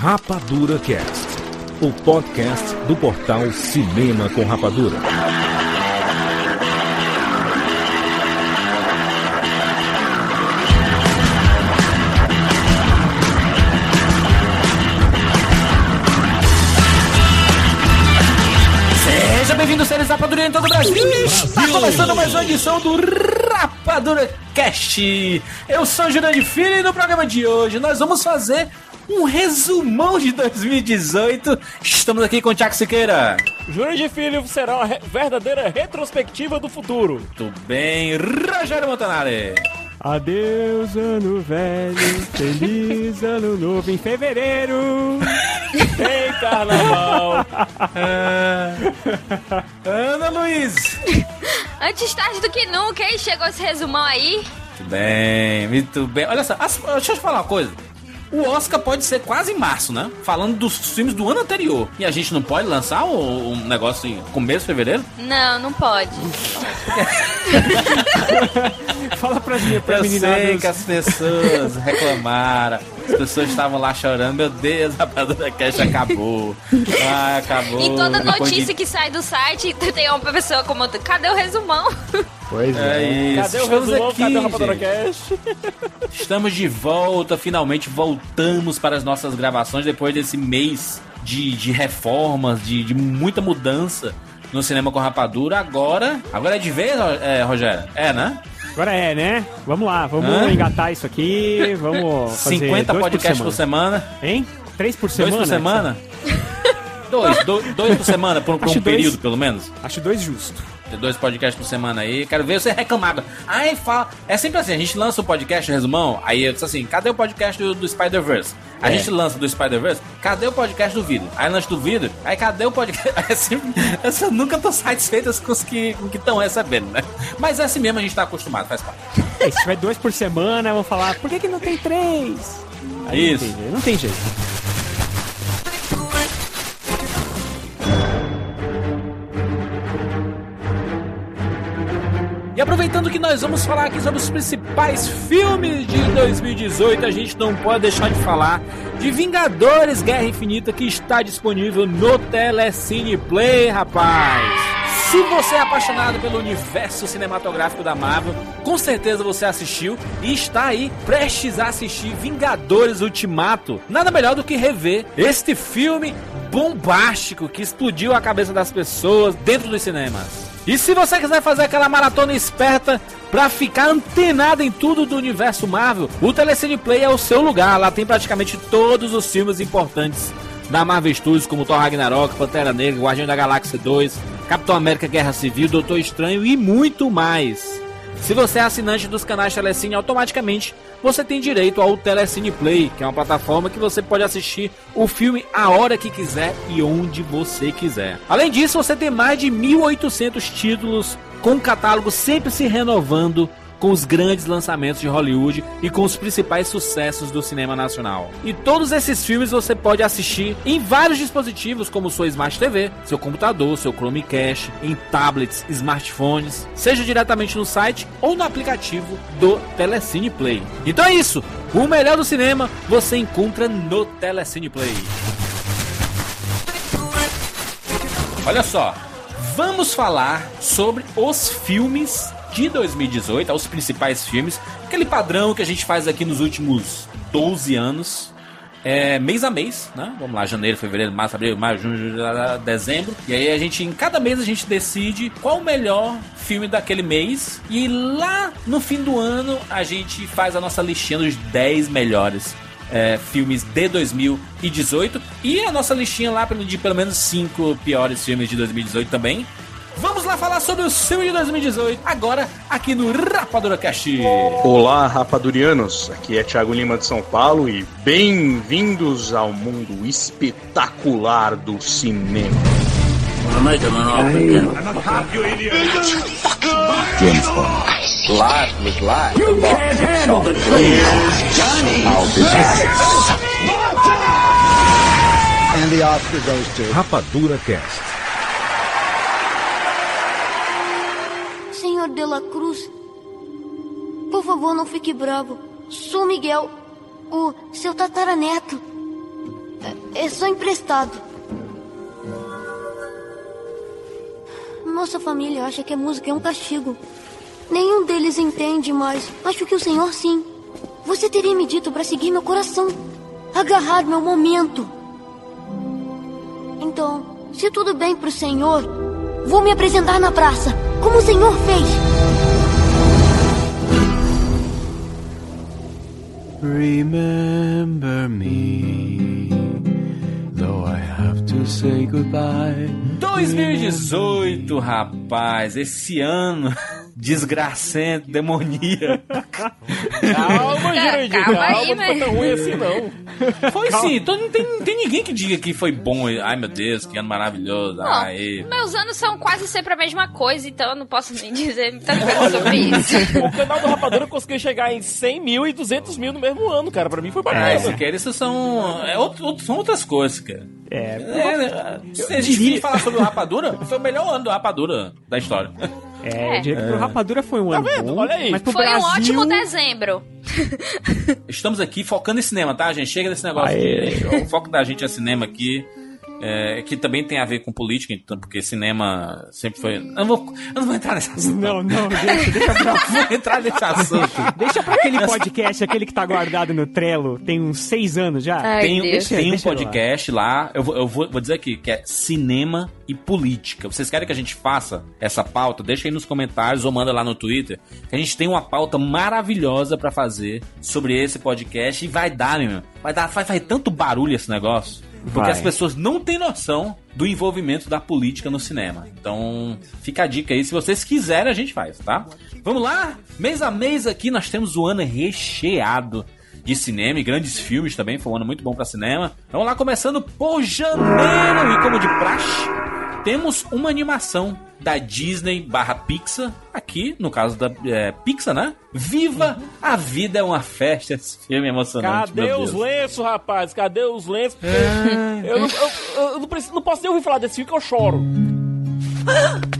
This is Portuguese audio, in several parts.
Rapadura Cast, o podcast do portal Cinema com Rapadura. Seja bem-vindo, seres Rapadura em todo o Brasil. Está começando mais uma edição do Rapadura Cast. Eu sou o Jurandir Filho e no programa de hoje nós vamos fazer um resumão de 2018. Estamos aqui com o Tiago Siqueira. Júnior de Filho será uma re- verdadeira retrospectiva do futuro. Tudo bem, Rogério Montanari. Adeus, ano velho, feliz ano novo em fevereiro. Em carnaval. Ana Luiz. Antes tarde do que nunca, hein? Chegou esse resumão aí. Muito bem, muito bem. Olha só, as- deixa eu te falar uma coisa. O Oscar pode ser quase em março, né? Falando dos filmes do ano anterior. E a gente não pode lançar o- um negócio em começo de fevereiro? Não, não pode. Fala pra mim, pra Eu menina. sei que as pessoas reclamaram. As pessoas estavam lá chorando. Meu Deus, a Padura Cash acabou. Ai, acabou. Em toda notícia de- que sai do site, tem uma pessoa como cadê o resumão? Pois É isso. Cadê o Estamos resumão? aqui, Cadê o Rapadura. Cast? Estamos de volta, finalmente voltamos para as nossas gravações depois desse mês de, de reformas, de, de muita mudança no cinema com rapadura. Agora, agora é de vez, é, Rogério? É, né? Agora é, né? Vamos lá, vamos Hã? engatar isso aqui. Vamos fazer 50 dois podcasts por semana. Hein? Três por Dois semana? por semana? dois, do- dois por semana, por, por um dois. período pelo menos. Acho dois justo. Tem dois podcasts por semana aí. Quero ver você reclamar. Ai, fala. É sempre assim: a gente lança o podcast, resumão. Aí eu disse assim: cadê o podcast do, do Spider-Verse? A É. gente lança do Spider-Verse. Cadê o podcast do vídeo? Aí lança do vídeo. Aí cadê o podcast? É sempre, eu nunca tô satisfeito com os que estão recebendo, né? Mas é assim mesmo a gente tá acostumado, faz parte. É, se tiver dois por semana, vão falar, por que, que não tem três? Aí Isso. Não tem, jeito, não tem jeito. E aproveitando que nós vamos falar aqui sobre os principais filmes de 2018, a gente não pode deixar de falar de Vingadores Guerra Infinita que está disponível no Telecine Play, rapaz. Se você é apaixonado pelo universo cinematográfico da Marvel, com certeza você assistiu e está aí prestes a assistir Vingadores Ultimato. Nada melhor do que rever este filme bombástico que explodiu a cabeça das pessoas dentro dos cinemas. E se você quiser fazer aquela maratona esperta pra ficar antenado em tudo do universo Marvel, o Telecine Play é o seu lugar. Lá tem praticamente todos os filmes importantes da Marvel Studios, como Thor Ragnarok, Pantera Negra, Guardião da Galáxia 2, Capitão América Guerra Civil, Doutor Estranho e muito mais. Se você é assinante dos canais Telecine, automaticamente você tem direito ao Telecine Play, que é uma plataforma que você pode assistir o filme a hora que quiser e onde você quiser. Além disso, você tem mais de 1.800 títulos com o catálogo sempre se renovando com os grandes lançamentos de Hollywood e com os principais sucessos do cinema nacional. E todos esses filmes você pode assistir em vários dispositivos, como sua Smart TV, seu computador, seu Chromecast, em tablets, smartphones, seja diretamente no site ou no aplicativo do Telecine Play. Então é isso! O melhor do cinema você encontra no Telecine Play. Olha só, vamos falar sobre os filmes de 2018, os principais filmes, aquele padrão que a gente faz aqui nos últimos 12 anos. É, mês a mês, né? Vamos lá, janeiro, fevereiro, março, abril, maio, junho, julho, dezembro. E aí a gente, em cada mês a gente decide qual o melhor filme daquele mês. E lá no fim do ano a gente faz a nossa listinha dos 10 melhores é, filmes de 2018 e a nossa listinha lá de pelo menos 5 piores filmes de 2018 também. Vamos lá falar sobre o filme de 2018, agora aqui no Rapadura Cast. Olá, rapadurianos. Aqui é Thiago Lima de São Paulo e bem-vindos ao mundo espetacular do cinema. And the Oscar goes to. Rapadura Cast. Senhor de la Cruz, por favor, não fique bravo. Sou Miguel, o seu tataraneto. É, É só emprestado. Nossa família acha que a música é um castigo. Nenhum deles entende, mas acho que o Senhor sim. Você teria me dito para seguir meu coração, agarrar meu momento. Então, se tudo bem pro Senhor, vou me apresentar na praça, como o Senhor fez. Remember me, though I have to say goodbye. 2018, rapaz, esse ano desgracento, demonia. Calma, Jurandir, calma calma, aí, não foi tão ruim assim, não. Foi sim, tô- não tem, não tem ninguém que diga que foi bom. Ai meu Deus, que ano maravilhoso. Bom, Ai, meus anos são quase sempre a mesma coisa, então eu não posso nem dizer muita coisa sobre isso. O canal do Rapadura conseguiu chegar em 100 mil e 200 mil no mesmo ano, cara. Pra mim foi Ah, bacana. esse cara, isso são, é outro- são outras coisas, cara. É, É? Se a gente vir falar sobre o Rapadura, foi o melhor ano do Rapadura da história. é, É. diria que pro Rapadura foi um ano vendo? bom. Olha aí. Mas pro Foi Brasil... um ótimo dezembro. Estamos aqui focando em cinema, tá, gente? Chega desse negócio Aê. O foco da gente é cinema aqui. É, que também tem a ver com política, então, porque cinema sempre foi. Eu não vou, eu não vou entrar nesse assunto. Não, não, deixa, deixa pra... Não vou entrar nesse assunto. Deixa pra aquele podcast, aquele que tá guardado no Trello, tem uns seis anos já. Ai, tem Deus. tem um Deixa lá. podcast lá, eu, vou, eu vou, vou dizer aqui, que é cinema e política. Vocês querem que a gente faça essa pauta? Deixa aí nos comentários ou manda lá no Twitter. Que a gente tem uma pauta maravilhosa pra fazer sobre esse podcast e vai dar, meu. Vai dar, vai, vai tanto barulho esse negócio. Porque Vai. as pessoas não têm noção do envolvimento da política no cinema. Então, fica a dica aí. Se vocês quiserem, a gente faz, tá? Vamos lá? Mês a mês aqui nós temos o ano recheado de cinema e grandes filmes também. Foi um ano muito bom pra cinema. Vamos lá, começando por janeiro. E como de praxe, temos uma animação da Disney barra Pixar. Aqui, no caso da é, Pixar, né? Viva a Vida é uma Festa. Esse filme é emocionante. Cadê meu os Deus. lenços, rapaz? Cadê os lenços? Eu, não, eu- eu não preciso- não posso nem ouvir falar desse filme que eu choro.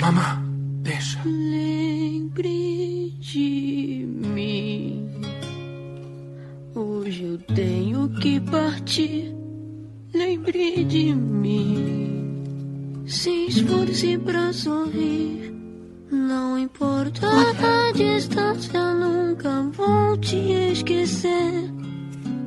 Mamá, deixa. Lembre de mim. Hoje eu tenho que partir. Lembre de mim. Se esforce pra sorrir. Não importa a distância, nunca vou te esquecer.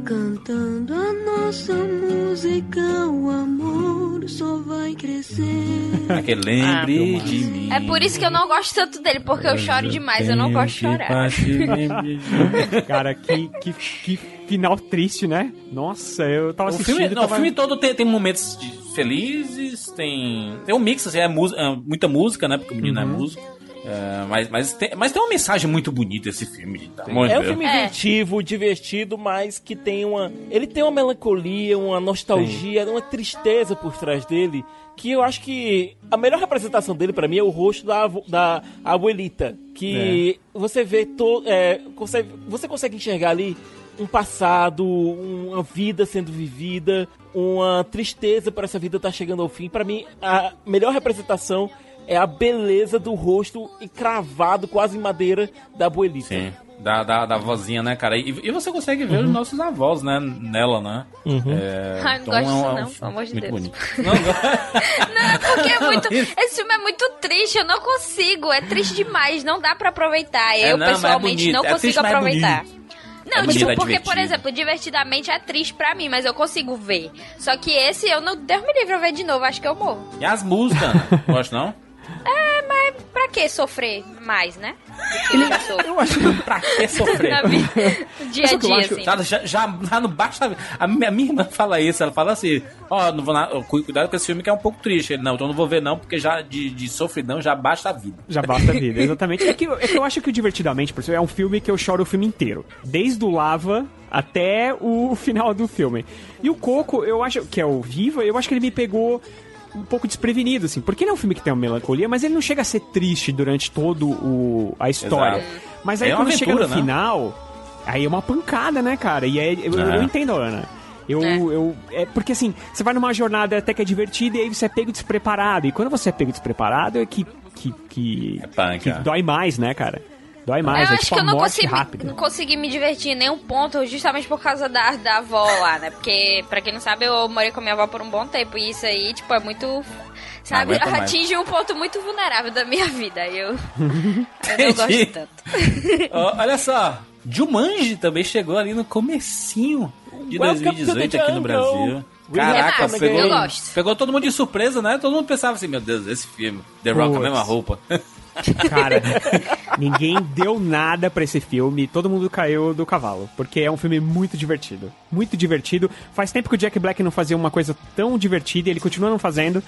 Cantando a nossa música, o amor só vai crescer. Aquele lembre Ah, de mim. É por isso que eu não gosto tanto dele, porque eu choro demais, eu não gosto de chorar. Cara, que, que, que final triste, né? Nossa, eu tava O assistindo... filme, não, o tava... filme todo tem, tem momentos de- felizes, tem. Tem um mix, assim, é, é muita música, né? Porque o menino é músico. É, mas, mas, tem, mas tem uma mensagem muito bonita esse filme. Tá? É um Deus. filme É. inventivo, divertido, mas que tem uma. Ele tem uma melancolia, uma nostalgia, uma tristeza por trás dele. Que eu acho que a melhor representação dele pra mim é o rosto da, da abuelita. Que você vê todo. consegue, você consegue enxergar ali um passado, uma vida sendo vivida, uma tristeza por essa vida estar chegando ao fim. Pra mim, a melhor representação é a beleza do rosto encravado quase em madeira da abuelita. Sim. Da, da, da vozinha, né, cara? E, e você consegue ver os nossos avós, né? Nela, né? É, Ai, não então gosto é um- disso é um não, filme pelo amor de muito Deus. bonito. Não, Não, porque é muito. Esse filme é muito triste, eu não consigo. É triste demais, não dá pra aproveitar. É, Eu, não, é pessoalmente, bonito. não É consigo triste, mas é aproveitar. bonito. Não, É bonito, tipo, é porque, por exemplo, divertidamente é triste pra mim, mas eu consigo ver. Só que esse eu não. Deus me livre eu ver de novo, acho que eu morro. E as músicas, Ana? Gosta não? É, mas pra que sofrer mais, né? Sofro. Eu acho que pra que sofrer? Dia a dia, acho? assim. Já, já, já não basta. A minha, a minha irmã fala isso, ela fala assim: Ó, não vou na- cuidado com esse filme que é um pouco triste. Ele, não, então não vou ver, não, porque já de, de sofridão já basta a vida. Já basta a vida, exatamente. É que, eu- é que eu acho que o Divertidamente, por exemplo, é um filme que eu choro o filme inteiro. Desde o Lava até o final do filme. E o Coco, eu acho que é o Viva, eu acho que ele me pegou um pouco desprevenido, assim. Porque ele é um filme que tem uma melancolia, mas ele não chega a ser triste durante todo o, a história. Exato. Mas aí É quando chega no aventura, né? final, aí é uma pancada, né, cara? E aí eu, É. eu entendo, Ana. Eu, É. eu, é porque assim, você vai numa jornada até que é divertida e aí você é pego despreparado. E quando você é pego despreparado é que, que, que, É punk, que é. dói mais, né, cara? Dói mais, eu é acho tipo que eu a não consegui, rápida. não consegui me divertir em nenhum ponto, justamente por causa da, da avó lá, né? Porque, pra quem não sabe, eu morei com a minha avó por um bom tempo. E isso aí, tipo, é muito. Sabe, atinge um ponto muito vulnerável da minha vida. Eu, eu não gosto tanto. Ó, olha só, Jumanji também chegou ali no comecinho de Welcome to 2018 the aqui no. Brasil. Caraca, pegou, pegou todo mundo de surpresa, né? Todo mundo pensava assim, meu Deus, esse filme, The Rock, a Putz. mesma roupa. Cara, ninguém deu nada pra esse filme, todo mundo caiu do cavalo, porque é um filme muito divertido. Muito divertido. Faz tempo que o Jack Black não fazia uma coisa tão divertida e ele continua não fazendo.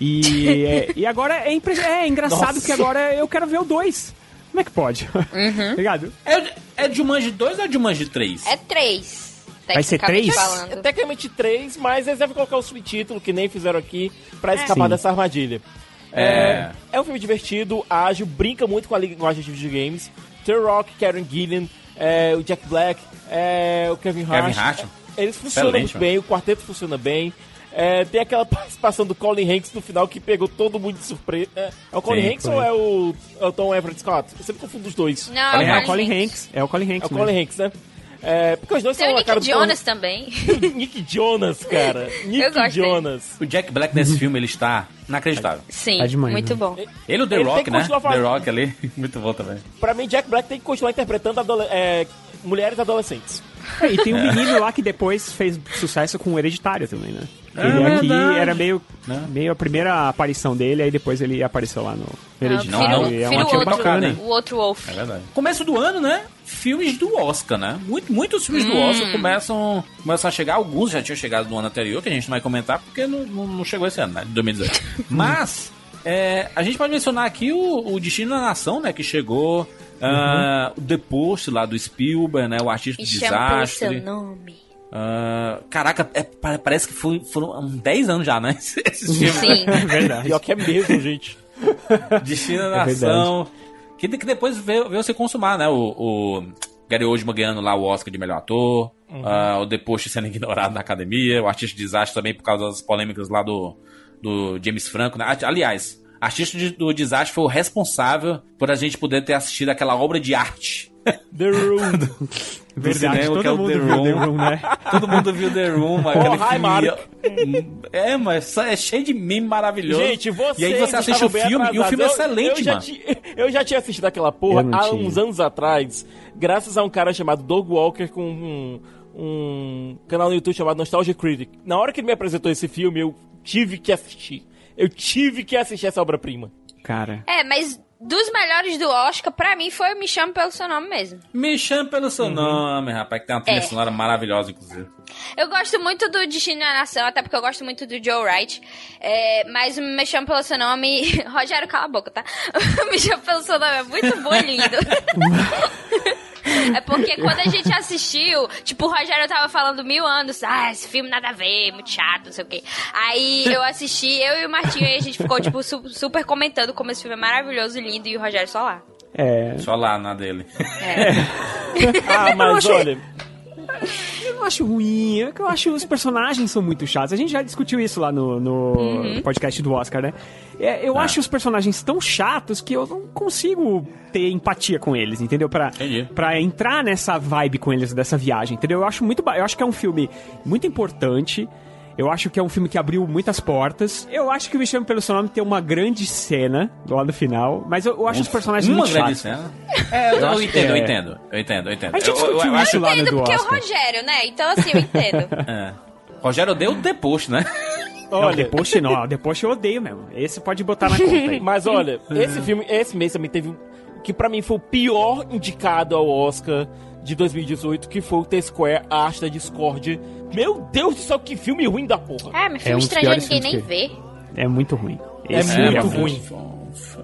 E, é- e agora é, impre- é engraçado Nossa. porque agora eu quero ver o 2. Como é que pode? Ligado? É, é Jumanji 2 ou Jumanji 3? É três. Vai ser três? É tecnicamente três, mas eles devem colocar o subtítulo, que nem fizeram aqui, pra escapar Sim. dessa armadilha. É. É um filme divertido, ágil, brinca muito com a linguagem de videogames. The Rock, Karen Gillan, é, o Jack Black, é, o Kevin Hart. Kevin Hart. É, Eles funcionam Excelente, muito mano. bem, o quarteto funciona bem. É, tem aquela participação do Colin Hanks no final que pegou todo mundo de surpresa. É, é o Colin Sim, Hanks foi. ou é o, é o Tom Everett Scott? Eu sempre confundo os dois. Não, É, é o Colin Hanks. É o Colin É Hanks. o Colin mesmo. Hanks, né? É, porque os dois Tem são o cara Nick do Jonas também. Nick Jonas, cara. Nick dele. Jonas. O Jack Black nesse filme, ele está inacreditável. Sim, Tá demais, muito né? bom. Ele e o The Ele Rock, né? The. Rock ali, muito bom também. Pra mim, Jack Black tem que continuar interpretando adole- é, mulheres adolescentes. É, e tem um menino lá que depois fez sucesso com o Hereditário também, né? É ele aqui verdade. era meio, Né? meio a primeira aparição dele, aí depois ele apareceu lá no Ah, Hereditário. não, e é filho um ator outro, bacana. o outro Wolf. É verdade. Começo do ano, né? Filmes do Oscar, né? Muito, muitos filmes do Oscar começam, começam a chegar. Alguns já tinham chegado no ano anterior, que a gente não vai comentar, porque não, não, não chegou esse ano, né? De 2018. Mas, é, a gente pode mencionar aqui o, o Destino da Nação, né? Que chegou. ah, o The Post lá do Spielberg, né? O Artista Me do chama pelo seu Desastre. nome. Ah, caraca, é, pa- parece que foi, foram uns 10 anos já, né? Esses filmes. Sim. É verdade. Pior que é mesmo, gente. Destino da É Nação. Que, que depois veio, veio se consumar, né? O, o Gary Oldman ganhando lá o Oscar de melhor ator. ah, o The Post sendo ignorado na academia. O Artista de Desastre também por causa das polêmicas lá do, do James Franco. Né? Aliás, Artista do Desastre foi o responsável por a gente poder ter assistido aquela obra de arte. The Room. Verdade, cinema, todo que é o mundo The viu The Room. Room, né? Todo mundo viu The Room, aquele hi, filme. Mark. É, mas é cheio de meme maravilhoso. Gente, vocês E aí você assiste o filme e o filme é. Eu- excelente, eu, já mano. ti- eu já tinha assistido aquela porra Eu há tinha. uns anos atrás, graças a um cara chamado Doug Walker com um, um canal no YouTube chamado Nostalgia Critic. Na hora que ele me apresentou esse filme, eu tive que assistir. Eu tive que assistir essa obra-prima. Cara, É, mas dos melhores do Oscar, pra mim foi o Me Chame Pelo Seu Nome mesmo. Me chame pelo seu nome, rapaz, que tem uma trilha É. sonora maravilhosa, inclusive. Eu gosto muito do Destino da Nação, até porque eu gosto muito do Joe Wright. É, mas o Me Chame Pelo Seu Nome... Rogério, cala a boca, tá? me Chame Pelo Seu Nome é muito bom e lindo. É porque quando a gente assistiu, tipo, o Rogério tava falando mil anos, ah, esse filme nada a ver, muito chato, não sei o quê. Aí eu assisti, eu e o Martinho, e a gente ficou, tipo, su- super comentando como esse filme é maravilhoso e lindo, e o Rogério só lá. é. Só lá na dele. Ah, mas olha, Eu não acho ruim, é que eu acho os personagens são muito chatos. A gente já discutiu isso lá no, no podcast do Oscar, né? É, eu Ah. acho os personagens tão chatos que eu não consigo ter empatia com eles, entendeu? Pra, Entendi. pra entrar nessa vibe com eles dessa viagem, entendeu? Eu acho muito, eu acho que é um filme muito importante. Eu acho que é um filme que abriu muitas portas. Eu acho que o Me Chame Pelo Seu Nome tem uma grande cena lá no final. Mas eu, eu acho os personagens Uma muito grande chatos. cena. É, eu, eu acho entendo, eu que é. entendo. Eu entendo, eu entendo. A gente Eu- eu- discutiu eu isso lá no Entendo do porque é o Oscar. Rogério, né? Então, assim, eu entendo. É. Rogério odeia o The Post, né? Não, olha, depois não, depois eu odeio mesmo. Esse pode botar na conta aí. mas olha, esse filme, esse mês também teve um que pra mim foi o pior indicado ao Oscar de 2018, que foi o T-Square, a Arte da Discord. Meu Deus do céu, que filme ruim da porra. É, meu É filme um dos estrangeiro ninguém nem vê. É muito ruim. É Esse muito realmente- ruim.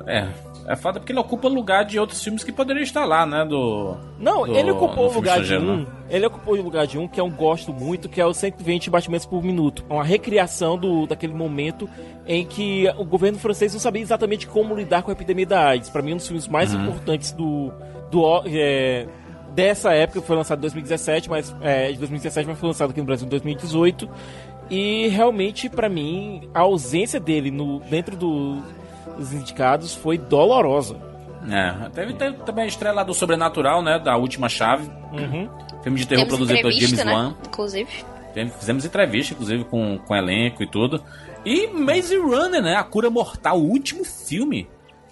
É. É foda porque ele ocupa lugar de outros filmes que poderiam estar lá, né? Do. Não, do- ele ocupou o lugar de um. né? Ele ocupou o lugar de um que eu gosto muito, que é o 120 batimentos por minuto. É uma recriação do, daquele momento em que o governo francês não sabia exatamente como lidar com a epidemia da AIDS. Pra mim, um dos filmes mais importantes do. do é, dessa época, foi lançado em 2017, mas. É, de 2017, mas foi lançado aqui no Brasil em 2018. E realmente, pra mim, a ausência dele no, dentro do- dos indicados foi dolorosa. É, teve, teve também a estreia lá do Sobrenatural, né? Da Última Chave. Uhum. Filme de terror Temos produzido pelo James né? Wan. Inclusive. Fizemos entrevista, inclusive, com, com elenco e tudo. E Maze Runner, né? A Cura Mortal, o último filme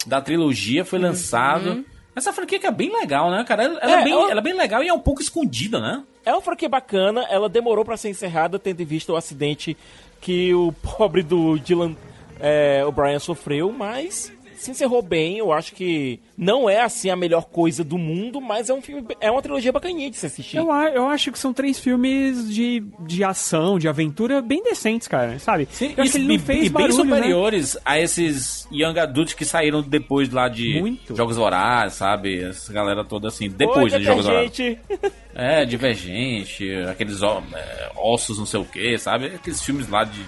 da trilogia, foi lançado. Essa franquia que é bem legal, né, cara? Ela, ela é, É, bem, ela- ela é bem legal e é um pouco escondida, né? É uma franquia bacana, ela demorou pra ser encerrada, tendo em vista o acidente que o pobre do Dylan é, O'Brien sofreu, mas se encerrou bem. Eu acho que não é assim a melhor coisa do mundo, mas é um filme, é uma trilogia bacaninha de se assistir. Eu, eu acho que são três filmes de, de ação, de aventura bem decentes, cara, sabe? Sim, eu acho que ele não e, fez e bem barulho, né? superiores a esses Young Adults que saíram depois lá de Muito. Jogos Vorazes, sabe? Essa galera toda assim, Oi, depois de Jogos Vorazes. É, Divergente, aqueles ó, é, ossos não sei o que, sabe? Aqueles filmes lá de.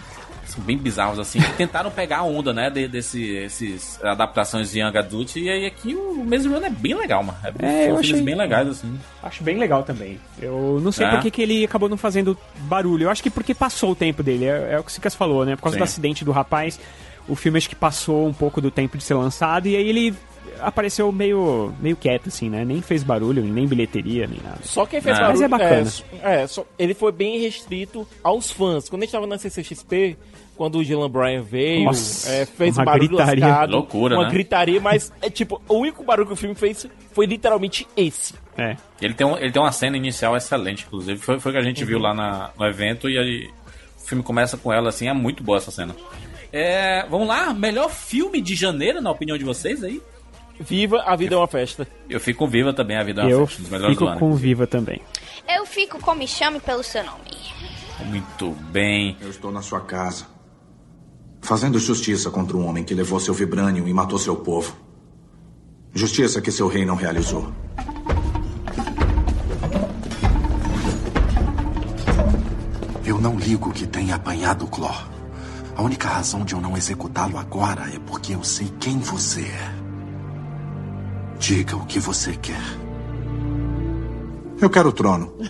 São bem bizarros assim. que tentaram pegar a onda, né? De, desse, esses adaptações de Young Adult. E aí aqui o Maze Runner é bem legal, mano. É, É, são eu filmes achei- bem legais, assim. Acho bem legal também. Eu não sei É. por que, que ele acabou não fazendo barulho. Eu acho que porque passou o tempo dele. É, é o que o Sicas falou, né? Por causa Sim. do acidente do rapaz, o filme acho que passou um pouco do tempo de ser lançado e aí ele apareceu meio, meio quieto, assim, né? Nem fez barulho, nem bilheteria, nem nada. Só quem fez Ah. barulho. Mas é bacana. É, só- ele foi bem restrito aos fãs. Quando a gente tava na CCXP, quando o Dylan Bryan veio, Nossa, é, fez uma barulho gritaria. lascado, Loucura, uma né? gritaria, mas é tipo, o único barulho que o filme fez foi literalmente esse. É. Ele tem, um, ele tem uma cena inicial excelente, inclusive. Foi, foi o que a gente viu lá na- no evento e aí o filme começa com ela, assim. É muito boa essa cena. É, vamos lá, melhor filme de janeiro, na opinião de vocês aí? Viva, a vida é uma festa. Eu fico com Viva também, a vida é uma Eu festa, melhores fico com Viva também. Eu fico com Me Chame Pelo Seu Nome. Muito bem. Eu estou na sua casa, fazendo justiça contra um homem que levou seu vibranium e matou seu povo. Justiça que seu rei não realizou. Eu não ligo que tenha apanhado o Clor. A única razão de eu não executá-lo agora é porque eu sei quem você é. Diga o que você quer. Eu quero o trono.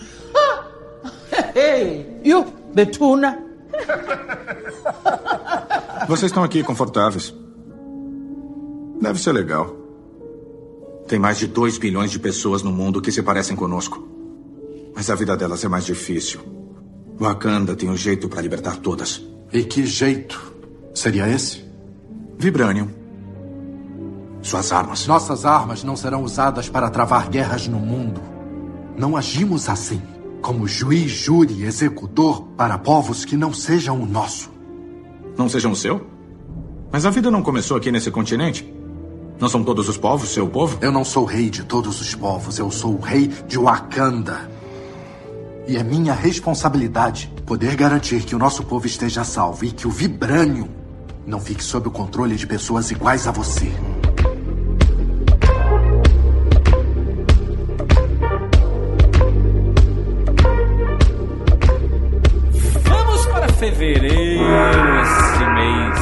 Hey, you, Betuna. Vocês estão aqui confortáveis. Deve ser legal. Tem mais de 2 bilhões de pessoas no mundo que se parecem conosco. Mas a vida delas é mais difícil. Wakanda tem um jeito para libertar todas. E que jeito seria esse? Vibranium. Suas armas. Nossas armas não serão usadas para travar guerras no mundo. Não agimos assim, como juiz, júri e executor para povos que não sejam o nosso. Não sejam o seu? Mas a vida não começou aqui nesse continente? Não são todos os povos seu povo? Eu não sou rei de todos os povos, eu sou o rei de Wakanda. E é minha responsabilidade poder garantir que o nosso povo esteja salvo e que o Vibranium não fique sob o controle de pessoas iguais a você. Fevereiro, esse mês.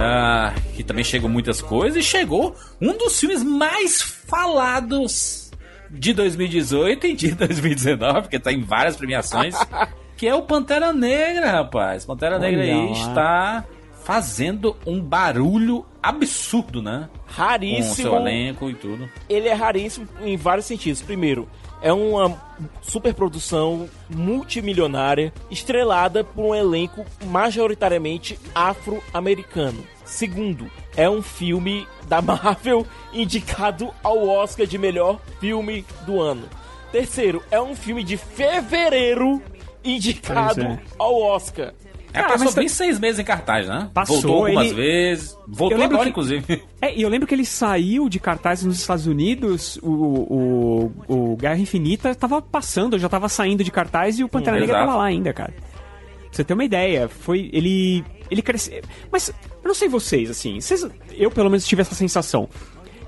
Ah, que também chegou muitas coisas. E chegou um dos filmes mais falados de 2018 e de 2019, porque tá em várias premiações. que é o Pantera Negra, rapaz. Pantera Negra Olha aí lá. está fazendo um barulho absurdo, né? Com o Raríssimo. seu elenco e tudo. Ele é raríssimo em vários sentidos. Primeiro, é uma superprodução multimilionária estrelada por um elenco majoritariamente afro-americano. Segundo, é um filme da Marvel indicado ao Oscar de melhor filme do ano. Terceiro, é um filme de fevereiro indicado é. ao Oscar. É, Cara, passou mas tá- bem seis meses em cartaz, né? Passou, Voltou algumas ele- vezes. Voltou agora, que- inclusive. É, e eu lembro que ele saiu de cartaz nos Estados Unidos, o, o, o Guerra Infinita tava passando, já tava saindo de cartaz e o Pantera Hum, Negra exato. tava lá ainda, cara. Pra você ter uma ideia, foi. Ele. Ele cresceu. Mas eu não sei vocês, assim. Vocês, eu pelo menos tive essa sensação.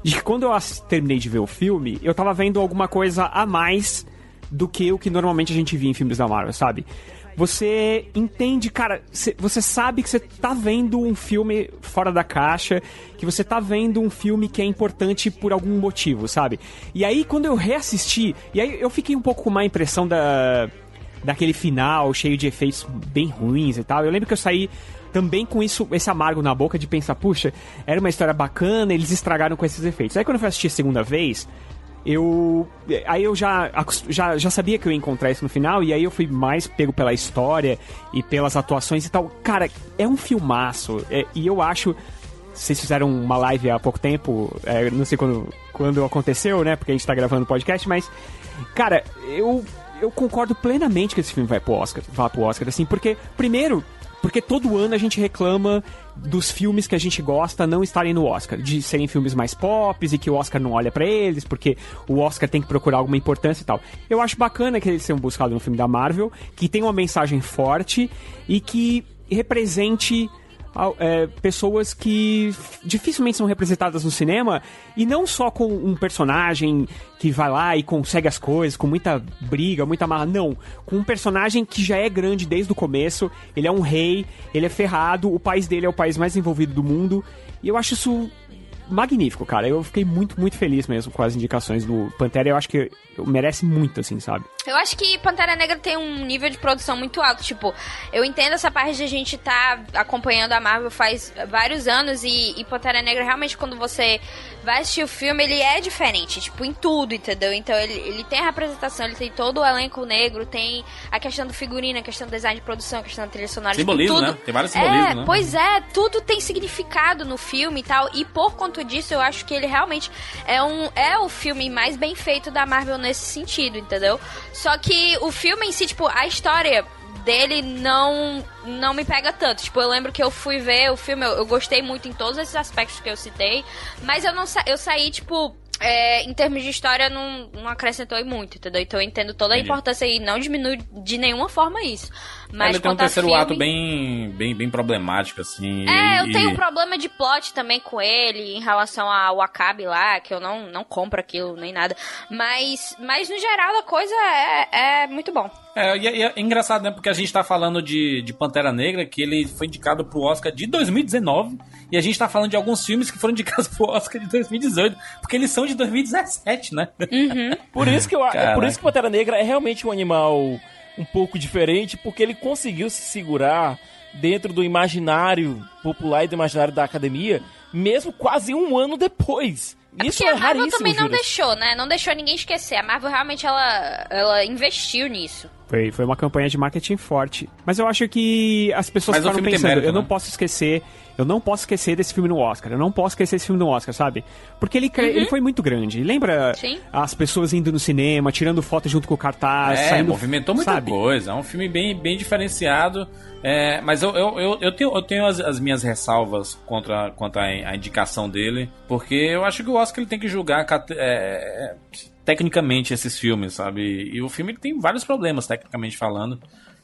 De que quando eu terminei de ver o filme, eu tava vendo alguma coisa a mais do que o que normalmente a gente via em filmes da Marvel, sabe? Você entende, cara, cê- você sabe que você tá vendo um filme fora da caixa, que você tá vendo um filme que é importante por algum motivo, sabe? E aí, quando eu reassisti, e aí eu fiquei um pouco com má impressão da. daquele final cheio de efeitos bem ruins e tal. Eu lembro que eu saí também com isso, esse amargo na boca de pensar, puxa, era uma história bacana, eles estragaram com esses efeitos. Aí quando eu fui assistir a segunda vez, eu. Aí eu já, já, já sabia que eu ia encontrar isso no final, e aí eu fui mais pego pela história e pelas atuações e tal. Cara, é um filmaço. é- e eu acho. Vocês fizeram uma live há pouco tempo, é, não sei quando, quando aconteceu, né? Porque a gente tá gravando o podcast, mas. Cara, eu, eu concordo plenamente que esse filme vai pro Oscar. Vá pro Oscar, assim, porque, primeiro, porque todo ano a gente reclama dos filmes que a gente gosta não estarem no Oscar, de serem filmes mais pop e que o Oscar não olha pra eles, porque o Oscar tem que procurar alguma importância e tal. Eu acho bacana que eles tenham buscado um filme da Marvel, que tem uma mensagem forte e que represente é, pessoas que dificilmente são representadas no cinema e não só com um personagem que vai lá e consegue as coisas, com muita briga, muita marra, não. Com um personagem que já é grande desde o começo, ele é um rei, ele é ferrado, o país dele é o país mais envolvido do mundo e eu acho isso magnífico, cara. Eu fiquei muito, muito feliz mesmo com as indicações do Pantera. Eu acho que merece muito, assim, sabe? Eu acho que Pantera Negra tem um nível de produção muito alto. Tipo, eu entendo essa parte de a gente tá acompanhando a Marvel faz vários anos e, e Pantera Negra realmente quando você vai assistir o filme, ele é diferente, tipo, em tudo, entendeu? Então ele, ele tem a representação, ele tem todo o elenco negro, tem a questão do figurino, a questão do design de produção, a questão da trilha sonora. tipo, Simbolismo, tudo. né? Tem vários É, simbolismos, né? Pois é, tudo tem significado no filme e tal. E por conta disso, eu acho que ele realmente é, um, é o filme mais bem feito da Marvel nesse sentido, entendeu? Só que o filme em si, tipo, a história dele não não me pega tanto. Tipo, eu lembro que eu fui ver o filme, eu, eu gostei muito em todos esses aspectos que eu citei, mas eu não sa eu saí, tipo, é, em termos de história, não, não acrescentou muito, entendeu? Então eu entendo toda a Entendi. importância e não diminui de nenhuma forma isso. Mas ele tem um terceiro filme- ato bem, bem, bem problemático, assim. é, e- eu tenho um problema de plot também com ele em relação ao Wakabi lá, que eu não, não compro aquilo nem nada. Mas, mas no geral a coisa é, é muito bom. É, e é, é engraçado, né? Porque a gente tá falando de, de Pantera Negra, que ele foi indicado pro Oscar de 2019, e a gente tá falando de alguns filmes que foram indicados pro Oscar de 2018, porque eles são de 2017, né? Por isso que eu, é por isso que Pantera Negra é realmente um animal um pouco diferente, porque ele conseguiu se segurar dentro do imaginário popular e do imaginário da academia, mesmo quase um ano depois. Isso Porque é a Marvel raríssimo, também não Juras. deixou, né? Não deixou ninguém esquecer. A Marvel realmente ela, ela investiu nisso. Foi, foi uma campanha de marketing forte. Mas eu acho que as pessoas Mas o ficaram pensando, mérito, eu não né? posso esquecer, eu não posso esquecer desse filme no Oscar, eu não posso esquecer esse filme no Oscar, sabe? Porque ele, cre- ele foi muito grande. Lembra Sim. as pessoas indo no cinema, tirando foto junto com o cartaz, É, saindo, movimentou muita sabe? coisa. É um filme bem, bem diferenciado. É, mas eu, eu, eu, eu tenho, eu tenho as, as minhas ressalvas contra, contra a, a indicação dele. Porque eu acho que o Oscar ele tem que julgar é, é, tecnicamente esses filmes, sabe? E o filme tem vários problemas, tecnicamente falando.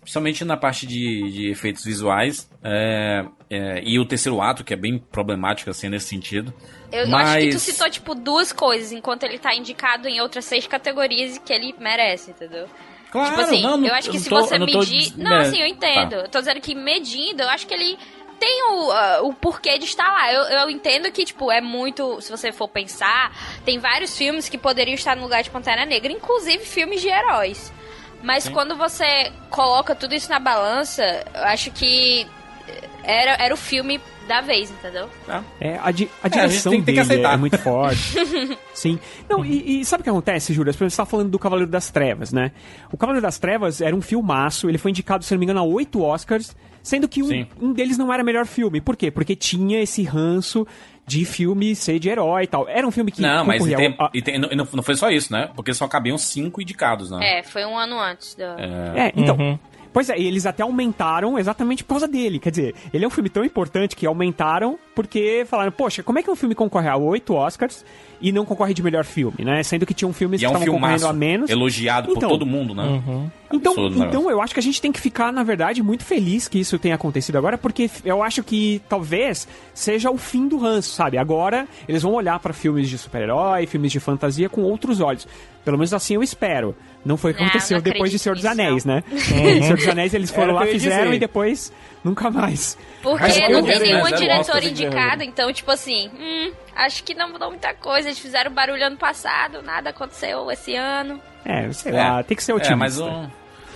Principalmente na parte de, de efeitos visuais. é, é, e o terceiro ato, que é bem problemático assim nesse sentido. Eu mas... acho que tu citou, tipo, duas coisas, enquanto ele tá indicado em outras seis categorias que ele merece, entendeu? Claro, tipo assim, não, eu acho que se tô- você não tô medir. des- Não, né, assim, eu entendo. tá. Eu tô dizendo que medindo, eu acho que ele tem o, ah, o porquê de estar lá. Eu, eu entendo que, tipo, é muito. Se você for pensar, tem vários filmes que poderiam estar no lugar de Pantera Negra, inclusive filmes de heróis. Mas Sim. quando você coloca tudo isso na balança, eu acho que era, era o filme da vez, entendeu? É, a, di- a É, a direção tem- tem dele aceitar. é muito forte. Sim. Não, e, e sabe o que acontece, Júlio? As pessoas estão falando do Cavaleiro das Trevas, né? O Cavaleiro das Trevas era um filmaço, ele foi indicado, se não me engano, a oito Oscars, sendo que um, um deles não era melhor filme. Por quê? Porque tinha esse ranço de filme ser de herói e tal. Era um filme que Não, mas e tem, ao- e tem- e não, não foi só isso, né? Porque só cabiam cinco indicados, né? É, foi um ano antes da. É, então. Pois é, e eles até aumentaram exatamente por causa dele. Quer dizer, ele é um filme tão importante que aumentaram porque falaram, poxa, como é que um filme concorre a oito Oscars e não concorre de melhor filme, né? Sendo que tinham filmes E é que um estavam concorrendo a menos. elogiado por Então, todo mundo, né? Então, Absurdo, né? então eu acho que a gente tem que ficar, na verdade, muito feliz que isso tenha acontecido agora, porque eu acho que talvez seja o fim do ranço, sabe? Agora eles vão olhar pra filmes de super-herói, filmes de fantasia com outros olhos. Pelo menos assim eu espero. Não foi o que Não, aconteceu não depois de Senhor dos Anéis, não. né? Senhor dos Anéis eles foram lá, fizeram dizer. e depois nunca mais. Porque Mas não tem né, nenhum diretor indicado, então, tipo assim, hum, acho que não mudou muita coisa. Eles fizeram barulho ano passado, nada aconteceu esse ano. É, sei É. lá, tem que ser otimista. É, mas um...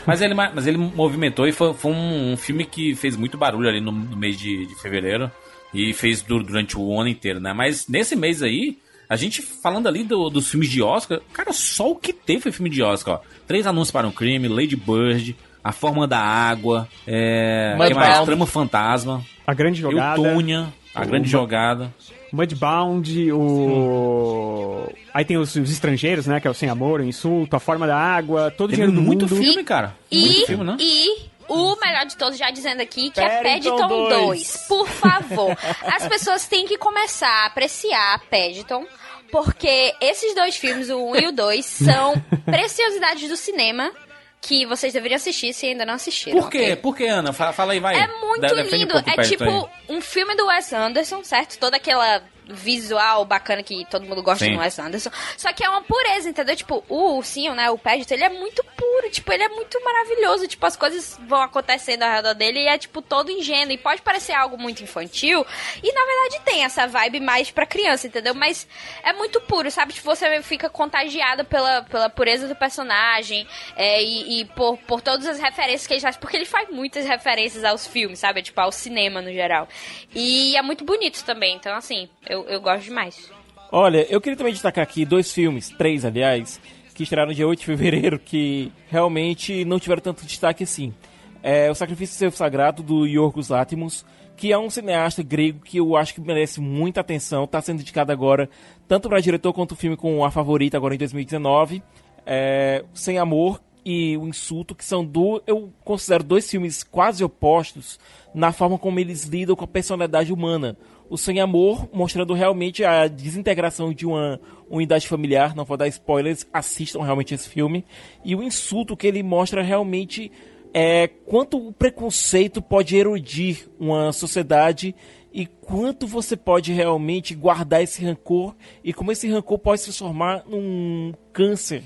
Mas ele, mas ele movimentou e foi, foi um, um filme que fez muito barulho ali no, no mês de, de fevereiro. E fez du- durante o ano inteiro, né? Mas nesse mês aí, a gente falando ali do- dos filmes de Oscar, cara, só o que teve foi filme de Oscar, ó. Três anúncios para um crime, Lady Bird, A Forma da Água, é. que mais? Trama Fantasma. A Grande Jogada. Eutônia, A Grande Jogada. Mudbound, o. Aí tem os, os estrangeiros, né? Que é o Sem Amor, o Insulto, A Forma da Água, todo o dinheiro do muito mundo. filme, cara. E, Muito filme, né? e o melhor de todos, já dizendo aqui, que é Paddington Paddington 2. 2. Por favor. As pessoas têm que começar a apreciar Paddington. Porque esses dois filmes, o 1 e o 2, são preciosidades do cinema que vocês deveriam assistir se ainda não assistiram. Por quê? Por quê, Ana? Fala, fala aí, vai. É muito um lindo. o é Paddington tipo aí. um filme do Wes Anderson, certo? Toda aquela visual bacana que todo mundo gosta Sim. do Wes Anderson. Só que é uma pureza, entendeu? Tipo, o ursinho, né? O Paddington, ele é muito puro. Tipo, ele é muito maravilhoso. Tipo, as coisas vão acontecendo ao redor dele e é, tipo, todo ingênuo. E pode parecer algo muito infantil. E, na verdade, tem essa vibe mais pra criança, entendeu? Mas é muito puro, sabe? Tipo, você fica contagiada pela, pela pureza do personagem é, e, e por, por todas as referências que ele faz. Porque ele faz muitas referências aos filmes, sabe? Tipo, ao cinema no geral. E é muito bonito também. Então, assim, eu, eu gosto demais. Olha, eu queria também destacar aqui dois filmes, três aliás, que estrearam dia 8 de fevereiro, que realmente não tiveram tanto destaque assim. É O Sacrifício do Seu Sagrado, do Yorgos Lanthimos, que é um cineasta grego que eu acho que merece muita atenção, está sendo indicado agora tanto para diretor quanto o filme com A Favorita, agora em 2019. É, Sem Amor e O Insulto, que são do, eu considero dois filmes quase opostos na forma como eles lidam com a personalidade humana. O Sem Amor, mostrando realmente a desintegração de uma unidade familiar, não vou dar spoilers, assistam realmente esse filme. E o insulto que ele mostra realmente é quanto o preconceito pode erodir uma sociedade e quanto você pode realmente guardar esse rancor e como esse rancor pode se transformar num câncer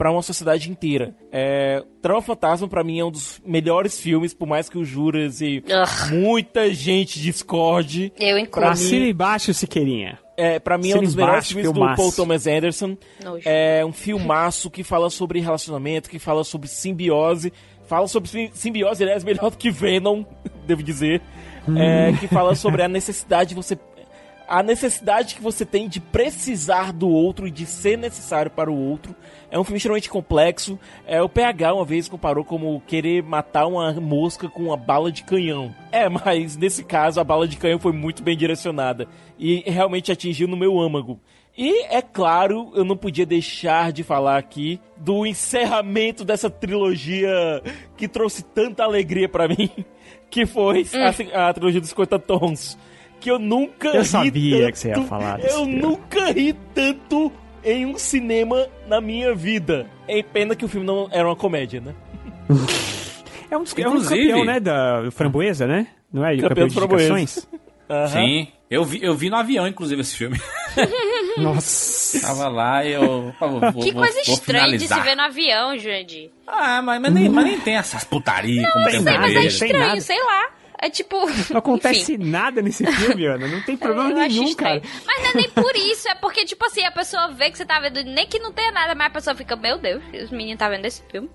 para uma sociedade inteira. É, Trama Fantasma para mim é um dos melhores filmes, por mais que o Juras e muita gente discorde. Eu Pra cima e baixo, Siqueirinha. É, pra mim é um Cine dos melhores embaixo, filmes do filmaço. Paul Thomas Anderson. Nojo. É um filmaço que fala sobre relacionamento, que fala sobre simbiose. Fala sobre sim- simbiose, aliás, melhor do que Venom, devo dizer. É, que fala sobre a necessidade de você. A necessidade que você tem de precisar do outro e de ser necessário para o outro. É um filme extremamente complexo. É, o PH uma vez comparou como querer matar uma mosca com uma bala de canhão. É, mas nesse caso a bala de canhão foi muito bem direcionada e realmente atingiu no meu âmago. E é claro, eu não podia deixar de falar aqui do encerramento dessa trilogia que trouxe tanta alegria pra mim, que foi a, a trilogia dos 50 tons. Que eu nunca Eu ri sabia tanto, que você ia falar desse Eu filme. nunca ri tanto em um cinema na minha vida. É pena que o filme não era uma comédia, né? É um, é um campeão, né? Da Framboesa, né? Não é? Campeão de do Framboesa. indicações? Aham. Sim. Eu vi, eu vi no avião, inclusive, esse filme. Nossa. Tava lá e eu. vou- que vou- coisa vou estranha de se finalizar. ver no avião, Jurandir. Ah, mas, mas, nem, mas nem tem essas putarias como tem tem nada, no Mas é Não estranho, sei lá. É tipo. Não acontece enfim. nada nesse filme, Ana. Não tem problema Eu acho nenhum, cara. Mas não é nem por isso, é porque, tipo assim, a pessoa vê que você tá vendo, nem que não tenha nada, mas a pessoa fica, meu Deus, os meninos tá vendo esse filme.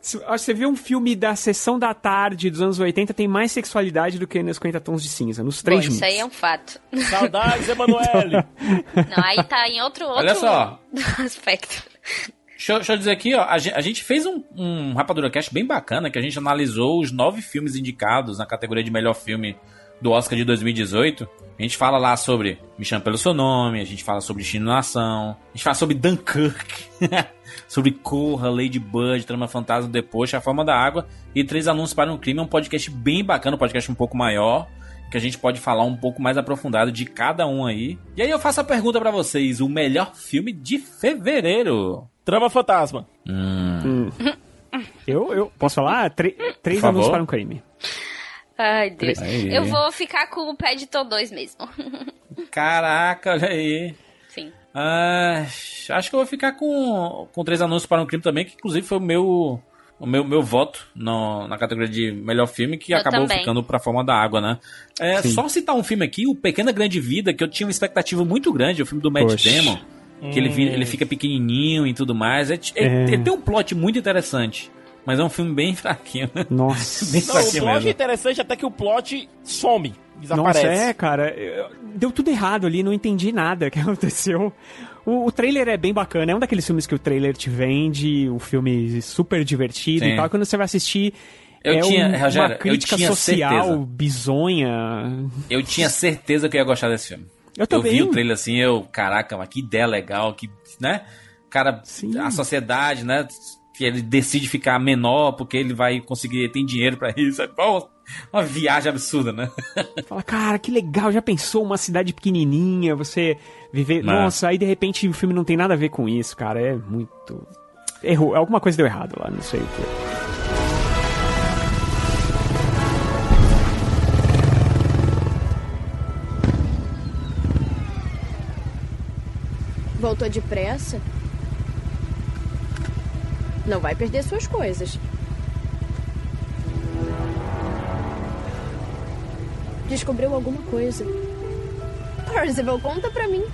Você vê um filme da sessão da tarde dos anos 80, tem mais sexualidade do que nos 50 tons de cinza, nos Bom, três isso aí é um fato. Saudades, Emanuele! Não, aí tá em outro, outro Olha só. aspecto. Deixa, eu- deixa eu dizer aqui, ó. A gente, a gente fez um, um Rapadura Cast bem bacana, que a gente analisou os nove filmes indicados na categoria de melhor filme do Oscar de 2018. A gente fala lá sobre Me Chame Pelo Seu Nome, a gente fala sobre Destino na Nação, a gente fala sobre Dunkirk, sobre Corra, Lady Bird, Trama Fantasma, Depois, A Forma da Água e Três Anúncios para um Crime. É um podcast bem bacana, um podcast um pouco maior, que a gente pode falar um pouco mais aprofundado de cada um aí. E aí eu faço a pergunta pra vocês, o melhor filme de fevereiro? Trama Fantasma. Hum. Eu, eu posso falar? Tre- três Por anúncios favor. para um crime. Ai, Deus. Aí. Eu vou ficar com o Paddington 2 mesmo. Caraca, olha aí. Sim. Ah, acho que eu vou ficar com, com três anúncios para um crime também, que inclusive foi o meu, o meu, meu voto no- na categoria de melhor filme, que Eu acabou também. ficando pra forma da água, né? É, Sim. só citar um filme aqui, o Pequena Grande Vida, que eu tinha uma expectativa muito grande, o filme do Matt Poxa. Damon, que ele, vi- ele fica pequenininho e tudo mais. É, é- É. ele tem um plot muito interessante. Mas é um filme bem fraquinho. né? Nossa. bem Não, o fraquinho plot é mesmo. interessante até que o plot some, Nossa, desaparece. é, cara. eu- Deu tudo errado ali, não entendi nada que aconteceu. O, o trailer é bem bacana, é um daqueles filmes que o trailer te vende, um filme super divertido Sim. e tal. Quando você vai assistir, Eu é tinha- um- Rogério, uma eu crítica tinha social certeza. bizonha. Eu tinha certeza que eu ia gostar desse filme. Eu também. vi o trailer assim, eu, caraca, mas que ideia legal, que, né? Cara, a sociedade, né? Que ele decide ficar menor porque ele vai conseguir, tem dinheiro pra isso. É bom, uma viagem absurda, né? Fala, cara, que legal, já pensou uma cidade pequenininha, você viver... Não. Nossa, aí de repente o filme não tem nada a ver com isso, cara, é muito... Errou, alguma coisa deu errado lá, não sei o que. Voltou depressa? Não vai perder suas coisas. Descobriu alguma coisa? Percival, conta pra mim.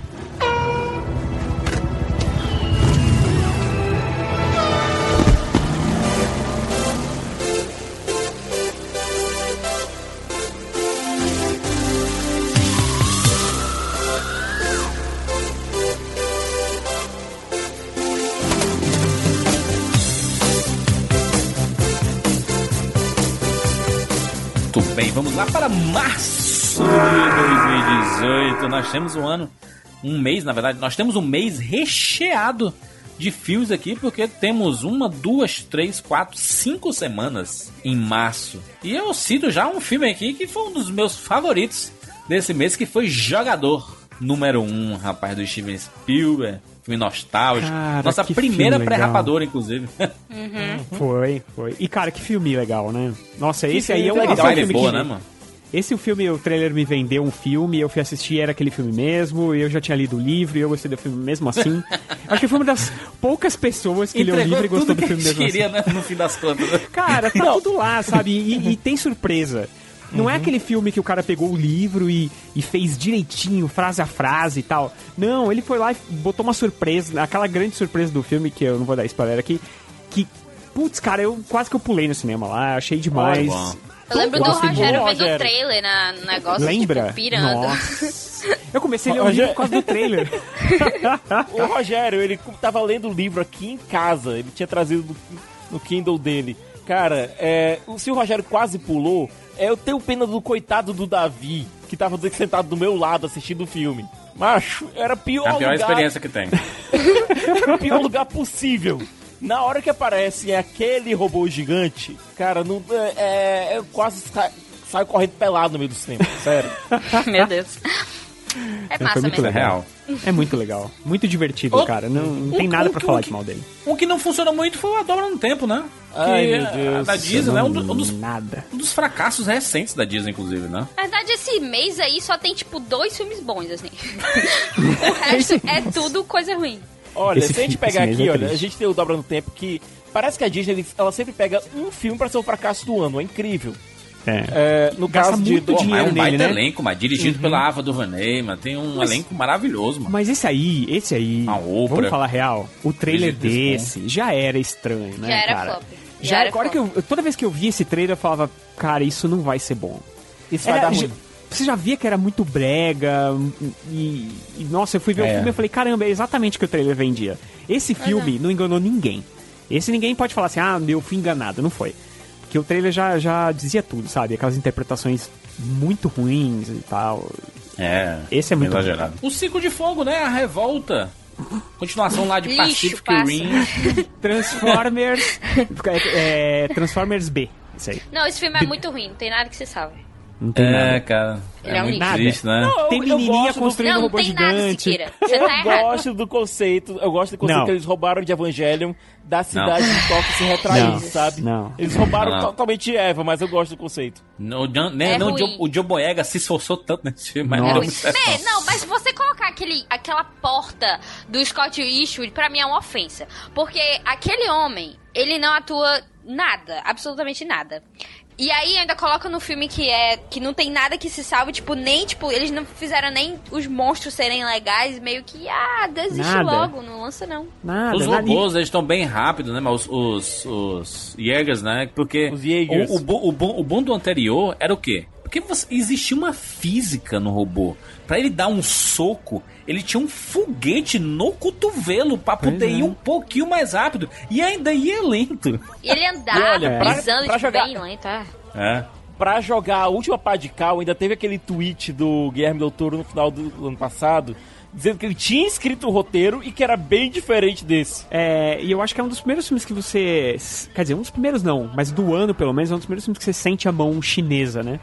Bem, vamos lá para março de 2018. Nós temos um ano, um mês, na verdade, nós temos um mês recheado de filmes aqui, porque temos uma, duas, três, quatro, cinco semanas em março. E eu cito já um filme aqui que foi um dos meus favoritos desse mês, que foi Jogador número um, rapaz, do Steven Spielberg. Filme nostálgico. Cara, Nossa primeira legal. pré-rapadora, inclusive. Foi, foi. E cara, que filme legal, né? Nossa, Que esse aí é um, filme esse é um legal. filme Boa, que... né, mano? Esse o filme, o trailer me vendeu um filme, eu fui assistir, era aquele filme mesmo, eu já tinha lido o livro e eu gostei do filme mesmo assim. Acho que foi uma das poucas pessoas que leu o livro e gostou do filme a gente mesmo queria, assim. né, no fim das contas. Cara, tá tudo lá, sabe? E, e tem surpresa. Não é aquele filme que o cara pegou o livro e, e fez direitinho, frase a frase e tal. Não, ele foi lá e botou uma surpresa, aquela grande surpresa do filme, que eu não vou dar spoiler aqui, que, putz, cara, eu quase que eu pulei no cinema lá, achei demais. Eu lembro do Rogério vendo o trailer na, no negócio, Lembra? tipo, pirando. Nossa. Eu comecei a ler o Rogério- livro por causa do trailer. O Rogério, ele tava lendo o livro aqui em casa. Ele tinha trazido no, Kindle dele. Cara, é, o- se o Rogério quase pulou, é, eu tenho pena do coitado do Davi, que tava sentado do meu lado assistindo o filme. Macho, era a pior, É a pior lugar, experiência que tem. era o pior lugar possível. Na hora que aparece aquele robô gigante, cara, não, é, é, eu quase sa- saio correndo pelado no meio do cinema, sério. Meu Deus. É Foi massa muito mesmo. legal. É muito legal. Muito divertido, O- cara. Não, não o- tem nada o- pra o- falar que- de mal dele. Um que não funcionou muito foi o A Dobra no Tempo, né? Ai, Que meu Deus. a Da Disney, né? Um, do- um dos, Nada. um dos fracassos recentes da Disney, inclusive, né? Na verdade, esse mês aí só tem, tipo, dois filmes bons, assim. o resto é tudo coisa ruim. Olha, Esse se a gente pegar aqui, é olha, a gente tem o Dobra no Tempo que parece que a Disney ela sempre pega um filme pra ser o fracasso do ano, é incrível. É. É, no Gasta caso de muito Pô, mas é dinheiro um baita nele, né? elenco, mas dirigido pela Ava DuVernay, mas tem um Mas- elenco maravilhoso, mano. Mas esse aí, esse aí, A Oprah. vamos falar real, o trailer desse já era estranho, né, Já era cara? flop. Já Já era agora que flop. eu, toda vez que eu vi esse trailer eu falava, cara, isso não vai ser bom. Isso vai Era- dar já- ruim. Você já via que era muito brega e, e, nossa, eu fui ver o É. filme e falei, caramba, é exatamente o que o trailer vendia. Esse filme não enganou ninguém. Esse ninguém pode falar assim, ah, eu fui enganado, não foi. Porque o trailer já, já dizia tudo, sabe? Aquelas interpretações muito ruins e tal. É. Esse é muito exagerado. O Ciclo de Fogo, né? A Revolta. Continuação lá de Lixo, Pacific passa. Rim. Transformers. é, é, Transformers B. Isso aí. Não, esse filme é muito ruim, não tem nada que se salve. Não tem É, nada. cara. Ele é É um muito triste, né? Não, Tem eu- eu menininha gosto do- construindo Não, um não robô tem nada, gigante. Siqueira. Você eu tá errado. gosto do conceito, eu gosto do conceito Não. que eles roubaram de Evangelion da cidade de Tóquio se retrair, Não. sabe? Não. Eles roubaram Não, não. totalmente Eva, mas eu gosto do conceito. O, John, né, É não, o, ruim. Joe, o Joe Boyega se esforçou tanto nesse filme, mas não deu certo. Não. não, mas você colocar aquele, aquela porta do Scott Eastwood, pra mim é uma ofensa. Porque aquele homem, ele não atua nada, absolutamente nada. E aí ainda coloca no filme que é que não tem nada que se salve, tipo, nem, tipo, eles não fizeram nem os monstros serem legais, meio que, ah, desiste Nada. logo, não lança não. Nada, Os nada. robôs, eles estão bem rápidos, né? Mas os, os, os Jägers, né? Porque Os Jägers. O, o, bo- o, bom, o bom do anterior era o quê? Porque você- existia uma física no robô. Pra ele dar um soco, ele tinha um foguete no cotovelo pra Pois poder é. ir um pouquinho mais rápido. E ainda ia lento. E ele andava olha, pra- pisando, pra jogar- bem lento, é. É. Pra jogar a última pá de cal, ainda teve aquele tweet do Guilherme Del Toro no final do ano passado, dizendo que ele tinha escrito o roteiro e que era bem diferente desse. É, e eu acho que é um dos primeiros filmes que você. Quer dizer, um dos primeiros não, mas do ano pelo menos, é um dos primeiros filmes que você sente a mão chinesa, né?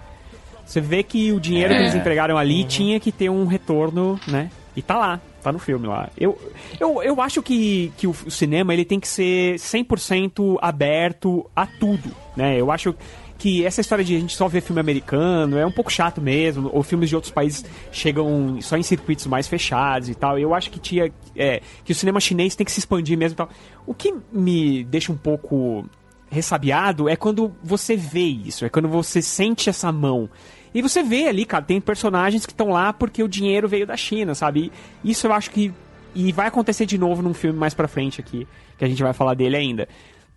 Você vê que o dinheiro que É. eles empregaram ali tinha que ter um retorno, né? E tá lá, tá no filme lá. Eu, eu, eu acho que, que o, o cinema ele tem que ser 100% aberto a tudo, né? Eu acho que essa história de a gente só ver filme americano é um pouco chato mesmo, ou filmes de outros países chegam só em circuitos mais fechados e tal. Eu acho que tinha é, que o cinema chinês tem que se expandir mesmo e tal. O que me deixa um pouco ressabiado é quando você vê isso, é quando você sente essa mão. E você vê ali, cara, tem personagens que estão lá porque o dinheiro veio da China, sabe? E isso eu acho que. E vai acontecer de novo num filme mais pra frente aqui, que a gente vai falar dele ainda.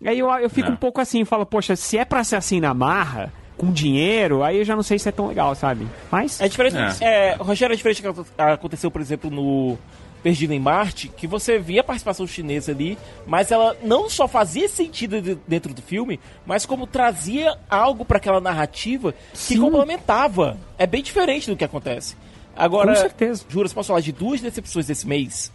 Aí eu, eu fico É. um pouco assim, falo, poxa, se é pra ser assim na marra, com dinheiro, aí eu já não sei se é tão legal, sabe? Mas. É diferente. É. É. Rogério, é diferente do que aconteceu, por exemplo, no Perdido em Marte, que você via a participação chinesa ali, mas ela não só fazia sentido de- dentro do filme, mas como trazia algo pra aquela narrativa que Sim. complementava. É bem diferente do que acontece. Agora, Com certeza. juro, posso falar de duas decepções desse mês.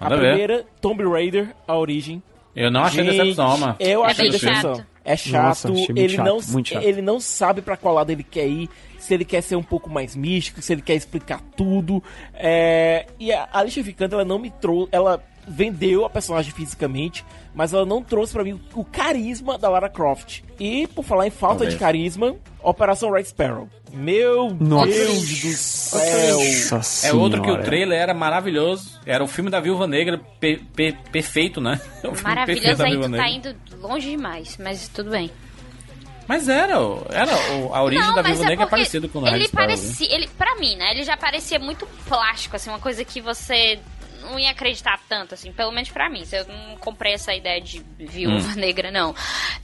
Manda a ver. primeira, Tomb Raider, a origem. Eu não achei Gente, decepção, mano. Eu É achei bem decepção. chato. É chato, Nossa, ele, chato, não, chato. ele não sabe pra qual lado ele quer ir, se ele quer ser um pouco mais místico, se ele quer explicar tudo. É, e a Alicia Vikander, ela não me trouxe, ela vendeu a personagem fisicamente, mas ela não trouxe pra mim o, o carisma da Lara Croft. E, por falar em falta Talvez. de carisma, Operação Red Sparrow. Meu Nossa. Deus do céu! Nossa É outro que o trailer era maravilhoso. Era o filme da Viúva Negra pe- pe- perfeito, né? Perfeito Maravilhoso da aí, Viúva tu tá indo longe demais, mas tudo bem. Mas era, era a origem não, da Viúva é Negra é parecido com o ele né? parecia, ele para mim, né? Ele já parecia muito plástico, assim, uma coisa que você não ia acreditar tanto, assim, pelo menos pra mim. Eu não comprei essa ideia de viúva Hum. negra, não.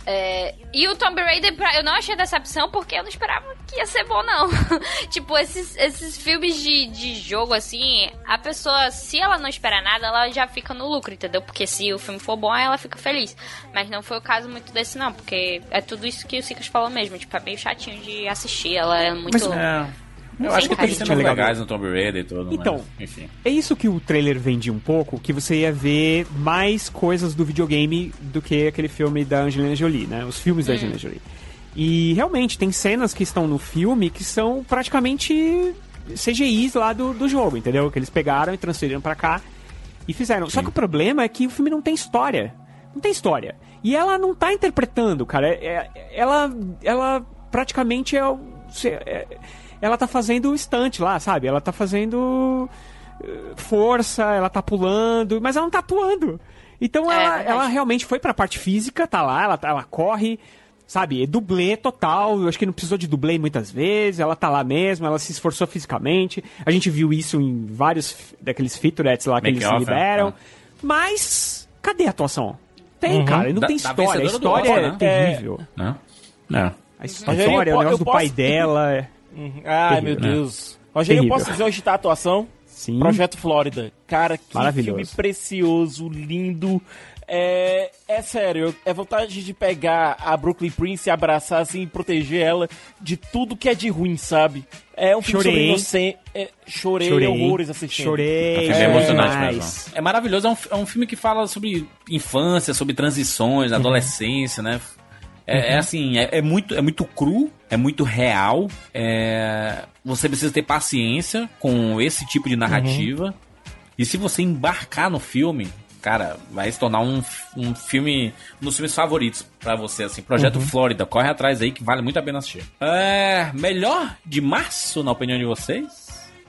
É, e o Tomb Raider, eu não achei decepção porque eu não esperava que ia ser bom, não. tipo, esses, esses filmes de, de jogo, assim, a pessoa, se ela não espera nada, ela já fica no lucro, entendeu? Porque se o filme for bom, ela fica feliz. Mas não foi o caso muito desse, não, porque é tudo isso que o Sicas falou mesmo. Tipo, é meio chatinho de assistir. Ela é muito. Mas- É. Eu acho que tem Legal. legais no Tomb Raider e tudo, Então, mas, enfim. É isso que o trailer vendia um pouco, que você ia ver mais coisas do videogame do que aquele filme da Angelina Jolie, né? Os filmes da Angelina Jolie. E realmente tem cenas que estão no filme que são praticamente CGIs lá do, do jogo, entendeu? Que eles pegaram e transferiram pra cá e fizeram. Só que o problema é que o filme não tem história. Não tem história. E ela não tá interpretando, cara. É- é- ela, ela praticamente é, é- Ela tá fazendo o estante lá, sabe? Ela tá fazendo eh, força, ela tá pulando, mas ela não tá atuando. Então É, ela, ela realmente foi pra parte física, tá lá, ela, ela corre, sabe? É dublê total. Eu acho que não precisou de dublê muitas vezes. Ela tá lá mesmo, ela se esforçou fisicamente. A gente viu isso em vários daqueles featurettes lá que eles se Make-off, é. liberam. É. Mas, cadê a atuação? Tem, cara, e não Da- tem história. A história Oscar, é né? terrível. Né? É. A Rogério, história, eu o negócio do pai posso- dela. É- Uhum. Ai, meu Terrível, né? Deus. Rogério, eu posso dizer onde tá a atuação? Sim. Projeto Flórida. Cara, que Maravilhoso. filme precioso, lindo. É, é sério, é vontade de pegar a Brooklyn Prince e abraçar assim e proteger ela de tudo que é de ruim, sabe? É um filme Chorei. sobre inocência. É, chorei, Chorei. horrores assistindo. Chorei. É, emocionante demais. mesmo. É maravilhoso, é um, é um filme que fala sobre infância, sobre transições, adolescência, né? É, é assim, é, é muito, é muito cru, é muito real. é- Você precisa ter paciência com esse tipo de narrativa. E se você embarcar no filme, cara, vai se tornar um, um filme, um dos filmes favoritos pra você, assim. Projeto Flórida, corre atrás aí que vale muito a pena assistir. É, melhor de março, na opinião de vocês?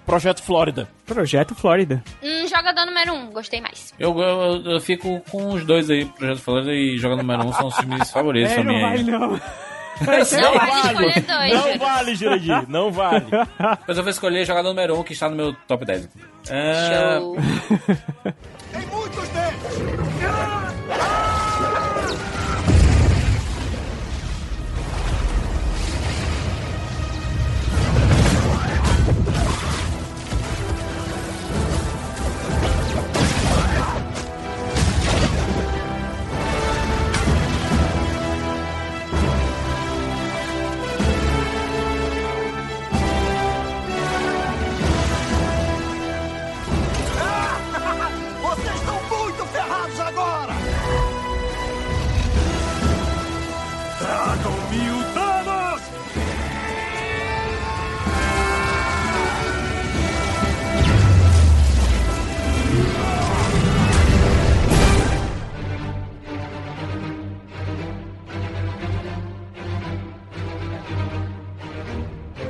Projeto Flórida. Projeto Flórida. Hum, jogador número um, gostei mais. Eu, eu, eu fico com os dois aí, Projeto Flórida e Joga Número 1 um, são os filmes favoritos É, pra mim. não vai não. Não vale dois. Não vale, Jurandir. Não vale. Depois eu vou escolher jogador número 1 um, que está no meu top 10. É... Show. Tem muitos deles!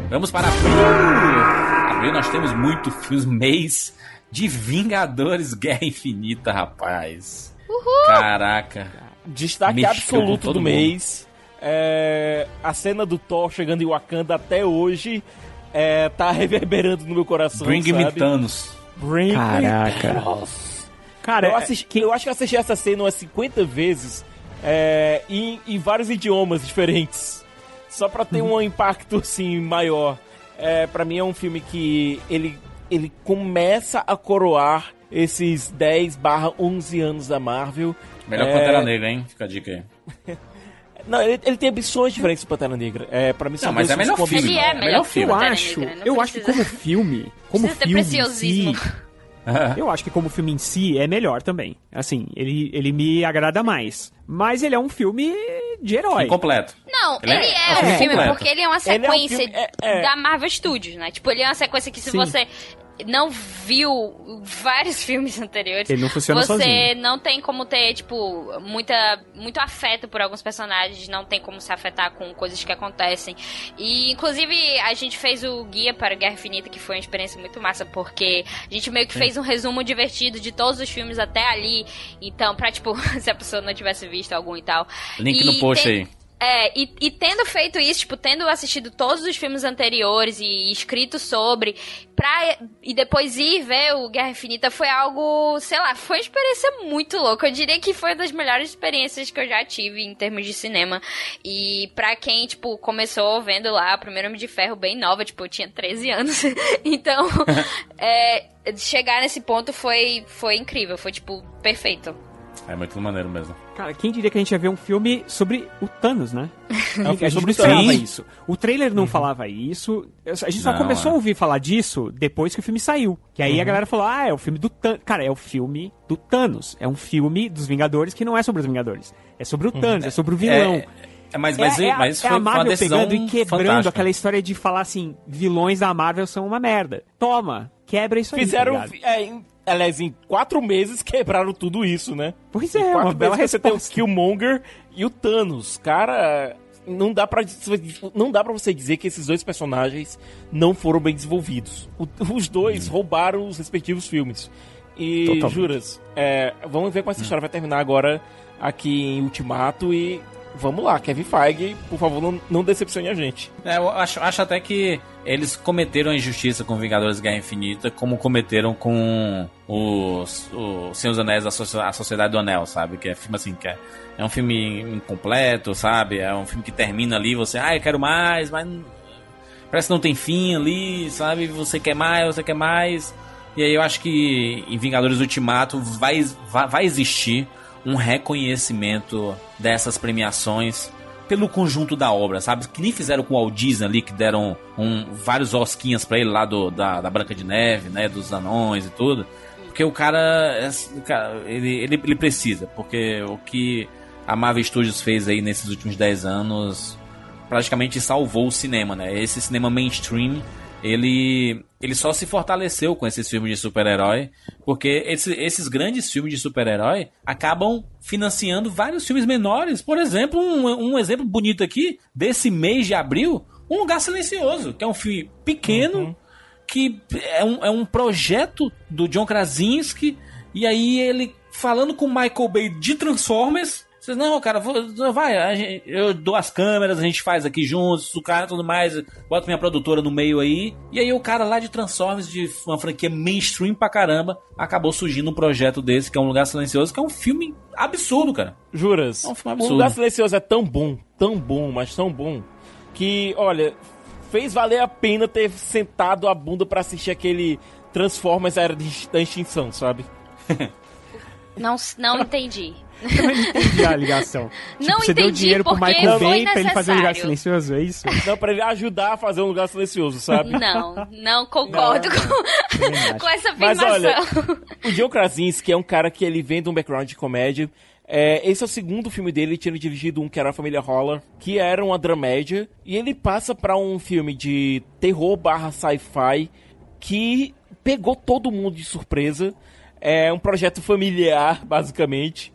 Vamos para abril. Abril nós temos muito filmes, mês de Vingadores Guerra Infinita, rapaz. Uhul. Caraca. Destaque Mexeu absoluto do mundo. mês. É, a cena do Thor chegando em Wakanda até hoje é, tá reverberando no meu coração. Bring sabe? me Thanos. Bring Caraca. me Thanos. Cara, eu, é- assisti, eu acho que eu assisti essa cena umas 50 vezes é, em, em vários idiomas diferentes. Só pra ter um impacto assim maior. É, para mim é um filme que ele, ele começa a coroar esses 10 barra 11 anos da Marvel. Melhor É, Pantera Negra, hein? Fica a dica aí. Não, ele, ele tem ambições diferentes do Pantera Negra. É, pra mim são Não, mas é melhor filme. Ele é Melhor melhor filme. Eu Pantera acho, eu acho que como filme, como filme si, preciosismo. Eu acho que como filme em si é melhor também. Assim, ele, ele me agrada mais. Mas ele é um filme de herói. Incompleto. Não, Ele ele, é- é, é um filme completo. porque ele é uma Ele é um sequência filme- é- é. da Marvel Studios, né? Tipo, ele é uma sequência que se Sim. você não viu vários filmes anteriores, Ele não funciona você sozinho. não tem como ter, tipo, muita, muito afeto por alguns personagens, não tem como se afetar com coisas que acontecem. E, inclusive, a gente fez o guia para Guerra Infinita, que foi uma experiência muito massa, porque a gente meio que fez um resumo divertido de todos os filmes até ali. Então, pra, tipo, se a pessoa não tivesse visto algum e tal. Link E no post tem- aí. É, e, e tendo feito isso, tipo, tendo assistido todos os filmes anteriores e escrito sobre, pra, e depois ir ver o Guerra Infinita foi algo, sei lá, foi uma experiência muito louca. Eu diria que foi uma das melhores experiências que eu já tive em termos de cinema. E pra quem, tipo, começou vendo lá o primeiro Homem de Ferro bem nova, tipo, eu tinha 13 anos. então, é, chegar nesse ponto foi, foi incrível, foi, tipo, perfeito. É muito maneiro mesmo. Cara, quem diria que a gente ia ver um filme sobre o Thanos, né? É um a gente sobre não esperava Sim. isso. O trailer não falava isso. A gente só Não, começou é. a ouvir falar disso depois que o filme saiu. Que aí a galera falou: ah, é o filme do Thanos. Cara, é o filme do Thanos. É um filme dos Vingadores que não é sobre os Vingadores. É sobre o Thanos, é sobre o vilão. É, é, mas, mas, é, é, mas é foi, a Marvel pegando e quebrando fantástica. aquela história de falar assim: vilões da Marvel são uma merda. Toma, quebra isso aí. Fizeram, tá é, em, aliás, em quatro meses quebraram tudo isso, né? Pois Em é, quatro uma bela meses você tem o. Killmonger e o Thanos. Cara, não dá pra não dá para você dizer que esses dois personagens não foram bem desenvolvidos. O- os dois roubaram os respectivos filmes. E Totalmente. juras, é, vamos ver como essa história vai terminar agora aqui em Ultimato e vamos lá, Kevin Feige, por favor, não, não decepcione a gente. É, eu acho, acho até que eles cometeram a injustiça com Vingadores Guerra Infinita, como cometeram com os, o Senhor Anéis, a, Soci- a Sociedade do Anel, sabe? Que é filme assim, que é, é um filme incompleto, sabe? É um filme que termina ali, você, ah, eu quero mais, mas parece que não tem fim ali, sabe? Você quer mais, você quer mais. E aí eu acho que em Vingadores Ultimato vai, vai, vai existir um reconhecimento dessas premiações pelo conjunto da obra, sabe? Que nem fizeram com o Walt Disney ali, que deram um, vários osquinhas pra ele lá do, da, da Branca de Neve, né? Dos anões e tudo. Porque o cara, é- ele, ele, ele precisa. Porque o que a Marvel Studios fez aí nesses últimos 10 anos praticamente salvou o cinema, né? Esse cinema mainstream, ele, ele só se fortaleceu com esses filmes de super-herói, porque esse- esses grandes filmes de super-herói acabam financiando vários filmes menores. Por exemplo, um, um exemplo bonito aqui, desse mês de abril, Um Lugar Silencioso, que é um filme pequeno, que é um, é um projeto do John Krasinski, e aí ele falando com o Michael Bay de Transformers, Vocês, não, cara, vou- vai, a gente- eu dou as câmeras, a gente faz aqui juntos, o cara tudo mais, bota minha produtora no meio aí. E aí o cara lá de Transformers, de uma franquia mainstream pra caramba, acabou surgindo um projeto desse, que é Um Lugar Silencioso, que é um filme absurdo, cara. Juras? É um filme o absurdo. Lugar Silencioso é tão bom, tão bom, mas tão bom, que, olha, fez valer a pena ter sentado a bunda pra assistir aquele Transformers Era de- da Extinção, sabe? Não, não entendi. Entendi a ligação. Não tipo, você deu entendi dinheiro pro Michael Bay pra ele fazer um lugar silencioso, é isso? Não, pra ele ajudar a fazer um lugar silencioso, sabe? Não, não concordo com, com essa Mas afirmação. olha, o John Krasinski é um cara que ele vem de um background de comédia. É, esse é o segundo filme dele, ele tinha dirigido um que era a Família Holler, que era uma dramédia. E ele passa pra um filme de terror barra sci-fi que pegou todo mundo de surpresa. É um projeto familiar, basicamente.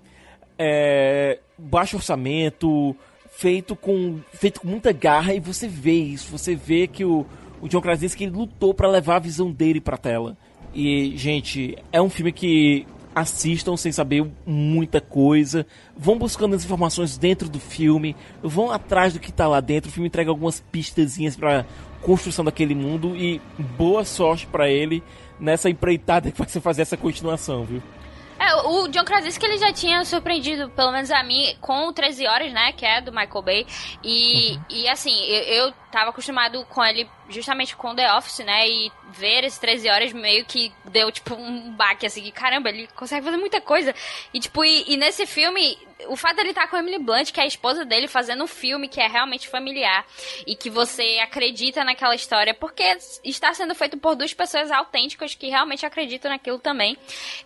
É, baixo orçamento, feito com, feito com muita garra, e você vê isso. Você vê que o, o John Krasinski lutou pra levar a visão dele pra tela. E, gente, é um filme que assistam sem saber muita coisa, vão buscando as informações dentro do filme, vão atrás do que tá lá dentro. O filme entrega algumas pistazinhas pra construção daquele mundo e boa sorte pra ele nessa empreitada que vai ser fazer essa continuação, viu? É, o John Krasinski ele já tinha surpreendido, pelo menos a mim, com o 13 Horas, né? Que é do Michael Bay. E, e assim, eu, eu tava acostumado com ele justamente com The Office, né? E ver esse 13 Horas meio que deu, tipo, um baque, assim. que, Caramba, ele consegue fazer muita coisa. E, tipo, e, e nesse filme, o fato dele estar com a Emily Blunt, que é a esposa dele, fazendo um filme que é realmente familiar. E que você acredita naquela história, porque está sendo feito por duas pessoas autênticas que realmente acreditam naquilo também.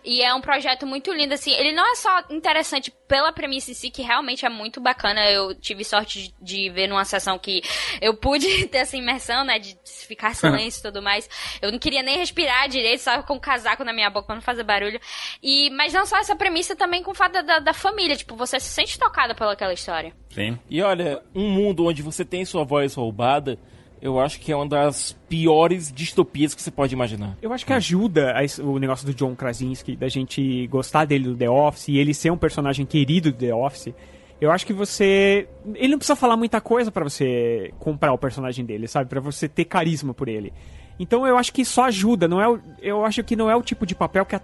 E é um projeto muito lindo, assim. Ele não é só interessante pela premissa em si, que realmente é muito bacana. Eu tive sorte de ver numa sessão que eu pude ter essa imersão, né? De ficar silêncio e tudo mais. Eu não queria nem respirar direito, só com um casaco na minha boca pra não fazer barulho. E, mas não só essa premissa, também com o fato da, da, da família. Tipo, você se sente tocada pelaquela história. Sim. E olha, um mundo onde você tem sua voz roubada, eu acho que é uma das piores distopias que você pode imaginar. Eu acho que ajuda a o negócio do John Krasinski, da gente gostar dele do The Office e ele ser um personagem querido do The Office. Eu acho que você. Ele não precisa falar muita coisa pra você comprar o personagem dele, sabe? Pra você ter carisma por ele. Então eu acho que só ajuda, não é o- eu acho que não é o tipo de papel que, a-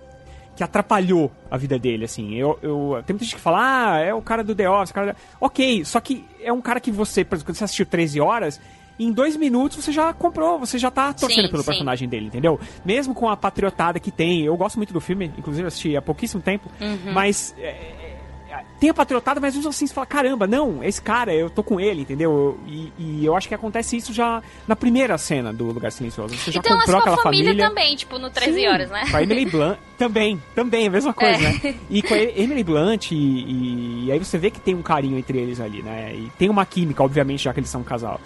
que atrapalhou a vida dele, assim. Eu, eu, tem muita gente que fala, ah, é o cara do The Office, o cara da... Ok, só que é um cara que você, por exemplo, quando você assistiu 13 horas, em dois minutos você já comprou, você já tá torcendo Sim, pelo sim. personagem dele, entendeu? Mesmo com a patriotada que tem, eu gosto muito do filme, inclusive eu assisti há pouquíssimo tempo, Uhum. mas é, tem a patriotada, mas mesmo assim você fala, caramba, não, esse cara, eu tô com ele, entendeu? E, e eu acho que acontece isso já na primeira cena do Lugar Silencioso. Você já e umas comprou aquela família, família. também, tipo, no 13 Sim, horas, né? Com a Emily Blunt também, também, a mesma coisa, É. né? E com a Emily Blunt, e, e- e aí você vê que tem um carinho entre eles ali, né? E tem uma química, obviamente, já que eles são um casal.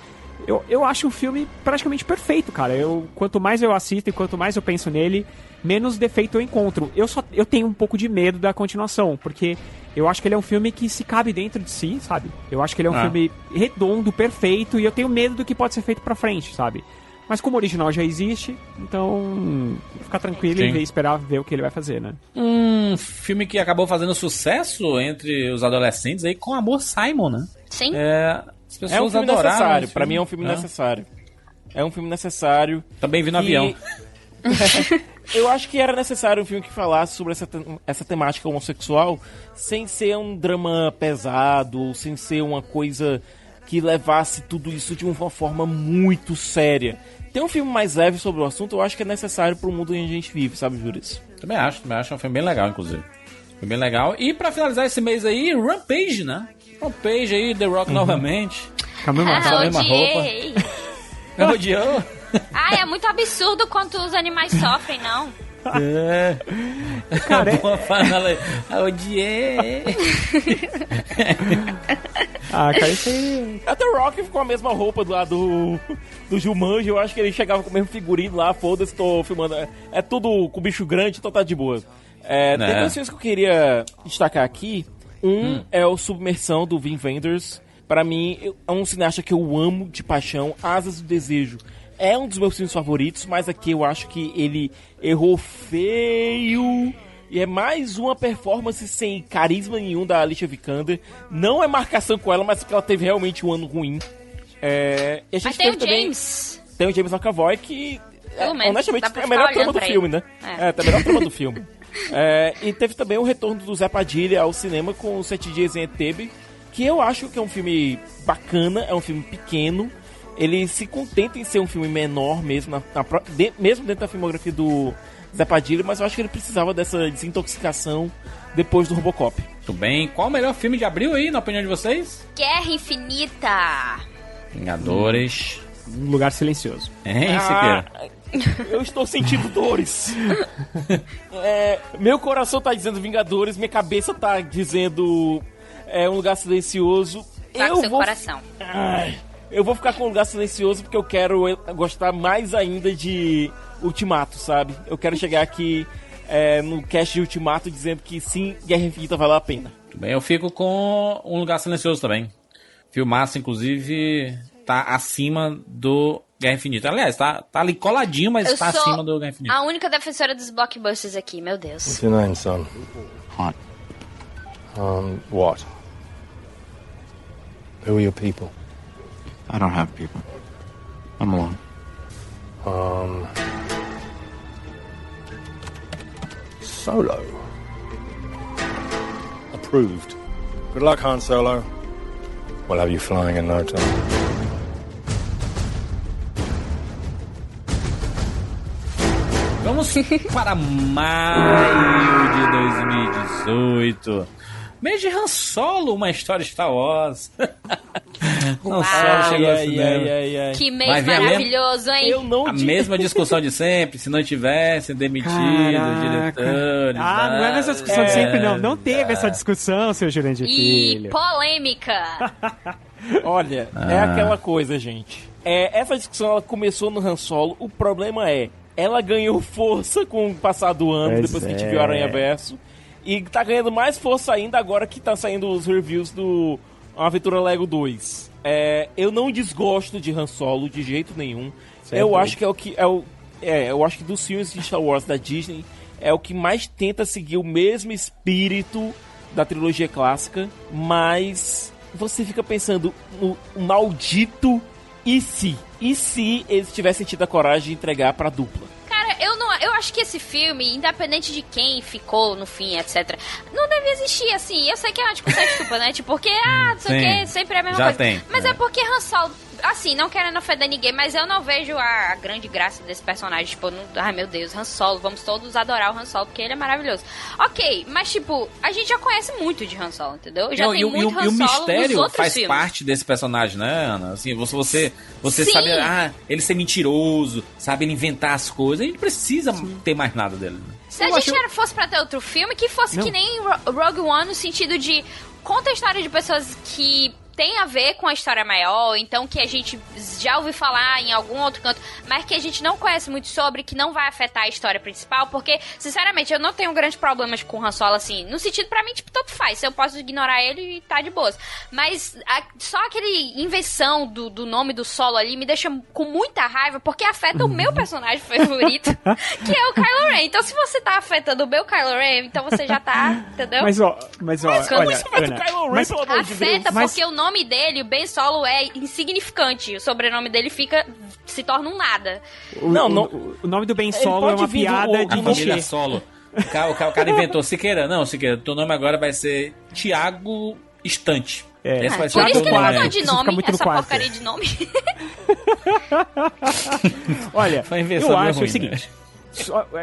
Eu, eu acho o filme praticamente perfeito, cara. Eu, quanto mais eu assisto e quanto mais eu penso nele, menos defeito eu encontro. Eu só eu tenho um pouco de medo da continuação, porque eu acho que ele é um filme que se cabe dentro de si, sabe? Eu acho que ele é um Ah. filme redondo, perfeito, e eu tenho medo do que pode ser feito pra frente, sabe? Mas como o original já existe, então ficar tranquilo e Sim. ver- esperar ver o que ele vai fazer, né? Um filme que acabou fazendo sucesso entre os adolescentes aí com Amor Simon, né? Sim. É, as pessoas É um filme adoraram necessário, pra mim é um filme né? necessário. É um filme necessário. Também vi no que- avião. Eu acho que era necessário um filme que falasse sobre essa, te- essa temática homossexual sem ser um drama pesado, ou sem ser uma coisa que levasse tudo isso de uma forma muito séria. Ter um filme mais leve sobre o assunto, eu acho que é necessário pro mundo em que a gente vive, sabe, Juras? Também acho, também acho um filme bem legal, inclusive. Foi bem legal. E pra finalizar esse mês aí, Rampage, né? Rampage aí, The Rock novamente. Com a mesma Ah, a mesma roupa. odiei. Odiou? Ah, é muito absurdo quanto os animais sofrem, não. É. Cara, é- fala. Ah, Odiei. Ah, cara, isso aí. Até o Rock ficou a mesma roupa do lado do, do Jumanji. Eu acho que ele chegava com o mesmo figurino lá. Foda-se, tô filmando. É, é tudo com bicho grande, então tá de boa. É, Tem Né. dois filmes que eu queria destacar aqui. Um é o Submersão, do Vin Wenders. Pra mim, é um cineasta que eu amo de paixão. Asas do Desejo. É um dos meus filmes favoritos, mas aqui eu acho que ele errou feio E é mais uma performance sem carisma nenhum da Alicia Vikander. Não é marcação com ela, mas porque ela teve realmente um ano ruim. É, e a gente Mas tem o também- James. Tem o James McAvoy que, é, menos, honestamente, é a melhor trama do filme, né? É. É, é a melhor trama do filme. É, e teve também o retorno do Zé Padilha ao cinema com Sete Dias em Entebbe, que eu acho que é um filme bacana, é um filme pequeno. Ele se contenta em ser um filme menor mesmo, na, na de- mesmo dentro da filmografia do Zé Padilha, mas eu acho que ele precisava dessa desintoxicação depois do Robocop. Muito bem. Qual o melhor filme de abril aí, na opinião de vocês? Guerra Infinita. Vingadores. Um lugar silencioso. Hein, Ah, eu estou sentindo dores. É, meu coração tá dizendo Vingadores, minha cabeça tá dizendo é, um lugar silencioso. Tá eu com seu vou, coração. Ai, eu vou ficar com um lugar silencioso porque eu quero gostar mais ainda de Ultimato, sabe? Eu quero chegar aqui é, no cast de Ultimato dizendo que sim, Guerra Infinita valeu a pena. Muito bem, eu fico com Um Lugar Silencioso também. Filmaço, inclusive, tá acima do Guerra Infinita. Aliás, tá, tá ali coladinho, mas Eu tá sou acima do Guerra Infinita. a única defensora dos blockbusters aqui, meu Deus. What's your name, son? Hot. Um, what? Who are your people? I don't have people. I'm alone. Um. Solo. Approved. Good luck, Han Solo. We'll have you flying in no time. Vamos para maio de 2018. Mês de Han Solo, uma história Star Wars. Han Solo chegou ao Ai, cinema. ai, ai, ai. Que mês a maravilhoso, hein? Eu não A digo- mesma discussão de sempre, se não tivessem demitido Caraca. diretores. Ah, não é essa discussão de É. sempre, não. Não teve essa discussão, seu Jurandir E Filho. polêmica. Olha, é Ah. aquela coisa, gente. É, essa discussão ela começou no Han Solo. O problema é, ela ganhou força com o passar do ano, Pois depois que a gente é. viu Aranha Verso. E tá ganhando mais força ainda agora que tá saindo os reviews do Aventura Lego 2. É, eu não desgosto de Han Solo de jeito nenhum. Certo. Eu acho que é o que. É o, é, eu acho que dos filmes de Star Wars da Disney é o que mais tenta seguir o mesmo espírito da trilogia clássica, mas você fica pensando no maldito e se? E se eles tivessem tido a coragem de entregar pra dupla? Cara, eu não, eu acho que esse filme, independente de quem ficou no fim, etc, não deve existir assim. Eu sei que é uma discussão estúpida, né? Tipo, porque ah, não sei o que, sempre é a mesma Já coisa. tem, Mas é. é. porque Han Solo, assim, não querendo ofender ninguém, mas eu não vejo a, a grande graça desse personagem, tipo, não, ai meu Deus, Han Solo, vamos todos adorar o Han Solo porque ele é maravilhoso. OK, mas tipo, a gente já conhece muito de Han Solo, entendeu? Já Não, tem e, o- muito e Han e o mistério faz filmes. parte desse personagem, né, Ana? Assim, você, você, você Sim. sabe, ah, ele ser mentiroso, sabe ele inventar as coisas. A gente precisa ter mais nada dele. né? Se a gente fosse pra ter outro filme, que fosse Não. que nem Ro- Rogue One, no sentido de conta a história de pessoas que tem a ver com a história maior, então que a gente já ouviu falar em algum outro canto, mas que a gente não conhece muito sobre, que não vai afetar a história principal, porque, sinceramente, eu não tenho grandes problemas com o Han Solo, assim, no sentido, pra mim, tipo, tanto faz, eu posso ignorar ele e tá de boas. Mas a- só aquele invenção do, do nome do Solo ali me deixa com muita raiva, porque afeta o meu personagem favorito, que é o Kylo Ren. Então, se você tá afetando o meu Kylo Ren, então você já tá, entendeu? Mas ó, mas ó, Mas como olha, isso afeta o Ana, Kylo Ren, mas- pelo amor de Afeta, Mas- porque o nome dele, o Ben Solo, é insignificante. O sobrenome dele fica. se torna um nada. o, o- o nome do Ben Solo é uma piada de a família. Solo. O cara, o cara- o cara inventou Siqueira. Não, Siqueira, teu nome agora vai ser Tiago Estante. É. Esse vai ser por o isso que ele nome. mudou de nome, essa quarto. porcaria de nome. Olha, Foi uma invenção eu acho ruim, o seguinte.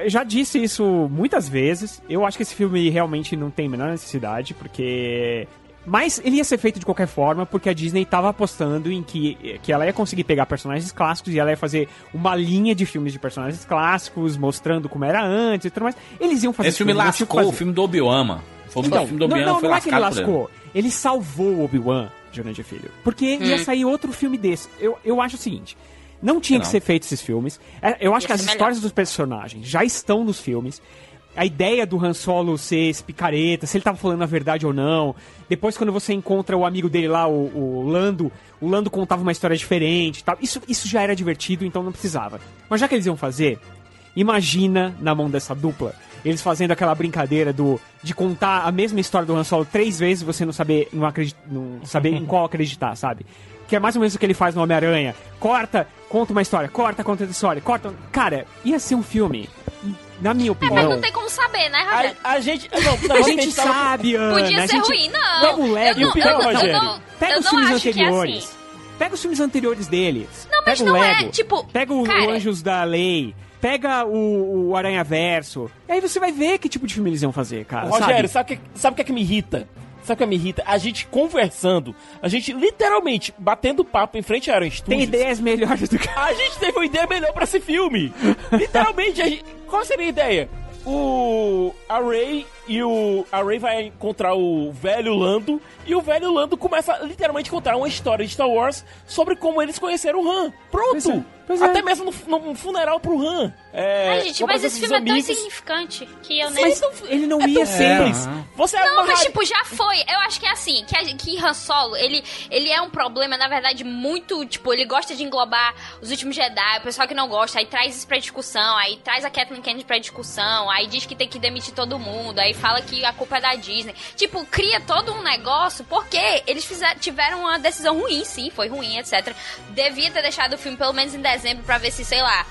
Eu já disse isso muitas vezes. Eu acho que esse filme realmente não tem a menor necessidade, porque. Mas ele ia ser feito de qualquer forma, porque a Disney estava apostando em que, que ela ia conseguir pegar personagens clássicos e ela ia fazer uma linha de filmes de personagens clássicos, mostrando como era antes e tudo mais. Eles iam fazer Esse filme iam lascou fazer. o filme do Obi-Wan, mano. O filme, Então, o filme do não, Obi-Wan não, foi não é que ele lascado por ele. lascou. Ele salvou o Obi-Wan, Jurandir Filho. Porque ia Hum. sair outro filme desse. Eu, eu acho o seguinte. Não tinha que Não. ser feito esses filmes. É, Eu acho Ia que as histórias dos personagens já estão nos filmes. A ideia do Han Solo ser esse picareta, se ele tava falando a verdade ou não. Depois, quando você encontra o amigo dele lá, o, o Lando, o Lando contava uma história diferente tal. Isso, isso já era divertido, então não precisava. Mas já que eles iam fazer, Imagina na mão dessa dupla. Eles fazendo aquela brincadeira do de contar a mesma história do Han Solo três vezes e você não saber, não, acredit, não saber em qual acreditar, sabe? Que é mais ou menos o que ele faz no Homem-Aranha. Corta, conta uma história, corta, conta outra história, corta. Cara, ia ser um filme. Na minha É, opinião. mas não tem como saber, né, Rogério? A, a gente. Não, A gente sabe, Ana. Podia a ser ruim, não. Pega o Lego, Eu não- pega, eu não- eu Rogério. não- pega eu os não filmes que é anteriores. assim. Pega os filmes anteriores deles. Não, mas pega não o é, Lego. tipo, Pega o, o cara- Anjos da Lei. Pega o, o Aranha Verso. E aí você vai ver que tipo de filme eles iam fazer, cara. Rogério, sabe? sabe o que, sabe o que é que me irrita? Sabe o que me irrita? A gente conversando, a gente literalmente batendo papo em frente a Iron Studios. Tem ideias melhores do que. A gente teve uma ideia melhor pra esse filme. Literalmente, a gente... qual seria a ideia? O a Ray e o a Ray vai encontrar o velho Lando e o velho Lando começa literalmente a contar uma história de Star Wars sobre como eles conheceram o Han. Pronto. Pois é. Até mesmo no, no funeral pro Han. É, Ai, gente, mas esse filme é tão amigos. insignificante que eu nem... mas ele não é ia simples. Você Não, mas amarrar- tipo, já foi. Eu acho que é assim, que, a- que Han Solo, ele, ele é um problema, na verdade, muito, tipo, ele gosta de englobar os últimos Jedi, o pessoal que não gosta, aí traz isso pra discussão, aí traz a Kathleen Kennedy pra discussão, aí diz que tem que demitir todo mundo, aí fala que a culpa é da Disney. Tipo, cria todo um negócio, porque eles fizeram, tiveram uma decisão ruim, sim, foi ruim, etc. Devia ter deixado o filme pelo menos em dezembro pra ver se, sei lá,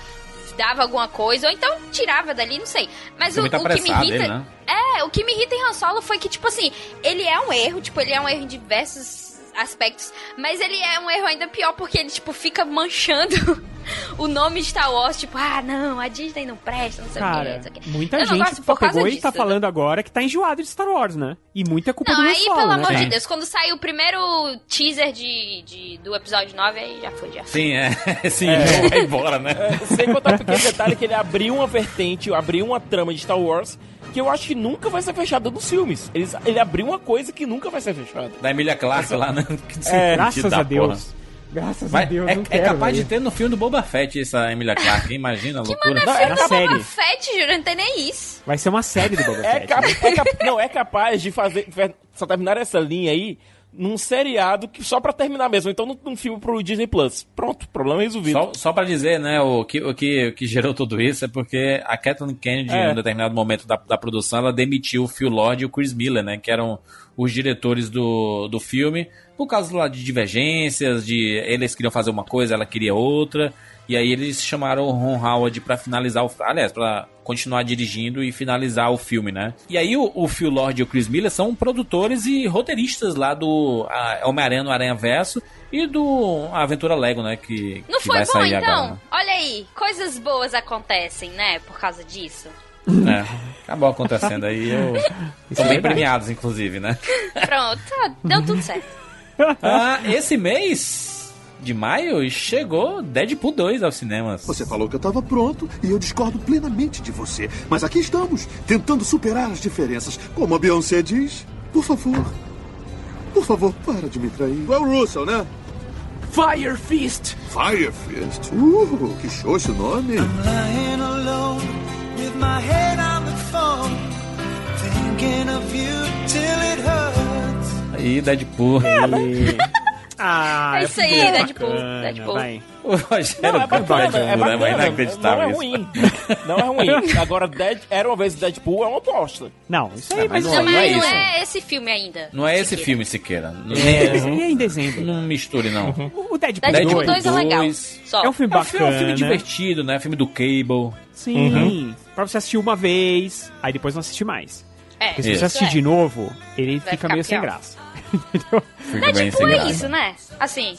dava alguma coisa, ou então tirava dali, não sei. Mas o, Também tá o que me irrita. ele, né? É, o que me irrita em Han Solo foi que, tipo assim, ele é um erro, tipo, ele é um erro em diversos aspectos, mas ele é um erro ainda pior porque ele, tipo, fica manchando o nome de Star Wars, tipo, ah, não, a Disney não presta, não sei o que, Cara, não sei o que. muita Eu não gente gosto por causa pegou e disso, tá né? falando agora que tá enjoado de Star Wars, né? E muita culpa Não, do Han aí, Solo, pelo né, amor de Deus, quando saiu o primeiro teaser de, de- do episódio 9, aí já foi, já. Sim, é. Sim, É. vai embora, né? Sem contar o pequeno detalhe que ele abriu uma vertente, abriu uma trama de Star Wars que eu acho que nunca vai ser fechada nos filmes. Eles, ele abriu uma coisa que nunca vai ser fechada. Da Emília Clarke lá, né? Que É, Graças a Deus. porra. Graças Vai- a Deus, é, não é capaz de ter no filme do Boba Fett essa Emília Clarke, imagina a Que loucura. mano, Não, é na do Boba série. Fett, juro, não tem nem isso. Vai ser uma série do Boba É, Fett. cap- né? é cap- não, é capaz de fazer. Só terminar essa linha aí num seriado que só pra terminar mesmo. Então num, num filme pro Disney Plus. Pronto, problema resolvido. Só, só pra dizer, né, o que, o, que, o que gerou tudo isso é porque a Kathleen Kennedy, É. em um determinado momento da, da produção, ela demitiu o Phil Lord e o Chris Miller, né, que eram os diretores do, do filme, por causa lá de divergências, de eles queriam fazer uma coisa, ela queria outra, e aí eles chamaram o Ron Howard pra finalizar o... Aliás, pra continuar dirigindo e finalizar o filme, né? E aí o, o Phil Lord e o Chris Miller são produtores e roteiristas lá do Homem-Aranha no Aranha Verso e do Aventura Lego, né, que, Não que foi vai bom, sair então? agora. né? Olha aí, coisas boas acontecem, né, por causa disso. É, acabou acontecendo aí. Eu... São é bem verdade. premiados, inclusive, né? Pronto, deu tudo certo. Ah, esse mês de maio chegou Deadpool 2 aos cinemas. Você falou que eu estava pronto e eu discordo plenamente de você. Mas aqui estamos, tentando superar as diferenças. Como a Beyoncé diz, por favor. Por favor, para de me trair. É o Russell, né? Fire Fist! Fire Fist. Uh, que show esse nome. Lying alone with my head on the phone, thinking of you till it hurts. Aí, Deadpool. Ah, É isso aí, filme Deadpool, bacana, Deadpool. vai. O Rogério Não, é bacana, é né? bacana. Mas inacreditável Não é ruim. Não é ruim. Agora, Dead, era uma vez Deadpool é uma aposta. Não, isso É, aí, mas mas, não, Não, não é mas não é esse filme ainda. Não é esse filme, Siqueira. Não, É, é em dezembro. não misture, não. O- O Deadpool, Deadpool 2 2 é legal. dois. Só. é um filme É filme, é bacana. um filme divertido, né? Filme do Cable. Sim. Pra você assistir uma vez, aí depois não assistir mais. É, Porque se Isso. você assistir é. de novo, ele Vai fica meio sem pior. graça. Entendeu? Bem sem Deadpool é isso, né? Assim,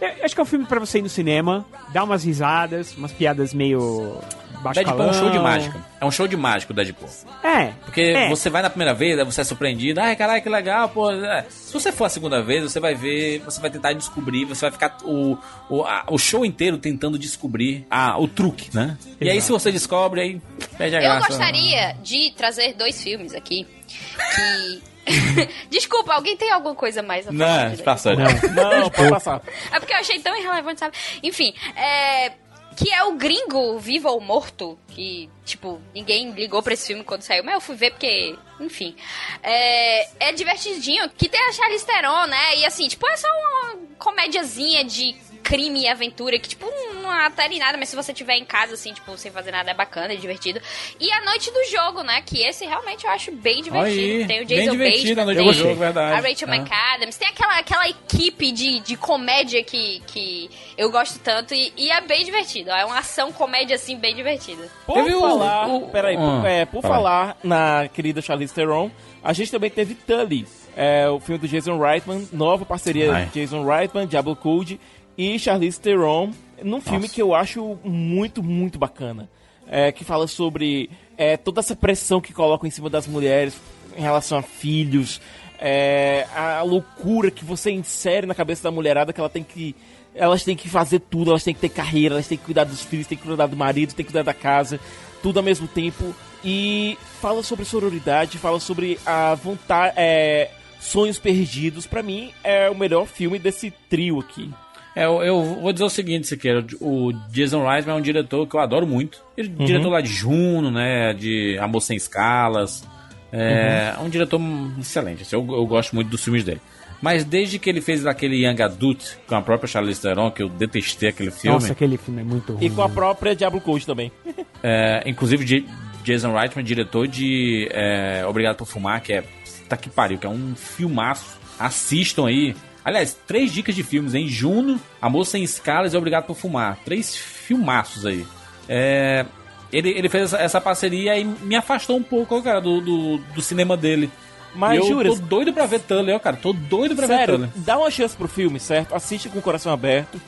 Eu acho que é um filme pra você ir no cinema, dar umas risadas, umas piadas meio baixo Deadpool é um show de calão. mágica. É um show de mágico, Deadpool. É. Porque é. você vai na primeira vez, aí você é surpreendido. Ai, caralho, que legal, pô. É. Se você for a segunda vez, você vai ver, você vai tentar descobrir, você vai ficar o, o, a- o show inteiro tentando descobrir a, o truque, né? E aí, Exato. se você descobre, aí perde a eu graça. gostaria de trazer dois filmes aqui que... Desculpa, alguém tem alguma coisa mais a falar? Não, direito? passou. Não, pode passar. É porque eu achei tão irrelevante, sabe? Enfim, é. Que é o gringo vivo ou morto. Que, tipo, ninguém ligou pra esse filme quando saiu, mas eu fui ver porque, enfim. É, é divertidinho. Que tem a Charlize Theron, né? E assim, tipo, é só uma comédiazinha de crime e aventura que, tipo, não altera em nada, mas se você tiver em casa, assim, tipo, sem fazer nada, é bacana, é divertido. E a noite do jogo, né? Que esse realmente eu acho bem divertido. Aí, tem o Jason a Bateman, noite do tem jogo, verdade. a Rachel Ah. McAdams, tem aquela, aquela equipe de, de comédia que, que eu gosto tanto e, e é bem divertido. É uma ação comédia, assim, bem divertida. Por Teve o- falar, o- peraí, por, Ah, é, por fala. falar na querida Charlize Theron, a gente também teve Tully, é, o filme do Jason Reitman, nova parceria Ai. Jason Reitman, Diablo Code e Charlize Theron, num filme que eu acho muito, muito bacana. É, que fala sobre é, toda essa pressão que colocam em cima das mulheres em relação a filhos, é, a loucura que você insere na cabeça da mulherada que ela tem que elas têm que fazer tudo, elas têm que ter carreira, elas têm que cuidar dos filhos, têm que cuidar do marido, têm que cuidar da casa, tudo ao mesmo tempo. E fala sobre sororidade, fala sobre a vontade, é, sonhos perdidos. Pra mim é o melhor filme desse trio aqui. É, eu, eu vou dizer o seguinte, Siqueira. O Jason Reisman é um diretor que eu adoro muito. Ele é Uhum. diretor lá de Juno, né? De Amor Sem Escalas. É, é um diretor excelente. assim, eu, eu gosto muito dos filmes dele. Mas desde que ele fez aquele Young Adult com a própria Charlize Theron, que eu detestei aquele filme. Nossa, aquele filme é muito ruim. E com a própria Diablo Code também. É, inclusive Jason Reitman, diretor de é, Obrigado por Fumar, que é. Tá que pariu, que é um filmaço. Assistam aí. Aliás, três dicas de filmes, hein? Juno, Amor Sem Escalas e Obrigado por Fumar. Três filmaços aí. É, ele, ele fez essa, essa parceria e me afastou um pouco, cara, do, do, do cinema dele. Mas eu jura- tô doido pra ver Tully, ó, cara. Tô doido pra ver Sério, Tully. dá uma chance pro filme, certo? Assiste com o coração aberto.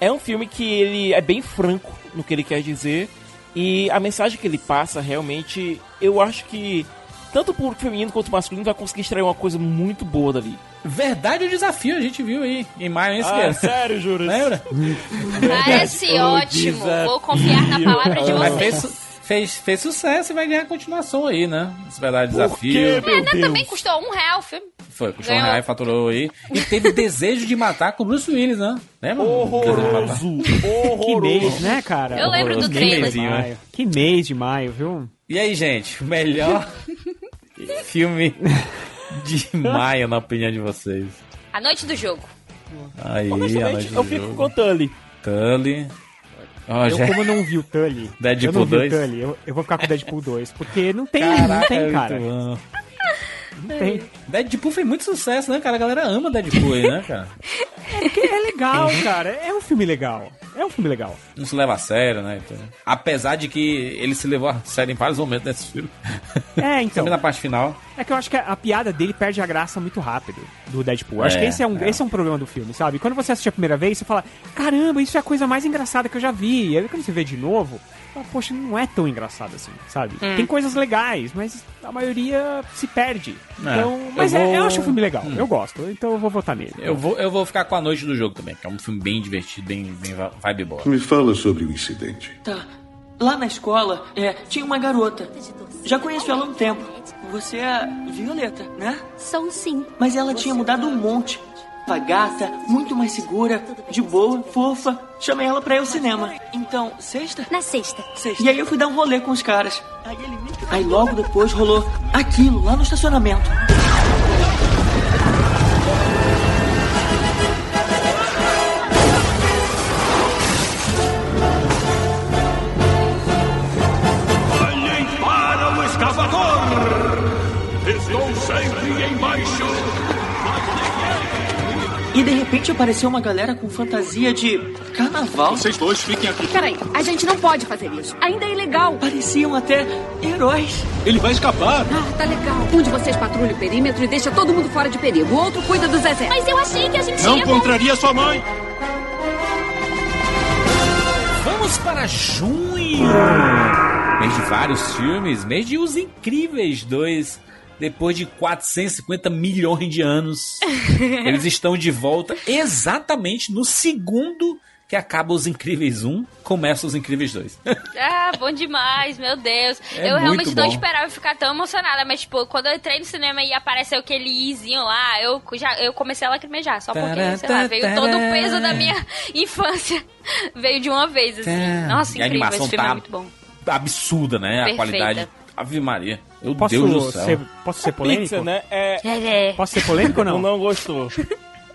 É um filme que ele é bem franco no que ele quer dizer. E a mensagem que ele passa, realmente, eu acho que tanto pro feminino quanto pro masculino vai conseguir extrair uma coisa muito boa dali. Verdade o desafio, a gente viu aí em maio, hein, Ah, sério, Júlio? Lembra? Parece O ótimo. Vou confiar na palavra de Mas vocês. fez, fez, fez sucesso e vai ganhar continuação aí, né? Esse verdade desafio. É, não, também custou um real o filme. Foi, custou um Ganhou. real e faturou aí. E teve desejo de matar com o Bruce Willis, né? Lembra? Desejo de matar. Que mês, né, cara? Eu lembro do Que trailer. Que mês de maio, viu? E aí, gente, o melhor filme de maio, na opinião de vocês. A noite do jogo. Aí, a Honestamente, noite do eu fico jogo. com o Tully. Tully. Ó, eu, já- como não vi o Tully, Deadpool eu não vi 2? o Tully, eu, eu vou ficar com o Deadpool 2, porque não tem, Caraca, não tem, é cara. bom. Não tem. Deadpool fez muito sucesso, né, cara? A galera ama Deadpool aí, né, cara? É, porque é legal, cara. É um filme legal. É um filme legal. Não se leva a sério, né? Então, apesar de que ele se levou a sério em vários momentos desse filme. É, então. Também na parte final. É que eu acho que a, piada dele perde a graça muito rápido do Deadpool. Eu acho É, que esse é, um, é. esse é um problema do filme, sabe? Quando você assiste a primeira vez, você fala, caramba, isso é a coisa mais engraçada que eu já vi. E aí quando você vê de novo, fala, poxa, não é tão engraçado assim, sabe? Hum. Tem coisas legais, mas a maioria se perde. É, Então, eu mas é- eu, vou- acho o filme legal, Hum. eu gosto, então eu vou votar nele. Eu vou, eu vou ficar com a noite do jogo também, que é um filme bem divertido, bem, bem vibe boa. Me fala sobre o incidente. Tá. Lá na escola, é, tinha uma garota. Já conheço ela há um tempo. Você é Violeta, né? Sou sim. Mas ela tinha mudado um monte. Gata, muito mais segura, de boa, fofa. Chamei ela pra ir ao cinema. Então, sexta? Na sexta. Sexta. E aí eu fui dar um rolê com os caras. Aí logo depois rolou aquilo lá no estacionamento. E de repente apareceu uma galera com fantasia de carnaval. Vocês dois fiquem aqui. Peraí, a gente não pode fazer isso. Ainda é ilegal. Pareciam até heróis. Ele vai escapar. Ah, tá legal. Um de vocês patrulha o perímetro e deixa todo mundo fora de perigo. O outro cuida do Zezé. Mas eu achei que a gente Não ia... contraria sua mãe. Vamos para junho! Mês de vários filmes, mês de Os Incríveis 2. Depois de 450 milhões de anos, eles estão de volta exatamente no segundo que acaba Os Incríveis 1, começa Os Incríveis 2. Ah, bom demais, meu Deus. É eu realmente não bom. esperava ficar tão emocionada, mas, tipo, quando eu entrei no cinema e apareceu aquele izinho lá, eu, já, eu comecei a lacrimejar, só porque, sei lá, veio todo o peso da minha infância. Veio de uma vez, assim. Nossa, E a incrível, animação esse filme tá é muito bom. absurda, né? Perfeita. A qualidade. Ave Maria. Meu Posso Deus do céu. ser, posso ser polêmico? Pixar, né? É... Posso ser polêmico ou não? Não gostou.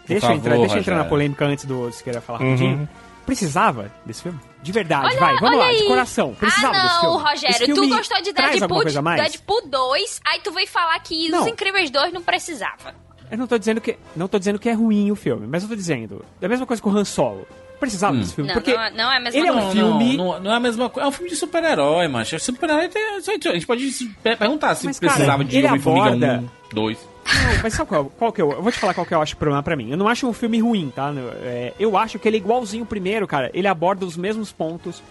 Deixa favor, eu entrar, deixa eu entrar na polêmica antes do Siqueira falar Uhum. rapidinho. Precisava desse filme? De verdade, Olha- vai, vamos lá, aí. de coração. Precisava ah, desse não, filme. Esse Rogério, tu filme gostou de traz alguma Deadpool, coisa a mais? Deadpool 2, aí tu veio falar que Não. Os Incríveis 2 não precisava. Eu não tô dizendo que não tô dizendo que é ruim o filme, mas eu tô dizendo, é a mesma coisa que o Han Solo. Precisava Hum. desse filme, Não, porque não, é- não é a mesma ele é um coisa. filme- Não, não, não é a mesma coisa. É um filme de super-herói, macho. Super-herói tem. A gente pode se perguntar se Mas, cara, precisava de ele aborda- 1, 2. Não, mas sabe qual, qual que eu, eu vou te falar qual que eu acho o problema pra mim. Eu não acho um filme ruim, tá? É, eu acho que ele é igualzinho o primeiro, cara. Ele aborda os mesmos pontos,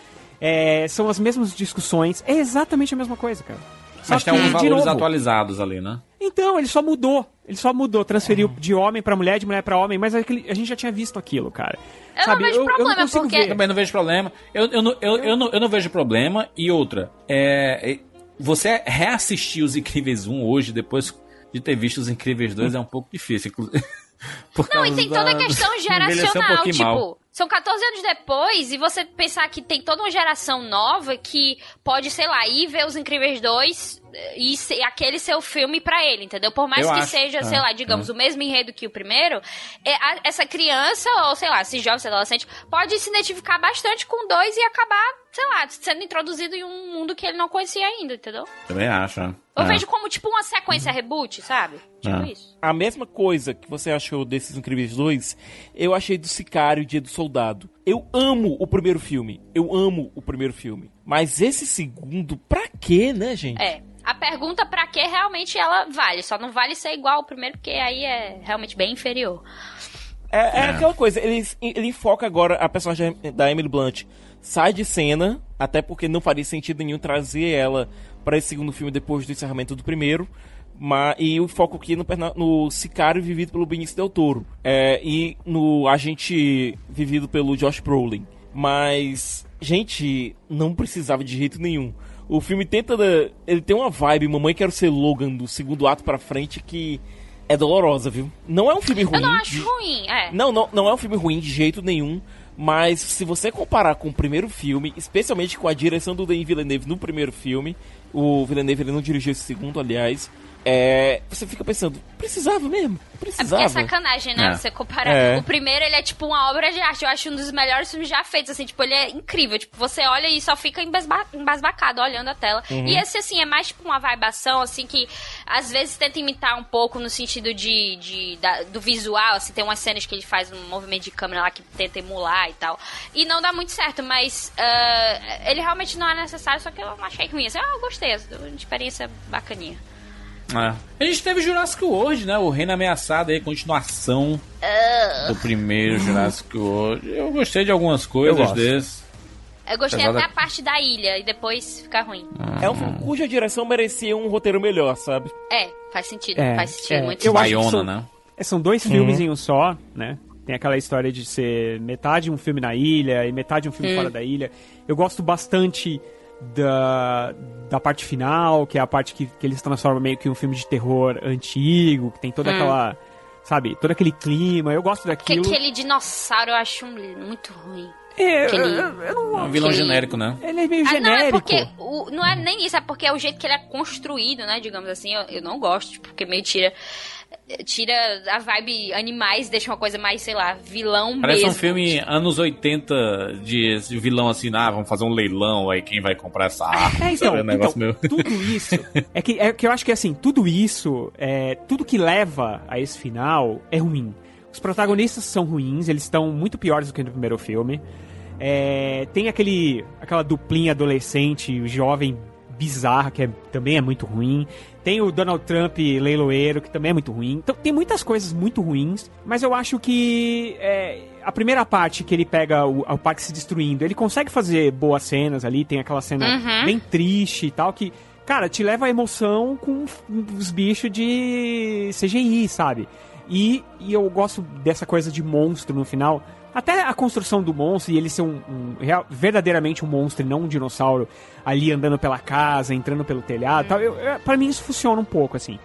é, são as mesmas discussões. É exatamente a mesma coisa, cara. Só Mas tem que, alguns de valores novo, atualizados ali, né? Então, ele só mudou. Ele só mudou, transferiu de homem pra mulher, de mulher pra homem, mas aquele- a gente já tinha visto aquilo, cara. Eu não Sabe, vejo eu, eu problema, não consigo porque- ver. Também não vejo problema. Eu, eu, não- eu, eu, não, eu não vejo problema. E outra, é, é, você reassistir Os Incríveis 1 hoje, depois de ter visto Os Incríveis 2, é um pouco difícil. Por Não, e tem toda a da- questão um geracional, pouquinho tipo, mal. São 14 anos depois e você pensar que tem toda uma geração nova que pode, sei lá, ir ver Os Incríveis 2 e aquele ser o filme pra ele, entendeu? Por mais Eu que acho, seja, é, sei lá, digamos, é. o mesmo enredo que o primeiro, é, a- essa criança, ou sei lá, esse jovem, esse adolescente, pode se identificar bastante com dois e acabar, sei lá, sendo introduzido em um mundo que ele não conhecia ainda, entendeu? Também acho. é. Eu É. vejo como, tipo, uma sequência reboot, sabe? Tipo É. isso. A mesma coisa que você achou desses Incríveis 2, eu achei do Sicário Dia do Soldado. Eu amo o primeiro filme. Eu amo o primeiro filme. Mas esse segundo, pra quê, né, gente? É. A pergunta pra que realmente ela vale. Só não vale ser igual ao primeiro, porque aí é realmente bem inferior. É, é aquela coisa, ele, ele enfoca agora a personagem da Emily Blunt. Sai de cena, até porque não faria sentido nenhum trazer ela para esse segundo filme depois do encerramento do primeiro. Mas, e o foco aqui no, perna- no Sicário vivido pelo Benício Del Toro. É, e no Agente vivido pelo Josh Brolin. Mas, gente, não precisava de jeito nenhum. O filme tenta. Ele tem uma vibe, Mamãe Quero Ser Logan, do segundo ato pra frente, que é dolorosa, viu? Não é um filme ruim. Eu não acho de- ruim, é. não, não, não é um filme ruim de jeito nenhum. Mas se você comparar com o primeiro filme, especialmente com a direção do Denis Villeneuve no primeiro filme, o Villeneuve ele não dirigiu esse segundo, aliás, é, você fica pensando, precisava mesmo? É porque Precisava. é sacanagem, né? É. Você comparar. É. O primeiro, ele é tipo uma obra de arte. Eu acho um dos melhores filmes já feitos, assim. Tipo, ele é incrível. Tipo, você olha e só fica embasba- embasbacado olhando a tela. Uhum. E esse, assim, é mais tipo uma vibação, assim, que às vezes tenta imitar um pouco no sentido de, de da- do visual. Assim, tem umas cenas que ele faz um movimento de câmera lá que tenta emular e tal. E não dá muito certo, mas ah, ele realmente não é necessário, só que eu não achei ruim. Assim, ah, eu gostei. Uma experiência bacaninha. É. A gente teve Jurassic World, né? O Reino Ameaçado aí, continuação Ah. do primeiro Jurassic World. Eu gostei de algumas coisas desse. Eu gostei Apesar até da- a parte da ilha e depois fica ruim. É um filme cuja direção merecia um roteiro melhor, sabe? É, faz sentido. É, faz sentido, é, muito eu acho que Baiona, são, né? é, são dois filmes Uhum. em um só, né? Tem aquela história de ser metade um filme na ilha e metade um filme Hum. fora da ilha. Eu gosto bastante da, da parte final, que é a parte que, que eles transformam meio que um filme de terror antigo, que tem toda Hum. aquela. Sabe, todo aquele clima. Eu gosto Que, daquilo. aquele dinossauro eu acho um- muito ruim. É, Aquele- eu- eu não- É um vilão aquele- genérico, né? Ele é meio Ah, não, é genérico. porque. O, não é nem isso, é porque é o jeito que ele é construído, né? Digamos assim, eu, eu não gosto, tipo, porque meio tira. Tira a vibe animais, deixa uma coisa mais, sei lá, vilão Parece mesmo. um filme anos 80 de vilão assim, ah, vamos fazer um leilão aí, quem vai comprar essa arma? É, então, sabe? Um negócio então, meio... tudo isso. É que, é que eu acho que assim, tudo isso, é, tudo que leva a esse final é ruim. Os protagonistas são ruins, eles estão muito piores do que no primeiro filme. É, tem aquele, aquela duplinha adolescente, jovem bizarra, que é- também é muito ruim. Tem o Donald Trump leiloeiro, que também é muito ruim. Então tem muitas coisas muito ruins, mas eu acho que é, a primeira parte que ele pega o, o parque se destruindo, ele consegue fazer boas cenas ali, tem aquela cena Uhum. bem triste e tal, que, cara, te leva a emoção com os bichos de CGI, sabe? E, e eu gosto dessa coisa de monstro no final. Até a construção do monstro e ele ser um, um real- verdadeiramente um monstro e não um dinossauro ali andando pela casa, entrando pelo telhado e tal. Eu, eu, pra mim isso funciona um pouco, assim.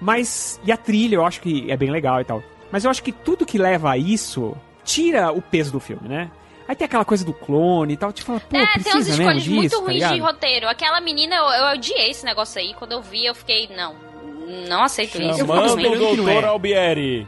Mas. E a trilha eu acho que é bem legal e tal. Mas eu acho que tudo que leva a isso tira o peso do filme, né? Aí tem aquela coisa do clone e tal, te fala, pô, É, precisa tem umas escolhas muito disso, tá ruins de ligado? roteiro. Aquela menina, eu, eu odiei esse negócio aí. Quando eu vi, eu fiquei, não. Não aceito isso. Chamando o infelizmente. doutor Albieri.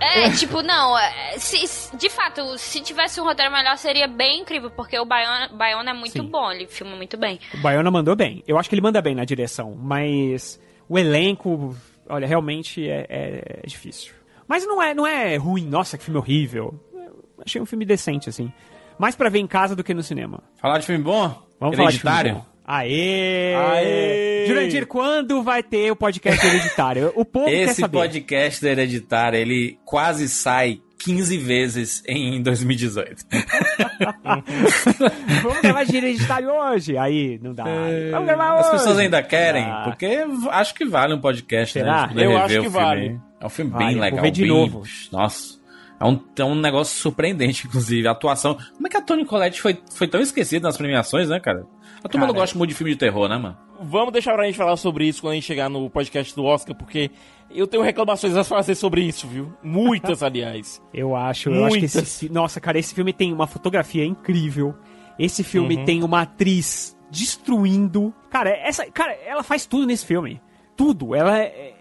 É, tipo, não, é, se, se- de fato, se tivesse um roteiro melhor seria bem incrível, porque o Baiona, Baiona é muito Sim. bom, ele filma muito bem. O Baiona mandou bem. Eu acho que ele manda bem na direção, mas o elenco, olha, realmente é, é- é difícil. Mas não é, não é ruim, nossa, que filme horrível. Eu achei um filme decente, assim. Mais pra ver em casa do que no cinema. Falar de filme bom? Vamos falar de filme Hereditário? bom. Aê! Aê! Jurandir, quando vai ter o podcast hereditário? O povo quer Esse saber. podcast da Hereditária, ele quase sai 15 vezes em 2018. Vamos gravar de hereditário hoje. Aí, não dá. Vamos gravar hoje. As pessoas ainda querem, Ah. porque acho que vale um podcast, Será? né? Eu acho que filme. vale. É um filme Vale, bem vou legal. ver de bem- novo. Nossa. É um, é um negócio surpreendente, inclusive. A atuação. Como é que a Toni Collette foi, foi tão esquecida nas premiações, né, cara? A turma não gosta muito de filme de terror, né, mano? Vamos deixar pra gente falar sobre isso quando a gente chegar no podcast do Oscar, porque eu tenho reclamações a fazer sobre isso, viu? Muitas, aliás. Eu acho, eu acho que Muitas. esse, nossa, cara, esse filme tem uma fotografia incrível. Esse filme Uhum. tem uma atriz destruindo. Cara, essa, cara, ela faz tudo nesse filme. Tudo. Ela é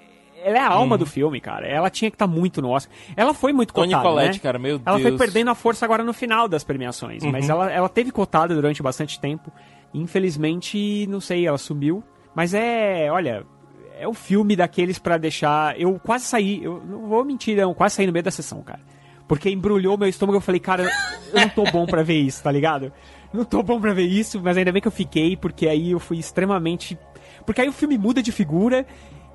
ela é a alma Uhum. do filme, cara. Ela tinha que estar muito no Oscar. Ela foi muito Toni cotada, Collette, né? cara, meu Ela foi Deus. perdendo a força agora no final das premiações, Uhum. mas ela, ela teve cotada durante bastante tempo. Infelizmente, não sei, ela sumiu. Mas é, olha, é o filme daqueles pra deixar. Eu quase saí, eu não vou mentir, não, quase saí no meio da sessão, cara. Porque embrulhou meu estômago, eu falei, cara, eu não tô bom pra ver isso, tá ligado? Não tô bom pra ver isso, mas ainda bem que eu fiquei, porque aí eu fui extremamente. Porque aí o filme muda de figura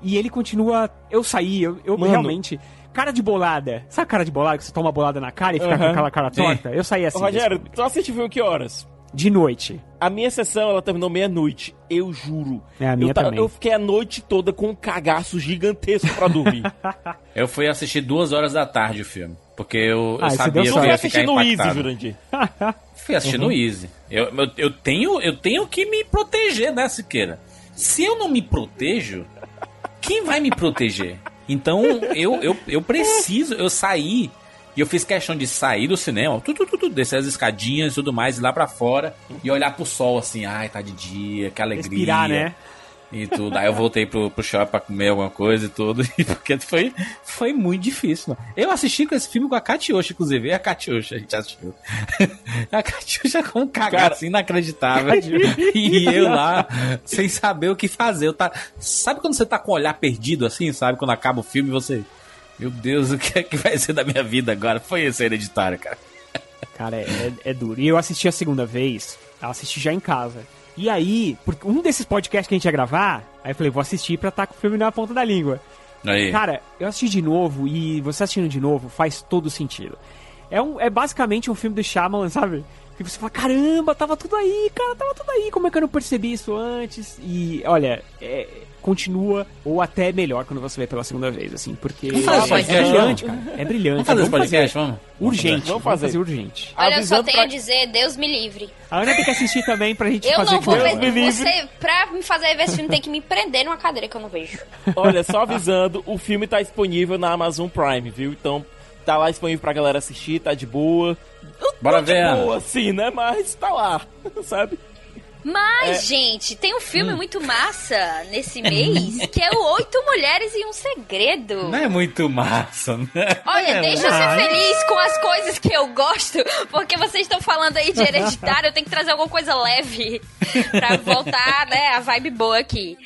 e ele continua. Eu saí, eu, eu Mano. realmente. Cara de bolada. Sabe cara de bolada que você toma bolada na cara e fica com aquela cara Sim. torta? Eu saí assim. Ô, Rogério, tu assistiu que horas? De noite. A minha sessão, ela terminou meia-noite. Eu juro. É, a minha eu, ta- também. eu fiquei a noite toda com um cagaço gigantesco pra dormir. Eu fui assistir duas horas da tarde o filme. Porque eu, eu Ah, isso sabia que eu ia assistir ficar no Easy, impactado. Jurandir. Fui assistir no Easy. Eu, eu, eu tenho, eu tenho que me proteger, né, Siqueira? Se eu não me protejo, quem vai me proteger? Então, eu, eu, eu preciso, eu saí e eu fiz questão de sair do cinema, tudo, tudo, tudo, descer as escadinhas e tudo mais, ir lá pra fora e olhar pro sol assim, ai, tá de dia, que alegria. Respirar, né? E tudo. Aí eu voltei pro, pro shopping pra comer alguma coisa e tudo. E porque foi, foi muito difícil, mano. Eu assisti com esse filme com a Katiosha, inclusive. E a Katiosha, a gente assistiu. A Katiosha com um cagaço inacreditável. e eu lá, sem saber o que fazer. Eu tá... Sabe quando você tá com o olhar perdido assim, sabe? Quando acaba o filme você. Meu Deus, o que é que vai ser da minha vida agora? Foi esse hereditário, cara. Cara, é, é- é duro. E eu assisti a segunda vez, assisti já em casa. E aí, porque um desses podcasts que a gente ia gravar, aí eu falei, vou assistir pra estar com o filme na ponta da língua. Aí. Cara, eu assisti de novo e você assistindo de novo faz todo sentido. É, um, é basicamente um filme do Shyamalan, sabe? Que você fala, caramba, tava tudo aí, cara, tava tudo aí. Como é que eu não percebi isso antes? E, olha, é, continua ou até melhor quando você vê pela segunda vez, assim, porque é podcast, brilhante, vamos? cara. É brilhante. Vamos fazer esse podcast, vamos? Urgente, Vamos vamos fazer. fazer urgente. Olha, eu só tenho pra- a dizer, Deus me livre. A Ana tem que assistir também pra gente Eu fazer não vou ver. ela. me livre. Você, pra me fazer ver esse filme, tem que me prender numa cadeira que eu não vejo. Olha, só avisando, o filme tá disponível na Amazon Prime, viu? Então tá lá disponível pra galera assistir, tá de boa. Bora de ver, Ana. boa, sim, né? Mas tá lá, sabe? Mas, É. gente, tem um filme Hum. muito massa nesse mês, que é o Oito Mulheres e um Segredo. Não é muito massa, né? Olha, É, deixa eu ser feliz com as coisas que eu gosto, porque vocês estão falando aí de hereditário, eu tenho que trazer alguma coisa leve pra voltar, né, a vibe boa aqui.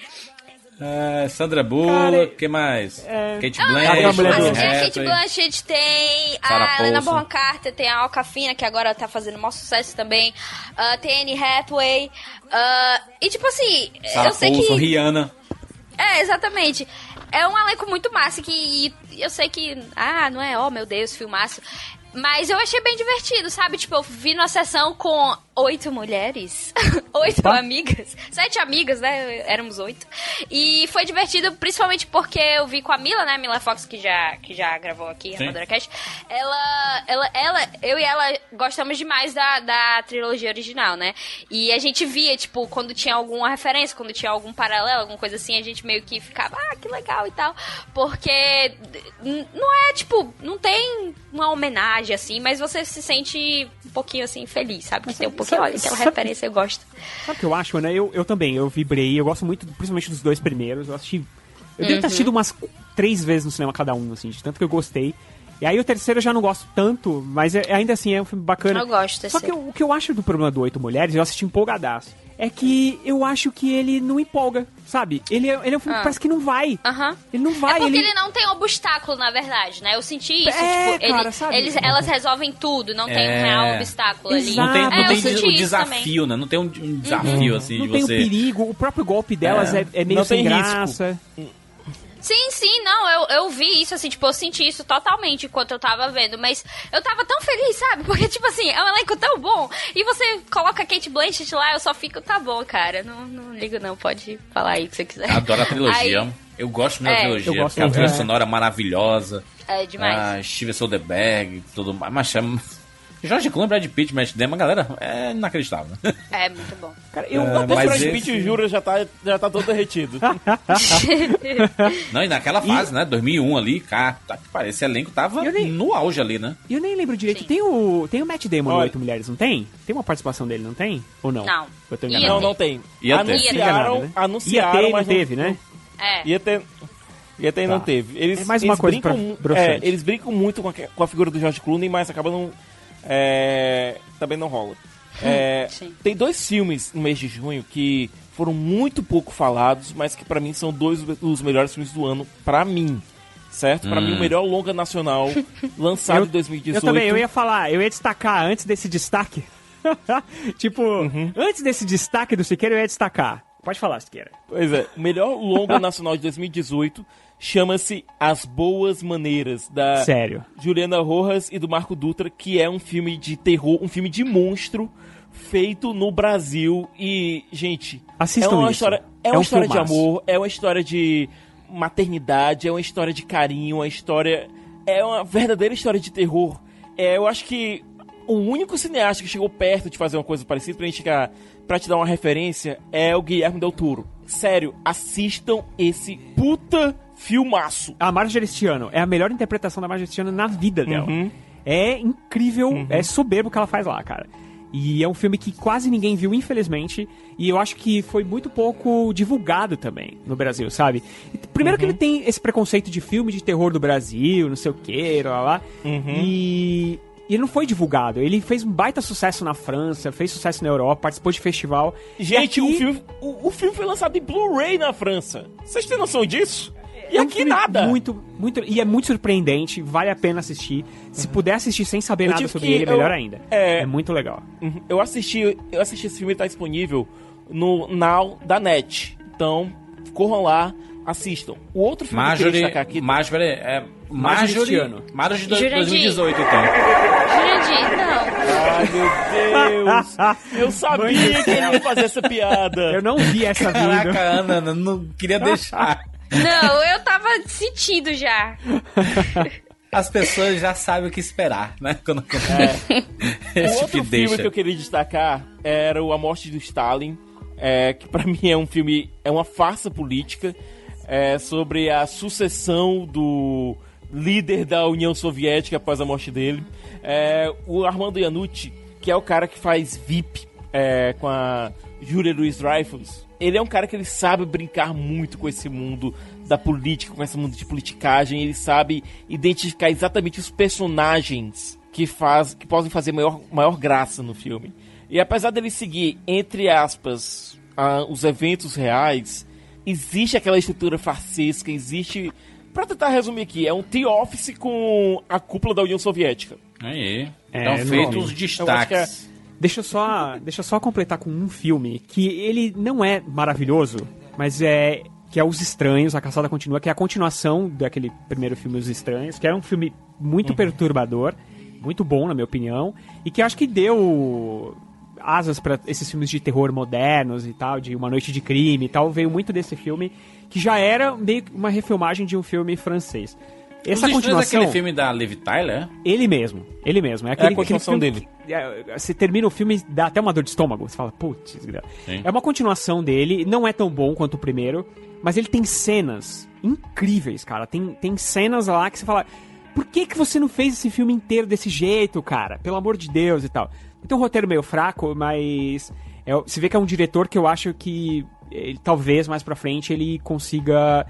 É, Sandra Bullock, que mais? Kate Blanchett, a do- a Kate. Blanchett tem, Sarah a Helena. Bonham Carter, tem a Alcafina, que agora tá fazendo maior sucesso também, ah, tem Anne Hathaway, ah, e tipo assim, Sarah eu sei Paulson, que... Rihanna. É, exatamente. É um elenco muito massa que e eu sei que, ah, não é, oh meu Deus, filmaço. Mas eu achei bem divertido, sabe? Tipo, eu vi numa sessão com oito mulheres, oito amigas, sete amigas, né? Éramos oito. E foi divertido, principalmente porque eu vi com a Mila, né? Mila Fox, que já, que já gravou aqui, a Madura Cast. Ela, ela, ela, eu e ela gostamos demais da, da trilogia original, né? E a gente via, tipo, quando tinha alguma referência, quando tinha algum paralelo, alguma coisa assim, a gente meio que ficava, ah, que legal e tal. Porque não é, tipo, não tem uma homenagem assim, mas você se sente pouquinho assim feliz, sabe? Que tem um pouquinho, olha, aquela sabe- referência eu gosto. Sabe o que eu acho, né? Eu, eu também, eu vibrei, eu gosto muito, principalmente dos dois primeiros. Eu assisti Eu devo ter Uhum. assistido umas três vezes no cinema cada um, assim, de tanto que eu gostei. E aí o terceiro eu já não gosto tanto, mas é- ainda assim é um filme bacana. Eu gosto Só que o, o que eu acho do problema do Oito Mulheres, eu assisti empolgadaço, é que eu acho que ele não empolga, sabe? Ele é, ele é um filme Ah. que parece que não vai. Aham. Ele não vai, é porque ele... ele... não tem obstáculo, na verdade, né? Eu senti isso. É, tipo, ele- cara, sabe? eles, elas resolvem tudo, não tem um É. real obstáculo ali. Não tem, não É, eu tem o isso desafio, né? Não tem um, um desafio, assim, não de tem você... o perigo, o próprio golpe delas É. é, é meio Não sem tem risco. Sim, sim, não, eu, eu vi isso, assim, tipo, eu senti isso totalmente enquanto eu tava vendo, mas eu tava tão feliz, sabe? Porque, tipo assim, é um elenco tão bom, e você coloca a Kate Blanchett lá, eu só fico, tá bom, cara, não, não ligo não, pode falar aí o que você quiser. Adoro a trilogia. Aí- Eu gosto muito da É. trilogia. Eu gosto porque a trilha é. sonora maravilhosa. É demais. A Steven Soderbergh, tudo mais. Mas chama... Jorge Clooney, Brad Pitt, Matt Damon, galera, é inacreditável. É, muito bom. Cara, Eu, É, até mas Brad esse- Pitt jura já tá, já tá todo derretido. Não, e naquela fase, né? 2001 ali, cara, tá parece, esse elenco tava no auge ali, né? E eu nem lembro direito, tem o, tem o Matt Damon no. Oito Mulheres, não tem? Tem uma participação dele, não tem? Ou não? Não. Eu tô Ia enganado. não, não tem. Ia ter. anunciaram, Ia ter, né? anunciaram, Ia ter, mas não teve, né? É. Ia ter. Ia ter e não Tá. teve. Eles, É mais uma eles coisa brincam, pra- é, eles brincam muito com a, com a figura do George Clooney, mas acaba não. É, também não rola. É, tem dois filmes no mês de junho que foram muito pouco falados, mas que pra mim são dois dos melhores filmes do ano, pra mim. Certo? Pra Hum. mim, o melhor longa nacional lançado Eu- em 2018. Eu também, eu ia falar, eu ia destacar antes desse destaque. tipo, Uhum. antes desse destaque do Siqueira, eu ia destacar. Pode falar, Siqueira. Pois é, o melhor longa nacional de 2018 chama-se As Boas Maneiras, da Sério. Juliana Rojas e do Marco Dutra, que é um filme de terror, um filme de monstro feito no Brasil e, gente, Assistam é uma isso. história, é É uma um história de filmaço. amor, é uma história de maternidade, é uma história de carinho, uma história é uma verdadeira história de terror. É, eu acho que o único cineasta que chegou perto de fazer uma coisa parecida pra gente ficar, pra te dar uma referência é o Guilherme Del Toro. Sério, assistam esse puta filmaço. A Marjorie este ano é a melhor interpretação da Marjorie este ano na vida dela. Uhum. É incrível, é soberbo o que ela faz lá, cara. E é um filme que quase ninguém viu, infelizmente. E eu acho que foi muito pouco divulgado também no Brasil, sabe? Primeiro que ele tem esse preconceito de filme de terror do Brasil, não sei o que, lá, lá. E... e ele não foi divulgado. Ele fez um baita sucesso na França, fez sucesso na Europa, participou de festival. Gente, aqui- o, filme, o, o filme foi lançado em Blu-ray na França. Vocês têm noção disso? E É um aqui nada. Muito, muito, e é muito surpreendente, vale a pena assistir. Se puder assistir sem saber Eu nada sobre ele, eu- melhor ainda. é- É muito legal. Uhum. Eu assisti, eu assisti esse filme, ele tá disponível no Now da NET. Então, corram lá, assistam. O outro filme que eu Marjorie, queria destacar aqui... Marjorie, é, Marjorie Marjorie. Marjorie de Jurandir. 2018, então. Jurandir, não. Ai, meu Deus! Eu sabia que ele ia fazer essa piada. Eu não vi essa Caraca, vindo. Ana, Ana, não queria deixar. Não, eu tava sentindo já. As pessoas já sabem o que esperar, né? Quando O Esse outro que filme deixa. que eu queria destacar era o A Morte do Stalin, é, que pra mim é um filme, é uma farsa política é, sobre a sucessão do líder da União Soviética após a morte dele. É, o Armando Iannucci, que é o cara que faz VIP é, com a Julia Louis-Dreyfus, ele é um cara que ele sabe brincar muito com esse mundo da política, com esse mundo de politicagem, ele sabe identificar exatamente os personagens que faz, que podem fazer maior, maior graça no filme. E apesar dele seguir, entre aspas, ah, os eventos reais, existe aquela estrutura farcesca, existe... Pra tentar resumir aqui, é um The-Office com a cúpula da União Soviética. Aí. É, então, não feitos os Eu acho que destaques. Deixa eu só, deixa eu só completar com um filme que ele não é maravilhoso, mas é que é Os Estranhos, A Caçada Continua, que é a continuação daquele primeiro filme Os Estranhos, que era um filme muito perturbador, muito bom na minha opinião, e que acho que deu asas pra esses filmes de terror modernos e tal, de Uma Noite de Crime e tal, veio muito desse filme, que já era meio uma refilmagem de um filme francês. Os Essa é continuação... aquele filme da Liv Tyler, é? Ele mesmo, ele mesmo. É, aquele, a continuação que- é, você termina o filme e dá até uma dor de estômago. Você fala, putz. É uma continuação dele, não é tão bom quanto o primeiro, mas ele tem cenas incríveis, cara. Tem, tem cenas lá que você fala, por que, que você não fez esse filme inteiro desse jeito, cara? Pelo amor de Deus e tal. Tem um roteiro meio fraco, mas é, você vê que é um diretor que eu acho que ele, talvez mais pra frente ele consiga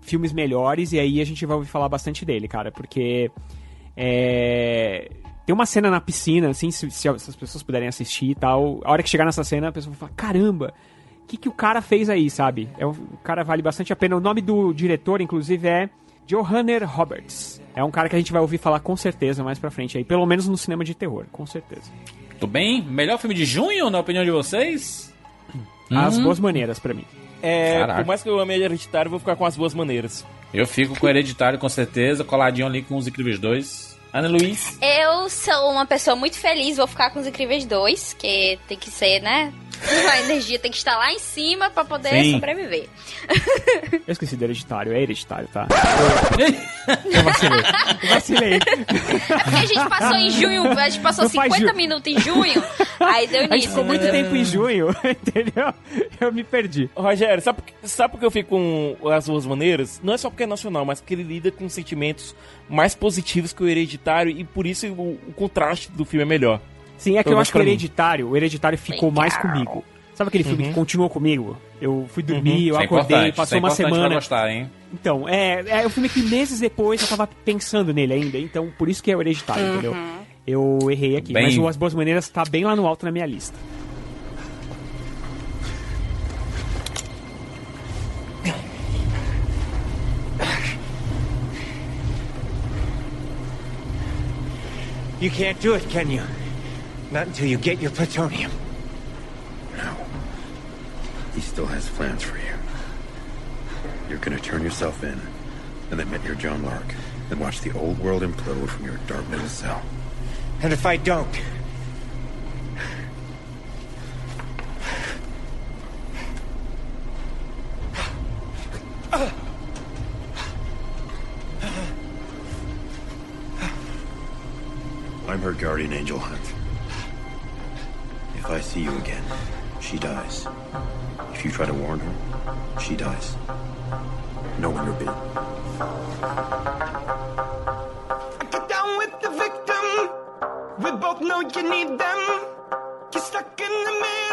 filmes melhores e aí a gente vai ouvir falar bastante dele, cara, porque é, tem uma cena na piscina, assim, se, se as pessoas puderem assistir e tal, a hora que chegar nessa cena a pessoa vai falar, caramba, o que, que o cara fez aí, sabe? É, o cara vale bastante a pena. O nome do diretor, inclusive, é Johanner Roberts. É um cara que a gente vai ouvir falar com certeza mais pra frente aí, pelo menos no cinema de terror, com certeza. Tudo bem? Melhor filme de junho, na opinião de vocês? As Hum. boas maneiras pra mim. É, Caraca. por mais que eu ame Hereditário, eu vou ficar com as boas maneiras. Eu fico com o Hereditário, com certeza, coladinho ali com os Incríveis 2. Ana Luiz? Eu sou uma pessoa muito feliz, vou ficar com os Incríveis 2, que tem que ser, né? A energia tem que estar lá em cima pra poder Sim. sobreviver. Eu esqueci do hereditário, é hereditário, tá? Eu vacilei. Eu vacilei. Porque a gente passou em junho, a gente passou Não faz 50 ju- minutos em junho, aí deu A gente nisso. ficou muito entendeu? tempo em junho, entendeu? Eu me perdi. Rogério, sabe, por que- sabe por que eu fico com as duas maneiras? Não é só porque é nacional, mas porque ele lida com sentimentos mais positivos que o hereditário e por isso o, o contraste do filme é melhor. Sim, é que eu acho que o hereditário, o hereditário ficou mais comigo. Sabe aquele filme Uhum. que continuou comigo? Eu fui dormir, eu Isso é acordei, importante, passou é uma semana. pra gostar, hein? Então, é, é um filme que meses depois eu tava pensando nele ainda, então por isso que é o hereditário, Uhum. entendeu? Eu errei aqui, Bem- mas o As Boas Maneiras tá bem lá no alto na minha lista. You can't do it, can you? Not until you get your plutonium. No. He still has plans for you. You're gonna turn yourself in, and admit you're John Lark, and watch the old world implode from your dark little cell. And if I don't, I'm her guardian angel hunt. If I see you again, she dies. If you try to warn her, she dies. When you're bit. Get down with the victim. We both know you need them. You're stuck in the middle.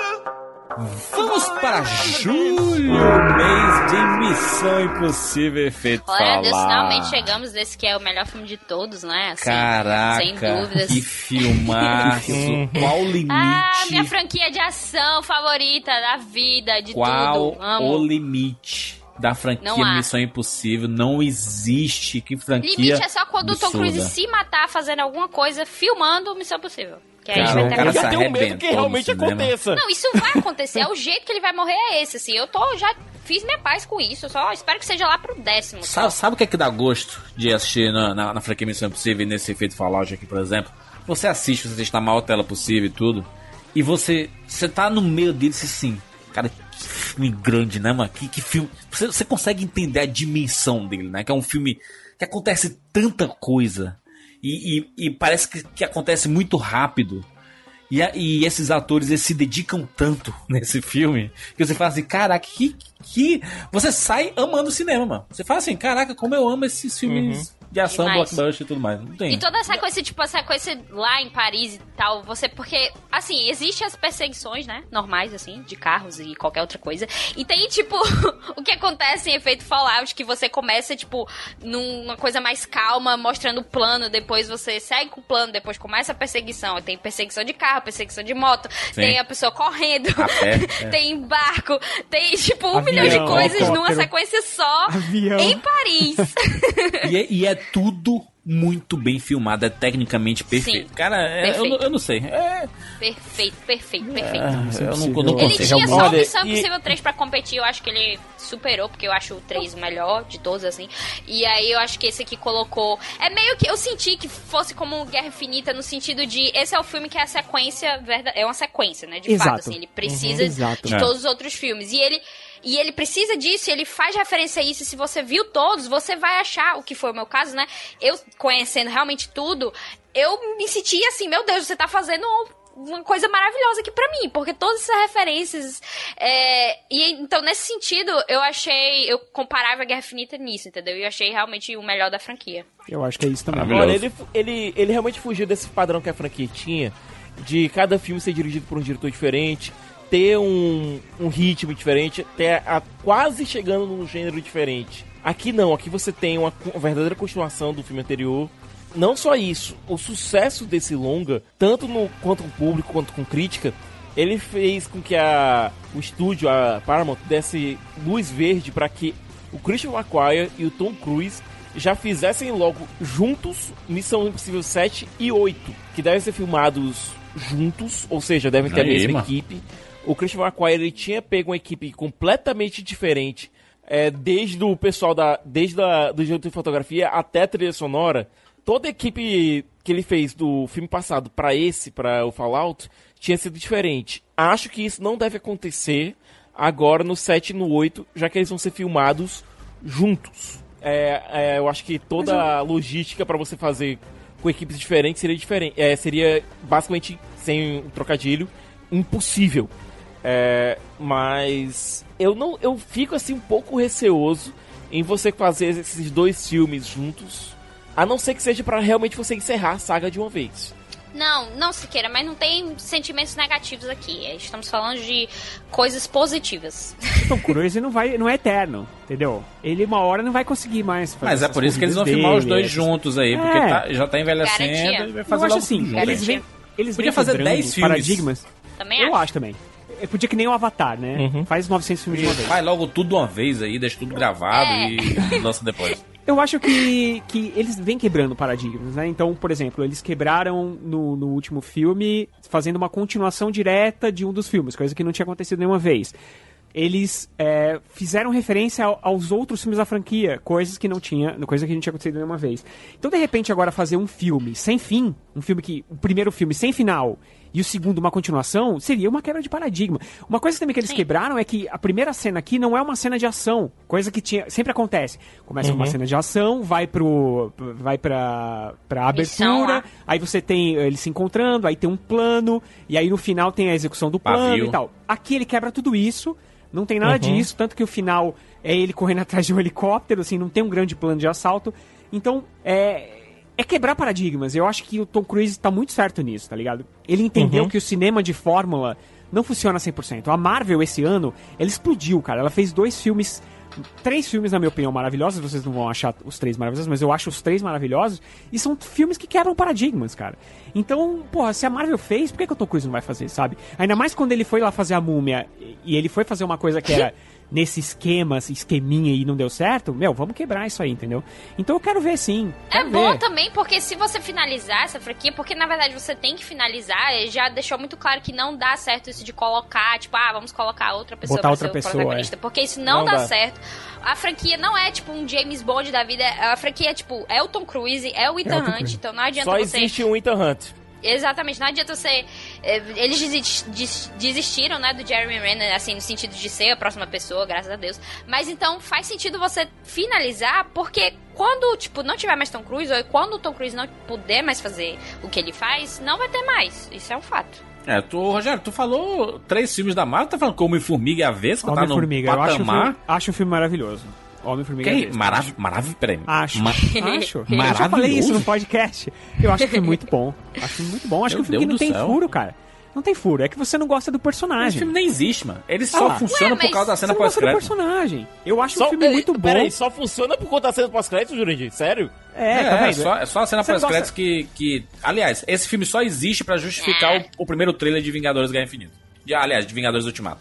Vamos para julho, mês de Missão Impossível Efeito Olha, Deus, Falar. finalmente chegamos nesse que é o melhor filme de todos, né? Assim, Caraca, Sem dúvidas. que filmaço. Qual o limite? Ah, minha franquia de ação favorita da vida, de Qual tudo. Amo. o limite da franquia. Missão Impossível? Não existe. Que franquia Limite é só quando o Tom absurda. Cruise se matar fazendo alguma coisa, filmando Missão Possível. Que aí Cara, vai o ter cara acabado. se arrebentou no cinema. Não, isso vai acontecer. é o jeito que ele vai morrer é esse, assim. Eu tô, já fiz minha paz com isso. Eu só espero que seja lá pro décimo. Sabe, sabe o que é que dá gosto de assistir na, na, na franquia Missão Impossível e nesse efeito Fallout aqui, por exemplo? Você assiste, você está na maior tela possível e tudo, e você, você tá no meio dele e assim, cara, que filme grande, né, mano? Que, que filme. Você, você consegue entender a dimensão dele, né? Que é um filme que acontece tanta coisa e, e, e parece que, que acontece muito rápido. E, a- e esses atores eles se dedicam tanto nesse filme que você fala assim, caraca, que, que. Você sai amando o cinema, mano. Você fala assim, caraca, como eu amo esses filmes de ação, Demais. blockbuster e tudo mais. Não tem. E toda essa coisa, tipo, essa coisa lá em Paris tal, você, porque, assim, existem as perseguições, né, normais, assim, de carros e qualquer outra coisa, e tem, tipo, o que acontece em efeito Fallout, que você começa, tipo, numa coisa mais calma, mostrando o plano, depois você segue com o plano, depois começa a perseguição, tem perseguição de carro, perseguição de moto, Sim. tem a pessoa correndo, A pé, é. tem barco, tem, tipo, um Avião, milhão de coisas numa sequência só, Avião. em Paris. E é, e é tudo muito bem filmado, é tecnicamente perfeito. Sim, Cara, é, eu, perfeito. não- eu não sei. É, Perfeito, perfeito, perfeito. é, eu não, eu não Ele consigo. tinha só o Olha, Missão e- Impossível 3 pra competir, eu acho que ele superou, porque eu acho o 3 o melhor de todos, assim. E aí eu acho que esse aqui colocou. É meio que eu senti que fosse como Guerra Infinita, no sentido de esse é o filme que é a sequência, verda- é uma sequência, né? De Exato. fato, assim, ele precisa Uhum, exato. de É. todos os outros filmes. E ele. E ele precisa disso, e ele faz referência a isso. E se você viu todos, você vai achar, o que foi o meu caso, né? Eu conhecendo realmente tudo, eu me senti assim, meu Deus, você tá fazendo uma coisa maravilhosa aqui pra mim, porque todas essas referências. é, e então, nesse sentido, eu achei. Eu comparava a Guerra Infinita nisso, entendeu? E eu achei realmente o melhor da franquia. Eu acho que é isso também. Olha, ele, ele, ele realmente fugiu desse padrão que a franquia tinha, de cada filme ser dirigido por um diretor diferente, ter um, um ritmo diferente, até a, quase chegando num gênero diferente. Aqui não, aqui você tem uma, verdadeira continuação do filme anterior. Não só isso, o sucesso desse longa, tanto no quanto com público quanto com crítica, ele fez com que a, o estúdio, a Paramount, desse luz verde para que o Christian McQuarrie e o Tom Cruise já fizessem logo juntos Missão Impossível 7 e 8, que devem ser filmados juntos, ou seja, devem ter a Aí, mesma mano. equipe. O Christian McQuarrie ele tinha pego uma equipe completamente diferente, é, desde o pessoal da, desde a, do diretor de fotografia até a trilha sonora. Toda a equipe que ele fez do filme passado para esse, para o Fallout, tinha sido diferente. Acho que isso não deve acontecer agora no 7 e no 8, já que eles vão ser filmados juntos. É, é, eu acho que toda a logística para você fazer com equipes diferentes seria diferente. É, seria basicamente, sem um trocadilho, impossível. É, mas eu não eu fico assim um pouco receoso em você fazer esses dois filmes juntos, a não ser que seja para realmente você encerrar a saga de uma vez. Não, não Siqueira, mas não tem sentimentos negativos aqui. Estamos falando de coisas positivas. O Tom Cruise não, vai, não é eterno, entendeu? Ele uma hora não vai conseguir mais fazer Mas é por isso que eles vão filmar os dois juntos aí, porque É. tá- já tá envelhecendo Garantia. e vai fazer Eu acho logo assim, eles vêm, eles Podia fazer quebrando 10 filmes. paradigmas. Também Eu acho. acho também. É, Podia que nem o Avatar, né? Faz 900 filmes de uma vez. Vai logo tudo de uma vez aí, deixa tudo gravado É. e lança depois. Eu acho que, que eles vêm quebrando paradigmas, né? Então, por exemplo, eles quebraram no, no último filme, fazendo uma continuação direta de um dos filmes, coisa que não tinha acontecido nenhuma vez. Eles é, fizeram referência ao- aos outros filmes da franquia, coisas que não tinha, coisa que não tinha acontecido nenhuma vez. Então, de repente, agora fazer um filme sem fim, um filme que. O primeiro filme sem final e o segundo uma continuação, seria uma quebra de paradigma. Uma coisa também que eles quebraram é que a primeira cena aqui não é uma cena de ação, coisa que tinha, sempre acontece. Começa com uma Uhum. cena de ação, vai pro vai pra, pra abertura, aí você tem eles se encontrando, aí tem um plano, e aí no final tem a execução do plano Pavio. e tal. Aqui ele quebra tudo isso, não tem nada Uhum. disso, tanto que o final é ele correndo atrás de um helicóptero, assim, não tem um grande plano de assalto. Então, é é quebrar paradigmas. Eu acho que o Tom Cruise tá muito certo nisso, tá ligado? Ele entendeu Uhum. que o cinema de fórmula não funciona 100%. A Marvel, esse ano, ela explodiu, cara. Ela fez dois filmes, três filmes, na minha opinião, maravilhosos. Vocês não vão achar os três maravilhosos, mas eu acho os três maravilhosos. E são filmes que quebram paradigmas, cara. Então, porra, se a Marvel fez, por que, que o Tom Cruise não vai fazer, sabe? Ainda mais quando ele foi lá fazer a múmia e ele foi fazer uma coisa que era nesse esquema, esse esqueminha e não deu certo, meu, vamos quebrar isso aí, entendeu? Então eu quero ver sim. É quero bom ver. também, porque se você finalizar essa franquia, porque na verdade você tem que finalizar, ele já deixou muito claro que não dá certo isso de colocar, tipo, ah, vamos colocar outra pessoa Botar pra outra ser o pessoa, protagonista, é. porque isso não, Não dá, dá. certo. A franquia não é tipo um James Bond da vida, a franquia é tipo, é o Tom Cruise, é o Ethan É Hunt, Cruise. então não adianta Só você... existe um Ethan Hunt. Exatamente, não adianta você. eh, Eles desi- des- desistiram, né, do Jeremy Renner, assim, no sentido de ser a próxima pessoa, graças a Deus. Mas então faz sentido você finalizar, porque quando, tipo, não tiver mais Tom Cruise, ou quando o Tom Cruise não puder mais fazer o que ele faz, não vai ter mais. Isso é um fato. É, tu, Rogério, tu falou três filmes da Marvel, tá falando como Homem-Formiga e a Vespa, tá no Homem-Formiga, eu acho, o patamar... filme- acho o filme maravilhoso. Homem-Formiga. Que é marav maravilhoso, peraí. Acho. Ma- acho. Eu já Maravilhoso. falei isso no podcast. Eu acho que é muito bom. Acho muito bom. Acho Meu que o filme não tem céu. furo, cara. Não tem furo. É que você não gosta do personagem. Esse filme nem existe, mano. Ele Ah só lá. funciona Ué, por causa da Você cena não gosta do pós-crédito. personagem. Eu acho Só, o filme muito bom. Peraí, só funciona por conta da cena pós-crédito, Jurandir? Sério? É, É, tá é, vendo? só, é só a cena Você pós-crédito gosta- que, que. Aliás, esse filme só existe pra justificar É. o, o primeiro trailer de Vingadores Guerra Infinita. De, aliás, de Vingadores Ultimato.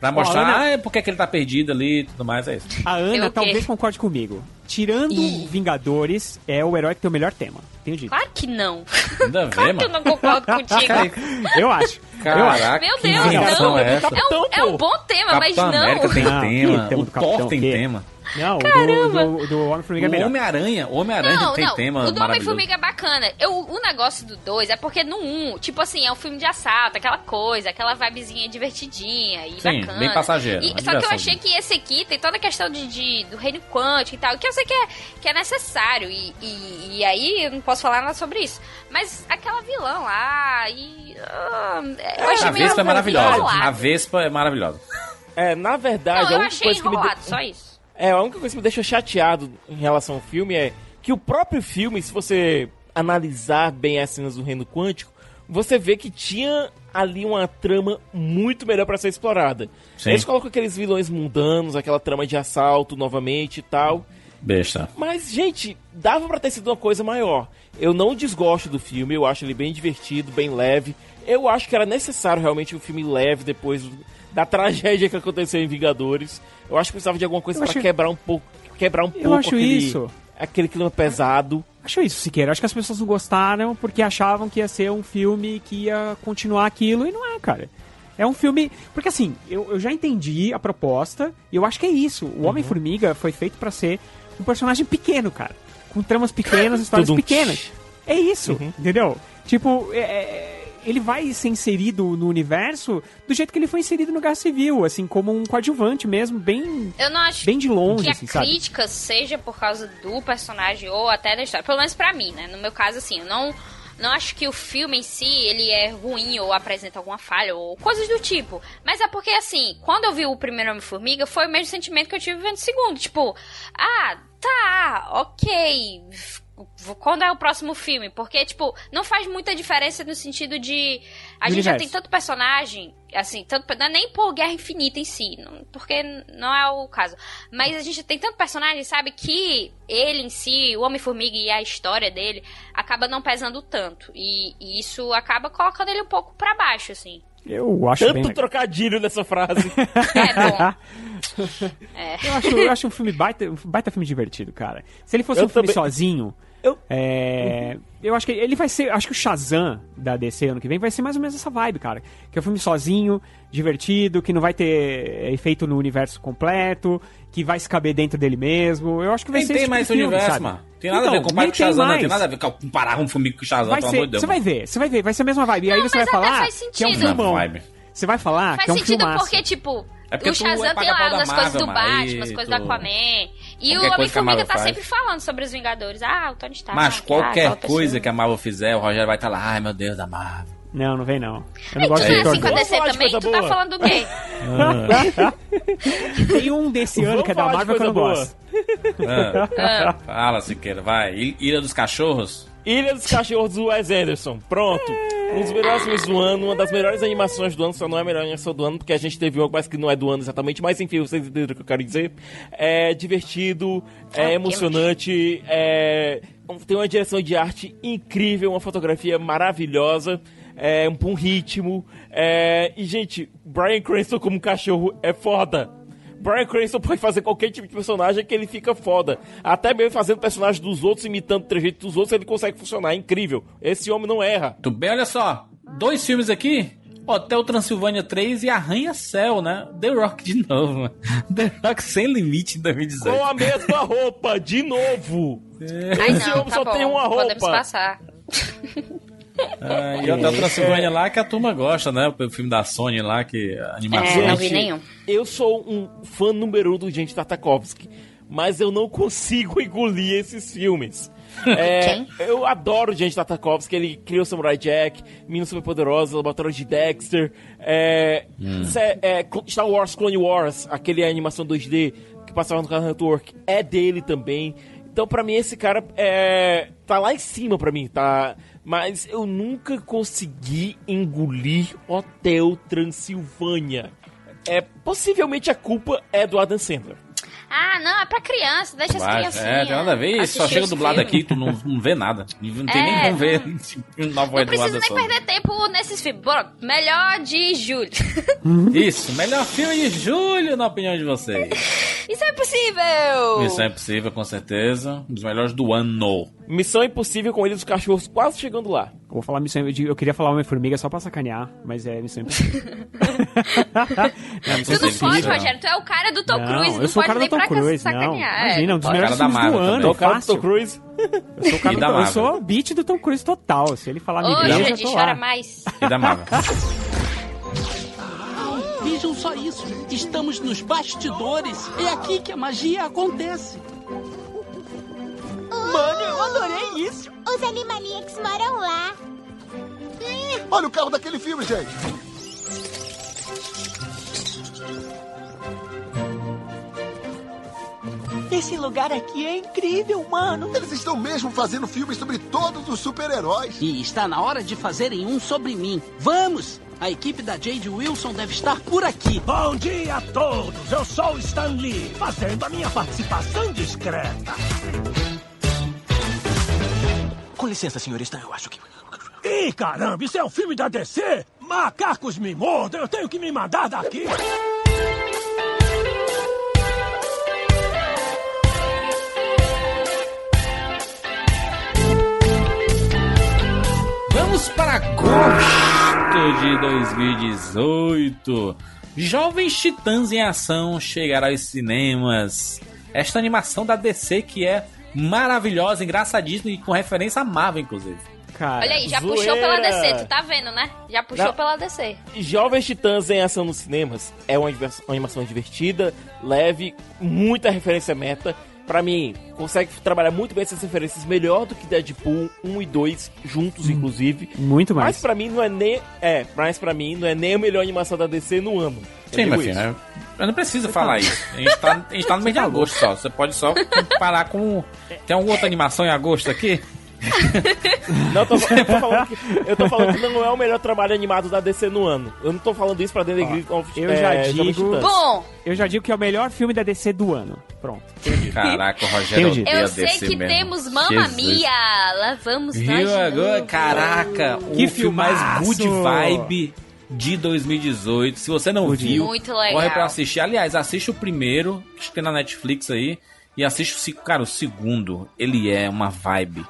Pra mostrar, Ana- ah, é porque que ele tá perdido ali e tudo mais, é isso. A Eu Ana quê? talvez concorde comigo. Tirando Vingadores, é o herói que tem o melhor tema. Tenho dito. Claro que não. Ainda vê, Claro que eu mano. não concordo contigo. Eu acho. eu. Caraca, Meu Deus, não. é? É um, é um bom tema, mas Capitão não. América tem Não, tema, o Thor tem tema. Não, o Caramba. do, do, do Homem-Formiga é O melhor. Homem-Aranha, o Homem-Aranha Não, tem não. tema o do. Homem-Formiga é bacana. Eu, o negócio do 2 é porque no 1, um, tipo assim, é um filme de assalto, aquela coisa, aquela vibezinha divertidinha e Sim, bacana. bem passageiro, E- só que eu achei que esse aqui tem toda a questão de, de- do reino quântico e tal, que eu sei que é, que é necessário. E, e, e aí eu não posso falar nada sobre isso. Mas aquela vilã lá, e. ah, eu achei A Vespa é maravilhosa. enrolado. A Vespa é maravilhosa. É, na verdade, Não, a eu achei coisa que me enrolado, de- só isso. É, a única coisa que me deixa chateado em relação ao filme é que o próprio filme, se você analisar bem as cenas do Reino Quântico, você vê que tinha ali uma trama muito melhor pra ser explorada. Sim. Eles colocam aqueles vilões mundanos, aquela trama de assalto novamente e tal. Besta. Mas, gente, dava pra ter sido uma coisa maior. Eu não desgosto do filme, eu acho ele bem divertido, bem leve. Eu acho que era necessário realmente um filme leve depois da tragédia que aconteceu em Vingadores. Eu acho que precisava de alguma coisa pra acho- quebrar um pouco, quebrar um Eu pouco acho aquele, isso. aquele clima pesado. Acho isso, Siqueira. Acho que as pessoas não gostaram porque achavam que ia ser um filme que ia continuar aquilo e não é, cara. É um filme. Porque assim, eu, eu já entendi a proposta e eu acho que é isso. O Homem-Formiga foi feito pra ser um personagem pequeno, cara. Com tramas pequenas, histórias pequenas. É isso, Uhum. entendeu? Tipo, é- é- ele vai ser inserido no universo do jeito que ele foi inserido no Guerra Civil, assim, como um coadjuvante mesmo, bem. Eu não acho Bem de longe, que a assim, sabe? crítica seja por causa do personagem ou até da história. Pelo menos pra mim, né? No meu caso, assim, eu não, não acho que o filme em si ele é ruim ou apresenta alguma falha ou coisas do tipo. Mas é porque, assim, quando eu vi o primeiro Homem-Formiga, foi o mesmo sentimento que eu tive vendo o segundo. Tipo, ah, tá, ok. Quando é o próximo filme? Porque, tipo, não faz muita diferença no sentido de. A gente já tem tanto personagem, assim, tanto, não é nem por Guerra Infinita em si, não- porque não é o caso. Mas a gente tem tanto personagem, sabe, que ele em si, o Homem-Formiga e a história dele, acaba não pesando tanto. E, e isso acaba colocando ele um pouco pra baixo, assim. Eu acho bem. Tanto legal. trocadilho nessa frase. É bom. É. Eu acho, eu acho um filme baita, um baita filme divertido, cara. Se ele fosse Eu um filme também- sozinho, é, eu acho que ele vai ser, acho que o Shazam da DC ano que vem vai ser mais ou menos essa vibe, cara. Que é um filme sozinho, divertido, que não vai ter efeito no universo completo, que vai se caber dentro dele mesmo. Eu acho que vai Nem ser tem esse mais tipo de filme, universo, sabe? mano. Tem nada a Então, ver comparar nem com Shazam, não tem mais. nada a ver com comparar um filme com o Shazam, Vai pelo ser, amor de Deus. você vai ver, você vai ver, vai ser a mesma vibe. E aí você vai falar faz que é um filmão. Vibe. Você vai falar Faz que é um sentido filmaço. porque, tipo, É o tu Shazam é tem lá da as coisas do Batman, as coisas tu- do Aquaman. E Qualquer o coisa que a Homem-Formiga tá faz. sempre falando sobre os Vingadores. Ah, o Tony Stark. Mas ah, qualquer pessoa. coisa que a Marvel fizer, o Rogério vai estar lá, ai meu Deus, da Marvel. Não, não vem não. Eu E não tu gosto não de é assim com a. DC também? Tu tá falando do quê? Tem um desse ano Vamos que é da Marvel que eu não gosto. Ah, Ah. Fala, Siqueira, vai. Il- Ilha dos Cachorros? Ilha dos Cachorros do Wes Anderson. Pronto. Um dos melhores filmes do ano, uma das melhores animações do ano, só não é a melhor animação do ano, porque a gente teve uma mas que não é do ano exatamente, mas enfim, vocês entenderam o que eu quero dizer. É divertido, é emocionante, é... tem uma direção de arte incrível, uma fotografia maravilhosa, é um bom ritmo, é... e gente, Brian Cranston como cachorro é foda. Brian Cranston pode fazer qualquer tipo de personagem que ele fica foda. Até mesmo fazendo personagens dos outros, imitando o trejeito dos outros, ele consegue funcionar. É incrível. Esse homem não erra. Tu bem, olha só. Dois filmes aqui. Hotel Transilvânia 3 e Arranha-Céu, né? The Rock de novo, mano. The Rock sem limite em 2018. Com a mesma roupa, de novo. Ai, Esse não, homem tá só bom. tem uma roupa. Podemos passar. Ah, e Hotel Transilvânia lá que a turma gosta, né? O filme da Sony lá, que a animação. É, não vi nenhum. Eu sou um fã número um do Gente Tartakovsky, mas eu não consigo engolir esses filmes. É, eu adoro o Gente Tartakovsky, ele criou Samurai Jack, Menino Superpoderosa, Laboratório de Dexter, é, Cé- é, Cl- Star Wars Clone Wars, aquele animação 2D que passava no Cartoon Network, é dele também. Então, pra mim, esse cara é, tá lá em cima pra mim, tá? Mas eu nunca consegui engolir Hotel Transilvânia. É, possivelmente a culpa é do Adam Sandler. Ah, não, é pra criança, deixa as Vai, criancinhas. é, tem nada a ver. Isso só chega dublado aqui, tu não, não vê nada. Não tem nem É, como ver. Nova Não voz precisa dublada nem só. perder tempo nesses filmes. Bora, melhor de julho. Isso, melhor filme de julho, na opinião de vocês. Isso é possível! Missão Impossível, com certeza. Um dos melhores do ano. Missão Impossível com Ilha dos Cachorros quase chegando lá. Eu vou falar missão. Eu eu queria falar Homem-Formiga só pra sacanear, mas é missão impossível. não, missão Tu não impossível. pode, Rogério. Tu é o cara do Tom Não, Cruise. eu Não sou o pode cara nem do Tom pra Cruise, não. sacanear. Imagina, um dos É, melhores filmes do ano. também. é O cara do. Tom Cruise. Eu sou o cara do da eu Marvel. sou beat do Tom Cruise total. Se ele falar a eu gente tô chora lá. mais. E da Marvel. Vejam só isso. Estamos nos bastidores. É aqui que a magia acontece. Mano, eu adorei isso. Os Animaniacs moram lá. Olha o carro daquele filme, gente. Esse lugar aqui é incrível, mano. Eles estão mesmo fazendo filmes sobre todos os super-heróis. E está na hora de fazerem um sobre mim. Vamos! A equipe da Jade Wilson deve estar por aqui. Bom dia a todos! Eu sou o Stan Lee, fazendo a minha participação discreta. Com licença, senhor Stan, eu acho que... Ih, caramba, isso é um filme da DC? Macacos me mordam, eu tenho que me mandar daqui. Vamos para agosto de 2018. Jovens Titãs em Ação chegará aos cinemas. Esta animação da DC que é maravilhosa, engraçadíssima e com referência a Marvel, inclusive. Cara, Olha aí, já zoeira. puxou pela DC, tu tá vendo, né? Já puxou Não. pela DC. Jovens Titãs em Ação nos cinemas é uma animação divertida, leve, muita referência meta. Pra mim, consegue trabalhar muito bem essas referências, melhor do que Deadpool 1 e 2 juntos, inclusive. Muito mais. Mas pra mim não é nem. É, mas pra mim não é nem a melhor animação da DC no ano. Sim, filho, isso. né? eu não preciso falar isso. A gente, tá, a gente tá no mês de agosto só. Você pode só comparar com. Tem alguma outra animação em agosto aqui? Não, eu tô, eu, tô falando que, eu tô falando que não é o melhor trabalho animado da DC no ano. Eu não tô falando isso pra denegrir Ó, of- eu é, já digo-. Bom, Eu já digo que é o melhor filme da DC do ano. Pronto. Caraca, o Rogério Entendi. eu sei DC que mesmo. temos Mamma. Mia. Lá vamos nós. Viu agora? Caraca, Que o filme mais good vibe de 2018. Se você não Good. viu, Muito legal. corre pra assistir. Aliás, assiste o primeiro, que tem na Netflix aí, e assiste o segundo. Cara, o segundo, ele é uma vibe.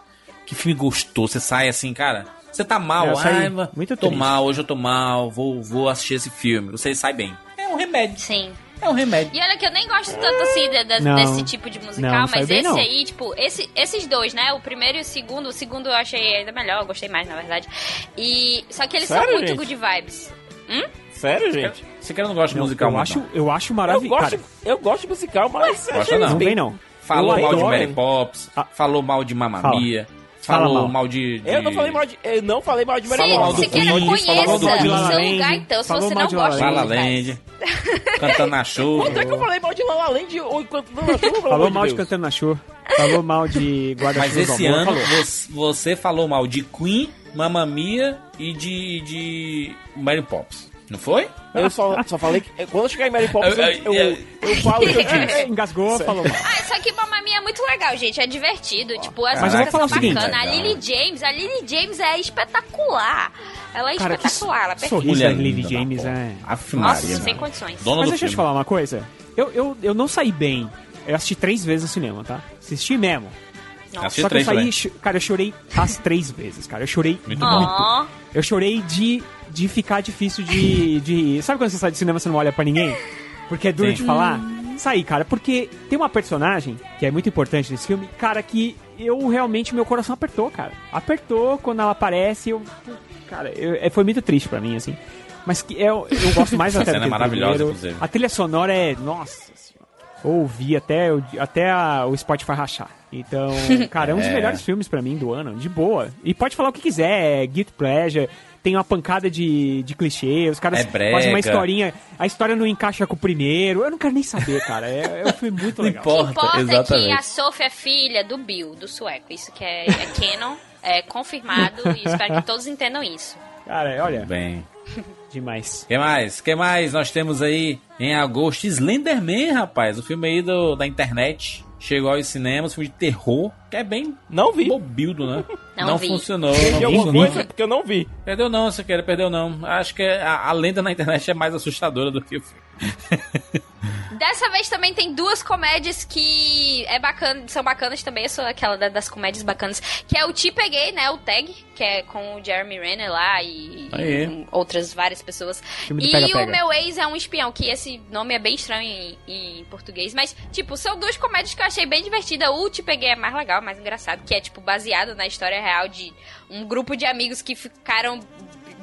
Que filme gostoso. Você sai assim, cara. Você tá mal, Eu saí ah, muito tô triste. mal, hoje eu tô mal, vou, vou assistir esse filme. Você sai bem. É um remédio. Sim. É um remédio. E olha que eu nem gosto tanto assim de- de- Não. desse tipo de musical, Não, mas bem, esse não. aí, tipo, esse, esses dois, né? O primeiro e o segundo. O segundo eu achei ainda melhor, eu gostei mais, na verdade. E. Só que eles Sério, são muito gente? good vibes. Hum? Sério, gente? Você que não gosta de musical, eu não, acho, eu acho Eu maravilhoso. gosto, eu gosto de musical, mas. Gosta não. Bem- não. Falou Eu mal de adoro. Mary Pops, Ah. falou mal de Mamma Fala. Falou mal. mal de, de- Eu não falei mal de. Eu não falei mal de Mary Falou mal do Queen, falou mal o seu Land, lugar, então. Se falou você mal não de gosta La La La de Land, cantando na chuva. Quando é que eu falei mal de La La Land ou enquanto não na pelo Falou mal de? Cantando na Chuva. Falou mal de Mas Guarda-Chuva esse do Amor. ano falou. você, você falou mal de Queen, Mamma Mia e de, de Mary Pops. Não foi? Eu só, só falei que. Quando eu chegar em Mary Poppins, eu, Eu- eu, eu- eu falo o que eu disse. É, Engasgou, falou. Ah, só que Mamma Mia é muito legal, gente. É divertido. Tipo, as Mas eu vou músicas falar são o seguinte. bacanas. A. Lily James, a Lily James é espetacular. Ela é Cara, espetacular, ela é perfeita. Mulher da Lily James é... Nossa, sem condições. Dona Mas deixa eu te falar uma coisa. Eu, eu, eu não saí bem. Eu assisti três vezes no cinema, tá? Assisti mesmo. Assisti Só que eu três saí, cara, eu chorei as três vezes, cara. Eu chorei Muito muito. Eu chorei de, de ficar difícil de, de. Sabe quando você sai do cinema e você não olha pra ninguém? Porque é duro Sim. de falar? Saí, cara, porque tem uma personagem que é muito importante nesse filme, cara, que eu realmente, meu coração apertou, cara. Apertou quando ela aparece, eu. Cara, eu- é, foi muito triste pra mim, assim. Mas que eu, eu gosto mais até cena é maravilhosa, primeiro. inclusive. A trilha sonora é. Nossa senhora. Ouvi até, o- até a- o Spotify rachar. Então, cara, é um dos É. melhores filmes pra mim do ano, de boa. E pode falar o que quiser, é Guilty Pleasure, tem uma pancada de, de clichê, os caras É brega. fazem uma historinha, a história não encaixa com o primeiro. Eu não quero nem saber, cara. É, é um filme muito Não legal. o que importa, importa é que a Sophie é filha do Bill, do sueco. Isso que é, é canon, é confirmado e espero que todos entendam isso. Cara, olha, Bem. demais. que mais? que mais nós temos aí em agosto? Slenderman, rapaz. O filme aí do, da internet. Chegou aos cinemas, filme de terror, que é bem Não vi. bobildo, né? Não vi. funcionou. Não alguma funcionou. coisa porque eu não vi. Perdeu não, você quer, perdeu não. Acho que a, a lenda na internet é mais assustadora do que o filme. Dessa vez também tem duas comédias que é bacana, são bacanas também. Eu sou aquela da- das comédias bacanas. Que é o Te Peguei, né? O Tag, que é com o Jeremy Renner lá e, e outras várias pessoas. E Pega Pega. o Meu Ex é um Espião, que esse nome é bem estranho em, em português. Mas, tipo, são duas comédias que eu achei bem divertida. O Te Peguei é mais legal, mais engraçado, que é, tipo, baseado na história real de um grupo de amigos que ficaram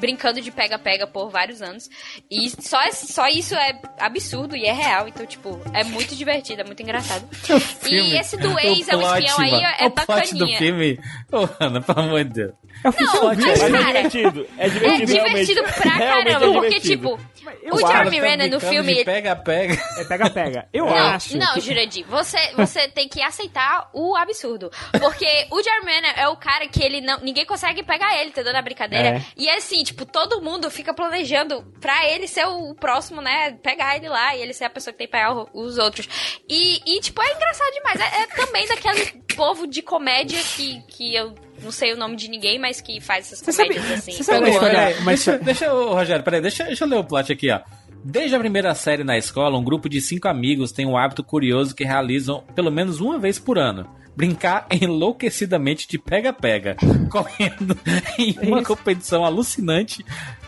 brincando de pega-pega por vários anos. E só, só isso é absurdo e é real. Então, tipo, é muito divertido, é muito engraçado. E esse do ex é um espião aí, mano. é o plot do bacaninha. filme. Ô, Ana, pelo amor de Deus. É Não, mas, Mas é cara, divertido. É é divertido, divertido realmente. pra Realmente é caramba, porque, divertido. tipo, o Jeremy Renner no filme... Pega, pega. É pega, pega. Eu Não, acho. não, que- Jurandir, você, você tem que aceitar o absurdo. Porque o Jeremy Renner é o cara que ele não. Ninguém consegue pegar ele, entendeu? Na brincadeira. É. E assim, tipo, todo mundo fica planejando pra ele ser o próximo, né? Pegar ele lá e ele ser a pessoa que tem que pegar os outros. E, e, tipo, é engraçado demais. É, é também daquele povo de comédia que, que eu não sei o nome de ninguém, mas que faz essas comédias assim. Peraí, Boa. peraí, deixa, deixa, ô, Rogério, peraí, deixa, deixa eu ler o plot aqui, ó. Desde a primeira série na escola, um grupo de cinco amigos tem um hábito curioso que realizam pelo menos uma vez por ano. Brincar enlouquecidamente de pega-pega, correndo em uma competição alucinante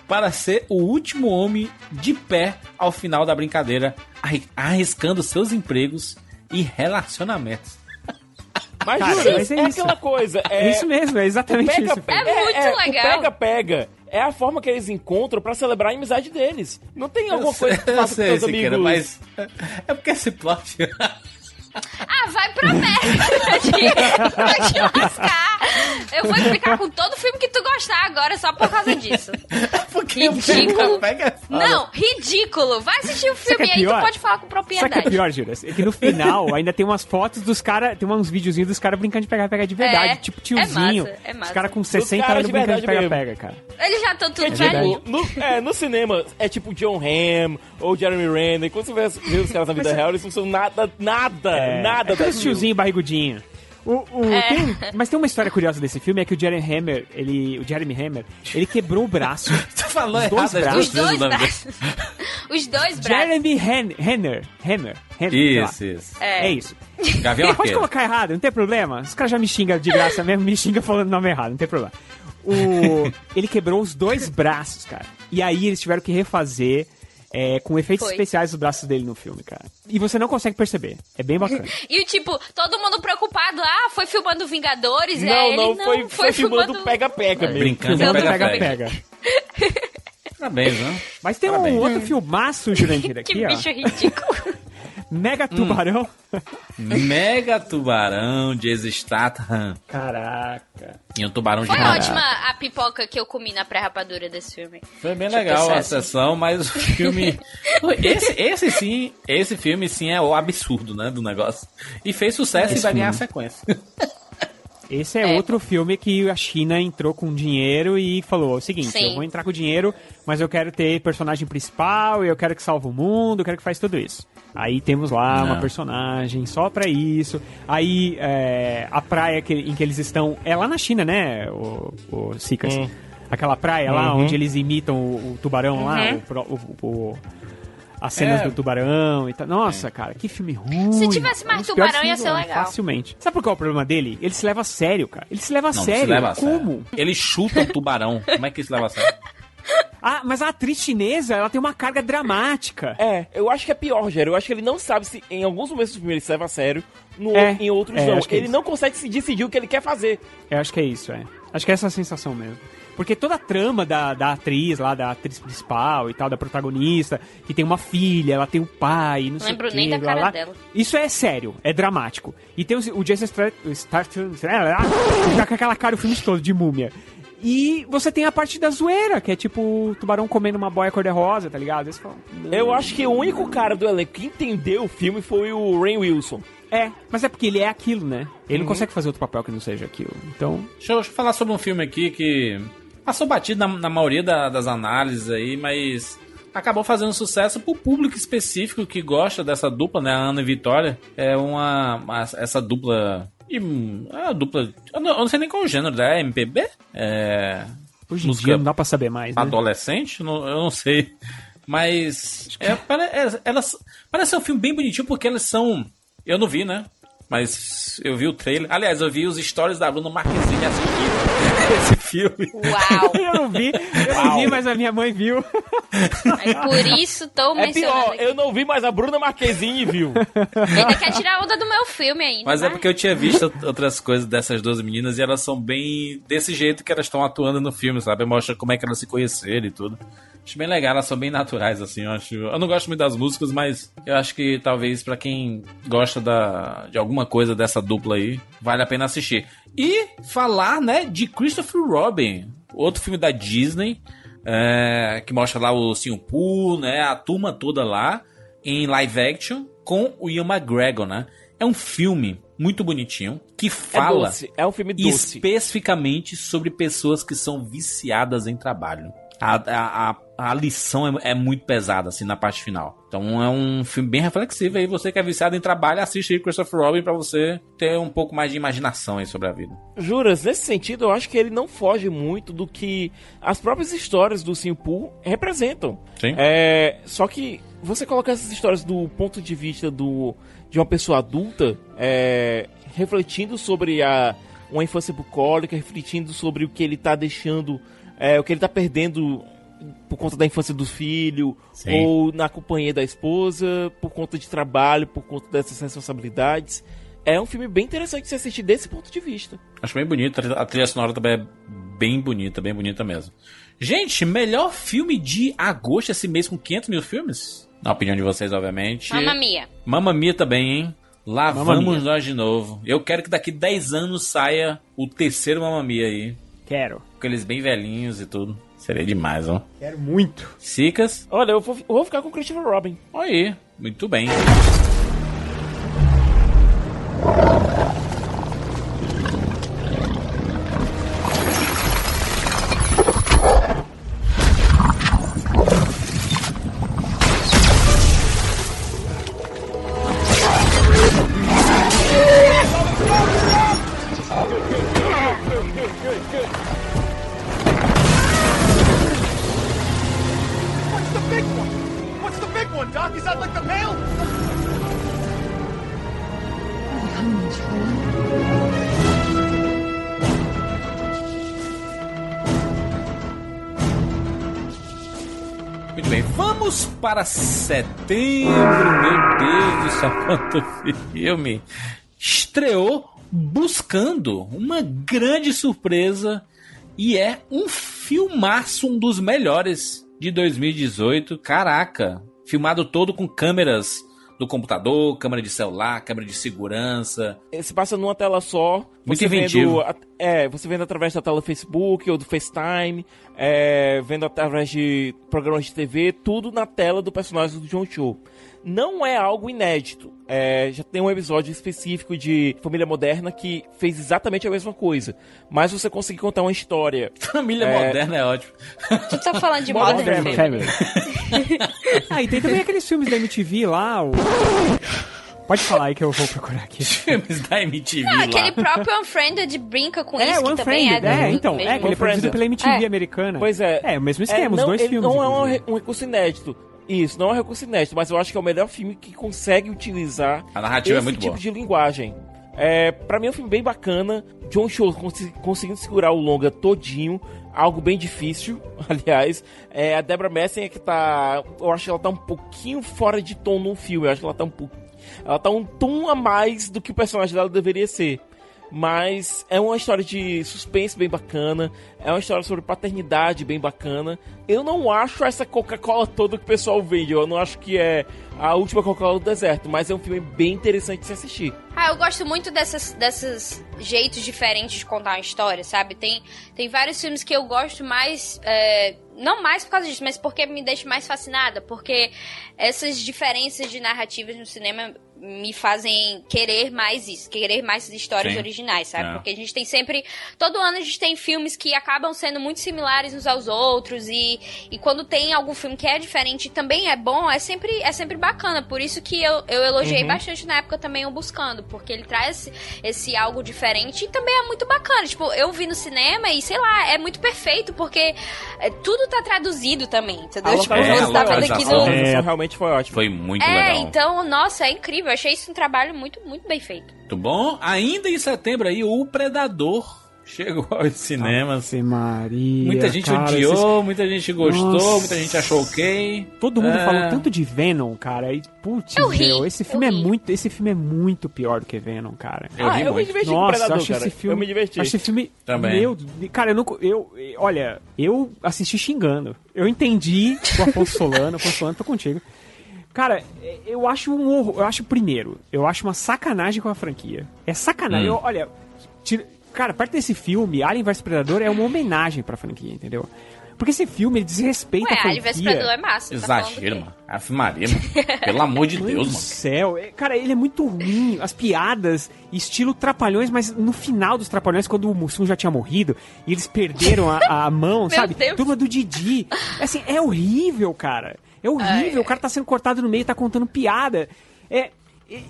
para ser o último homem de pé ao final da brincadeira, arri- arriscando seus empregos e relacionamentos. Mas, Cara, Júlio, mas é é, isso. aquela coisa. É, É isso mesmo, é exatamente pega, isso. É muito o legal. pega-pega é a forma que eles encontram pra celebrar a amizade deles. Não tem alguma Eu sei- coisa que eu faça com sei, seus amigos. mas é porque esse plot Ah, vai pra merda de, vai te lascar. Eu vou explicar com todo filme que tu gostar agora só por causa disso. ridículo. pega Não, ridículo. Vai assistir o Sabe filme é e aí tu pior? pode falar com Sabe o que é propriedade. pior, Júlia? É que no final ainda tem umas fotos dos caras, tem uns videozinhos dos caras brincando de pegar-pega de verdade. É, tipo tiozinho. é massa, é massa. Os caras com Os 60 caras anos brincando de pega-pega, cara. Eles já estão tudo É velho. tipo, no, é, no cinema é tipo John Hamm ou Jeremy Renner. Quando você vê, vê os caras na vida Mas- real, eles não são nada, nada, É, nada é aqueles tiozinho barrigudinho. O, o- É. tem- mas tem uma história curiosa desse filme, é que o Jeremy Hammer, ele, o Jeremy Hammer, ele quebrou o braço. Tu falou Os dois errado braços. Os dois dele. braços. Os dois braços. Jeremy Hammer, Hammer, lá. Isso, isso. É, isso. Gavião Pode colocar errado, não tem problema. Os caras já me xingam de graça mesmo, me xingam falando o nome errado, não tem problema. O, ele quebrou os dois braços, cara. E aí eles tiveram que refazer é, com efeitos Foi. especiais os braços dele no filme, cara. E você não consegue perceber. É bem bacana. E tipo, todo mundo preocupado. Ah, foi filmando Vingadores? Não, é, ele não, não, foi, foi filmando pega-pega mesmo. Brincando pega-pega. Parabéns, né? Mas tem Parabéns. um outro filmaço, Jurandir, aqui, Que ó. bicho ridículo. Mega Tubarão. Mega tubarão de Statham. Caraca. E um tubarão Foi gigante. ótima a pipoca que eu comi na pré-rapadura desse filme. Foi bem Deixa legal a assim. sessão, mas o filme. Esse, esse sim, esse filme sim é o absurdo, né? Do negócio. E fez sucesso Esse e vai ganhar a filme. sequência. Esse é, outro filme que a China entrou com dinheiro e falou o seguinte, Sim. eu vou entrar com dinheiro, mas eu quero ter personagem principal, eu quero que salve o mundo, eu quero que faz tudo isso. Aí temos lá Não. uma personagem só pra isso. Aí é, a praia que- em que eles estão é lá na China, né, o, o Sicas? Hum. Aquela praia lá Uhum. onde eles imitam o, o tubarão lá, Uhum. o pro- o- o- as cenas É. do tubarão e tal. Nossa, cara, que filme ruim. Se tivesse mais Um tubarão, ia ser legal. Facilmente. Sabe qual é o problema dele? Ele se leva a sério, cara. Ele se leva a Não, sério. se leva a sério. Como? Ele chuta um tubarão. Como é que isso leva a sério? Ah, mas a atriz chinesa, ela tem uma carga dramática. É, eu acho que é pior, Rogério. Eu acho que ele não sabe se em alguns momentos do filme ele se leva a sério, no, É, em outros é, não. acho que é Ele isso. não consegue se decidir o que ele quer fazer. Eu acho que é isso, é. Acho que é essa a sensação mesmo. Porque toda a trama da, da atriz lá, da atriz principal e tal, da protagonista, que tem uma filha, ela tem um pai, não sei Lembro o quê, nem da cara blá. dela. Isso é sério, é dramático. E tem o, o Jason Statham, ele tá com aquela cara o filme todo de múmia. E você tem a parte da zoeira, que é tipo o tubarão comendo uma boia cor-de-rosa, tá ligado? Aí você fala, "Não." Eu acho que o único cara do elenco que entendeu o filme foi o Rain Wilson. É, mas é porque ele é aquilo, né? Ele Uhum. não consegue fazer outro papel que não seja aquilo. Então, Deixa eu, deixa eu falar sobre um filme aqui que passou batido na, na maioria da- das análises aí, mas acabou fazendo sucesso pro público específico que gosta dessa dupla, né? A Ana e Vitória. É uma. uma- essa dupla. E, é uma dupla. Eu não, eu não sei nem qual o gênero, é MPB? É. hoje em dia não dá pra saber mais, né? adolescente? Eu não, eu não sei. Mas. É, pare- é, elas. Parece ser um filme bem bonitinho porque elas são. Eu não vi, né? Mas eu vi o trailer. Aliás, eu vi os stories da Bruna Marquezine assistindo esse filme. Uau! eu não vi, eu não vi, mas a minha mãe viu. Aí por isso tô É mencionando pior, aqui. eu não vi, mas a Bruna Marquezine viu. Ainda quer tirar onda do meu filme ainda. Mas é vai. porque eu tinha visto outras coisas dessas duas meninas e elas são bem desse jeito que elas estão atuando no filme, sabe? Mostra como é que elas se conheceram e tudo. Acho bem legal, elas são bem naturais, assim. Eu, acho, eu não gosto muito das músicas, mas eu acho que talvez pra quem gosta da, de alguma coisa dessa dupla aí, vale a pena assistir. E falar, né, de Christopher Robin, outro filme da Disney, é, que mostra lá o Sim Pooh, né, a turma toda lá, em live action, com o Ian McGregor, né? É um filme muito bonitinho, que fala doce, é um filme doce. especificamente sobre pessoas que são viciadas em trabalho. a, a, a, a lição é, é muito pesada, assim, na parte final. Então é um filme bem reflexivo aí. Você que é viciado em trabalho, assiste aí Christopher Robin pra você ter um pouco mais de imaginação aí sobre a vida. Juras, nesse sentido, eu acho que ele não foge muito do que as próprias histórias do Simpu representam. Sim. É, só que você colocar essas histórias do ponto de vista do, de uma pessoa adulta, é, refletindo sobre a, uma infância bucólica, refletindo sobre o que ele tá deixando, é, o que ele tá perdendo por conta da infância do filho, Sim. ou na companhia da esposa, por conta de trabalho, por conta dessas responsabilidades. É um filme bem interessante de se assistir desse ponto de vista. Acho bem bonito. A trilha sonora também é bem bonita, bem bonita mesmo. Gente, melhor filme de agosto esse mês com 500 mil filmes? Na opinião de vocês, obviamente. Mamma Mia. Mamma Mia também, hein? Lá Mamma vamos Mia. nós de novo. Eu quero que daqui 10 anos saia o terceiro Mamma Mia aí. Quero. Com eles bem velhinhos e tudo. Seria demais, ó. Quero muito. Sicas? Olha, eu vou, eu vou ficar com o Christopher Robin. Aí, muito bem. Para setembro. Meu Deus do céu, quanto filme! Estreou Buscando, uma grande surpresa, e é um filmaço, um dos melhores de 2018. Caraca, filmado todo com câmeras do computador, câmera de celular, câmera de segurança. Se passa numa tela só. Muito você inventivo. Vendo, é, você vendo através da tela do Facebook ou do FaceTime, é, vendo através de programas de TV, tudo na tela do personagem do John Cho. Não é algo inédito. É, já tem um episódio específico de Família Moderna que fez exatamente a mesma coisa. Mas você conseguir contar uma história. Família É. Moderna é ótimo. Tu tá falando de Modern Modern Family. Family. ah, e tem também aqueles filmes da MTV lá. o- Pode falar aí que eu vou procurar aqui. Filmes da MTV Não, aquele próprio Unfriended brinca com É, isso, o que também é Unfriended, é, então, é, ele é produzido pela MTV É. americana. Pois é. É, o mesmo esquema, os não, dois ele filmes. Não é um, um recurso inédito. Isso, não é um recurso inédito, mas eu acho que é o melhor filme que consegue utilizar A narrativa é esse muito tipo boa. de linguagem. É, pra mim é um filme bem bacana. John Cho consi- conseguindo segurar o longa todinho. Algo bem difícil, aliás. É, a Deborah Messing é que tá. Eu acho que ela tá um pouquinho fora de tom no filme. Eu acho que ela tá um pouco. Ela tá um tom a mais do que o personagem dela deveria ser. Mas é uma história de suspense bem bacana. É uma história sobre paternidade bem bacana. Eu não acho essa Coca-Cola toda que o pessoal vende. Eu não acho que é a última Coca-Cola do deserto. Mas é um filme bem interessante de se assistir. Ah, eu gosto muito dessas, desses jeitos diferentes de contar uma história, sabe? Tem, tem vários filmes que eu gosto mais. é, não mais por causa disso, mas porque me deixa mais fascinada. Porque essas diferenças de narrativas no cinema me fazem querer mais isso, querer mais histórias Sim. originais, sabe? É. Porque a gente tem sempre. Todo ano a gente tem filmes que acabam sendo muito similares uns aos outros. E, e quando tem algum filme que é diferente e também é bom, é sempre, é sempre bacana. Por isso que eu, eu elogiei Uhum. bastante na época também o Buscando, porque ele traz esse, esse algo diferente e também é muito bacana. Tipo, eu vi no cinema e sei lá, é muito perfeito, porque é, tudo tá traduzido também, entendeu? Tipo, É, você tá vendo aqui no. É. realmente foi ótimo. Foi muito É, legal. então, nossa, é incrível. Eu achei isso um trabalho muito, muito bem feito. Muito bom. Ainda em setembro aí, o Predador chegou aos cinemas. Maria. Muita gente cara, odiou, esses- muita gente gostou, Nossa. muita gente achou ok. Todo mundo É. falou tanto de Venom, cara. E, putz, Eu ri, meu, esse eu filme é ri. muito, esse filme é muito pior do que Venom, cara. Eu ri Ah, eu me diverti com Nossa, Predador, eu acho cara. esse filme, Eu me diverti. Acho esse filme Também. Meu, cara, eu não, eu, olha, eu assisti xingando. Eu entendi o Afonso Solano, Afonso Solano, tô contigo. Cara, eu acho um horror, eu acho primeiro, eu acho uma sacanagem com a franquia. É sacanagem. Hum. Eu, olha, tira- cara, parte desse filme, Alien vs Predador é uma homenagem pra franquia, entendeu? Porque esse filme ele desrespeita Ué, a Alien vs franquia. Predador é massa. tá Exagero, o quê? mano. Ave Maria, mano. Pelo amor de Meu Deus, do mano. céu. É, Cara, ele é muito ruim. As piadas, estilo Trapalhões, mas no final dos Trapalhões, quando o Mussum já tinha morrido, e eles perderam a, a mão, Meu sabe? Deus. Turma do Didi. Assim, é horrível, cara. É horrível. O cara tá sendo cortado no meio, tá contando piada. É. é-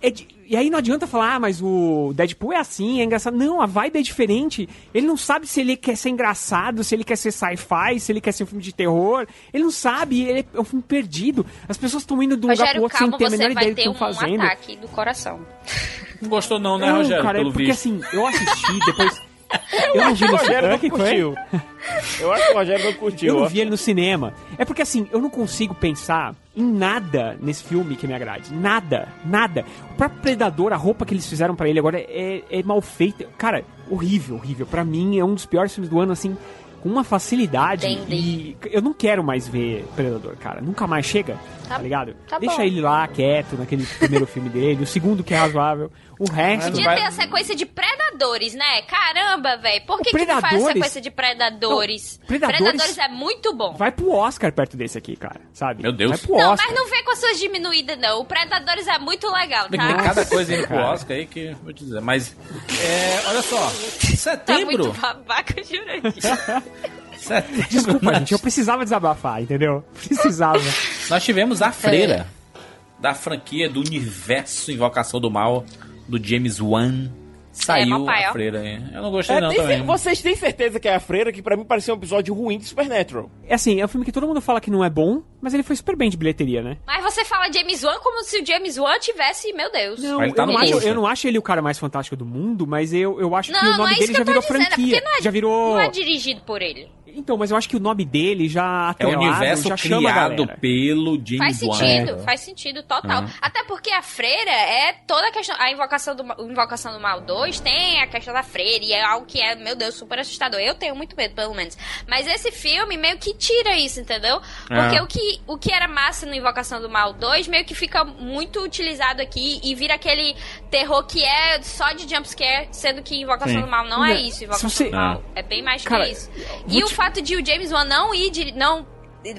é de- e aí não adianta falar, ah, mas o Deadpool é assim, é engraçado. Não, a vibe é diferente. Ele não sabe se ele quer ser engraçado, se ele quer ser sci-fi, se ele quer ser um filme de terror. Ele não sabe, ele é um filme perdido. As pessoas estão indo de um lugar pro outro sem ter a menor ideia do que ter estão um fazendo. ataque do coração. Não gostou não, né, Não, Rogério? cara, é porque visto. assim, eu assisti depois. Eu, não acho vi que o no Rogério cinema. não que curtiu. Eu acho que o Rogério não curtiu. Eu não vi ele no cinema. É porque assim, eu não consigo pensar em nada nesse filme que me agrade. Nada, nada. O próprio Predador, a roupa que eles fizeram pra ele agora é, é mal feita. Cara, horrível, horrível. Pra mim é um dos piores filmes do ano, assim, com uma facilidade. Entendi. E eu não quero mais ver Predador, cara. Nunca mais chega, tá, ligado? tá Deixa bom. ele lá quieto naquele primeiro filme dele, o segundo que é razoável. O resto. Podia ter a sequência de predadores, né? Caramba, velho. Por que, que não faz a sequência de predadores? Não, Predadores- Predadores é muito bom. Vai pro Oscar perto desse aqui, cara, sabe? Meu Deus. Vai pro Não, Oscar. mas não vem com as suas diminuídas, não. O Predadores é muito legal, Tem tá? cada coisa indo pro. Oscar aí que eu vou te dizer. Mas, é, olha só. Tá Setembro. muito babaca, setembro Desculpa, nós- gente, eu precisava desabafar, entendeu? Precisava. Nós tivemos a freira da franquia do universo Invocação do Mal do James Wan. Saiu pai, a freira aí. Eu não gostei É, não tem também. vocês têm certeza que é a freira, que pra mim pareceu um episódio ruim de Supernatural. É assim, é um filme que todo mundo fala que não é bom, mas ele foi super bem de bilheteria, né? Mas você fala James Wan como se o James Wan tivesse, meu Deus. Não, tá eu, não acho, eu não acho ele o cara mais fantástico do mundo, mas eu, eu acho que Não, o não nome é dele que já virou dizendo, é franquia. é, já virou. não é dirigido por ele. Então, mas eu acho que o nome dele já É o universo criado pelo James Faz Wan. sentido, faz sentido total. Ah. Até porque a freira é toda a questão. A invocação do, Invocação do Mal 2 tem a questão da freira e é algo que é, meu Deus, super assustador. Eu tenho muito medo, pelo menos. Mas esse filme meio que tira isso, entendeu? Porque É. o, que, o que era massa no Invocação do Mal 2 meio que fica muito utilizado aqui e vira aquele terror que é só de jumpscare, sendo que Invocação Sim. do Mal não é isso. se Invocação você- do Mal Ah. é bem mais Cara, que isso. E o te- fato de o James Wan não ir, de, não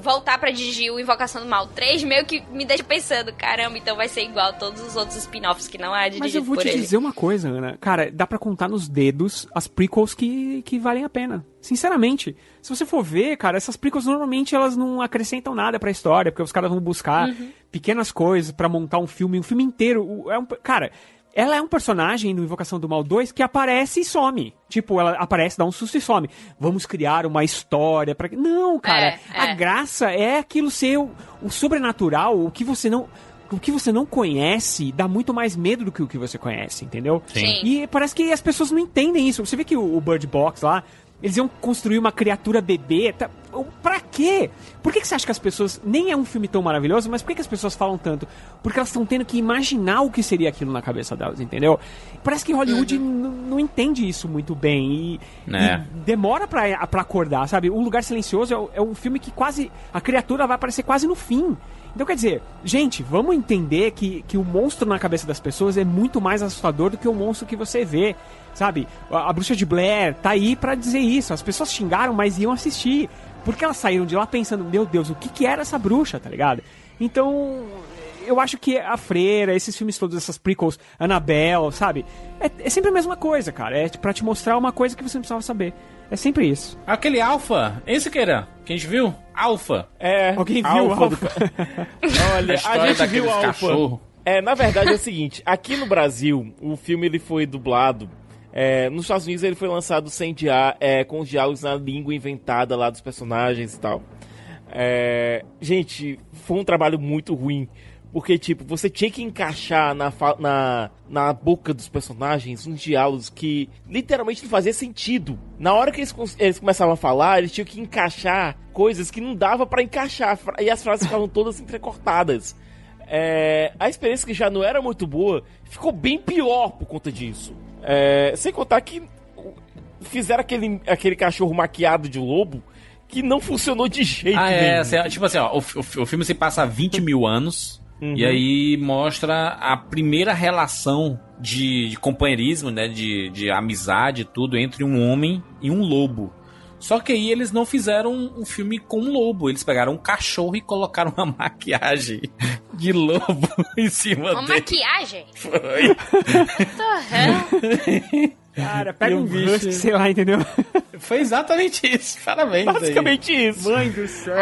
voltar pra dirigir o Invocação do Mal 3, meio que me deixa pensando, caramba, então vai ser igual a todos os outros spin-offs que não é dirigido Mas eu vou te ele. dizer uma coisa, Ana. Cara, dá pra contar nos dedos as prequels que, que valem a pena. Sinceramente. Se você for ver, cara, essas prequels normalmente elas não acrescentam nada pra história, porque os caras vão buscar Uhum. pequenas coisas pra montar um filme, um filme inteiro. É um, cara, ela é um personagem no Invocação do Mal 2 que aparece e some. Tipo, ela aparece, dá um susto e some. Vamos criar uma história para Não, cara. É, A é. graça é aquilo ser o, o sobrenatural, o que você não. O que você não conhece dá muito mais medo do que o que você conhece, entendeu? Sim. Sim. E parece que as pessoas não entendem isso. Você vê que o, o Bird Box lá, eles iam construir uma criatura bebê. Tá, pra quê? Por que, que você acha que as pessoas. Nem é um filme tão maravilhoso, mas por que, que as pessoas falam tanto? Porque elas estão tendo que imaginar o que seria aquilo na cabeça delas, entendeu? Parece que Hollywood Uhum. não entende isso muito bem. E, É. e demora pra, pra acordar, sabe? O Lugar Silencioso é, é um filme que quase. A criatura vai aparecer quase no fim. Então quer dizer, gente, vamos entender que, que o monstro na cabeça das pessoas é muito mais assustador do que o monstro que você vê. Sabe? A, a bruxa de Blair tá aí pra dizer isso. As pessoas xingaram, mas iam assistir. Porque elas saíram de lá pensando, meu Deus, o que, que era essa bruxa, tá ligado? Então, eu acho que a Freira, esses filmes todos, essas prequels, Annabelle, sabe? É, é sempre a mesma coisa, cara. É pra te mostrar uma coisa que você não precisava saber. É sempre isso. Aquele Alpha, esse que era, que a gente viu? Alpha. É. Alguém viu Alpha o do- Alpha? Olha, A a, gente viu Alpha. cachorro. É, na verdade é o seguinte, aqui no Brasil, o filme ele foi dublado. É, nos Estados Unidos ele foi lançado sem dia, é, com os diálogos na língua inventada lá dos personagens e tal. É, gente, foi um trabalho muito ruim. Porque, tipo, você tinha que encaixar na, na, na boca dos personagens uns diálogos que literalmente não fazia sentido. Na hora que eles, eles começavam a falar, eles tinham que encaixar coisas que não dava pra encaixar. E as frases ficavam todas entrecortadas. É, a experiência que já não era muito boa ficou bem pior por conta disso. É, sem contar que fizeram aquele, aquele cachorro maquiado de lobo que não funcionou de jeito Ah, é, nenhum. assim, tipo assim, ó, o, o- o filme se passa há 20 mil anos. Uhum. E aí mostra a primeira relação de, de companheirismo, né? De, de amizade e tudo entre um homem e um lobo. Só que aí eles não fizeram um, filme com um lobo. Eles pegaram um cachorro e colocaram uma maquiagem de lobo em cima Uma dele. maquiagem? Foi. Cara, pega um bicho- husky, sei lá, entendeu? Foi exatamente isso. Parabéns. aí. Basicamente isso. Mãe do céu.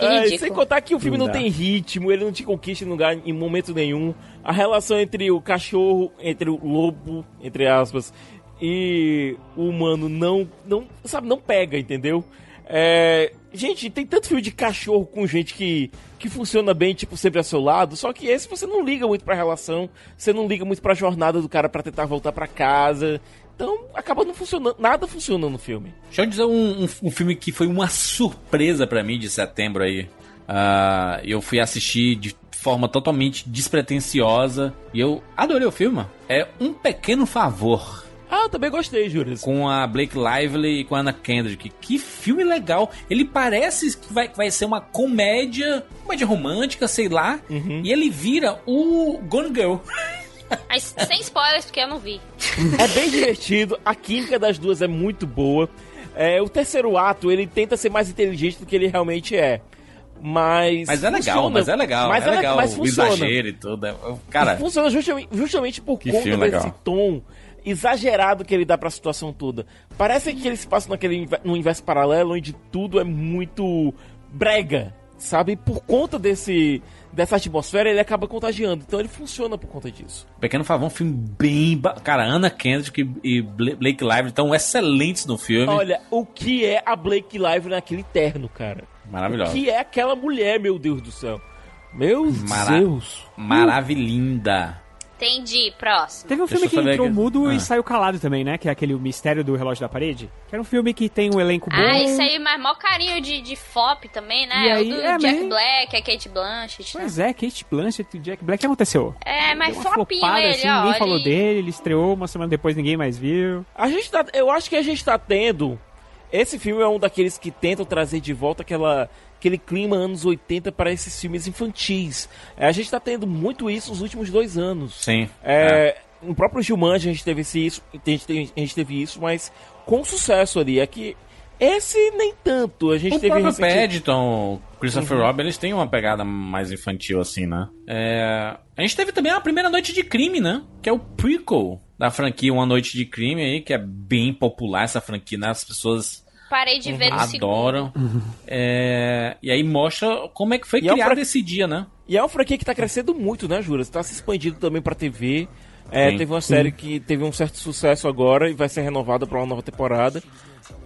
Ai, sem contar que o filme Não não, tem ritmo, ele não te conquista em lugar em momento nenhum. A relação entre o cachorro, entre o lobo, entre aspas, e o humano não, não sabe, não pega, entendeu? É, gente, tem tanto filme de cachorro com gente que, que funciona bem, tipo, sempre ao seu lado, só que esse você não liga muito pra relação, você não liga muito pra jornada do cara pra tentar voltar pra casa. Então, acaba não funcionando, nada funciona no filme. Deixa eu dizer um, um- um filme que foi uma surpresa pra mim de setembro aí. Ah, eu fui assistir de forma totalmente despretensiosa e eu adorei o filme. É Um Pequeno Favor. Ah, eu também gostei, Júlio. Com a Blake Lively e com a Anna Kendrick. Que filme legal. Ele parece que vai, que vai ser uma comédia, comédia romântica, sei lá. E ele vira o Gone Girl. Mas sem spoilers, porque eu não vi. É bem divertido, a química das duas é muito boa. É, o terceiro ato, ele tenta ser mais inteligente do que ele realmente é. Mas. Mas é legal, funciona. mas é legal. Mas é legal mas o funciona. exagero e tudo. É- Cara, funciona justamente, justamente por Que conta filme desse legal. tom exagerado que ele dá pra situação toda. Parece que ele se passa naquele no universo paralelo onde tudo é muito brega, sabe? Por conta desse dessa atmosfera, ele acaba contagiando. Então ele funciona por conta disso. Pequeno Favor é um filme bem. ba- Cara, Anna Kendrick e Bla- Blake Lively estão excelentes no filme. Olha, o que é a Blake Lively naquele terno, cara? Maravilhosa. O que é aquela mulher, meu Deus do céu? Meu Mara- Deus. Maravilhinda. Entendi, próximo. Teve um filme que entrou aqui. mudo Ah. e saiu calado também, né? Que é aquele O Mistério do Relógio da Parede. Que era um filme que tem um elenco bom. Ah, isso aí, mas mó carinho de, de flop também, né? E aí, o do é, Jack mas- Black, a Kate Blanchett. né? Pois é, Kate Blanchett e Jack Black. O que aconteceu? É, mas flopinho flopada, ele, assim, ó. ninguém falou dele, ele estreou uma semana depois, ninguém mais viu. A gente tá, eu acho que a gente tá tendo. Esse filme é um daqueles que tentam trazer de volta aquela, aquele clima anos 80 para esses filmes infantis. É, a gente tá tendo muito isso nos últimos dois anos. Sim. É, No próprio Gilmanji a gente teve isso, a gente teve, a gente teve isso, mas com sucesso ali. É que esse nem tanto. A gente O teve próprio recenti- Paddington, Christopher Uhum. Robin, eles têm uma pegada mais infantil, assim, né? É, A gente teve também a primeira noite de crime, né? Que é o prequel da franquia Uma Noite de Crime aí, que é bem popular essa franquia, né? As pessoas Parei de ver no segundo. adoram. É, E aí mostra como é que foi E é um criado fra- esse dia, né? E é uma franquia que tá crescendo muito, né, Jura? Tá se expandindo também pra TV. É, teve uma série que teve um certo sucesso agora e vai ser renovada pra uma nova temporada.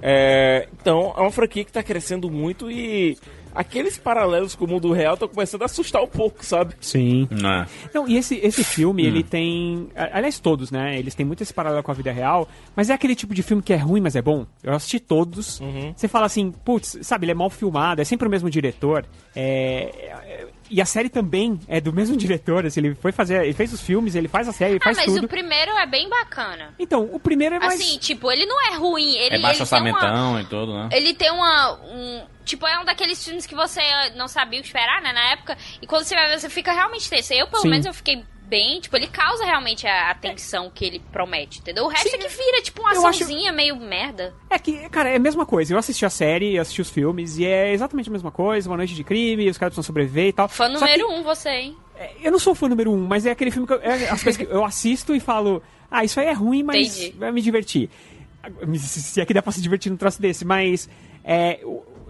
É, então, é uma franquia que tá crescendo muito e aqueles paralelos com o mundo real estão começando a assustar um pouco, sabe? Sim. Não. Não, e esse, esse filme, Hum. ele tem. Aliás, todos, né? Eles têm muito esse paralelo com a vida real, mas é aquele tipo de filme que é ruim, mas é bom. Eu assisti todos. Uhum. Você fala assim, putz, sabe, ele é mal filmado, é sempre o mesmo diretor. É. E a série também é do mesmo diretor, assim, ele foi fazer. Ele fez os filmes, ele faz a série, ele Ah, faz mas tudo. o primeiro é bem bacana. Então, o primeiro é mais. Assim, tipo, ele não é ruim. Ele, é baixo ele tem uma- orçamentão e tudo, né? Ele tem uma. Um, tipo, é um daqueles filmes que você não sabia o que esperar, né, na época. E quando você vai ver, você fica realmente tenso. Eu, pelo Sim. menos, eu fiquei bem. Tipo, ele causa realmente a atenção que ele promete, entendeu? O resto é que vira, tipo, uma Eu acho- açãozinha meio merda. É que, cara, é a mesma coisa. Eu assisti a série, assisti os filmes, e é exatamente a mesma coisa. Uma noite de crime, os caras precisam sobreviver e tal. Fã Só que- número um, você, hein? Eu não sou fã número um, mas é aquele filme que eu, é as coisas que eu assisto e falo, ah, isso aí é ruim, mas Entendi. vai me divertir. Se se é que dá pra se divertir num troço desse, mas é,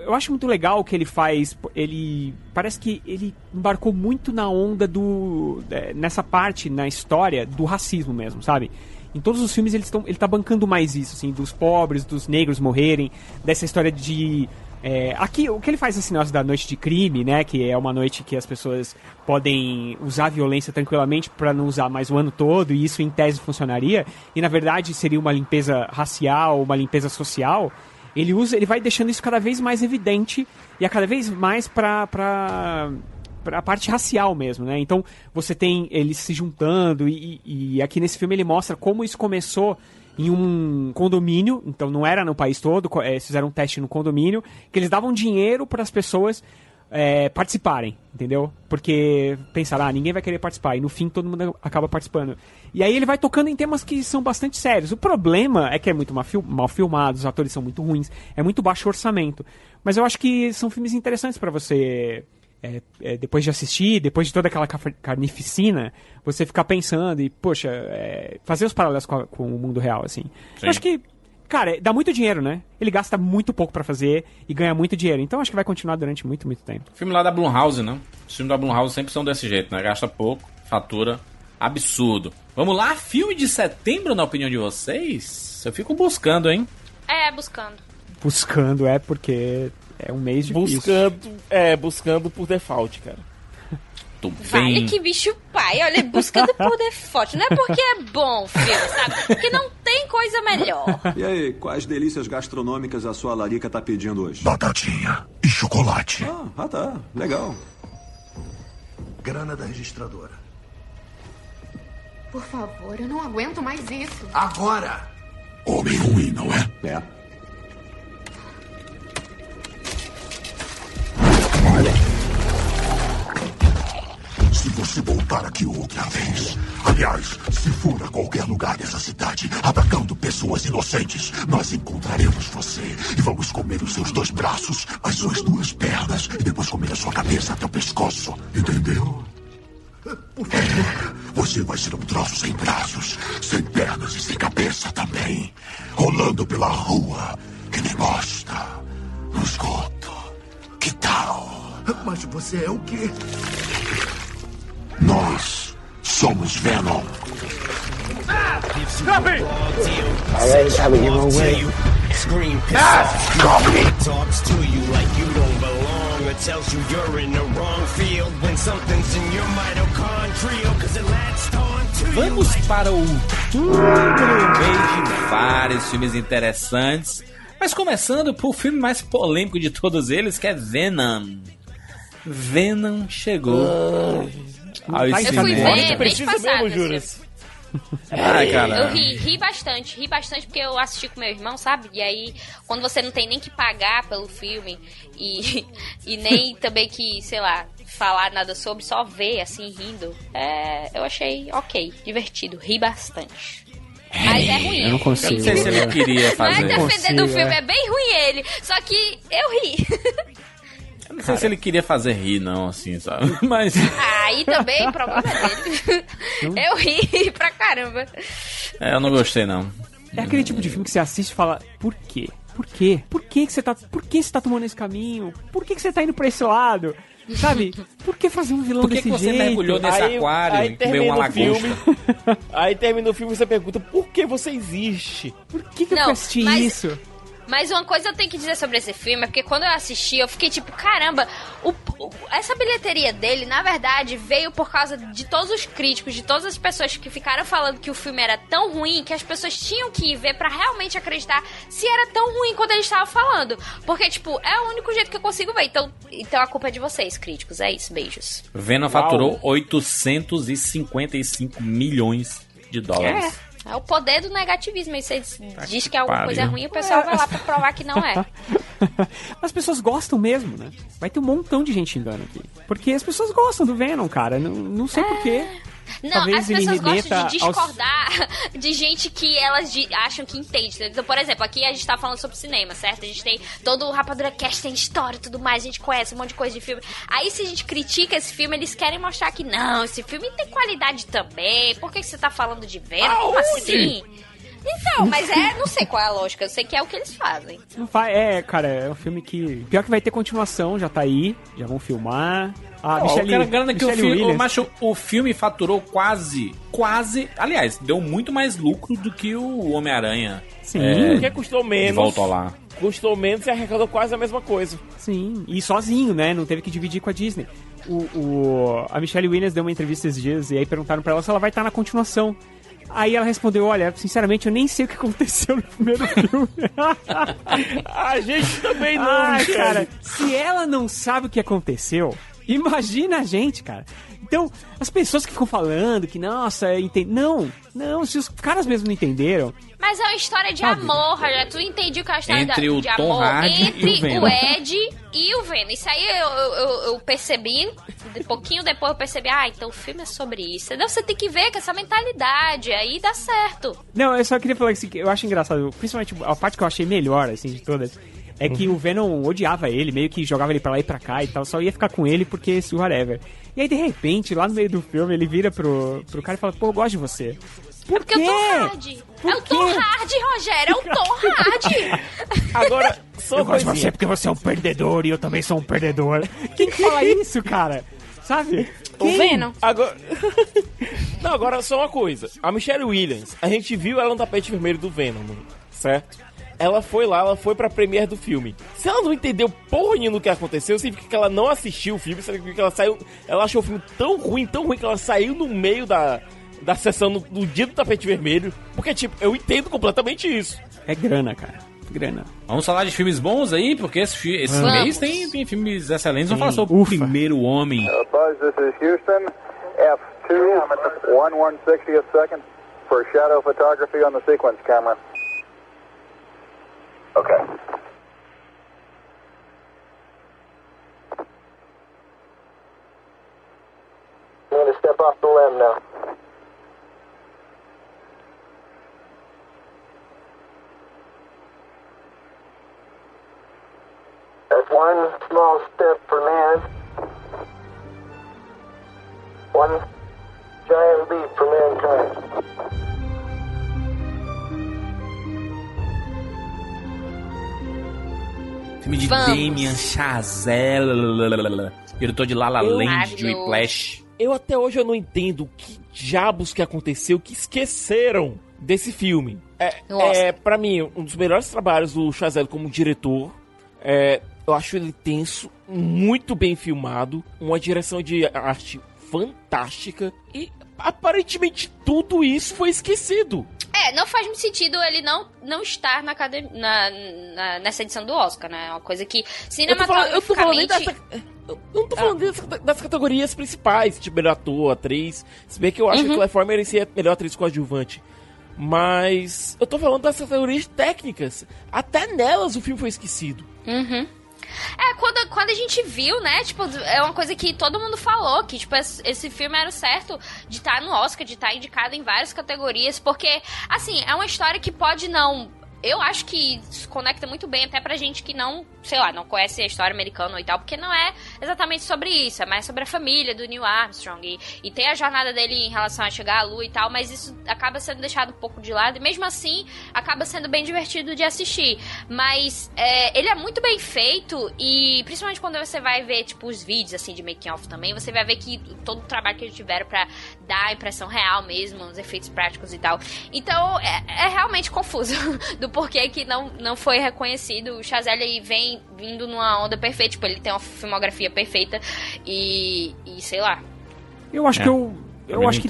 eu, acho muito legal o que ele faz. Ele parece que ele embarcou muito na onda do é, nessa parte na história do racismo mesmo, sabe? Em todos os filmes eles tão, ele tá bancando mais isso, assim, dos pobres, dos negros morrerem, dessa história de é, aqui, o que ele faz esse negócio da noite de crime, né? Que é uma noite que as pessoas podem usar a violência tranquilamente para não usar mais o ano todo, e isso em tese funcionaria, e na verdade seria uma limpeza racial, uma limpeza social. Ele usa, ele vai deixando isso cada vez mais evidente e a cada vez mais pra. pra a parte racial mesmo, né? Então você tem eles se juntando e, e aqui nesse filme ele mostra como isso começou em um condomínio, então não era no país todo, eles fizeram um teste no condomínio, que eles davam dinheiro para as pessoas é, participarem, entendeu? Porque pensaram, ah, ninguém vai querer participar. E no fim todo mundo acaba participando. E aí ele vai tocando em temas que são bastante sérios. O problema é que é muito mal, fil- mal filmado, os atores são muito ruins, é muito baixo orçamento. Mas eu acho que são filmes interessantes pra você. é, é, depois de assistir, depois de toda aquela carnificina, você ficar pensando e, poxa, é, fazer os paralelos com, a- com o mundo real, assim. Sim. Eu acho que, cara, dá muito dinheiro, né? Ele gasta muito pouco pra fazer e ganha muito dinheiro. Então acho que vai continuar durante muito, muito tempo. Filme lá da Blumhouse, né? Os filmes da Blumhouse sempre são desse jeito, né? Gasta pouco, fatura absurdo. Vamos lá, filme de setembro, na opinião de vocês? Eu fico buscando, hein? É, buscando. Buscando é porque é um mês difícil. Buscando, é, buscando por default, cara. Tô Vale que bicho pai, olha, buscando por default. Não é porque é bom o filme, sabe? Porque não tem coisa melhor. E aí, quais delícias gastronômicas a sua larica tá pedindo hoje? Batatinha e chocolate. Ah, ah tá. Legal. Grana da registradora. Por favor, eu não aguento mais isso. Agora! Homem ruim, não é? É. Se você voltar aqui outra vez, aliás, se for a qualquer lugar dessa cidade, atacando pessoas inocentes, nós encontraremos você e vamos comer os seus dois braços, as suas duas pernas e depois comer a sua cabeça até o pescoço. Entendeu? É, você vai ser um troço sem braços, sem pernas e sem cabeça também. Rolando pela rua, que nem bosta, no esgoto. Que tal? Mas você é o quê? Nós somos Venom. Stop it! Already having your own way. Scream Ah, stop it! Talks to you like you don't belong. Or tells you you're in the wrong field when something's in your mitochondrial. Cause it latched on to you. Vamos para o outubro, mês de vários filmes interessantes. Mas começando por filme mais polêmico de todos eles, que é Venom. Venom chegou. Ao Eu fui cinema. ver mês passado filme. Ai, cara. Eu ri, ri bastante, ri bastante porque eu assisti com meu irmão, sabe? E aí, quando você não tem nem que pagar pelo filme e, e nem também que, sei lá, falar nada sobre, só ver assim, rindo, é, eu achei ok, divertido, ri bastante. Mas é ruim. Eu não consigo. Eu não sei se ele queria fazer. É defender do filme, é. é bem ruim ele. Só que eu ri. Eu não sei se ele queria fazer rir, não, assim, sabe? Mas. Aí também, problema dele. Eu ri pra caramba. É, eu não gostei, não. É aquele tipo de filme que você assiste e fala, por quê? Por quê? Por que, que você tá. Por que você tá tomando esse caminho? Por que, que você tá indo pra esse lado? Sabe? Por que fazer um vilão Por que desse que você jeito? mergulhou nesse aquário e comeu uma o lagosta? filme, aí termina o filme e você pergunta por que você existe? Por que, que eu Não, assisti mas- isso? Mas uma coisa eu tenho que dizer sobre esse filme é porque quando eu assisti, eu fiquei tipo, caramba, o- o- essa bilheteria dele, na verdade, veio por causa de todos os críticos, de todas as pessoas que ficaram falando que o filme era tão ruim que as pessoas tinham que ir ver pra realmente acreditar se era tão ruim quando ele estava falando. Porque, tipo, é o único jeito que eu consigo ver. Então, então a culpa é de vocês, críticos. É isso, beijos. Venom faturou 855 milhões de dólares. É. É o poder do negativismo. Aí você diz que alguma pariu. coisa é ruim, o pessoal vai lá pra provar que não é. As pessoas gostam mesmo, né? Vai ter um montão de gente xingando aqui. Porque as pessoas gostam do Venom, cara. Não, não sei porquê. Não, Talvez as pessoas gostam de aos- discordar de gente que elas de- acham que entende. Então, por exemplo, aqui a gente tá falando sobre cinema, certo? A gente tem todo o Rapadura Cast, tem história e tudo mais, a gente conhece um monte de coisa de filme. Aí, se a gente critica esse filme, eles querem mostrar que não, esse filme tem qualidade também. Por que, que você tá falando de Venom? Como assim? Então, mas é, não sei qual é a lógica, eu sei que é o que eles fazem. Não vai, é, cara, é um filme que. Pior que vai ter continuação, já tá aí, já vão filmar. Ah, Ó, Michelle, o cara grana que o Michelle filme, o, Williams. macho, o filme faturou quase, quase, aliás, deu muito mais lucro do que o Homem-Aranha. Sim. É, Porque custou menos. volta lá. Custou menos e arrecadou quase a mesma coisa. Sim, e sozinho, né? Não teve que dividir com a Disney. O, o- a Michelle Williams deu uma entrevista esses dias e aí perguntaram pra ela se ela vai estar na continuação. Aí ela respondeu, olha, sinceramente eu nem sei o que aconteceu no primeiro filme. a gente também não, Ai, cara, se ela não sabe o que aconteceu, imagina a gente, cara. Então, as pessoas que ficam falando que, nossa, enten... não, não, se os caras mesmo não entenderam, Mas é uma história de Sabe? amor, Roger. Tu entendi que é uma história Entre da- o de Tom amor Hardy entre e o o Ed e o Venom. Isso aí eu, eu, eu percebi. De pouquinho depois eu percebi, ah, então o filme é sobre isso. Então você tem que ver com essa mentalidade, aí dá certo. Não, eu só queria falar assim, que eu acho engraçado, principalmente a parte que eu achei melhor, assim, de todas, é que o Venom odiava ele, meio que jogava ele pra lá e pra cá e tal, só ia ficar com ele porque esse whatever. E aí, de repente, lá no meio do filme, ele vira pro, pro cara e fala, pô, eu gosto de você. Por Porque quê? é o Tom Hardy. É o Tom Hardy, Rogério, é o Tom Hardy. Agora, só eu gosto de você porque você é um perdedor e eu também sou um perdedor. Quem que fala isso, cara? Sabe? O? Venom. Agora. Não, agora só uma coisa. A Michelle Williams, a gente viu ela no tapete vermelho do Venom, certo? Ela foi lá, ela foi pra premiere do filme. Se ela não entendeu porra nenhuma do que aconteceu, significa que ela não assistiu o filme, significa que ela saiu. Ela achou o filme tão ruim, tão ruim, que ela saiu no meio da, da sessão no, no dia do tapete vermelho. Porque, tipo, eu entendo completamente isso. É grana, cara. Grana. Vamos falar de filmes bons aí, porque esse, fi- esse Vamos. mês tem, tem filmes excelentes. Vamos falar sobre o. Primeiro Homem. Buzz, this is Houston. F2, 1160th second for shadow photography on the sequence camera. Okay. I'm going to step off the limb now. That's one small step for man, one giant leap for mankind. Filme de Vamos. Damien Chazelle. Diretor de La La Eu- Land, de. Whiplash. Eu até hoje eu não entendo o que diabos que aconteceu que esqueceram desse filme. É, Nossa. é para mim, um dos melhores trabalhos do Chazelle como diretor. É, eu acho ele tenso, muito bem filmado, uma direção de arte fantástica e aparentemente tudo isso foi esquecido. É, não faz muito sentido ele não, não estar na, academ- na, na- nessa edição do Oscar, né? É uma coisa que Eu tô falando, eu tô falando nem cinematograficamente... dessa, eu eu não tô falando das, das categorias principais, tipo melhor ator, atriz. Se bem que eu acho que Uhum. o Claire Foy merecia melhor atriz coadjuvante. Mas eu tô falando das categorias técnicas. Até nelas o filme foi esquecido. Uhum. É, quando, quando a gente viu, né, tipo, é uma coisa que todo mundo falou, que, tipo, esse, filme era certo de estar no Oscar, de estar indicado em várias categorias, porque, assim, é uma história que pode não... Eu acho que conecta muito bem até pra gente que não, sei lá, não conhece a história americana e tal, porque não é exatamente sobre isso, é mais sobre a família do Neil Armstrong e, e tem a jornada dele em relação a chegar à lua e tal, mas isso acaba sendo deixado um pouco de lado e mesmo assim acaba sendo bem divertido de assistir. Mas é, ele é muito bem feito e principalmente quando você vai ver, tipo, os vídeos assim de making off também, você vai ver que todo o trabalho que eles tiveram pra dar a impressão real mesmo, os efeitos práticos e tal. Então é, é realmente confuso do porquê que não, não foi reconhecido. O Chazelle vem vindo numa onda perfeita, tipo, ele tem uma filmografia perfeita e, e sei lá. Eu acho É, que eu. Eu acho que.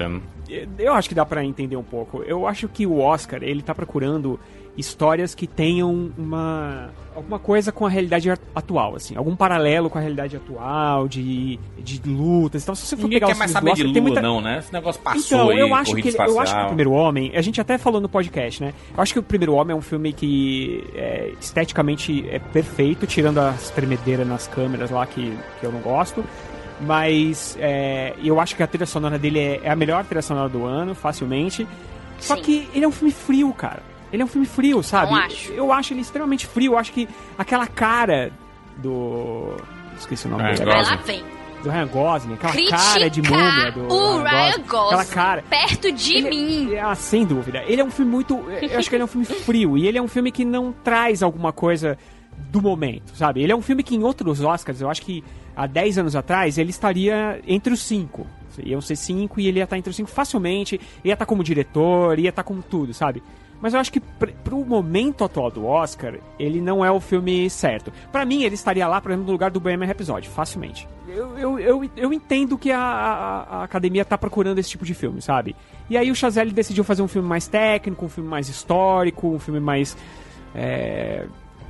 Eu acho que dá pra entender um pouco. Eu acho que o Oscar, ele tá procurando histórias que tenham uma. alguma coisa com a realidade at- atual, assim. Algum paralelo com a realidade atual, de, de lutas. Então, se você for Ninguém pegar quer mais saber de lua, muita- não, né? Esse negócio passou então, aí, eu acho, que ele- eu acho que o. Primeiro Homem, a gente até falou no podcast, né? Eu acho que o Primeiro Homem é um filme que é, esteticamente é perfeito, tirando as tremedeiras nas câmeras lá que, que eu não gosto. Mas é, eu acho que a trilha sonora dele é, é a melhor trilha sonora do ano, facilmente. Só Sim. que ele é um filme frio, cara. Ele é um filme frio, sabe? Não acho. Eu acho ele extremamente frio. Eu acho que aquela cara do. Esqueci o nome Ryan dele. Vai lá vem. Do Ryan Gosling, aquela Criticar cara de múmia do o Ryan Gosling Aquela cara. perto de Ele- mim. Ah, sem dúvida. Ele é um filme muito. Eu acho que ele é um filme frio. E ele é um filme que não traz alguma coisa do momento, sabe? Ele é um filme que em outros Oscars, eu acho que há 10 anos atrás, ele estaria entre os cinco. Iam ser cinco e ele ia estar entre os cinco facilmente. Ia estar como diretor, ia estar como tudo, sabe? Mas eu acho que pr pro momento atual do Oscar, ele não é o filme certo. Pra mim, ele estaria lá, por exemplo, no lugar do Bohemian Rhapsody, facilmente. Eu, eu, eu, eu entendo que a, a, a academia tá procurando esse tipo de filme, sabe? E aí o Chazelle decidiu fazer um filme mais técnico, um filme mais histórico, um filme mais. é,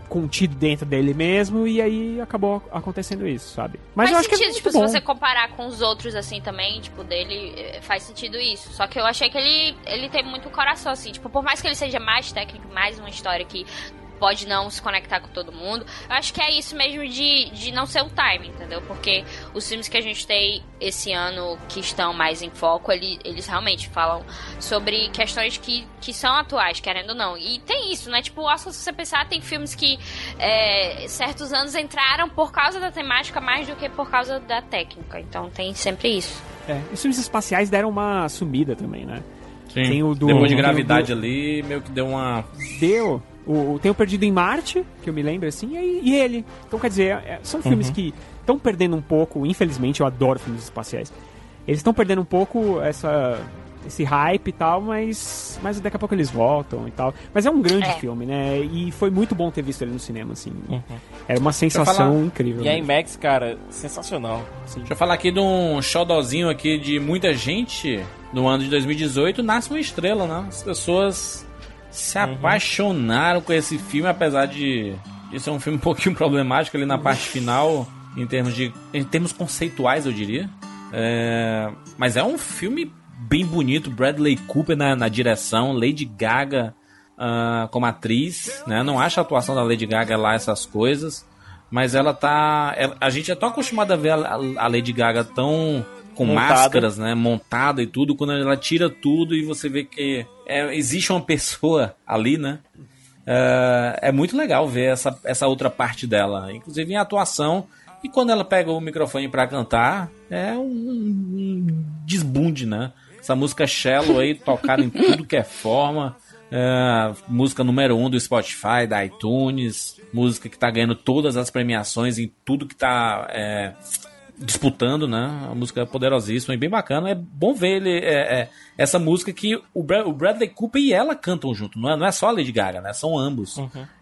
contido dentro dele mesmo e aí acabou acontecendo isso, sabe? Mas faz eu acho sentido, que é tipo, muito se bom. você comparar com os outros, assim, também, tipo, dele, eh, faz sentido isso. Só que eu achei que ele, ele tem muito coração, assim, tipo, por mais que ele seja mais técnico, mais uma história que pode não se conectar com todo mundo, eu acho que é isso mesmo de, de não ser o time, entendeu? Porque os filmes que a gente tem esse ano que estão mais em foco, ele, eles realmente falam sobre questões que, que são atuais, querendo ou não. E tem isso, né? Tipo, Oscar, se você pensar, tem filmes que é, certos anos entraram por causa da temática mais do que por causa da técnica. Então tem sempre isso. É, os filmes espaciais deram uma sumida também, né? Sim. Tem o do- Depois de gravidade do- ali, meio que deu uma. Deu. O, o- tem o Perdido em Marte, que eu me lembro assim, e, e ele. Então, quer dizer, é- são filmes Uhum. que estão perdendo um pouco, infelizmente, eu adoro filmes espaciais. Eles estão perdendo um pouco essa, esse hype e tal, mas, mas daqui a pouco eles voltam e tal. Mas é um grande É. filme, né? E foi muito bom ter visto ele no cinema, assim. Uhum. Era uma sensação falar- incrível. E a né? IMAX, cara, sensacional. Deixa eu falar aqui de um xodozinho aqui de muita gente no ano de 2018, Nasce uma Estrela, né? As pessoas se apaixonaram com esse filme, apesar de, de ser um filme um pouquinho problemático ali na parte final, em termos de. em termos conceituais, eu diria. É, mas é um filme bem bonito, Bradley Cooper na, na direção, Lady Gaga ah, como atriz, né? Não acho a atuação da Lady Gaga lá essas coisas, mas ela tá. ela- a gente é tão acostumado a ver a, a Lady Gaga tão com Montada. máscaras, né? Montada e tudo, quando ela tira tudo e você vê que é, existe uma pessoa ali, né? É, é muito legal ver essa, essa outra parte dela, inclusive em atuação. E quando ela pega o microfone pra cantar, é um, um desbunde, né? Essa música Shallow aí tocada em tudo que é forma. É, música número um do Spotify, da iTunes. Música que tá ganhando todas as premiações em tudo que tá é, disputando, né? A música é poderosíssima e bem bacana. É bom ver ele, é, é, essa música que o, Bra- o Bradley Cooper e ela cantam junto. Não é, não é só a Lady Gaga, né? São ambos.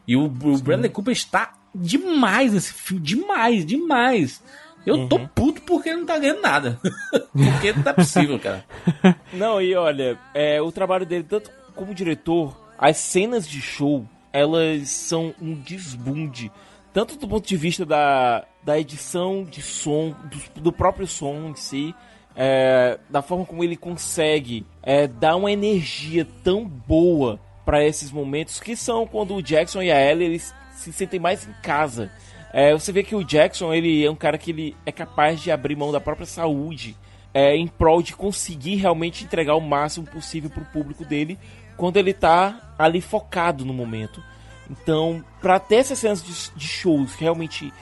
E o, o Bradley Cooper está demais nesse filme. Demais, demais. Eu tô puto porque ele não tá ganhando nada. porque não tá possível, cara. Não, e olha, é, o trabalho dele, tanto como diretor, as cenas de show, elas são um desbunde. Tanto do ponto de vista da, da edição de som, do, do próprio som em si, é, da forma como ele consegue é, dar uma energia tão boa para esses momentos, que são quando o Jackson e a Ellie eles se sentem mais em casa. É, você vê que o Jackson ele é um cara que ele é capaz de abrir mão da própria saúde é, em prol de conseguir realmente entregar o máximo possível pro público dele quando ele tá ali focado no momento. Então, pra ter essas cenas de, de shows realmente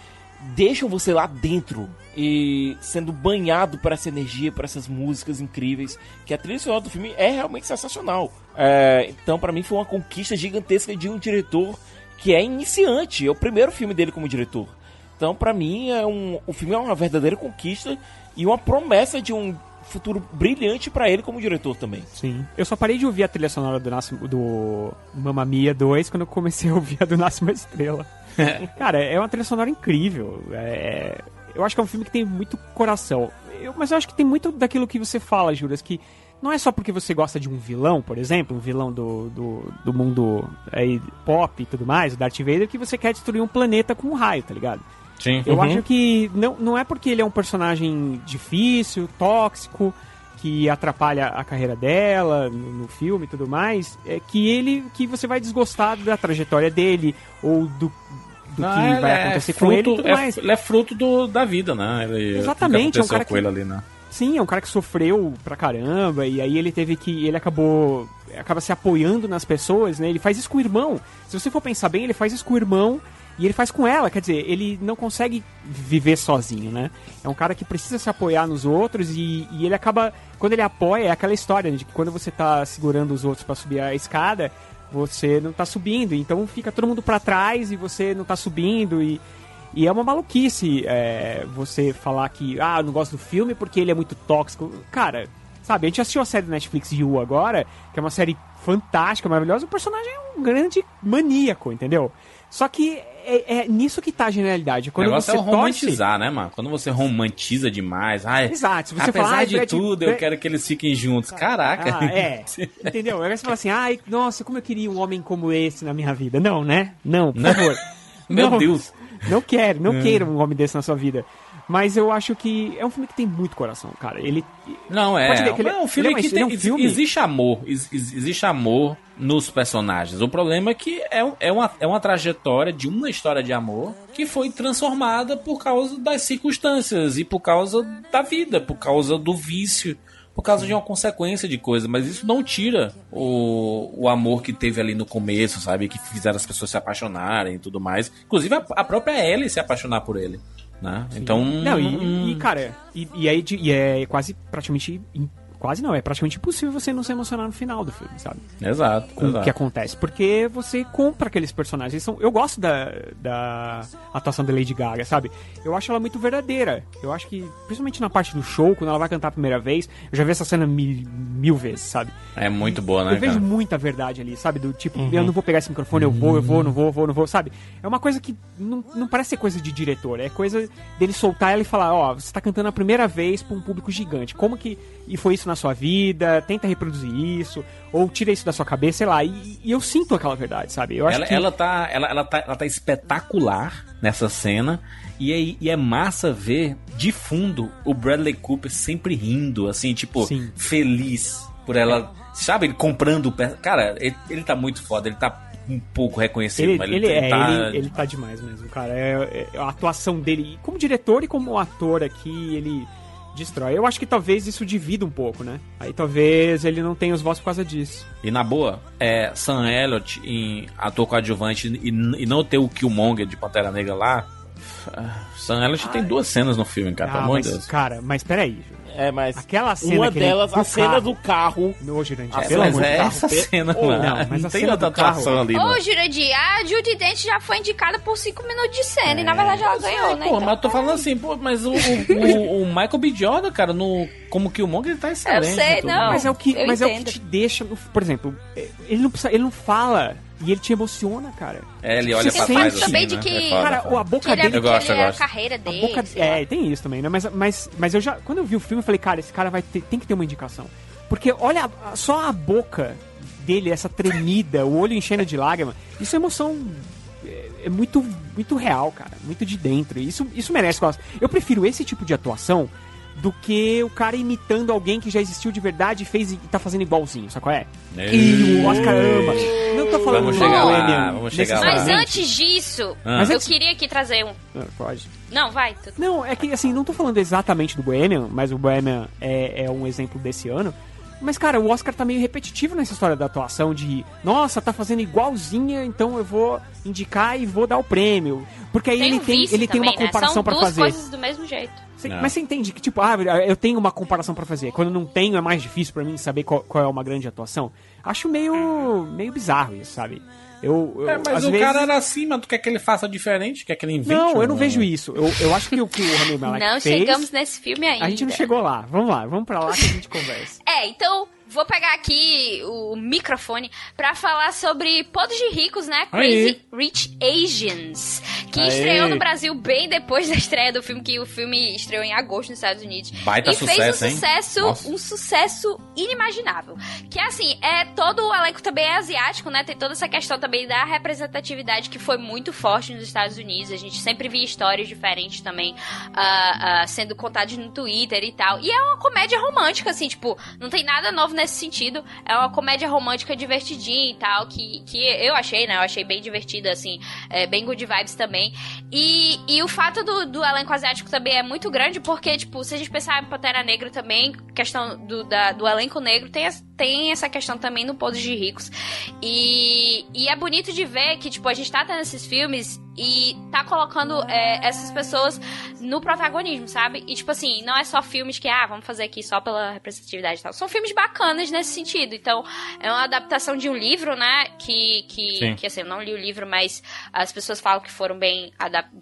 deixam você lá dentro e sendo banhado por essa energia, por essas músicas incríveis, que a trilha sonora do filme é realmente sensacional. É, então, pra mim, foi uma conquista gigantesca de um diretor que é iniciante, é o primeiro filme dele como diretor. Então, pra mim, é um, o filme é uma verdadeira conquista e uma promessa de um futuro brilhante pra ele como diretor também. Sim. Eu só parei de ouvir a trilha sonora do, do Mamma Mia 2 quando eu comecei a ouvir a do Nasce uma Estrela. Cara, é uma trilha sonora incrível. É... Eu acho que é um filme que tem muito coração. Eu- mas eu acho que tem muito daquilo que você fala, Juras, que não é só porque você gosta de um vilão, por exemplo, um vilão do, do, do mundo aí, pop e tudo mais, o Darth Vader, que você quer destruir um planeta com um raio, tá ligado? Sim. Eu Uhum. acho que não, não é porque ele é um personagem difícil, tóxico, que atrapalha a carreira dela no, no filme e tudo mais, é que ele que você vai desgostar da trajetória dele ou do, do Não, que vai é acontecer com fruto- ele e tudo é- mais. Ele é fruto do, da vida, né? Ele, Exatamente, é um cara com que- ele ali, né? Sim, é um cara que sofreu pra caramba e aí ele teve que ele acabou acaba se apoiando nas pessoas, né? Ele faz isso com o irmão. Se você for pensar bem, ele faz isso com o irmão e ele faz com ela, quer dizer, ele não consegue viver sozinho, né? É um cara que precisa se apoiar nos outros e, e ele acaba quando ele apoia é aquela história né, de que quando você tá segurando os outros pra subir a escada, você não tá subindo, então fica todo mundo pra trás e você não tá subindo e e é uma maluquice é, você falar que, ah, eu não gosto do filme porque ele é muito tóxico. Cara, sabe, a gente assistiu a série do Netflix You agora, que é uma série fantástica, maravilhosa. O personagem é um grande maníaco, entendeu? Só que é, é nisso que tá a genialidade. O Quando negócio você é romantizar, né, mano? Quando você romantiza demais. Ai, Exato, se você apesar falar, "Ai, de Brad- tudo, eu quero que eles fiquem juntos. Caraca. Ah, é. Entendeu? Aí você fala assim, ai, nossa, como eu queria um homem como esse na minha vida. Não, né? Não, por Não. favor. Meu Não, Deus. Não quero, não É. queira um homem desse na sua vida. Mas eu acho que é um filme que tem muito coração, cara. Ele. Não, é. Ele- é um filme é que ele é tem, um filme- existe amor. ex- ex- existe amor nos personagens. O problema é que é, é, uma, é uma trajetória de uma história de amor que foi transformada por causa das circunstâncias e por causa da vida, por causa do vício. Por causa de uma consequência de coisa, mas isso não tira o, o amor que teve ali no começo, sabe? Que fizeram as pessoas se apaixonarem e tudo mais. Inclusive a, a própria Ellie se apaixonar por ele. Né? Então. Não, e, e, cara, e, e de- e é quase praticamente. Quase não, é praticamente impossível você não se emocionar no final do filme, sabe? Exato. Com o exato. que acontece. Porque você compra aqueles personagens. São, eu gosto da, da atuação da Lady Gaga, sabe? Eu acho ela muito verdadeira. Eu acho que, principalmente na parte do show, quando ela vai cantar a primeira vez, eu já vi essa cena mil, mil vezes, sabe? É muito boa, né, eu vejo cara? muita verdade ali, sabe? Do tipo, Uhum. eu não vou pegar esse microfone, eu vou, eu vou, não vou, eu vou, não vou, sabe? É uma coisa que não, não parece ser coisa de diretor, é coisa dele soltar ela e falar, ó, você tá cantando a primeira vez pra um público gigante. Como que e foi isso na sua vida? Tenta reproduzir isso, ou tira isso da sua cabeça, sei lá. E, e eu sinto aquela verdade, sabe? Eu acho ela, que ela, tá, ela, ela, tá, ela tá espetacular nessa cena. E é, e é massa ver de fundo o Bradley Cooper sempre rindo, assim, tipo, Sim. feliz por ela. Sabe, ele comprando. Cara, ele, ele tá muito foda, ele tá um pouco reconhecido, Ele, mas ele, é, tá. ele, ele tá demais mesmo, cara. É, é- a atuação dele, como diretor e como ator aqui, ele destrói. Eu acho que talvez isso divida um pouco, né? Aí talvez ele não tenha os votos por causa disso. E na boa, é, Sam Elliott em ator coadjuvante e, e não ter o Killmonger de Pantera Negra lá. ah, Sam Elliott tem duas cenas no filme, cara, Ah, pelo amor de mas, Deus. cara, mas peraí. É, mas Aquela cena uma ele- delas, a cena carro. do carro. No Jurandir, pelo mas amor de é Deus. essa cena, mano. Não, mas Não a tem cena outra do carro... ali, Ô, Jurandir, a Judy Dent já foi indicada por 5 minutos de cena e na verdade ela ganhou, né? Pô, Então, mas eu tô falando assim, pô, mas o, o, o Michael B. Jordan, cara, no, como Killmonger, ele tá excelente. sei, e tudo. não. Mas é o que, eu mas é o que te deixa, por exemplo, ele não precisa, ele não fala e ele te emociona, cara. É, ele olha Você pra trás assim, também de né? que- É foda, Cara, foda. a boca que ele é, dele Eu gosto, que eu é a gosto. carreira A dele. boca, sei lá. é, tem isso também, né? Mas, mas, mas eu já, quando eu vi o filme, eu falei, cara, esse cara vai ter, tem que ter uma indicação. Porque olha, a- só a boca dele, essa tremida, o olho enchendo de lágrima, isso é emoção. É, é muito, muito real, cara. Muito de dentro. Isso, isso merece gosto. Eu prefiro esse tipo de atuação do que o cara imitando alguém que já existiu de verdade e fez e tá fazendo igualzinho, sabe qual é? E o Oscar ama. Não tô falando Vamos do chegar lá, Bohemian vamos chegar lá. Mas antes disso, Ah. Mas eu antes- queria aqui trazer um. Ah, pode. Não, vai. tu- Não, é que assim, não tô falando exatamente do Bohemian, mas o Bohemian é, é um exemplo desse ano. Mas, cara, o Oscar tá meio repetitivo nessa história da atuação de nossa, tá fazendo igualzinha, então eu vou indicar e vou dar o prêmio. Porque aí Tem ele um tem, ele tem uma também, né? comparação São pra duas fazer. coisas do mesmo jeito. Cê- Não. mas você entende que, tipo, ah, eu tenho uma comparação pra fazer. Quando não tenho, é mais difícil pra mim saber qual, qual é uma grande atuação. Acho meio, meio bizarro isso, sabe? Eu, eu, É, mas às o vezes- cara era assim, mas tu quer que ele faça diferente? Quer que ele invente? Não, eu não um- vejo isso. Eu, eu acho que o que o Rami Malek Não fez... chegamos nesse filme ainda. A gente não chegou lá. Vamos lá, vamos pra lá que a gente conversa. É, então vou pegar aqui o microfone pra falar sobre Podos de Ricos, né? Aí. Crazy Rich Asians. Que Aí. estreou no Brasil bem depois da estreia do filme, que o filme estreou em agosto nos Estados Unidos. Baita e sucesso, fez um hein? sucesso, Nossa. um sucesso inimaginável. Que assim, é todo o elenco também é asiático, né? Tem toda essa questão também da representatividade que foi muito forte nos Estados Unidos. A gente sempre via histórias diferentes também ah, ah, sendo contadas no Twitter e tal. E é uma comédia romântica, assim, tipo, não tem nada novo nesse sentido. É uma comédia romântica divertidinha e tal, que, que eu achei, né? Eu achei bem divertida, assim, é, bem good vibes também. E, e o fato do, do elenco asiático também é muito grande, porque, tipo, se a gente pensar em Pantera Negra também, questão do, da- do elenco negro, tem, tem essa questão também no Podos de Ricos. E, e é bonito de ver que, tipo, a gente tá tendo esses filmes e tá colocando é, essas pessoas no protagonismo, sabe? E, tipo assim, não é só filmes que, ah, vamos fazer aqui só pela representatividade e tal. São filmes bacanas nesse sentido. Então, é uma adaptação de um livro, né? Que, que, Sim. que assim, eu não li o livro, mas as pessoas falam que foram bem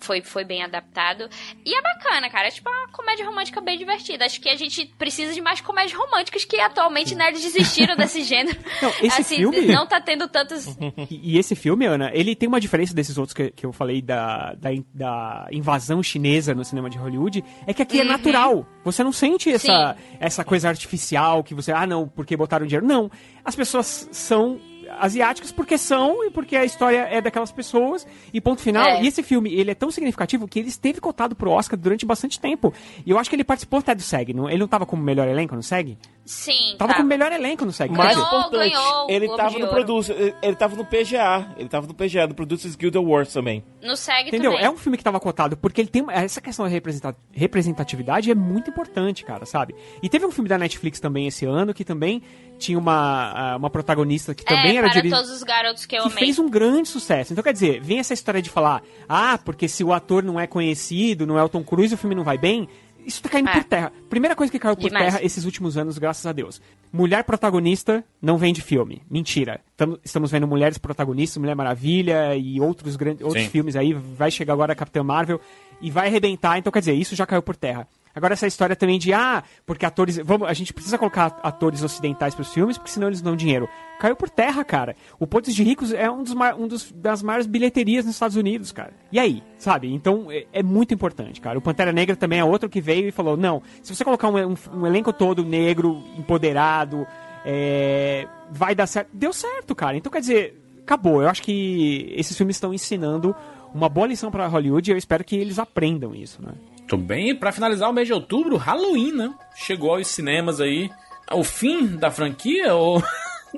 foi, foi bem adaptado. E é bacana, cara. É tipo uma comédia romântica bem divertida. Acho que a gente precisa de mais comédias românticas que atualmente, né, eles desistiram desse gênero. Não, esse assim, filme- não tá tendo tantos. E, e esse filme, Ana, ele tem uma diferença desses outros que, que eu falei da, da, in- da invasão chinesa no cinema de Hollywood, é que aqui é Uhum. natural. Você não sente essa, Sim. essa coisa artificial que você, ah, não, porque botaram dinheiro. Não. As pessoas são asiáticas porque são e porque a história é daquelas pessoas e ponto final. É. E esse filme, ele é tão significativo que ele esteve cotado pro Oscar durante bastante tempo. E eu acho que ele participou até do SEG, não, ele não tava como melhor elenco no SEG? Sim, Tava tá. como melhor elenco no SEG. Mais Ganhou, importante, ganhou o ele tava no Ouro. producer, ele- ele tava no PGA, ele tava no PGA, no Producers Guild Awards também. No SEG Entendeu? também. É um filme que tava cotado, porque ele tem. Essa questão da representa- representatividade é muito importante, cara, sabe? E teve um filme da Netflix também esse ano que também tinha uma, uma protagonista que também é, era para diri- todos os garotos que eu que amei. fez um grande sucesso. Então, quer dizer, vem essa história de falar, ah, porque se o ator não é conhecido, não é o Tom Cruise, o filme não vai bem. Isso tá caindo É. por terra. Primeira coisa que caiu por Demais. terra esses últimos anos, graças a Deus. Mulher protagonista não vende filme. Mentira. Tamo- estamos vendo mulheres protagonistas, Mulher Maravilha e outros grandes outros Sim. filmes aí. Vai chegar agora a Capitã Marvel e vai arrebentar. Então, quer dizer, isso já caiu por terra. Agora essa história também de, ah, porque atores. Vamos, a gente precisa colocar atores ocidentais pros filmes, porque senão eles não dão dinheiro. Caiu por terra, cara. O Pontes de Ricos é um, dos, um dos, das maiores bilheterias nos Estados Unidos, cara. E aí, sabe? Então é, é muito importante, cara. O Pantera Negra também é outro que veio e falou: não, se você colocar um, um- um elenco todo negro, empoderado, é, vai dar certo. Deu certo, cara. Então quer dizer, acabou. Eu acho que esses filmes estão ensinando uma boa lição pra Hollywood e eu espero que eles aprendam isso, né? Muito bem, e pra finalizar o mês de outubro, Halloween, né? Chegou aos cinemas aí. O fim da franquia ou.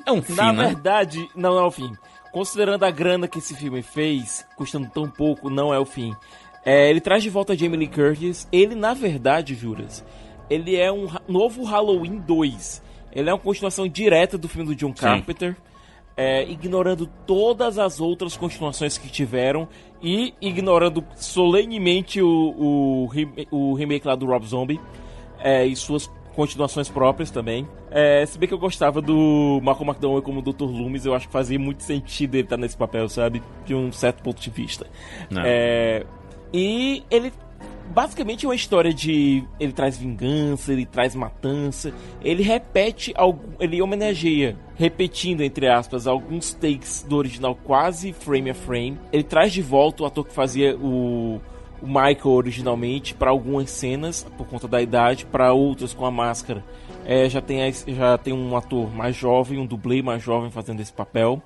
É um fim, Na né? verdade, não é o fim. Considerando a grana que esse filme fez, custando tão pouco, não é o fim. É, ele traz de volta a Jamie Lee Curtis. Ele, na verdade, Juras, ele é um novo Halloween 2. Ele é uma continuação direta do filme do John Carpenter. é, ignorando todas as outras continuações que tiveram e ignorando solenemente o, o, o remake lá do Rob Zombie é, e suas continuações próprias também. É, se bem que eu gostava do Malcolm McDowell como Dr. Loomis, eu acho que fazia muito sentido ele estar nesse papel, sabe? De um certo ponto de vista. É, e ele basicamente é uma história de ele traz vingança, ele traz matança, ele repete algum, ele homenageia, repetindo entre aspas alguns takes do original quase frame a frame. Ele traz de volta o ator que fazia o o Michael originalmente para algumas cenas por conta da idade, para outras com a máscara. É, já tem já tem um ator mais jovem, um dublê mais jovem fazendo esse papel.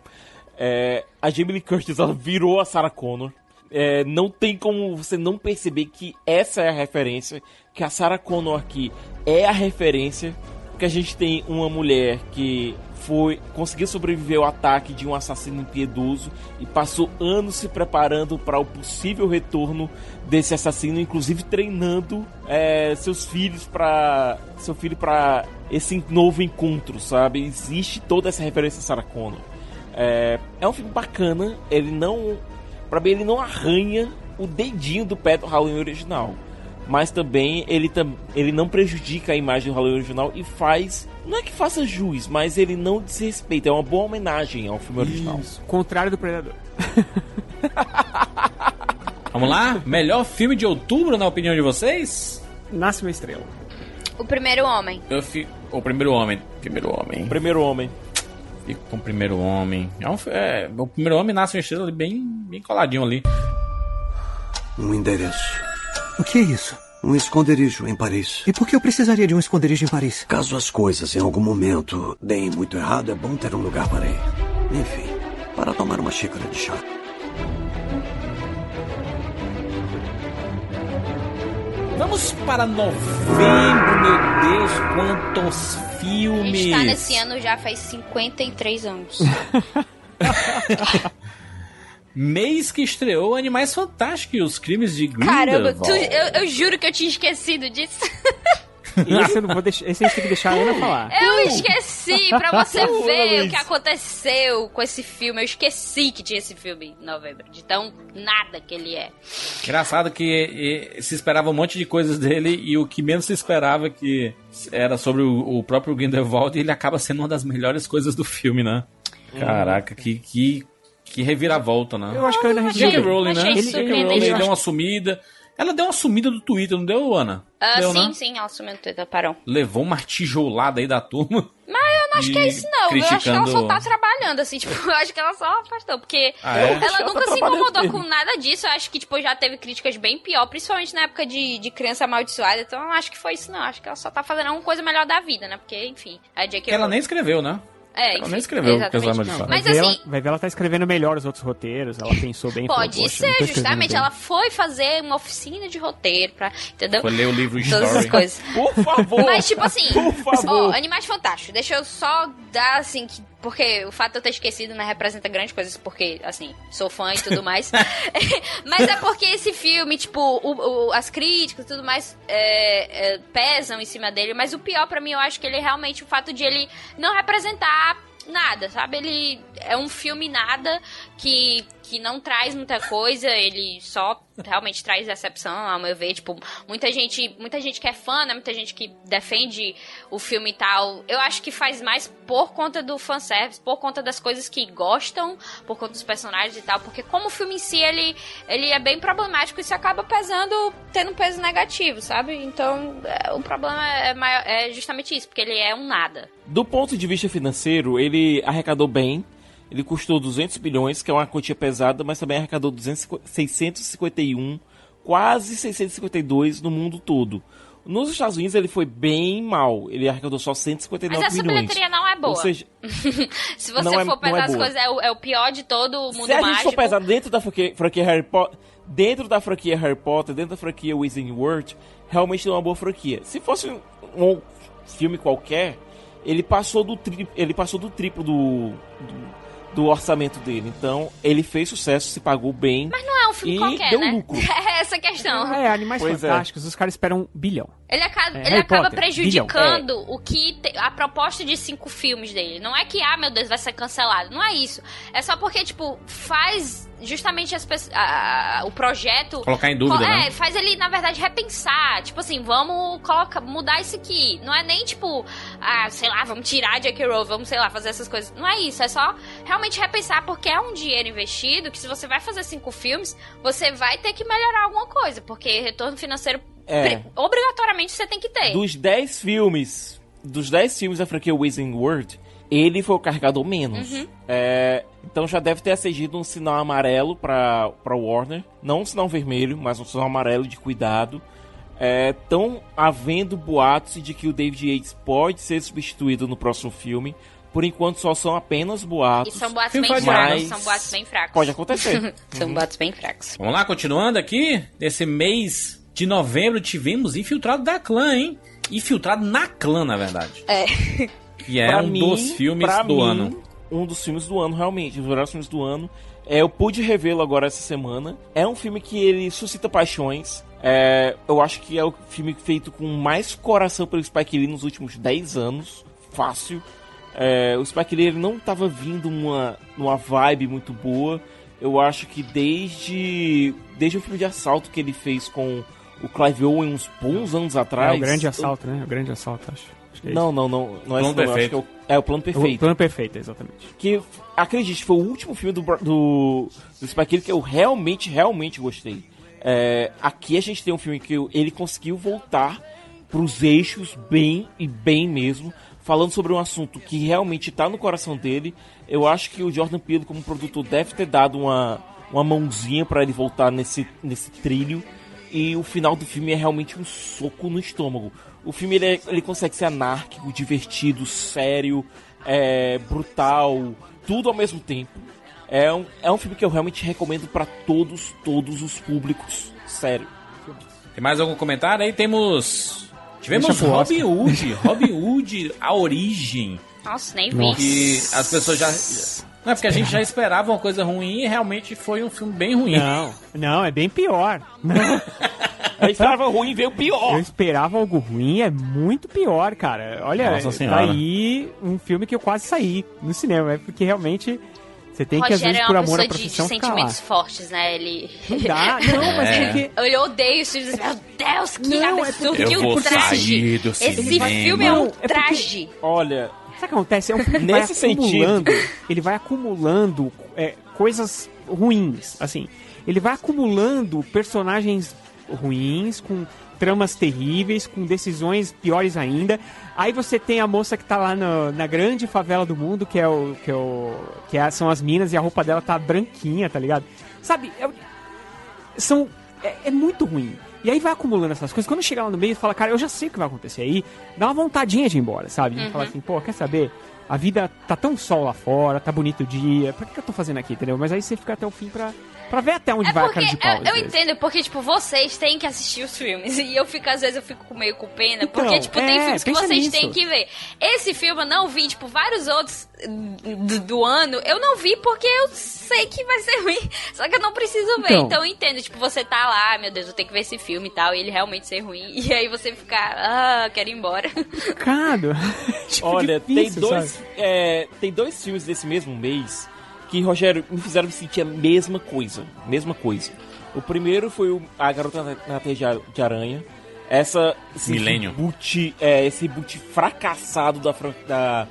É, a Jamie Lee Curtis ela virou a Sarah Connor. É, não tem como você não perceber que essa é a referência, que a Sarah Connor aqui é a referência, porque a gente tem uma mulher que foi conseguiu sobreviver ao ataque de um assassino impiedoso e passou anos se preparando para o possível retorno desse assassino, inclusive treinando é, seus filhos para seu filho para esse novo encontro, sabe? Existe toda essa referência a Sarah Connor. É, é um filme bacana, ele não. Pra mim, ele não arranha o dedinho do pé do Halloween original. Mas também ele, tam, ele não prejudica a imagem do Halloween original e faz. Não é que faça juiz, mas ele não desrespeita. É uma boa homenagem ao filme original. Contrário do Predador. Vamos lá? Melhor filme de outubro, na opinião de vocês? Nasce uma estrela. O primeiro homem. Eu fi... O Primeiro Homem. Primeiro Homem. Primeiro Homem. Fico com o Primeiro Homem. É, um... é, O Primeiro Homem nasce uma estrela ali bem, bem coladinho ali. Um endereço. O que é isso? Um esconderijo em Paris. E por que eu precisaria de um esconderijo em Paris? Caso as coisas em algum momento deem muito errado, é bom ter um lugar para ir. Enfim, para tomar uma xícara de chá. Vamos para novembro, meu Deus, quantos A filmes! gente tá nesse ano já faz 53 anos. Mês que estreou Animais Fantásticos e os Crimes de Caramba, Grindelwald. tu- eu, eu juro que eu tinha esquecido disso. Esse eu não vou deixar. Esse a gente tem que deixar a Ana falar. Eu esqueci, pra você ver o que aconteceu com esse filme. Eu esqueci que tinha esse filme em novembro. De tão nada que ele é. Engraçado que eh, se esperava um monte de coisas dele e o que menos se esperava que era sobre o, o próprio Grindelwald e ele acaba sendo uma das melhores coisas do filme, né? Caraca, que, que, que reviravolta, né? Eu acho que a. Rowling, né? J.K. surpreendente. Rowling Eu deu uma sumida. Ela deu uma sumida do Twitter, não deu, Ana? Ah, deu, sim, né? sim, ela assumiu no Twitter, parou. Levou uma tijolada aí da turma. Mas eu não acho que é isso, não. Eu acho que ela só criticando- tá trabalhando, assim, tipo, eu acho que ela só afastou, porque Ah, é? ela Ela nunca tá se incomodou mesmo. com nada disso. Eu acho que, tipo, já teve críticas bem pior, principalmente na época de, de criança amaldiçoada. Então eu não acho que foi isso, não. Acho que ela só tá fazendo alguma coisa melhor da vida, né? Porque, enfim, a J.K. Ela nem escreveu, né? É, Ela enfim, nem escreveu o exatamente. Casal Amaldiçoado. Mas vai, ver assim, ela, vai ver ela tá escrevendo melhor os outros roteiros, ela pensou bem. falou, Pode "Poxa, não ser, justamente. bem." Ela foi fazer uma oficina de roteiro pra. Entendeu? Foi ler o livro Todas essas coisas. Por favor. Mas, tipo assim, Por favor. ó, Animais Fantásticos, deixa eu só dar, assim, que, porque o fato de eu ter esquecido, né, representa grandes coisas, porque, assim, sou fã e tudo mais. Mas é porque esse filme, tipo, o- o- as críticas e tudo mais é, é, pesam em cima dele, mas o pior pra mim, eu acho que ele é realmente o fato de ele não representar nada, sabe? Ele é um filme nada que, que não traz muita coisa, ele só realmente traz decepção, ao meu ver, tipo, muita gente, muita gente que é fã, né? Muita gente que defende o filme e tal. Eu acho que faz mais por conta do fanservice, por conta das coisas que gostam, por conta dos personagens e tal, porque como o filme em si, ele, ele é bem problemático isso acaba pesando, tendo um peso negativo, sabe? Então, é, o problema é, maior- é justamente isso, porque ele é um nada. Do ponto de vista financeiro, ele arrecadou bem. Ele custou 200 bilhões, que é uma quantia pesada, mas também arrecadou 200, 651, quase 652 no mundo todo. Nos Estados Unidos ele foi bem mal. Ele arrecadou só 159 Mas essa milhões. bilheteria não é boa. Ou seja, Se você Não é- for é pesar as boa. coisas, é o, é o pior de todo o mundo se a gente for pesar dentro da franquia, franquia Harry Potter, dentro da franquia Harry Potter, dentro da franquia Wizarding World, realmente não é uma boa franquia. Se fosse um, um filme qualquer, ele passou do tri, ele passou do triplo do, do do orçamento dele. Então, ele fez sucesso, se pagou bem. Mas não é um filme e qualquer, deu né? lucro. É essa a questão. É, Animais Pois é. Fantásticos, os caras esperam um bilhão. Ele acaba, É, ele acaba Potter, prejudicando o que te- a proposta de cinco filmes dele. Não é que, ah, meu Deus, vai ser cancelado. Não é isso. É só porque, tipo, faz justamente as pessoas, a- a- o projeto. Colocar em dúvida, É, né? faz ele, na verdade, repensar. Tipo assim, vamos colocar, mudar isso aqui. Não é nem, tipo, ah, sei lá, vamos tirar J.K. Rowling, vamos, sei lá, fazer essas coisas. Não é isso. É só realmente repensar, porque é um dinheiro investido que se você vai fazer cinco filmes, você vai ter que melhorar alguma coisa. Porque retorno financeiro, É. obrigatoriamente, você tem que ter. Dos 10 filmes, dos 10 filmes da franquia Wizarding World, ele foi o carregador menos. Uhum. É, então já deve ter acedido um sinal amarelo pra, pra Warner. Não um sinal vermelho, mas um sinal amarelo de cuidado. Estão havendo boatos de que o David Yates pode ser substituído no próximo filme. Por enquanto só são apenas E boatos. são boatos bem fracos. mais. São boatos bem fracos. Pode acontecer. são boatos bem fracos. Vamos lá, continuando aqui. Nesse mês de novembro tivemos Infiltrado da Clã, hein? Infiltrado na Clã, na verdade. É. Que é Pra um mim- dos filmes do mim, ano. Um dos filmes do ano, realmente. Um dos melhores filmes do ano. É, eu pude revê-lo agora essa semana. É um filme que ele suscita paixões. É, eu acho que é o filme feito com mais coração pelo Spike Lee nos últimos 10 anos. Fácil. É, o Spike Lee ele não estava vindo numa, numa vibe muito boa. Eu acho que desde, desde o filme de assalto que ele fez com o Clive Owen uns bons anos atrás. é o grande eu- assalto, né? O grande assalto, acho. É não, não, não, não é Plano não, eu acho Perfeito. que é o, é o plano perfeito. O plano perfeito, exatamente. Que, acredite, foi o último filme do, do, do Spike Lee que eu realmente, realmente gostei. É, aqui a gente tem um filme que ele conseguiu voltar pros eixos bem e bem mesmo, falando sobre um assunto que realmente tá no coração dele. Eu acho que o Jordan Peele, como produtor, deve ter dado uma, uma mãozinha para ele voltar nesse, nesse trilho. E o final do filme é realmente um soco no estômago. O filme ele, é- ele consegue ser anárquico, divertido, sério, é, brutal, tudo ao mesmo tempo. É um, é um filme que eu realmente recomendo para todos, todos os públicos. Sério. Tem mais algum comentário? Aí temos. Tivemos Robin. Hood. Robin Hood, a origem. Nossa, nem vi. Que as pessoas já. Não é porque a gente já esperava uma coisa ruim e realmente foi um filme bem ruim. Não, não, é bem pior. Eu esperava ruim, veio pior. Eu esperava algo ruim, é muito pior, cara. Olha, Nossa tá aí um filme que eu quase saí no cinema, é porque realmente você tem que, às vezes, é por amor à de, de profissão, ficar lá. sentimentos fortes, né? Ele. Não dá, não, mas É. porque... Eu odeio os filmes. Meu Deus, que Não, é absurdo, porque- que Eu vou ultraje. sair do Esse cinema. filme é um Não, é porque- traje. Olha, Sabe o que acontece? É um filme que vai Nesse sentido. acumulando, ele vai acumulando é, coisas ruins, assim. Ele vai acumulando personagens ruins, com tramas terríveis, com decisões piores ainda. Aí você tem a moça que tá lá no- na grande favela do mundo, que é o que é o que é- são as minas e a roupa dela tá branquinha, tá ligado? Sabe? é- são é, é muito ruim. E aí vai acumulando essas coisas. Quando chega lá no meio, fala, cara, eu já sei o que vai acontecer aí. Dá uma vontadinha de ir embora, sabe? De Uhum. falar assim, pô, quer saber? A vida tá tão sol lá fora, tá bonito o dia, pra que, que eu tô fazendo aqui, entendeu? Mas aí você fica até o fim pra, pra ver até onde É vai a porque cara de pau. eu, às eu vezes. entendo, porque, tipo, vocês têm que assistir os filmes. E eu fico, às vezes, eu fico meio com pena. Então, porque, tipo, tem é, filmes que vocês nisso. têm que ver. Esse filme eu não vi, tipo, vários outros do, do ano, eu não vi porque eu sei que vai ser ruim. Só que eu não preciso ver. Então. Então, eu entendo, tipo, você tá lá, "Ah, meu Deus, eu tenho que ver esse filme e tal, e ele realmente ser ruim. E aí você ficar, ah, quero ir embora. Cara, tipo, Olha, difícil, tem dois, sabe? É, tem dois filmes desse mesmo mês que, Rogério, me fizeram sentir a mesma coisa. Mesma coisa. O primeiro foi o A Garota na, Teia de Aranha. Essa. Esse Millennium. Reboot, é, esse reboot fracassado da, da,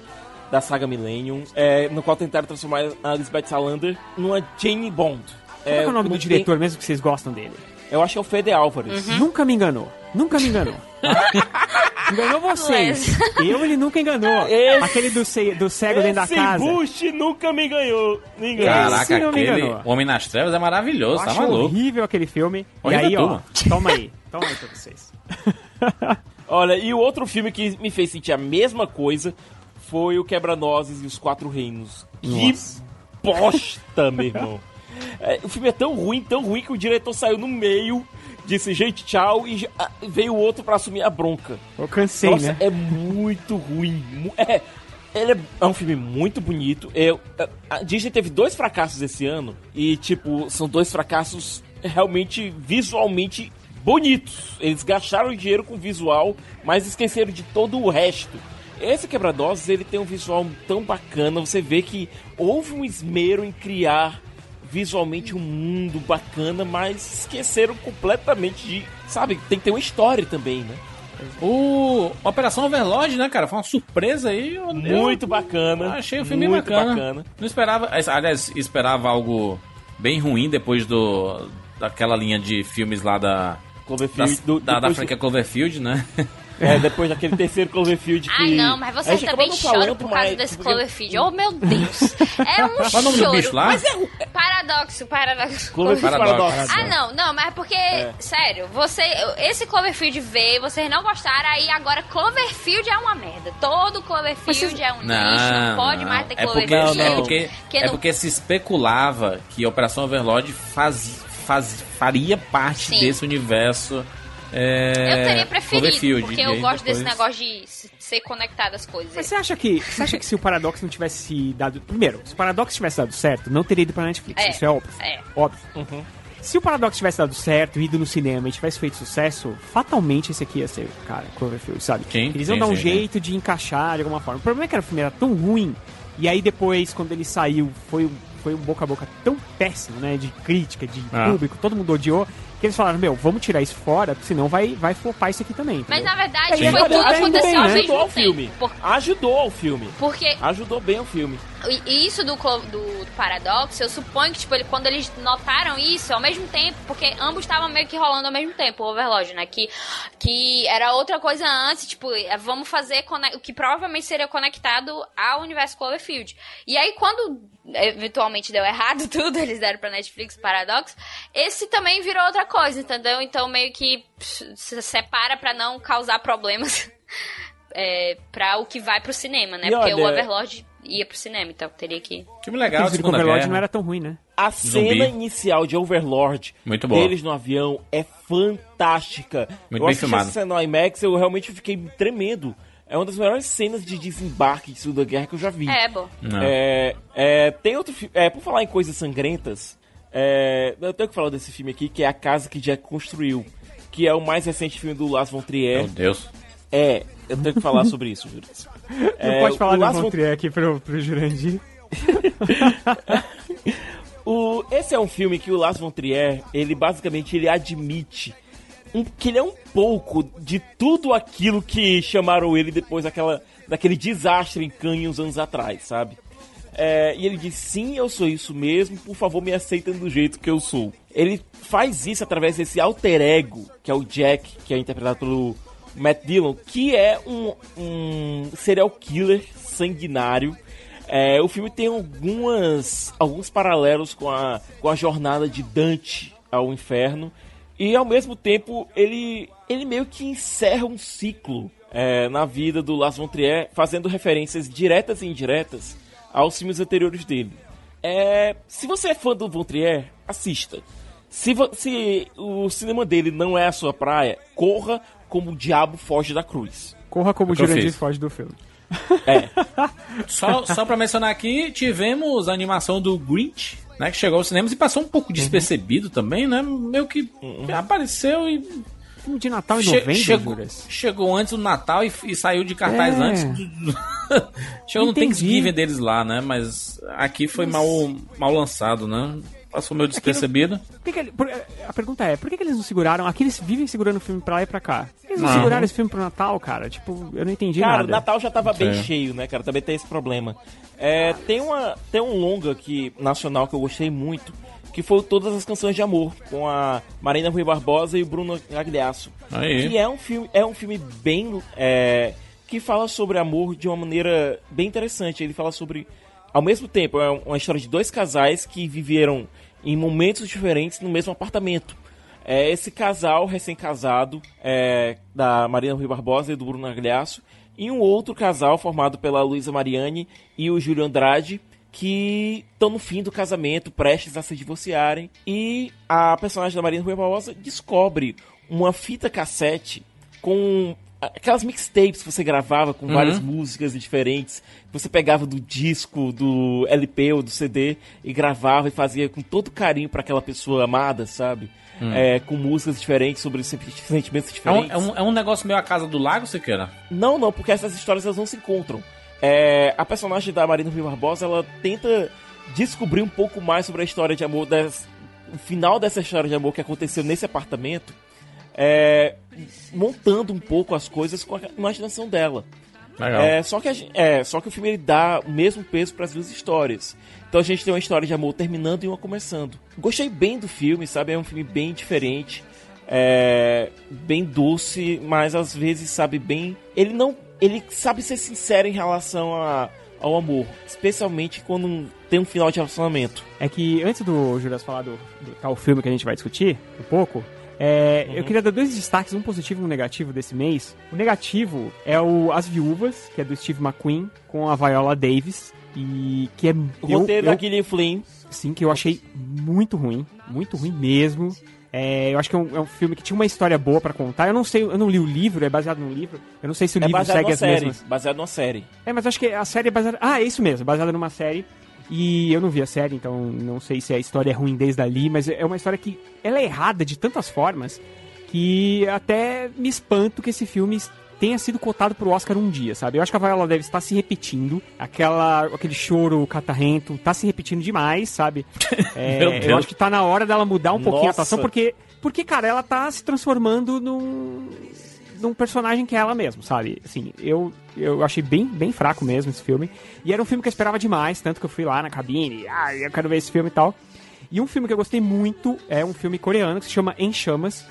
da saga Millennium, é, no qual tentaram transformar a Elizabeth Salander numa Jane Bond. Como é, é o nome não do tem- diretor mesmo que vocês gostam dele? Eu acho que é o Fede Álvares. Nunca me enganou. Nunca me enganou. enganou vocês. Eu ele nunca enganou. Esse- Aquele do, ce- do cego dentro da Esse casa. Bush nunca me ganhou. Me enganou. Caraca, Esse não me aquele enganou. Homem nas Trevas é maravilhoso, Eu tá acho maluco. horrível aquele filme. Horrível e aí, ó, toma aí. Toma aí pra vocês. Olha, e o outro filme que me fez sentir a mesma coisa foi o Quebra-Nozes e os Quatro Reinos. Nossa. Que bosta, meu irmão. É, o filme é tão ruim, tão ruim que o diretor saiu no meio, disse gente tchau e ah, veio o outro pra assumir a bronca. Eu cansei, Nossa, né? é muito ruim. É, ele é, é um filme muito bonito. Eu, a- a Disney teve dois fracassos esse ano e, tipo, são dois fracassos realmente visualmente bonitos. Eles gastaram dinheiro com visual, mas esqueceram de todo o resto. Esse Quebra-Doses, ele tem um visual tão bacana. Você vê que houve um esmero em criar visualmente um mundo bacana, mas esqueceram completamente de... Sabe, tem que ter uma história também, né? O Operação Overlord, né, cara? Foi uma surpresa aí. Muito eu bacana. Achei o filme muito bacana. bacana. Não esperava. Aliás, esperava algo bem ruim depois do daquela linha de filmes lá da. Cloverfield, da, do- da, da franquia Cloverfield, né? É, depois daquele terceiro Cloverfield que... Ai, não, mas A você gente acabou também não chora falando, por causa mas- desse porque- Cloverfield. Oh, meu Deus. É um Qual é o nome do choro. bicho lá? Mas é um- paradoxo, paradoxo. Cloverfield Paradoxo. Paradox. Ah, não, não, mas é porque, sério, você, esse Cloverfield veio, vocês não gostaram, aí agora Cloverfield é uma merda. Todo Cloverfield é um lixo, não pode mais ter é porque, Cloverfield. é porque, que é não- porque se especulava que Operação Overlord faz, faz, faria parte Sim. desse universo. É, Eu teria preferido, porque eu gosto desse depois- negócio de ser conectado às coisas. Mas você acha que, você acha que se o Paradox não tivesse dado. Primeiro, se o Paradox tivesse dado certo, não teria ido pra Netflix. É, Isso é óbvio. é. Óbvio. Se o Paradox tivesse dado certo, ido no cinema e tivesse feito sucesso, fatalmente esse aqui ia ser, cara, Cloverfield, sabe? Sim, Eles iam dar um sim, jeito de encaixar de alguma forma. O problema é que era, o filme era tão ruim, e aí depois, quando ele saiu, foi, um- foi um boca a boca tão péssimo, né? De crítica, de Ah. público, todo mundo odiou, que eles falaram, meu, vamos tirar isso fora, porque senão vai, vai flopar isso aqui também. Mas entendeu? na verdade Aí, foi tudo aconteceu bem, ao né? Ajudou ao filme. Por- Ajudou ao filme. Porque Ajudou bem ao filme. E isso do, do, do Paradoxo, eu suponho que, tipo, ele, quando eles notaram isso ao mesmo tempo, porque ambos estavam meio que rolando ao mesmo tempo, o Overlord, né? Que, que era outra coisa antes, tipo, é, vamos fazer o que provavelmente seria conectado ao universo Cloverfield. E aí, quando eventualmente deu errado tudo, eles deram pra Netflix Paradox, esse também virou outra coisa, entendeu? Então, meio que se separa pra não causar problemas. É, pra o que vai pro cinema, né? E Porque o olha- Overlord ia pro cinema, então teria que. Filme legal, Aqueles Segunda Overlord Guerra. não era tão ruim, né? A Zumbi. cena inicial de Overlord Muito boa. deles no avião é fantástica. Muito eu bem assisti filmado. essa cena no IMAX, eu realmente fiquei tremendo. É uma das melhores cenas de desembarque de Segunda Guerra que eu já vi. É, bom. É, é, tem outro filme. É, por falar em coisas sangrentas, é, eu tenho que falar desse filme aqui, que é A Casa que Jack Construiu. Que é o mais recente filme do Lars von Trier. Meu Deus. É, eu tenho que falar sobre isso, Júlio. Não É, pode falar o do Lars von Von Trier aqui pro, pro Jurandir. O, esse é um filme que o Lars von Trier, ele basicamente ele admite um- que ele é um pouco de tudo aquilo que chamaram ele depois daquela, daquele desastre em Cannes uns anos atrás, sabe? É, e ele diz, sim, eu sou isso mesmo, por favor me aceitem do jeito que eu sou. Ele faz isso através desse alter ego, que é o Jack, que é interpretado pelo Matt Dillon, que é um, um serial killer sanguinário. É, o filme tem algumas, alguns paralelos com a, com a jornada de Dante ao inferno. E ao mesmo tempo ele, ele meio que encerra um ciclo é, na vida do Lars von Trier, fazendo referências diretas e indiretas aos filmes anteriores dele. É, se você é fã do Von Trier, assista. Se, se o cinema dele não é a sua praia, corra como o diabo foge da cruz. Corra como É o Jurandir foge do filme. Só, só pra mencionar aqui, tivemos a animação do Grinch, né? Que chegou aos cinemas e passou um pouco despercebido também, né? Meio que apareceu e. Filme de Natal em Che- novembro, chegou, Juras. chegou antes do Natal e, e saiu de cartaz É. antes. do- chegou no Entendi. Thanksgiving deles lá, né? Mas aqui foi mal, mal lançado, né? Passou meio despercebido. Por que que ele- por- a pergunta é, por que, que eles não seguraram? Aqui eles vivem segurando o filme pra lá e pra cá. Eles não Uhum. seguraram esse filme pro Natal, cara? Tipo, eu não entendi Cara, o nada. Natal já tava bem Sim. cheio, né, cara? Também tem esse problema. É, tem, uma, tem um longa aqui, nacional, que eu gostei muito, que foi Todas as Canções de Amor, com a Marina Rui Barbosa e o Bruno Gagliasso. Aí. Que é um filme, é um filme bem... é, que fala sobre amor de uma maneira bem interessante. Ele fala sobre... Ao mesmo tempo, é uma história de dois casais que viveram em momentos diferentes no mesmo apartamento. É esse casal recém-casado é, da Marina Rui Barbosa e do Bruno Agliasso e um outro casal formado pela Luísa Mariani e o Júlio Andrade que estão no fim do casamento, prestes a se divorciarem e a personagem da Marina Rui Barbosa descobre uma fita cassete com aquelas mixtapes que você gravava com Uhum. várias músicas diferentes. Você pegava do disco, do LP ou do CD e gravava e fazia com todo carinho para aquela pessoa amada, sabe? Hum. É, com músicas diferentes, sobre senti- sentimentos É um, diferentes. é, um, é um negócio meio a casa do lago, você queira? Não, não, porque essas histórias elas não se encontram. É, a personagem da Marina Rui Barbosa, ela tenta descobrir um pouco mais sobre a história de amor, das, o final dessa história de amor que aconteceu nesse apartamento, é, montando um pouco as coisas com a imaginação dela. Legal. É, só, que a é, só que o filme ele dá o mesmo peso para as duas histórias. Então a gente tem uma história de amor terminando e uma começando. Gostei bem do filme, sabe? É um filme bem diferente, é, bem doce, mas às vezes sabe bem. Ele não, ele sabe ser sincero em relação a, ao amor, especialmente quando tem um final de relacionamento. É que antes do Juras falar do, do tal filme que a gente vai discutir um pouco, é, Uhum. eu queria dar dois destaques, um positivo e um negativo desse mês. O negativo é o As Viúvas, que é do Steve McQueen, com a Viola Davis, e que é... O roteiro da Gillian Flynn. Sim, que eu achei muito ruim, muito ruim mesmo. É, eu acho que é um, é um filme que tinha uma história boa pra contar. Eu não sei, eu não li o livro, é baseado no livro. Eu não sei se o É livro segue as série. mesmas. Baseado numa série. É, mas acho que a série é baseada. Ah, é isso mesmo, baseada numa série. E eu não vi a série, então não sei se a história é ruim desde ali, mas é uma história que ela é errada de tantas formas que até me espanto que esse filme tenha sido cotado pro Oscar um dia, sabe? Eu acho que a Viola deve estar se repetindo, aquela, aquele choro catarrento tá se repetindo demais, sabe? É, eu acho que tá na hora dela mudar um pouquinho a Nossa. atuação, porque, porque, cara, ela tá se transformando num, num personagem que é ela mesma, sabe? Assim, eu, eu achei bem, bem fraco mesmo esse filme. E era um filme que eu esperava demais, tanto que eu fui lá na cabine, ah, eu quero ver esse filme e tal. E um filme que eu gostei muito é um filme coreano que se chama Em Chamas.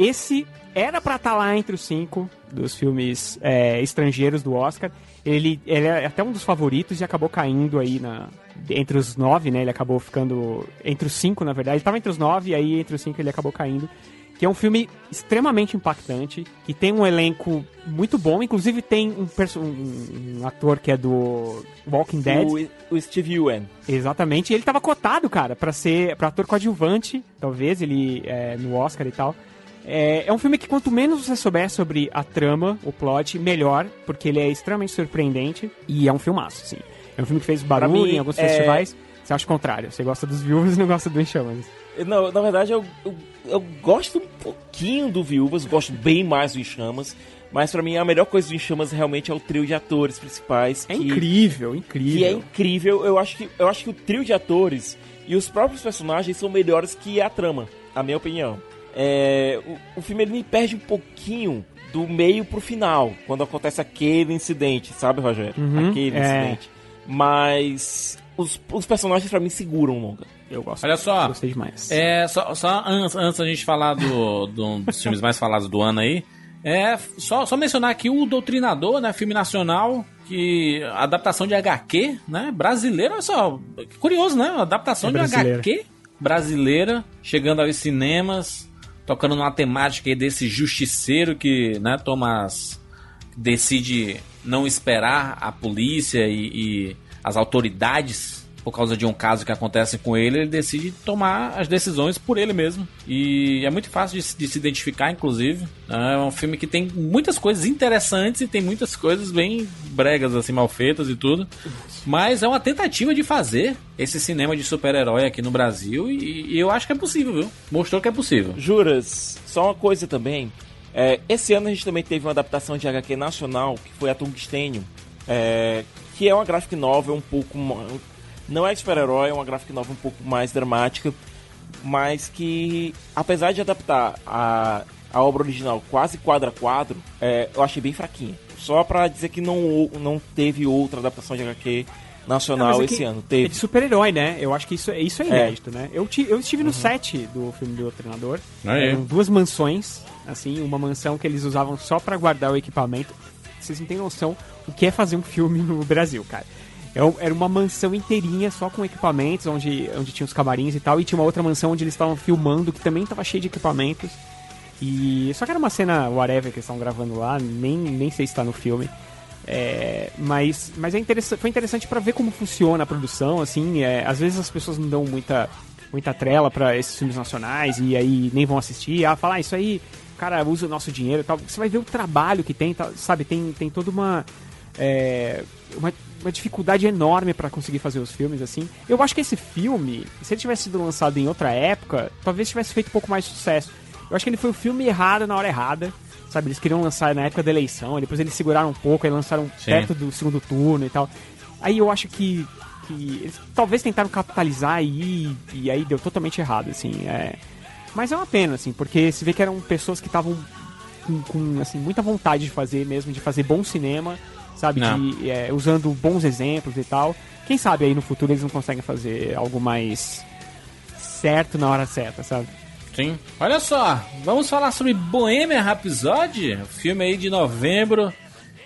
Esse era pra estar lá entre os cinco dos filmes é, estrangeiros do Oscar. Ele, ele é até um dos favoritos e acabou caindo aí na, entre os nove, né? Ele acabou ficando entre os cinco, na verdade. Ele tava entre os nove e aí entre os cinco ele acabou caindo. Que é um filme extremamente impactante, que tem um elenco muito bom. Inclusive tem um, um, um ator que é do Walking Dead. O, o Steve Ewan. Exatamente. E ele tava cotado, cara, pra ser pra ator coadjuvante, talvez, ele é, no Oscar e tal. É, é um filme que quanto menos você souber sobre a trama, o plot, melhor, porque ele é extremamente surpreendente e é um filmaço, sim. É um filme que fez barulho mim, em alguns é- festivais. Você acha o contrário, você gosta dos viúvas e não gosta do Em Chamas. Não, na verdade, eu, eu, eu gosto um pouquinho do Viúvas, gosto bem mais do Em Chamas, mas pra mim a melhor coisa do Em Chamas realmente é o trio de atores principais. É que, incrível, incrível. Que é incrível. Eu acho que, eu acho que o trio de atores e os próprios personagens são melhores que a trama, a minha opinião. É, o, o filme ele me perde um pouquinho do meio pro final, quando acontece aquele incidente, sabe, Rogério? Uhum, aquele é. incidente. Mas os, os personagens pra mim seguram o longa. Eu gosto. Olha só. Gostei demais. É, só, só antes, antes da gente falar do, do- dos filmes mais falados do ano aí, é só, só mencionar aqui o Doutrinador, né? Filme nacional, que adaptação de HQ, né? Brasileira, olha só, curioso, né? Adaptação É de. HQ brasileira, chegando aos cinemas, tocando numa temática desse justiceiro que, né, toma as decide não esperar a polícia e, e as autoridades por causa de um caso que acontece com ele, ele decide tomar as decisões por ele mesmo. E é muito fácil de, de se identificar, inclusive. É um filme que tem muitas coisas interessantes e tem muitas coisas bem bregas, assim, mal feitas e tudo. Mas é uma tentativa de fazer esse cinema de super-herói aqui no Brasil e, e eu acho que é possível, viu? Mostrou que é possível. Juras, só uma coisa também. É, esse ano a gente também teve uma adaptação de HQ nacional, que foi a Tungstênio, é, que é uma graphic novel um pouco... Não é de super-herói, é uma graphic novel um pouco mais dramática, mas que, apesar de adaptar a, a obra original quase quadro a quadro, é, eu achei bem fraquinha. Só pra dizer que não, não teve outra adaptação de HQ nacional Não, é esse ano. É Teve. de super-herói, né? Eu acho que isso, isso é É. inédito, né? Eu, ti- eu estive no set do filme do Treinador. Eram duas mansões, assim, uma mansão que eles usavam só pra guardar o equipamento. Vocês não têm noção o que é fazer um filme no Brasil, cara. É Era uma mansão inteirinha só com equipamentos, onde, onde tinha os camarins e tal, e tinha uma outra mansão onde eles estavam filmando, que também estava cheio de equipamentos. E só que era uma cena whatever que eles estavam gravando lá, nem, nem sei se está no filme. É, mas mas é interessa- foi interessante para ver como funciona a produção, assim, é, às vezes as pessoas não dão muita muita trela para esses filmes nacionais e aí nem vão assistir, ah, falar ah, isso aí, cara usa o nosso dinheiro e tal. Você vai ver o trabalho que tem, tá, sabe, tem tem toda uma é, uma, uma dificuldade enorme para conseguir fazer os filmes assim. Eu acho que esse filme, se ele tivesse sido lançado em outra época, talvez tivesse feito um pouco mais de sucesso. Eu acho que ele foi o filme errado na hora errada. Sabe, eles queriam lançar na época da eleição, depois eles seguraram um pouco, aí lançaram Sim. perto do segundo turno e tal. Aí eu acho que, que eles talvez tentaram capitalizar aí e aí deu totalmente errado, assim. É... Mas é uma pena, assim, porque se vê que eram pessoas que estavam com, com, assim, muita vontade de fazer mesmo, de fazer bom cinema, sabe? De, é, usando bons exemplos e tal. Quem sabe aí no futuro eles não conseguem fazer algo mais certo na hora certa, sabe? Sim. Olha só, vamos falar sobre Bohemian Rhapsody, filme aí de novembro,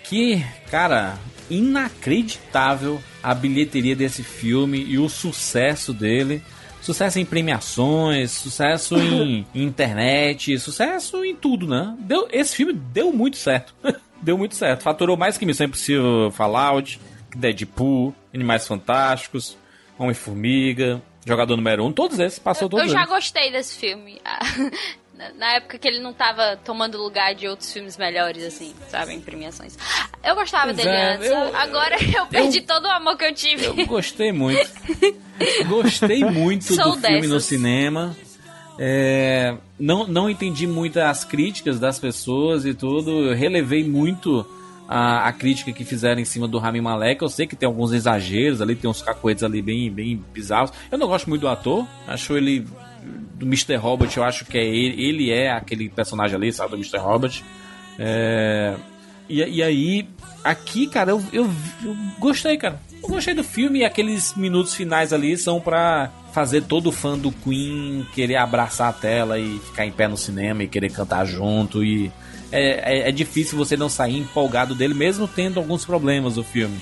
que, cara, inacreditável a bilheteria desse filme e o sucesso dele. Sucesso em premiações, sucesso em, em internet, sucesso em tudo, né? Deu, esse filme deu muito certo. deu muito certo. Faturou mais que Missão Impossível Fallout, Deadpool, Animais Fantásticos, Homem-Formiga, Jogador Número 1, um, todos esses, passou todos Eu já eles. gostei desse filme. Na- época que ele não tava tomando lugar de outros filmes melhores, assim, sabe, em premiações. Eu gostava dele é, antes. eu- Agora eu perdi todo o amor que eu tive. Eu gostei muito. Gostei muito Sou do filme no dessas. cinema. É, não, não entendi muito as críticas das pessoas e tudo. Eu relevei muito a, a crítica que fizeram em cima do Rami Malek. Eu sei que tem alguns exageros ali, tem uns cacoetes ali bem, bem bizarros. Eu não gosto muito do ator. Acho ele. Do Mr. Robot, eu acho que é ele. Ele é aquele personagem ali, sabe? Do Mr. Robot. É, e, e aí, aqui, cara, eu, eu, eu gostei, cara. Eu gostei do filme e aqueles minutos finais ali são pra fazer todo fã do Queen querer abraçar a tela e ficar em pé no cinema e querer cantar junto. E é, é, é difícil você não sair empolgado dele, mesmo tendo alguns problemas o filme.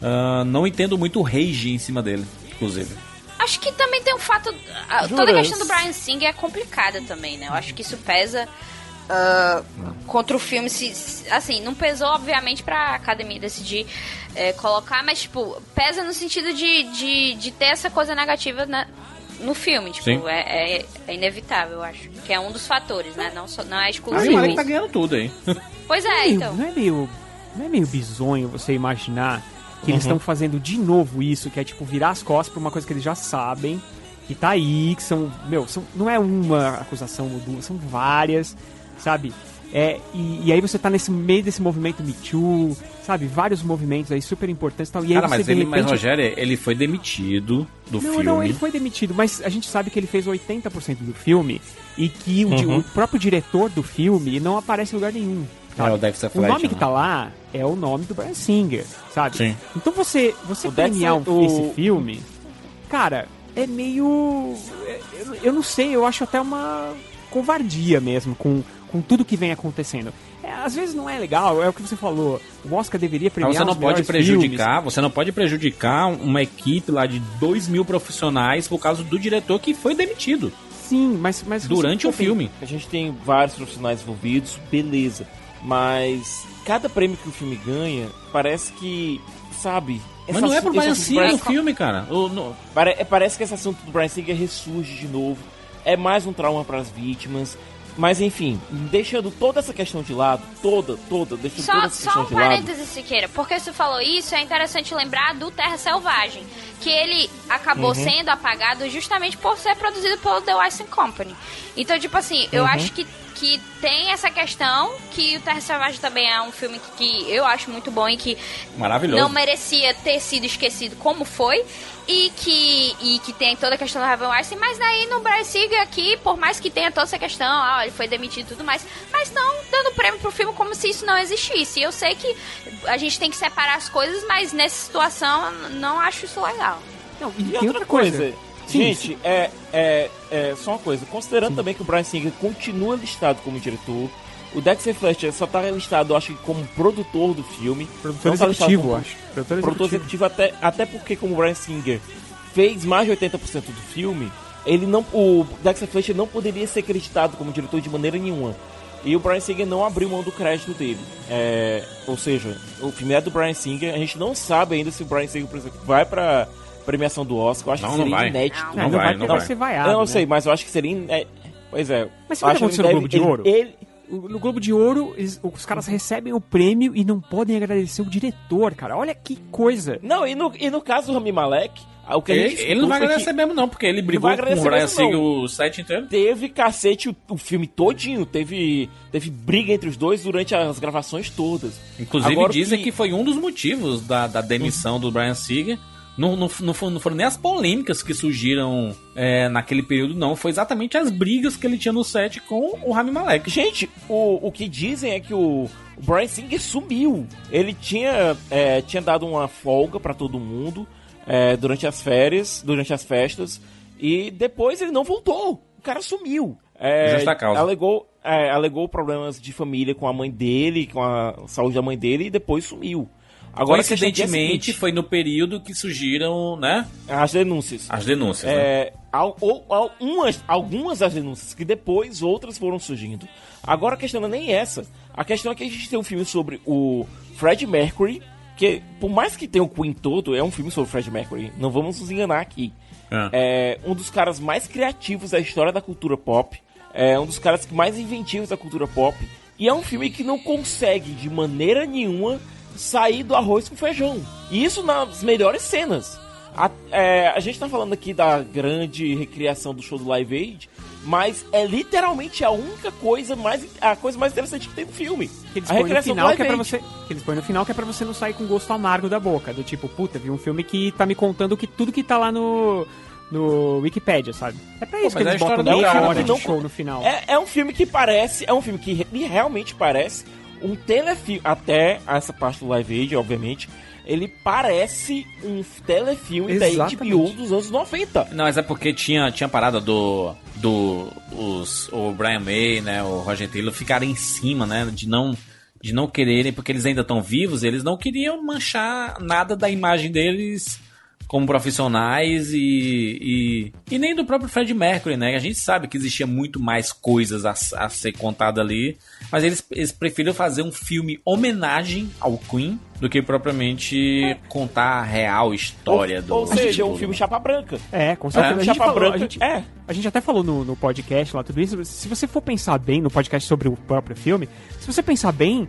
Ah, não entendo muito o rage em cima dele, inclusive. Acho que também tem um fato. a- Toda a questão do Brian Singer é complicada também, né? Eu acho que isso pesa ah, contra o filme. Se, se- assim, não pesou, obviamente, pra academia decidir eh, colocar, mas, tipo, pesa no sentido de, de, de ter essa coisa negativa na- no filme. Tipo, é, é- é inevitável, eu acho. Que é um dos fatores, né? Não, só, não é Ah, exclusivo. o Malek tá ganhando tudo aí. Pois Não é, meio- então. Não é meio, não é meio bizonho você imaginar que eles Uhum. estão fazendo de novo isso, que é tipo virar as costas pra uma coisa que eles já sabem, que tá aí, que são, meu, são, não é uma acusação ou duas, são várias, sabe? É, e, e aí você tá nesse meio desse movimento Me Too, sabe? Vários movimentos aí super importantes e tal. E aí Cara, você, mas de ele, mas repente- Rogério, ele foi demitido do não, filme. não, ele foi demitido, mas a gente sabe que ele fez 80% do filme e que o, Uhum. o próprio diretor do filme não aparece em lugar nenhum. sabe? É, o Dexter O nome que né? tá lá é o nome do Brian Singer, sabe? Sim. Então você, você O premiar Dexter- um- o- esse filme, cara, é meio. Eu, eu não sei, eu acho até uma covardia mesmo com, com tudo que vem acontecendo. É, às vezes não é legal, é o que você falou. O Oscar deveria premiar você não os pode prejudicar, você não pode prejudicar uma equipe lá de 2 mil profissionais por causa do diretor que foi demitido. Sim, mas, mas Durante o filme. A gente tem vários profissionais envolvidos, beleza. Mas cada prêmio que o filme ganha, parece que, sabe... Mas não é pro Brian Singer Brian- filme, cara. O- no- Pare- parece que esse assunto do Brian Singer ressurge de novo. É mais um trauma para as vítimas. Mas enfim, deixando toda essa questão de lado, toda, toda, deixando Só, toda essa só questão um de lado. parênteses, Siqueira, porque você falou isso, é interessante lembrar do Terra Selvagem, que ele acabou Uhum. sendo apagado justamente por ser produzido pelo The Weston Company. Então, tipo assim, eu Uhum. acho que, que tem essa questão, que o Terra Selvagem também é um filme que, que eu acho muito bom e que Maravilhoso. não merecia ter sido esquecido como foi. E que, e que tem toda a questão do Harvey Weinstein, mas daí no Brian Singer aqui, por mais que tenha toda essa questão, ah, ele foi demitido e tudo mais, mas não dando prêmio pro filme como se isso não existisse. Eu sei que a gente tem que separar as coisas, mas nessa situação não acho isso legal. Não, E outra, coisa, gente, É, é, é só uma coisa, considerando também que o Brian Singer continua listado como diretor, o Dexter Fletcher só tá listado, acho que como produtor do filme. Produtor não tá executivo, como- eu acho. Produtor Produtor executivo. executivo até, até porque como o Brian Singer fez mais de 80% do filme, ele não, o Dexter Fletcher não poderia ser acreditado como diretor de maneira nenhuma. E o Brian Singer não abriu mão do crédito dele. É, ou seja, o filme é do Brian Singer. A gente não sabe ainda se o Brian Singer, por exemplo, vai pra premiação do Oscar. Eu acho Não, que não seria vai. inédito. Não, não vai, não vai. ser vaiado, Eu não né? sei, mas eu acho que seria. iné- Pois é. Mas o acho que aconteceu ele no Globo de Ouro? ele- ele- No Globo de Ouro, eles- os caras recebem o prêmio e não podem agradecer o diretor, cara. Olha que coisa. Não, e no, e no caso do Rami Malek, o que a gente Ele, ele não vai agradecer que mesmo, não, porque ele não brigou vai com o não. Singer o set inteiro. Teve cacete o, o filme todinho, teve, teve briga entre os dois durante as gravações todas. Inclusive Agora, dizem que... foi um dos motivos da, da demissão do Brian Singer. Não, não, não, foram, não foram nem as polêmicas que surgiram é, naquele período, não. Foi exatamente as brigas que ele tinha no set com o Rami Malek. Gente, o, o que dizem é que o, o Brian Singer sumiu. Ele tinha, é, tinha dado uma folga pra todo mundo é, durante as férias, durante as festas, e depois ele não voltou. O cara sumiu. É, Justa causa. Alegou, é, alegou problemas de família com a mãe dele, com a saúde da mãe dele, e depois sumiu. Agora, é Coincidentemente, foi no período que surgiram, né? As denúncias. As denúncias, né? É, al- ou- al- umas- algumas das denúncias, que depois outras foram surgindo. Agora a questão não é nem essa. A questão é que a gente tem um filme sobre o Fred Mercury, que por mais que tenha o Queen todo, é um filme sobre o Fred Mercury. Não vamos nos enganar aqui. É um dos caras mais criativos da história da cultura pop. É um dos caras mais inventivos da cultura pop. E é um filme que não consegue, de maneira nenhuma, sair do arroz com feijão. E isso nas melhores cenas. A, é, a gente tá falando aqui da grande recriação do show do Live Aid, mas é literalmente a única coisa mais a coisa mais interessante que tem no filme. Que eles a põem no final Live que é pra Aid. você. Que eles põem no final que é pra você não sair com gosto amargo da boca. Do tipo, puta, vi um filme que tá me contando que tudo que tá lá no. No Wikipedia, sabe? É pra isso mas que é a eles botam meia hora que de não- show no final. É, é um filme que parece, é um filme que re- realmente parece um telefilme, até essa parte do Live Aid, obviamente, ele parece um telefilme da Exatamente. HBO dos anos 90. Não, mas é porque tinha, tinha parada do. do os, o Brian May, né? O Roger Taylor ficarem em cima, né? De não. De não quererem, porque eles ainda estão vivos, eles não queriam manchar nada da imagem deles como profissionais e, e, e nem do próprio Fred Mercury, né? A gente sabe que existia muito mais coisas a, a ser contada ali, mas eles, eles preferiram fazer um filme homenagem ao Queen do que propriamente contar a real história do. Ou seja, tipo, um filme chapa branca. É, com certeza. É, a, gente chapa falou, branca. a, gente, É. a gente até falou no, no podcast lá, tudo isso. Se você for pensar bem no podcast sobre o próprio filme, se você pensar bem,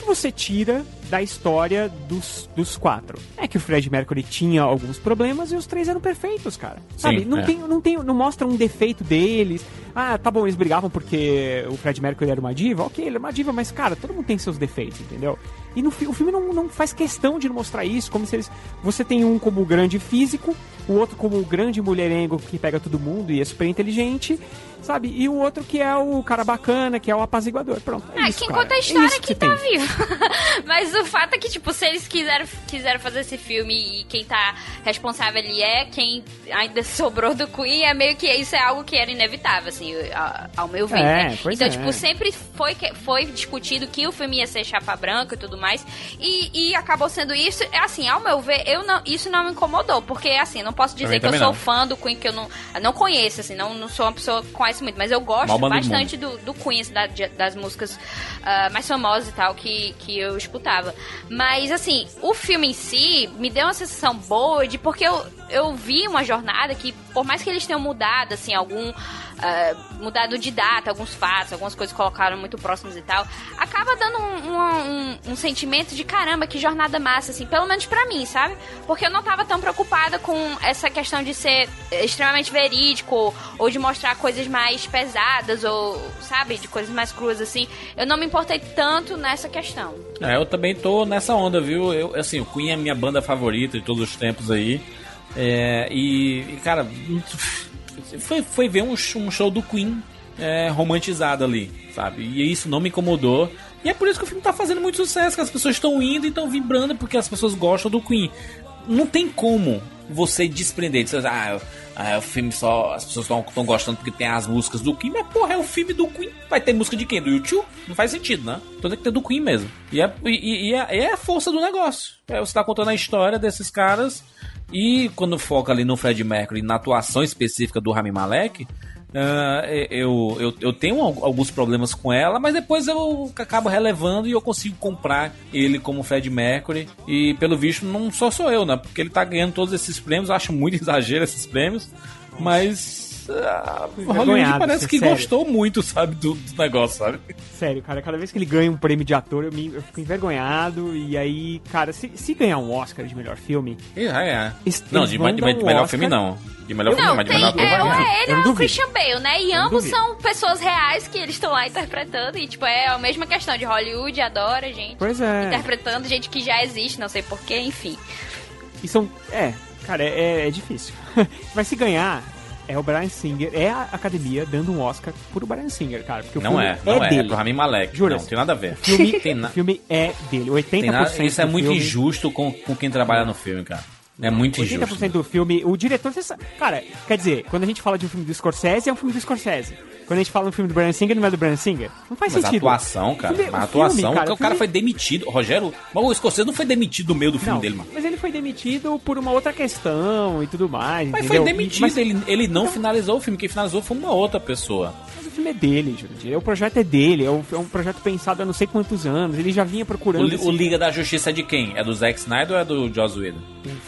que, que você tira da história dos, dos quatro? É que o Fred Mercury tinha alguns problemas e os três eram perfeitos, cara. Sabe? Sim, não, é. tem, não, tem, não mostra um defeito deles. Ah, tá bom, eles brigavam porque o Fred Mercury era uma diva. Ok, ele é uma diva, mas, cara, todo mundo tem seus defeitos, entendeu? E no, o filme não, não faz questão de mostrar isso, como se eles. Você tem um como grande físico, o outro como o grande mulherengo que pega todo mundo e é super inteligente, sabe? E o outro que é o cara bacana, que é o apaziguador. Pronto. É Ah, isso, quem cara. conta a É história é quem você tá tem. vivo. Mas o fato é que, tipo, se eles quiseram, quiseram fazer esse filme e quem tá responsável ali é quem ainda sobrou do Queen, é meio que isso é algo que era inevitável, assim, ao, ao meu ver, É, né? pois Então, é. tipo, sempre foi, que- foi discutido que o filme ia ser chapa branca e tudo mais. E, e acabou sendo isso. É Assim, ao meu ver, eu não, isso não me incomodou. Porque, assim, não posso dizer mim que eu também sou não. fã do Queen, que eu não, não conheço, assim, não, não sou uma pessoa que conhece muito. Mas eu gosto do bastante do, do Queen, assim, da- das músicas ah, mais famosas e tal que, que eu escutava. Mas, assim, o filme em si me deu uma sensação boa de porque eu, eu vi uma jornada que, por mais que eles tenham mudado, assim, algum. Ah, mudado de data, alguns fatos, algumas coisas colocaram muito próximos e tal, acaba dando um, um, um- um sentimento de caramba, que jornada massa, assim, pelo menos pra mim, sabe? Porque eu não tava tão preocupada com essa questão de ser extremamente verídico, ou de mostrar coisas mais pesadas, ou, sabe, de coisas mais cruas, assim. Eu não me importei tanto nessa questão. É, eu também tô nessa onda, viu? Eu, assim, o Queen é minha banda favorita de todos os tempos aí. É, e, cara, foi, foi ver um, um show do Queen é, romantizado ali, sabe? E isso não me incomodou. E é por isso que o filme tá fazendo muito sucesso, que as pessoas estão indo e estão vibrando porque as pessoas gostam do Queen. Não tem como você desprender disso. Ah, ah, o filme só. As pessoas estão gostando porque tem as músicas do Queen, mas porra, é o filme do Queen. Vai ter música de quem? Do YouTube? Não faz sentido, né? Então tem que ter do Queen mesmo. E é, e, e é, é a força do negócio. É, você tá contando a história desses caras. E quando foca ali no Fred Mercury, na atuação específica do Rami Malek, ah, eu, eu, eu tenho al- alguns problemas com ela, mas depois eu acabo relevando e eu consigo comprar ele como Fred Mercury. E pelo visto, não só sou eu, né? Porque ele tá ganhando todos esses prêmios, eu acho muito exagero esses prêmios, mas. Ah, Hollywood parece que sério. gostou muito, sabe, do, do negócio, sabe? Sério, cara, cada vez que ele ganha um prêmio de ator, eu, me, eu fico envergonhado. E aí, cara, se, se ganhar um Oscar de melhor filme. É, é. eles Não, de, de- um melhor Oscar- filme não. De melhor filme, Não, mas de melhor ator é, ou é ele ou é o. Christian Bale, né? E Eu ambos são pessoas reais que eles estão lá interpretando. E, tipo, é a mesma questão de Hollywood, adora gente. Pois é. Interpretando gente que já existe, não sei porquê, enfim. E são. É, cara, é, é difícil. Mas se ganhar, é o Brian Singer, é a academia dando um Oscar pro Brian Singer, cara. Porque o Não filme é, não é, é, dele. pro Rami Malek. Jura? Não, tem nada a ver. O filme, tem, na- o filme é dele. 80% tem nada, isso é muito filme, injusto com, com quem trabalha no filme, cara. É muito 80% injusto. do filme, o diretor, você sabe, cara, quer dizer, quando a gente fala de um filme do Scorsese, é um filme do Scorsese. Quando a gente fala um filme do Brian Singer, não é do Brian Singer. Não faz Mas a sentido. atuação, cara, O filme- a o filme, atuação, cara, o o cara filme- foi demitido. Rogério, mas o Escocese não foi demitido no meio do filme Não, dele, mano. mas ele foi demitido por uma outra questão e tudo mais. Mas entendeu? foi demitido, Mas- ele, ele não finalizou o filme, quem finalizou foi uma outra pessoa. Mas o filme é dele, Jurandir. O projeto é dele, é um, é um projeto pensado há não sei quantos anos. Ele já vinha O, procurando Li- esse o Liga da Justiça é de quem? É do Zack Snyder ou é do Joss Whedon?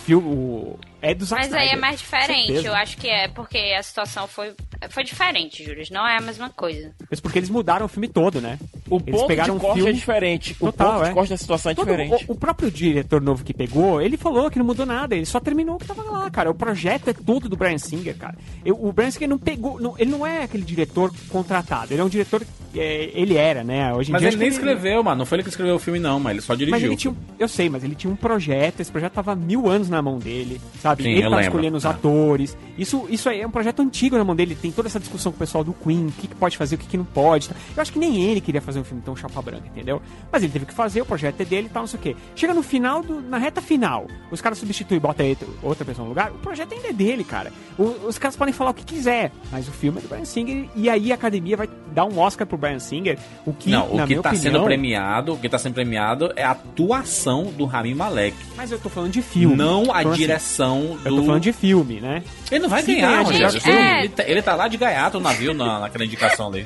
filme. O... É do Zack Mas aí é Snyder, mais diferente. Eu acho que é porque a situação foi, foi diferente, Júlio. Não é a mesma coisa. Mas porque eles mudaram o filme todo, né? O eles ponto pegaram de um corte filme é diferente. O Total, ponto é. de corte da situação é Todo- diferente. O, o próprio diretor novo que pegou, ele falou que não mudou nada, ele só terminou o que tava lá, cara. O projeto é todo do Brian Singer, cara. Eu- o Brian Singer não pegou, não- ele não é aquele diretor contratado, ele é um diretor, é, ele era, né? Hoje em Mas dia ele nem que escreveu, mano. Não foi ele que escreveu o filme, não, mas ele só dirigiu. Mas ele tinha, eu sei, mas ele tinha um projeto, esse projeto tava há mil anos na mão dele, sabe? Sim, ele tava lembro, escolhendo os é. atores. Isso, isso aí é um projeto antigo na mão dele, tem toda essa discussão com o pessoal do Queen, o que, que pode fazer, o que, que não pode. tá? Eu acho que nem ele queria fazer um filme tão chapa branca, entendeu? Mas ele teve que fazer, o projeto é dele e tal, não sei o quê. Chega no final, do, na reta final, os caras substituem e botam outra- pessoa no lugar, o projeto ainda é dele, cara. O- os caras podem falar o que quiser, mas o filme é do Brian Singer e aí a academia vai dar um Oscar pro Brian Singer, o que, não, o que tá opinião... sendo premiado, o que tá sendo premiado é a atuação do Rami Malek. Mas eu tô falando de filme. Não a Então, assim, direção do. Eu tô falando de filme, né? Ele não vai Se ganhar, gente, é. Ele, tá, ele tá lá de gaiato no navio na, naquela indicação ali.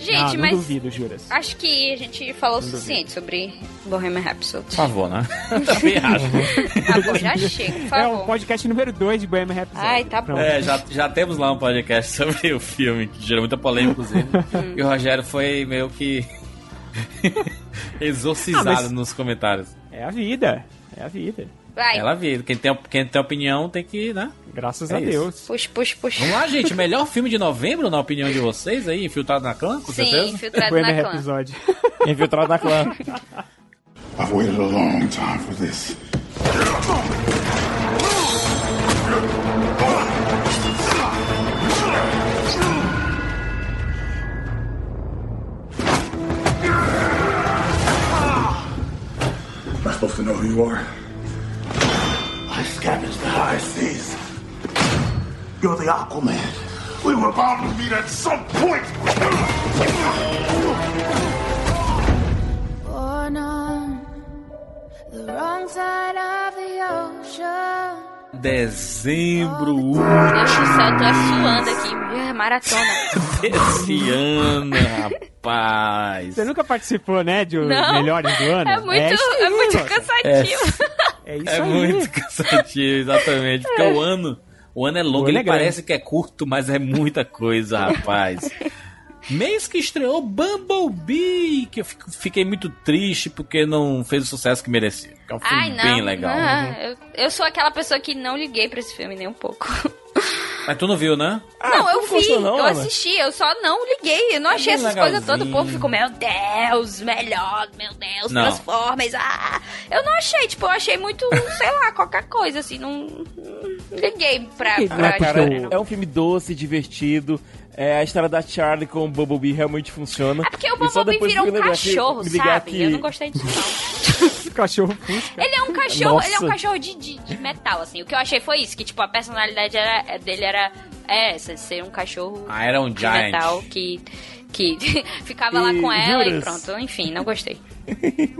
Gente, ah, não mas duvido, juras. acho que a gente falou o suficiente sobre Bohemian Rhapsody. Por favor, né? Também acho. Tá bom, já chega, por É o favor. podcast número 2 de Bohemian Rhapsody. Ai, tá bom. É, já, já temos lá um podcast sobre o filme, que gerou muita polêmica, inclusive. e o Rogério foi meio que exorcizado Ah, mas- nos comentários. É a vida, é a vida. Vai, Ela viu. Quem tem, quem tem opinião tem que, né? Graças É a isso. Deus. puxa, puxa, puxa. Vamos lá, gente. Melhor filme de novembro, na opinião de vocês aí? Infiltrado na clã, com Sim, certeza? infiltrado na clã. Rhapsody. Infiltrado na clã. I've waited a long time for this. before. I scavenged the high seas. You're the Aquaman. We were bound to meet at some point. Born on the wrong side of the ocean. Dezembro Deus do céu, eu tô suando aqui. É maratona. desse ano, rapaz. Você nunca participou, né, de Não. melhores do ano? É muito, é aí, muito cansativo. É isso É aí. muito cansativo, exatamente. Porque o ano, o ano é longo, ele é parece que é curto, mas é muita coisa, rapaz. Mês que estreou Bumblebee, que eu fico- fiquei muito triste porque não fez o sucesso que merecia. É um filme Ai, não. bem legal. Ah, eu, eu sou aquela pessoa que não liguei pra esse filme nem um pouco. Mas tu não viu, né? não, eu não vi, gostou não, eu Ana? assisti, eu só não liguei. Eu não É achei essas coisas todas. O povo ficou, meu Deus, melhor, meu Deus, Não. Transformers. Ah, eu não achei, tipo, eu achei muito, sei lá, qualquer coisa, assim, não, não liguei pra. Pra é o- não. É um filme doce, divertido. É, a história da Charlie com o Bumblebee realmente funciona. É porque o E Bumblebee virou um que- cachorro, sabe? que- Eu não gostei disso, não. Cachorro fusca. Ele é um cachorro, Nossa. ele é um cachorro de, de, de metal, assim. O que eu achei foi isso, que tipo, a personalidade era, é, dele era é, essa, ser um cachorro Ah, era um de giant. metal que, que ficava lá E com ela e juras? pronto. Enfim, não gostei.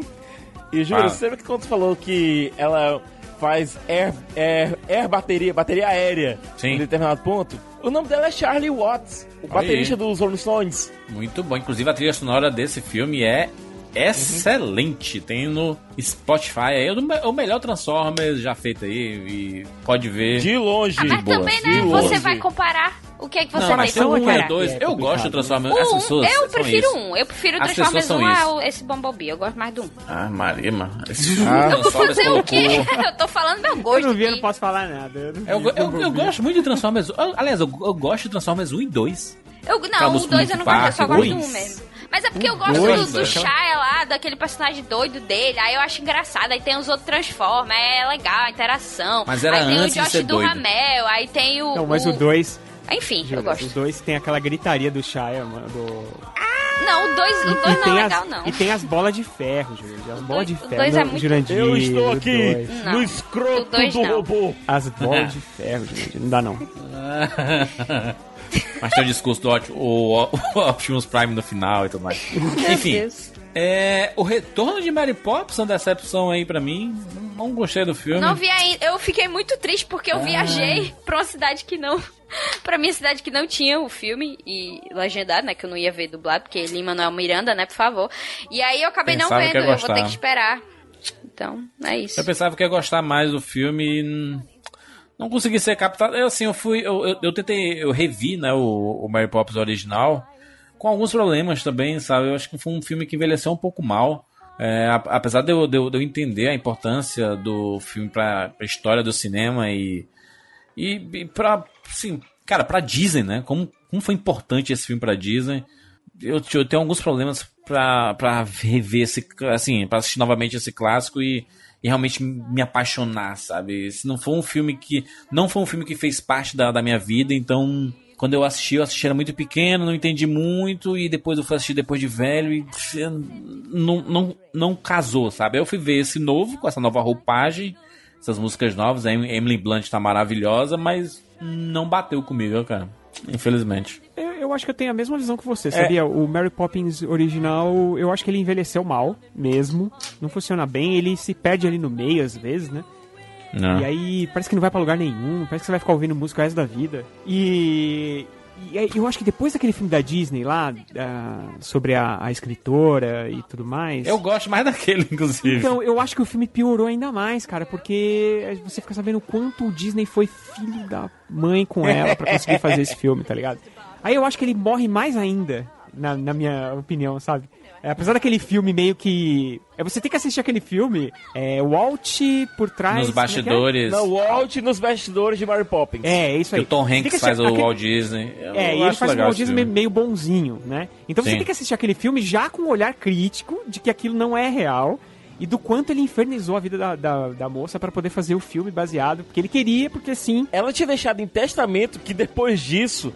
E juro, Ah. você lembra que quando tu falou que ela faz air, air, air bateria, bateria aérea Sim. em determinado ponto? O nome dela é Charlie Watts, o baterista aí. dos Rolling Stones. Muito bom. Inclusive a trilha sonora desse filme é excelente. Tem no Spotify aí. É o me- o melhor Transformers já feito aí. E pode ver. De longe. Ah, mas boa, também, de né, longe. você vai comparar. O que é que você Não, tem mas tem um e comparar? dois. Eu gosto do Transformers. As O um, pessoas eu prefiro isso. um. Eu prefiro o Transformers pessoas 1 são ao esse Bumblebee. Eu gosto mais do 1. Ah, Maria, mano. Esse Ah. eu vou Transformers fazer o quê? Eu tô falando meu Eu gosto não vi, eu aqui. não posso falar nada. Eu, Eu, vi eu, eu Bumblebee. gosto muito de Transformers. eu- aliás, eu, eu gosto de Transformers 1 e 2. Eu, não, o música 2 eu não gosto, eu só gosto do dois. 1 mesmo. Mas é porque eu gosto do, do? Shia lá, daquele personagem doido dele. Aí eu acho engraçado. Aí tem os outros Transformers, é legal a interação. Mas era aí tem antes o Josh do doido. Ramel, aí tem o. Não, mas o 2. Enfim, eu gosto. Os dois tem aquela gritaria do Shia, mano. Do... Não, o 2 o E, dois não é as, legal, não. e tem as bolas de ferro, Jurandir. As bolas de o ferro. dois é muito- Jurandir, Eu estou aqui dois. No escroto do não. robô. As bolas de ferro, Jurandir. Não dá, não. Mas tem o discurso do o, o Optimus Prime no final e tudo mais. Enfim. É, o retorno de Mary Poppins é uma decepção aí pra mim. Não, não gostei do filme. Não vi ainda. Eu fiquei muito triste porque eu Ah. viajei pra uma cidade que não. pra minha cidade que não tinha o filme e legendado, né? Que eu não ia ver dublado, porque Lima não é Miranda, né? Por favor. E aí eu acabei Pensava não vendo. Eu vou ter que esperar. Então, é isso. Eu pensava que ia gostar mais do filme e não consegui ser captado. Eu, assim, eu fui. Eu, eu, eu tentei. Eu revi, né, o, o Mary Poppins original. Com alguns problemas também, sabe? Eu acho que foi um filme que envelheceu um pouco mal. É, a- apesar de eu, de, de eu entender a importância do filme pra, pra história do cinema e. E, e pra. Assim, cara, pra Disney, né? Como, como foi importante esse filme pra Disney. Eu, eu tenho alguns problemas pra, pra rever esse. Assim, pra assistir novamente esse clássico e, e realmente me apaixonar, sabe? Se não for um filme que. Não foi um filme que fez parte da, da minha vida, então. Quando eu assisti, eu assisti era muito pequeno, não entendi muito, e depois eu fui assistir depois de velho e não, não, não casou, sabe? Eu fui ver esse novo, com essa nova roupagem, essas músicas novas, a Emily Blunt tá maravilhosa, mas não bateu comigo, cara. Infelizmente. Eu, acho que eu tenho a mesma visão que você, É. sabia? O Mary Poppins original, eu acho que ele envelheceu mal, mesmo. Não funciona bem, ele se perde ali no meio às vezes, né? Não. E aí parece que não vai pra lugar nenhum, parece que você vai ficar ouvindo música o resto da vida. E, e eu acho que depois daquele filme da Disney lá, ah, sobre a, a escritora e tudo mais. Eu gosto mais daquele, inclusive. Então, eu acho que o filme piorou ainda mais, cara, porque você fica sabendo o quanto o Disney foi filho da mãe com ela pra conseguir fazer esse filme, tá ligado? Aí eu acho que ele morre mais ainda, na, na minha opinião, sabe? É, apesar daquele filme meio que. É, você tem que assistir aquele filme, é, Walt por trás. Nos é que é? bastidores. Não, o Walt nos bastidores de Mary Poppins. É, é isso Que aí. o Tom Você Hanks que faz o aquele- Walt Disney. Eu É, e ele acho faz legal Walt Disney meio bonzinho, né? Então você Sim. tem que assistir aquele filme já com um olhar crítico de que aquilo não é real e do quanto ele infernizou a vida da, da, da moça pra poder fazer o filme baseado, porque ele queria, porque sim. Ela tinha deixado em testamento que depois disso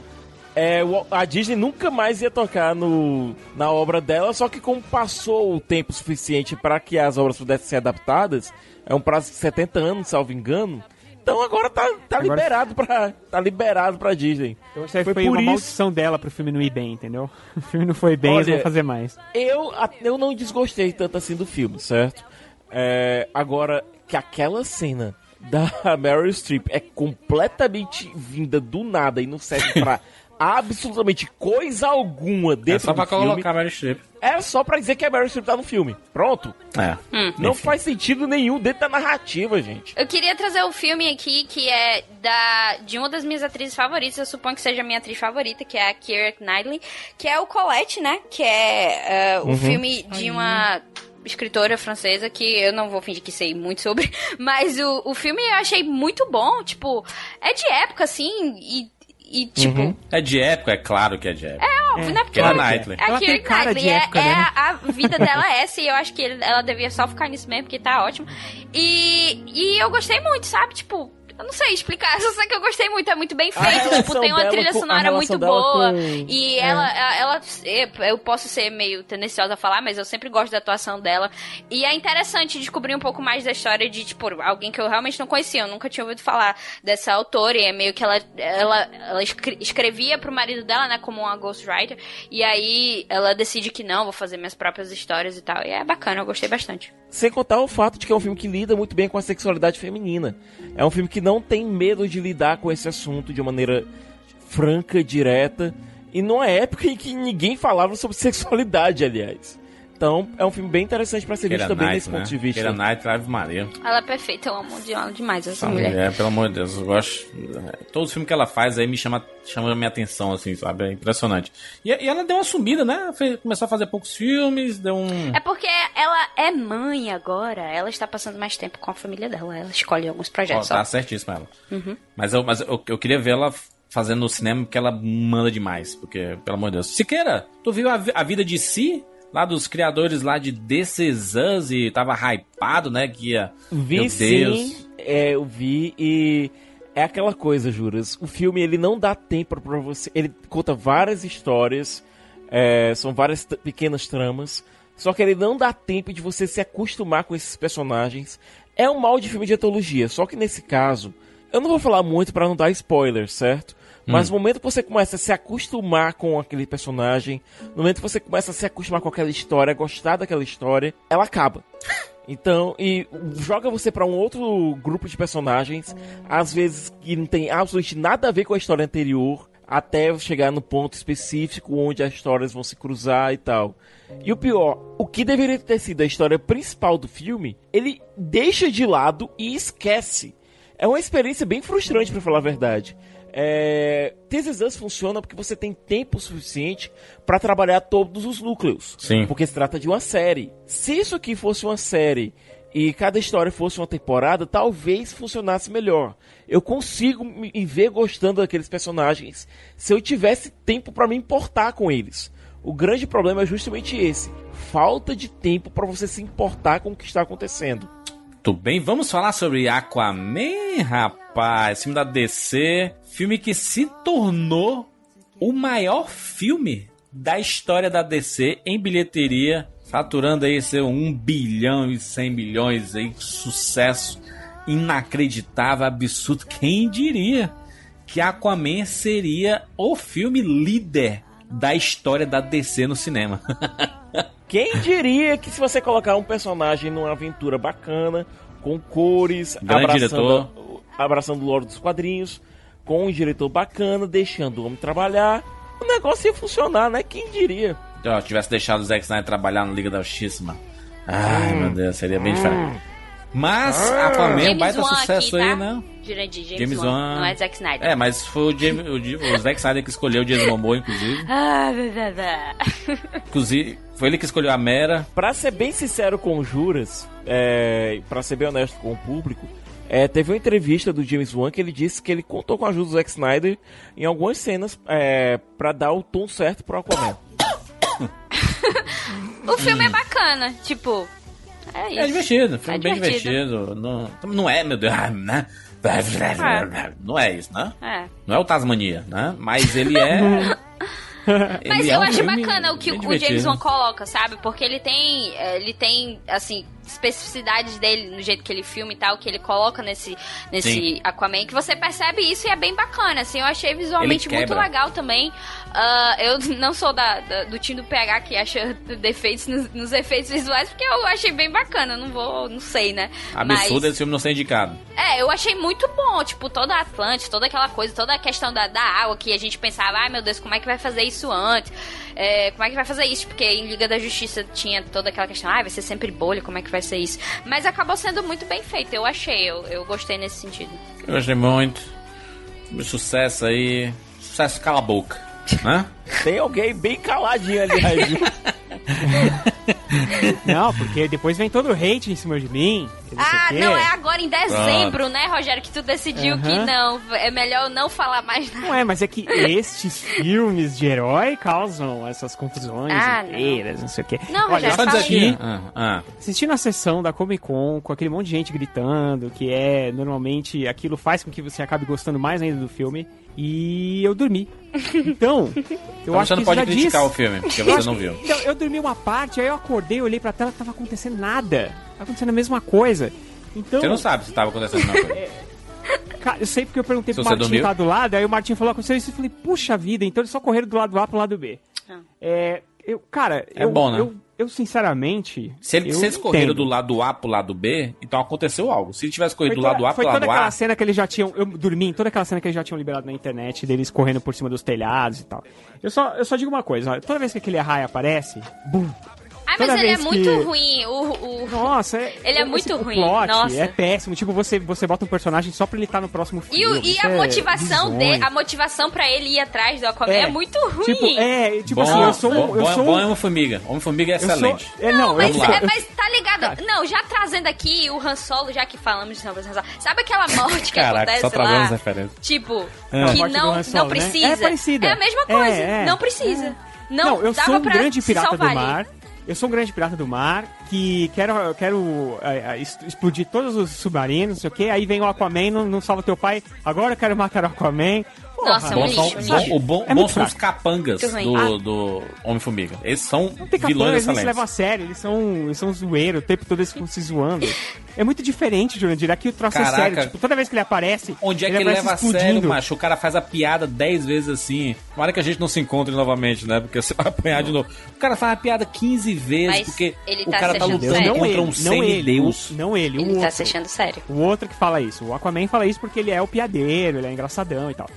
é, a Disney nunca mais ia tocar no, na obra dela, só que como passou o tempo suficiente para que as obras pudessem ser adaptadas, é um prazo de 70 anos, salvo engano. Então agora tá, tá Agora- liberado para tá liberado para Disney. Então isso aí foi, por uma isso maldição dela pro filme não ir bem, entendeu? O filme não foi bem, eles Olha, vão fazer mais. Eu, eu não desgostei tanto assim do filme, certo? É, agora, que aquela cena da Meryl Streep é completamente vinda do nada e não serve pra absolutamente coisa alguma dentro É só pra filme. colocar a Meryl Streep. É só pra dizer que a Meryl Streep tá no filme. Pronto. É. Não Enfim. faz sentido nenhum dentro da narrativa, gente. Eu queria trazer um filme aqui que é da de uma das minhas atrizes favoritas, eu suponho que seja a minha atriz favorita, que é a Keira Knightley, que é o Colette, né? Que é eh, o Uhum. filme de uma escritora francesa que eu não vou fingir que sei muito sobre, mas o, o filme eu achei muito bom, tipo, é de época assim e, e tipo, Uhum. É de época, é claro que é de época. é óbvio, né? Porque Keira ela- Knightley. É a Ela tem cara de Knightley, é, época, é né? a vida dela é essa e eu acho que ele- ela devia só ficar nisso mesmo, porque tá ótimo. E, e eu gostei muito, sabe? Tipo, eu não sei explicar, só sei que eu gostei muito, é muito bem feito, tipo, tem uma trilha com- sonora muito boa. com- E É. ela, ela, ela- eu posso ser meio tendenciosa a falar, mas eu sempre gosto da atuação dela. E é interessante descobrir um pouco mais da história de, tipo, alguém que eu realmente não conhecia, eu nunca tinha ouvido falar dessa autora, e é meio que ela, ela, ela escre- escrevia pro marido dela, né, como uma ghostwriter, e aí ela decide que não, vou fazer minhas próprias histórias e tal. E é bacana, eu gostei bastante. Sem contar o fato de que é um filme que lida muito bem com a sexualidade feminina. É um filme que não tem medo de lidar com esse assunto de maneira franca, direta. E numa época em que ninguém falava sobre sexualidade, aliás. Então, é um filme bem interessante pra ser visto Keira também Knight, desse né? ponto de vista. Keira Knight, Ave Maria. Ela é perfeita, eu amo de demais essa Essa mulher. mulher, pelo amor de Deus, eu gosto. Todo filme que ela faz aí me chama, chama a minha atenção, assim, sabe? É impressionante. E, e ela deu uma sumida, né? Fez- começou a fazer poucos filmes, deu um. É porque ela é mãe agora, ela está passando mais tempo com a família dela, ela escolhe alguns projetos. tá só. certíssima ela. Uhum. Mas, eu, mas eu, eu queria ver ela fazendo no cinema porque ela manda demais. Porque, pelo amor de Deus. Siqueira, tu viu a, a vida de si? Lá dos criadores lá de This Is Us e tava hypado, né? Que ia. Vi Meu sim, Deus. é, eu vi e é aquela coisa, Juras. O filme ele não dá tempo pra você. Ele conta várias histórias, é, são várias pequenas tramas. Só que ele não dá tempo de você se acostumar com esses personagens. É um mal de filme de antologia. Só que nesse caso, eu não vou falar muito pra não dar spoiler, certo? Mas Hum. no momento que você começa a se acostumar com aquele personagem, no momento que você começa a se acostumar com aquela história, gostar daquela história, ela acaba. Então, e joga você pra um outro grupo de personagens, às vezes que não tem absolutamente nada a ver com a história anterior, até chegar no ponto específico onde as histórias vão se cruzar e tal. E o pior, o que deveria ter sido a história principal do filme, ele deixa de lado e esquece. É uma experiência bem frustrante, pra falar a verdade. É... This Is Us funciona porque você tem tempo suficiente pra trabalhar todos os núcleos. Sim. Porque se trata de uma série. Se isso aqui fosse uma série e cada história fosse uma temporada, talvez funcionasse melhor. Eu consigo me ver gostando daqueles personagens se eu tivesse tempo pra me importar com eles. O grande problema é justamente esse: falta de tempo pra você se importar com o que está acontecendo. Tudo bem, vamos falar sobre Aquaman, rapaz. Filme da DC. Filme que se tornou o maior filme da história da DC em bilheteria. Faturando aí seu 1 bilhão e 100 milhões aí. Sucesso inacreditável, absurdo. Quem diria que Aquaman seria o filme líder da história da DC no cinema? Quem diria que se você colocar um personagem numa aventura bacana, com cores, Grande abraçando, abraçando o lore dos quadrinhos, com um diretor bacana, deixando o homem trabalhar, o negócio ia funcionar, né? Quem diria? Se tivesse deixado o Zack Snyder trabalhar no Liga da Justiça, mano. Ai, Hum. meu Deus, seria bem diferente. Mas Ah. Aquaman é um James baita Wan sucesso aqui, aí, tá? né? Jurandir, James, James Wan, Wan. não é Zack Snyder. É, mas foi o, James, o, o Zack Snyder que escolheu o Jason Momoa, inclusive. Ah, blá, blá, blá. Inclusive, foi ele que escolheu a Mera. Pra ser bem sincero com o Juras, é, para ser bem honesto com o público, é, teve uma entrevista do James Wan que ele disse que ele contou com a ajuda do Zack Snyder em algumas cenas é, para dar o tom certo pro Aquaman. O filme é bacana, tipo. É isso. É divertido, filme É bem divertido. Não, não é, meu Deus, ah, né? Não é isso, né? É. Não é o Tasmania, né? Mas ele é. Mas ele eu é um acho bacana o que o James divertido. Wan coloca, sabe? Porque ele tem, ele tem, assim, especificidades dele no jeito que ele filma e tal, que ele coloca nesse, nesse Sim. Aquaman, que você percebe isso e é bem bacana, assim. Eu achei visualmente muito legal também. Ah, eu não sou da, da- do time do PH que acha defeitos nos, nos efeitos visuais, porque eu achei bem bacana, não vou, não sei, né? Absurdo Mas- esse filme não ser indicado. é, eu achei muito bom, tipo, toda a Atlântica, toda aquela coisa, toda a questão da, da água que a gente pensava, ai meu Deus, como é que vai fazer isso antes? É, como é que vai fazer isso? Porque em Liga da Justiça tinha toda aquela questão, ai, vai ser sempre bolha, como é que vai ser isso? Mas acabou sendo muito bem feito, eu achei, eu, eu gostei nesse sentido. Eu gostei muito. Sucesso aí. Sucesso cala a boca. Né? Tem alguém bem caladinho ali, Raiju. Não, porque depois vem todo o hate em cima de mim. não Ah, não, é agora em dezembro, né, Rogério, que tu decidiu que não, é melhor não falar mais nada. Não é, mas é que estes filmes de herói causam essas confusões Ah, não. inteiras, não sei o quê. Não, Olha, Rogério, assisti, aí. Ah, ah. assistindo a sessão da Comic Con com aquele monte de gente gritando, que é normalmente aquilo faz com que você acabe gostando mais ainda do filme, e eu dormi. Então, eu Então acho você não que pode criticar diz- o filme, porque Eu você não viu. Então, eu dormi uma parte, aí eu acordei, olhei pra tela, tava acontecendo nada. Tava acontecendo a mesma coisa. Então, Você não sabe se tava acontecendo a mesma coisa. Cara, eu sei porque eu perguntei Se pro você Martinho dormiu? que tá do lado, aí o Martinho falou, aconteceu isso, eu falei, puxa vida, então eles só correram do lado A pro lado B. É, eu, cara, É eu, bom, né? eu, eu sinceramente. Se, ele, eu se eles correram do lado A pro lado B, então aconteceu algo. Se ele tivesse corrido Foi do lado toda- A foi pro toda lado aquela A, cena que eles já tinham. Eu dormi em toda aquela cena que eles já tinham liberado na internet, deles correndo por cima dos telhados e tal. Eu só, eu só digo uma coisa, toda vez que aquele arraia aparece, bum. Ai, mas ele é muito que- ruim, o... o... Nossa, é, Ele é muito o ruim, plot nossa. É péssimo. Tipo, você, você bota um personagem só pra ele estar no próximo filme. E, e a é motivação a motivação pra ele ir atrás do Aquaman é, muito ruim. Tipo, é, tipo bom, assim, eu sou um. bom, Eu bom, sou bom um- é Homem-Formiga. Homem-Formiga é eu sou- excelente. é, não, Mas, eu Vamos lá. é, mas tá ligado? Não, já trazendo aqui o Han Solo, já que falamos de Solo, sabe aquela morte que Caraca, acontece só trazendo lá? as referências. Tipo, É. A que não, Solo, não né? precisa. É parecida. É a mesma É, coisa, é. não precisa. Não, Não, eu sou um grande pirata do mar. Eu sou um grande pirata do mar que quero, quero é, é, explodir todos os submarinos, não sei o que. Aí vem o Aquaman, não, não salva teu pai. Agora eu quero matar o Aquaman. Porra, Nossa, Bom um são- lixo, bom- o bom, É são os capangas Muito ruim. do, do Homem-Formiga. Eles são Não tem vilões capanga, eles não se levam a excelentes. sério, eles são, eles são zoeiros, o tempo todo eles ficam se zoando. É muito diferente, Jurandir. Aqui o troço é Caraca. sério. Tipo, toda vez que ele aparece, Onde é que ele ele leva a sério, explodindo. macho? O cara faz a piada 10 vezes assim. Tomara que a gente não se encontre novamente, né? Porque você vai apanhar de novo. O cara faz a piada 15 vezes, Mas porque ele o tá cara se tá lutando sério. não contra ele, um não ele, semideus. o- não ele, o Ele outro. tá se achando sério. O outro que fala isso. O Aquaman fala isso porque ele é o piadeiro, ele é engraçadão e tal.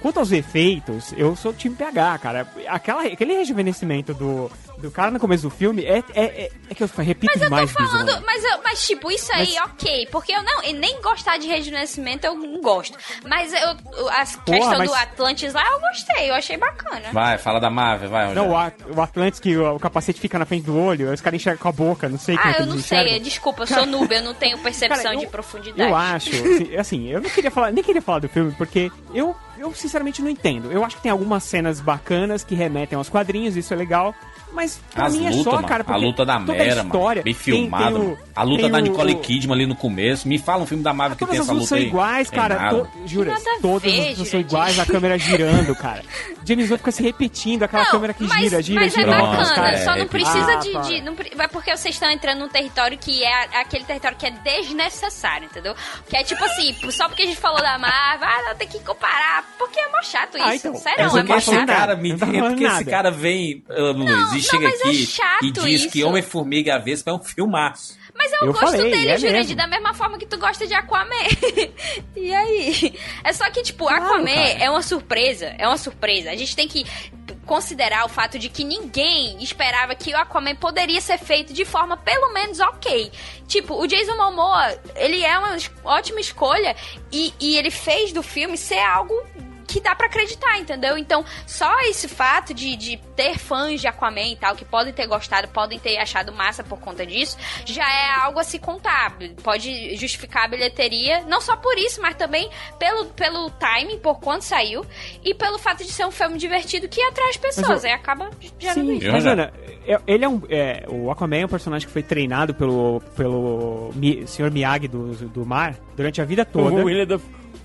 Quanto aos efeitos, eu sou time PH, cara. Aquela, aquele rejuvenescimento do, do cara no começo do filme é, é, é, é que eu repito Mas eu tô demais, falando, mas, eu- mas tipo, isso aí, Mas- ok. Porque eu não, e nem gostar de rejuvenescimento eu não gosto. Mas eu, a questão mas- do Atlantis lá eu gostei, eu achei bacana. Vai, fala da Marvel, vai, Rogério. Não, o, o Atlantis que o, o capacete fica na frente do olho, os caras enxergam com a boca, não sei é Ah, que eu não sei, desculpa, eu sou noob, eu não tenho percepção Cara, eu- de profundidade. Eu acho, assim, assim, eu não queria falar, nem queria falar do filme, porque eu, eu sinceramente não entendo. Eu acho que tem algumas cenas bacanas que remetem aos quadrinhos, isso é legal. Mas pra As mim é lutas, só, mano. cara, A luta da Mera, história mano. Bem tem- filmado. tem o- mano. A luta tem da o- Nicole o- Kidman ali no começo. Me fala um filme da Marvel que Todas tem essa luta são aí. iguais, Tem cara. To, jura, todas ver, as lutas são iguais, a câmera girando, cara. James Wan fica se repetindo, aquela Não, câmera que mas, gira, gira, mas é gira. Nossa, bacana, cara, só é, não é precisa Ah, de. para. de- não é porque vocês estão entrando num território que é aquele território que é desnecessário, entendeu? Que é tipo assim, só porque a gente falou da Marvel, ah, não, tem que comparar. Porque é mó chato isso. Ah, então, Sério, mas é mó chato. cara me tá é porque esse cara vem, uh, Luiz, e chega mas é aqui chato e diz que isso. Homem-Formiga e a Vespa é um filmaço. Mas eu, Eu gosto falei, dele, é Jurandir, da mesma forma que tu gosta de Aquaman. e aí? É só que, tipo, Claro, Aquaman cara. é uma surpresa. É uma surpresa. A gente tem que considerar o fato de que ninguém esperava que o Aquaman poderia ser feito de forma pelo menos ok. Tipo, o Jason Momoa, ele é uma ótima escolha e, e ele fez do filme ser algo que dá pra acreditar, entendeu? Então, só esse fato de, de ter fãs de Aquaman e tal, que podem ter gostado, podem ter achado massa por conta disso, já é algo a se contar. Pode justificar a bilheteria, não só por isso, mas também pelo, pelo timing, por quando saiu, e pelo fato de ser um filme divertido que atrai as pessoas. eu- Aí acaba gerando isso. Mas, Ana, é- ele é um. é, o Aquaman é um personagem que foi treinado pelo, pelo Mi, Sr. Miyagi do, do mar durante a vida toda. O William da-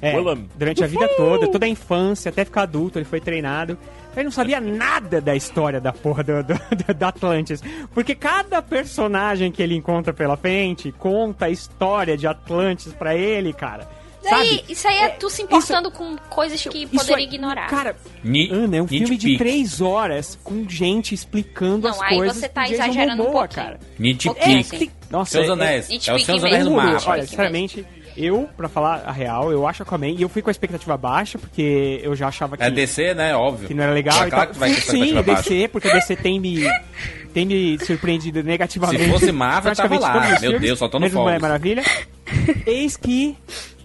É, Willem. durante a vida toda, toda a infância, até ficar adulto, ele foi treinado. Ele não sabia nada da história da porra do, do, da Atlantis. Porque cada personagem que ele encontra pela frente conta a história de Atlantis pra ele, cara. Daí, Sabe? isso aí é, tu se importando com coisas que Isso poderia aí- ignorar. Cara, Ni- Ana, é um filme de três horas com gente explicando Não, as aí coisas. você tá do Jason exagerando um pouquinho. cara. Nitpick. Nossa, Seus é- Anéis. é- É o Seus Anéis do Mar, Olha, sinceramente, eu, pra falar a real, eu acho Aquaman, e eu fui com a expectativa baixa, porque eu já achava que... É DC, né? Óbvio. Que não era legal É e claro que vai ter Sim, expectativa baixa. DC, porque a DC tem me, tem me surpreendido negativamente. Se fosse Marvel, tava lá. Meu filmes, Deus, soltando mesmo Mulher fogos. Maravilha. Eis que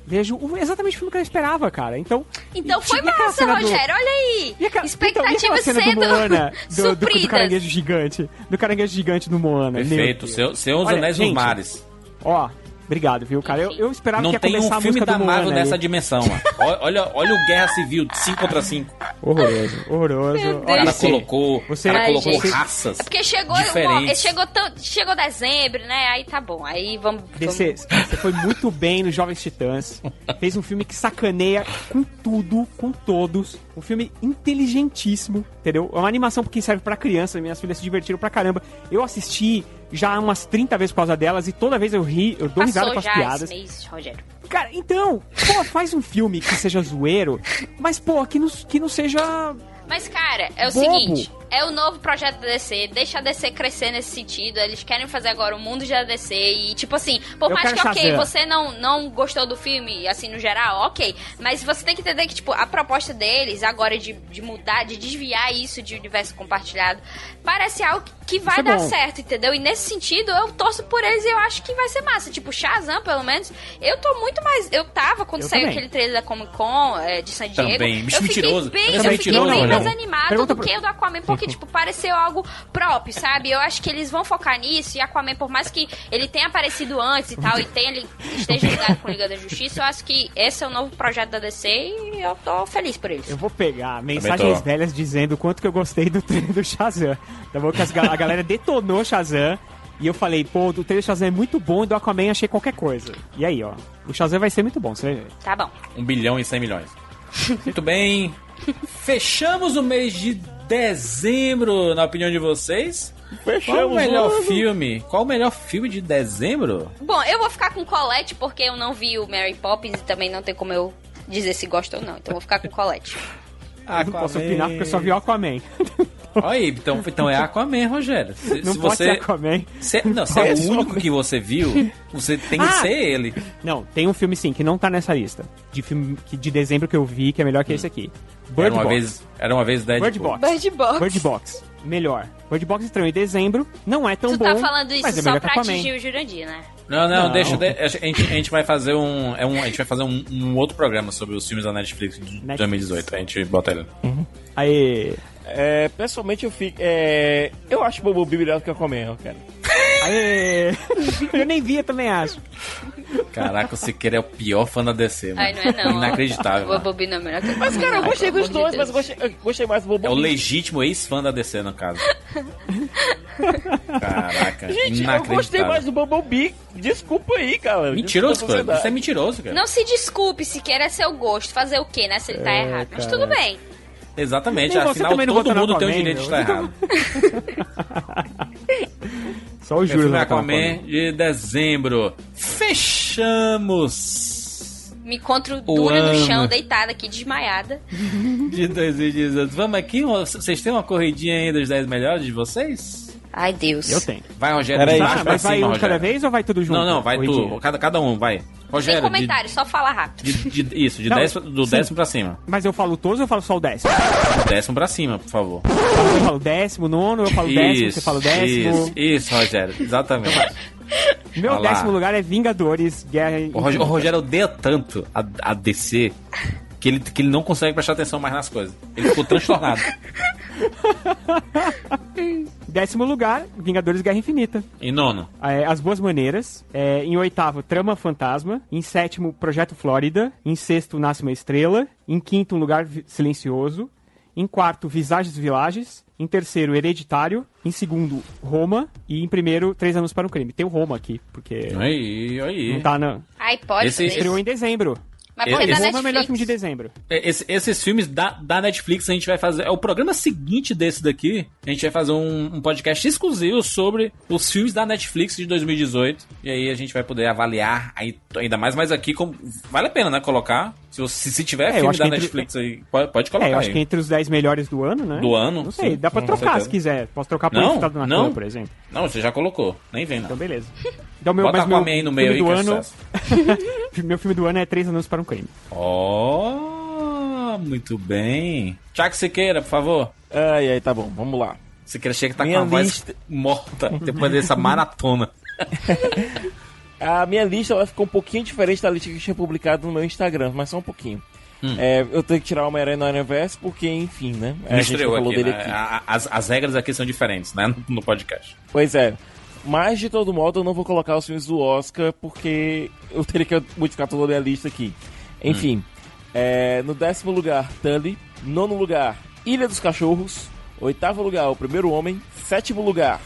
vejo exatamente o filme que eu esperava, cara. Então, Então foi e massa, cena do- Rogério, olha aí. então, e aquela Expectativas cena do sendo Moana, do, do, do caranguejo gigante. Do caranguejo gigante do Moana. Perfeito. Seu, seus Olha, Anéis gente, Mares. Ó, obrigado, viu, cara? Eu, eu esperava Não que ia tem começar um a filme música da Marvel nessa aí. dimensão, mano. Olha, olha, o Guerra Civil 5 contra 5. Horroroso, horroroso. O cara você- colocou, você- cara Ai, colocou gente. raças É porque chegou, uma- diferentes. chegou, tão- chegou dezembro, né? Aí tá bom. Aí vamos. DC, você foi muito bem nos Jovens Titãs. Fez um filme que sacaneia com tudo, com todos. Um filme inteligentíssimo, entendeu? É uma animação que serve pra criança. Minhas filhas se divertiram pra caramba. Eu assisti já umas 30 vezes por causa delas e toda vez eu ri, eu dou risada com as já piadas. esse mês, Rogério. Cara, então, pô, faz um filme que seja zoeiro, mas, pô, que não, que não seja. Mas, cara, é o Bobo. seguinte: é o novo projeto da DC, deixa a DC crescer nesse sentido. Eles querem fazer agora o mundo da DC. E, tipo assim, por Eu mais que, ok, você não, não gostou do filme, assim, no geral, ok. Mas você tem que entender que, tipo, a proposta deles agora de, de mudar, de desviar isso de universo compartilhado, parece algo que vai Isso é dar bom. certo, entendeu? E nesse sentido, eu torço por eles e eu acho que vai ser massa. Tipo, Shazam, pelo menos, eu tô muito mais. Eu tava quando Eu saiu também. aquele trailer da Comic Con é, de San Diego. Também. Bicho eu fiquei mentiroso. bem, Bicho eu fiquei mentiroso, bem não, mais não. animado Pergunta do pro- que o do Aquaman, porque, tipo, pareceu algo próprio, sabe? Eu acho que eles vão focar nisso, e Aquaman, por mais que ele tenha aparecido antes e tal, e tenha, ele esteja ligado com Liga da Justiça, eu acho que esse é o novo projeto da DC e eu tô feliz por eles. Eu vou pegar mensagens velhas dizendo o quanto que eu gostei do trailer do Shazam. Tá bom? Que as a galera detonou Shazam. E eu falei, pô, o trailer do Shazam é muito bom e do Aquaman achei qualquer coisa. E aí, ó. O Shazam vai ser muito bom, você vai ver. Tá bom. 1 bilhão e 100 milhões. Muito bem. Fechamos o mês de dezembro, na opinião de vocês. Qual o Fechamos melhor o ano. filme? Qual o melhor filme de dezembro? Bom, eu vou ficar com Colette, porque eu não vi o Mary Poppins e também não tem como eu dizer se gosto ou não. Então eu vou ficar com Colette. Eu não posso opinar porque eu só vi o Aquaman. Olha aí, então, então é Aquaman, Rogério. Se, Não se pode você, ser Aquaman. Se, não, se é É o único que você viu, você tem que Ah! ser ele. Não, tem um filme sim, que não tá nessa lista. De filme que- de dezembro que eu vi, que é melhor que esse aqui. Bird Era uma Box. vez, era uma vez Deadpool. Bird Box. Bird Box. Bird Box. Melhor. Bird Box estreou em dezembro. Não é tão tu bom. tá falando isso mas é só pra Aquaman. atingir o Jurandir, né? Não, não, Não. deixa. de- a, gente, a gente vai fazer um, é um. A gente vai fazer um, um outro programa sobre os filmes da Netflix de 2018. A gente bota ele. Aí. É, pessoalmente eu fico. É, eu acho o Bumblebee melhor do que o Aquaman, cara. Aê! eu nem vi, eu também acho. Caraca, o Siqueira é o pior fã da DC, mano. Ai, não é não. Inacreditável. O Bobi não é melhor que Mas, cara, eu gostei dos dois, mas gostei, gostei mais do É o legítimo ex-fã da DC, no caso. Caraca, Gente, eu gostei mais do Bumblebee. Desculpa aí, cara. Mentiroso, cara. Isso é mentiroso, cara. Não se desculpe se quer é seu gosto. Fazer o quê, né? Se ele tá É, errado. Mas cara. tudo bem. Exatamente, Nem afinal todo mundo tem o direito de estar errado. Só o Júlio no Aquaman de dezembro. Fechamos Me encontro O dura no chão, deitada aqui, desmaiada. de 2018. Vamos aqui, vocês têm uma corridinha aí dos 10 melhores de vocês? Ai, Deus. Eu tenho. Vai, Rogério, Peraí, de baixo ah, pra mas vai cima, um de Rogério. cada vez ou vai tudo junto? Não, não, vai Corridinha? tu, cada, cada um, vai. Sem Rogério, de, comentário, só fala rápido. de- de- isso, de Não, 10, do sim. décimo pra cima. Mas eu falo todos ou eu falo só o décimo? Do décimo pra cima, por favor. Eu falo décimo, nono, eu falo décimo, você fala o décimo. Isso, isso, Rogério, exatamente. Meu Olha lá. décimo lugar é Vingadores, Guerra... O Rogério, o Rogério odeia tanto a, a DC que ele, que ele não consegue prestar atenção mais nas coisas. Ele ficou transtornado. Décimo lugar, Vingadores Guerra Infinita. Em nono. É, As Boas Maneiras. É, em oitavo, Trama Fantasma. Em sétimo, Projeto Flórida. Em sexto, Nasce uma Estrela. Em quinto, Um Lugar Silencioso. Em quarto, Visages Villages. Em terceiro, Hereditário. Em segundo, Roma. E em primeiro, Três Anos para um Crime. Tem o Roma aqui, porque Aí, aí. não tá na... Ai, pode Esse- Estreou em dezembro. Mas porque Esse- da Roma é o melhor Netflix. filme de dezembro. É, esse- esses filmes da, da Netflix a gente vai fazer. É o programa seguinte desse daqui. A gente vai fazer um, um podcast exclusivo sobre os filmes da Netflix de 2018. E aí a gente vai poder avaliar aí, ainda mais. Mas aqui como, vale a pena, né? Colocar. Se, você- se tiver É, eu filme acho da entre- Netflix aí, pode, pode colocar É, eu acho aí. que entre os 10 melhores do ano, né? Do ano, Não sei, sim, dá pra trocar se quiser. Posso trocar por Não, Infiltrado na não. Clã, por exemplo. Não, você já colocou. Nem vem, não. Então, beleza. Então, meu, Bota mas meu aí no meio aí, do que é ano... meu filme do ano é Três Anos para um Crime. Oh, muito bem. Tiago Siqueira, por favor. Ai, ai, tá bom, vamos lá. Siqueira chega que tá Minha com a voz lista- morta depois dessa maratona. A minha lista ela ficou um pouquinho diferente da lista que eu tinha publicado no meu Instagram, mas só um pouquinho. Hum. É, eu tenho que tirar o Homem-Aranha no Aranhaverse porque, enfim, né? Não a gente falou aqui, dele né? aqui. As, as regras aqui são diferentes, né? No, no podcast. Pois é. Mas, de todo modo, eu não vou colocar os filmes do Oscar porque eu teria que modificar toda a minha lista aqui. Enfim, é, no décimo lugar, Tully. Nono lugar, Ilha dos Cachorros. Oitavo lugar, O Primeiro Homem. Sétimo lugar,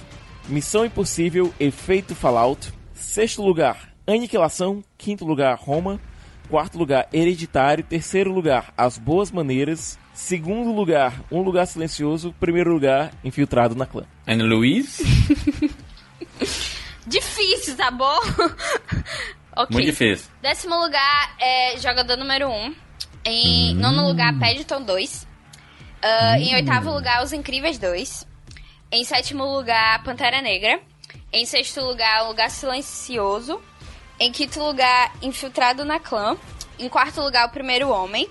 Missão Impossível, Efeito Fallout. Sexto lugar, Aniquilação. Quinto lugar, Roma. Quarto lugar, Hereditário. Terceiro lugar, As Boas Maneiras. Segundo lugar, Um Lugar Silencioso. Primeiro lugar, Infiltrado na Clã. Ana Luiz? Difícil, tá bom? ok. Muito difícil. Décimo lugar é jogador número 1. Um. Em nono lugar, Paddington 2. Ah, Em oitavo lugar, Os Incríveis 2. Em sétimo lugar, Pantera Negra. Em sexto lugar, Um Lugar Silencioso. Em quinto lugar, Infiltrado na Clã. Em quarto lugar, O Primeiro Homem.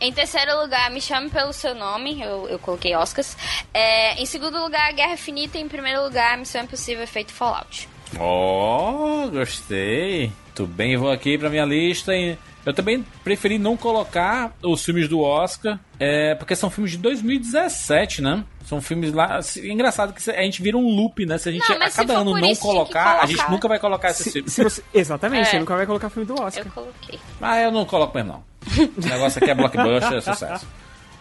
Em terceiro lugar, Me Chame Pelo Seu Nome. Eu, eu coloquei Oscars. É, em segundo lugar, Guerra Infinita. Em primeiro lugar, Missão Impossível Efeito Fallout. Oh, gostei. Muito bem, vou aqui pra minha lista. Eu também preferi não colocar os filmes do Oscar, é, porque são filmes de 2017, né? São filmes lá. assim, engraçado que a gente vira um loop, né? Se a gente Não, a cada ano não que colocar, a gente colocar. nunca vai colocar esses Se, filmes. se você, exatamente, É. você nunca vai colocar filme do Oscar. Eu coloquei. Ah, eu não coloco mesmo, não. O negócio aqui é blockbuster, é sucesso.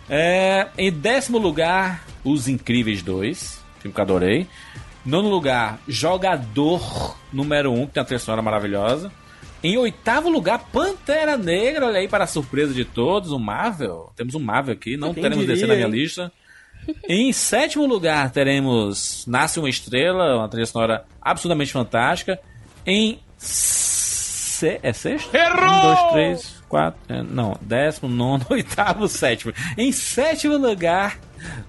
É, em décimo lugar, Os Incríveis 2, filme que eu adorei. Nono lugar, Jogador número 1, que tem uma trilha sonora maravilhosa. Em oitavo lugar, Pantera Negra, olha aí para a surpresa de todos, o Marvel. Temos um Marvel aqui, não Quem teremos diria, DC na minha hein? lista. Em sétimo lugar, teremos Nasce uma Estrela, uma trilha sonora absolutamente fantástica. Em. Se... É sexto? Errou! Um, dois, três, quatro. é, não, décimo, nono, oitavo, sétimo. Em sétimo lugar,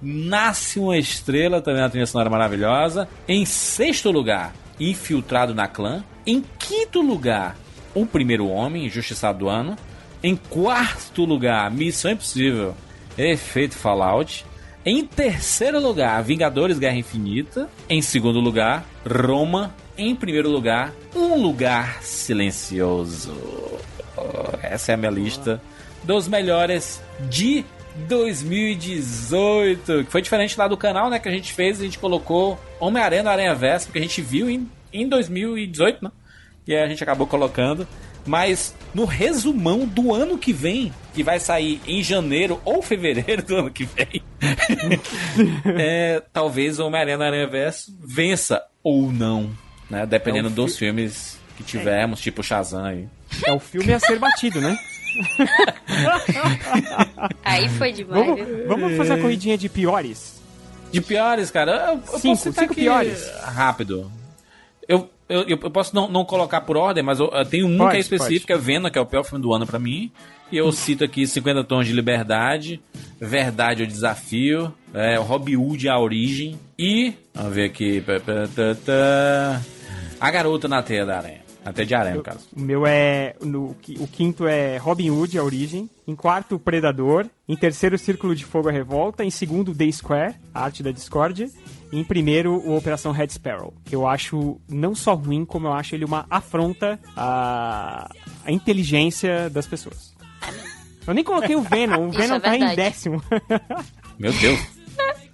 Nasce uma Estrela, também uma trilha sonora maravilhosa. Em sexto lugar, Infiltrado na Clã. Em quinto lugar, O Primeiro Homem, Injustiçado do Ano. Em quarto lugar, Missão Impossível, Efeito Fallout. Em terceiro lugar, Vingadores Guerra Infinita. Em segundo lugar, Roma. Em primeiro lugar, Um Lugar Silencioso. Essa é a minha lista dos melhores de 2018. Que foi diferente lá do canal, né? Que a gente fez, a gente colocou Homem-Aranha no Aranha Verso, porque a gente viu em, em 2018, né? E aí a gente acabou colocando. Mas no resumão do ano que vem, que vai sair em janeiro ou fevereiro do ano que vem, é, talvez o Homem-Aranha no Aranha Verso vença ou não, né? Dependendo É um dos fi- filmes que tivermos, tipo Shazam aí. É o filme a ser batido, né? Aí foi demais. Vamos, viu? vamos fazer a corridinha de piores? De piores, cara, eu, eu Cinco, cinco piores. rápido. Eu, eu, eu posso não, não colocar por ordem, mas eu, eu tenho um Pode, que é específico, é Venom, que é o pior filme do ano pra mim. E eu cito aqui 50 Tons de Liberdade, Verdade ou Desafio, é, Robin Hood A Origem e... Vamos ver aqui... a Garota na Teia da Aranha. Até de aranha, no caso. O meu é. No, o quinto é Robin Hood, a origem. Em quarto, Predador. Em terceiro, Círculo de Fogo, a Revolta. Em segundo, The Square, a arte da discórdia. Em primeiro, o Operação Red Sparrow. Que eu acho não só ruim, como eu acho ele uma afronta à, à inteligência das pessoas. Eu nem coloquei o Venom, o Isso Venom é tá em décimo. Meu Deus.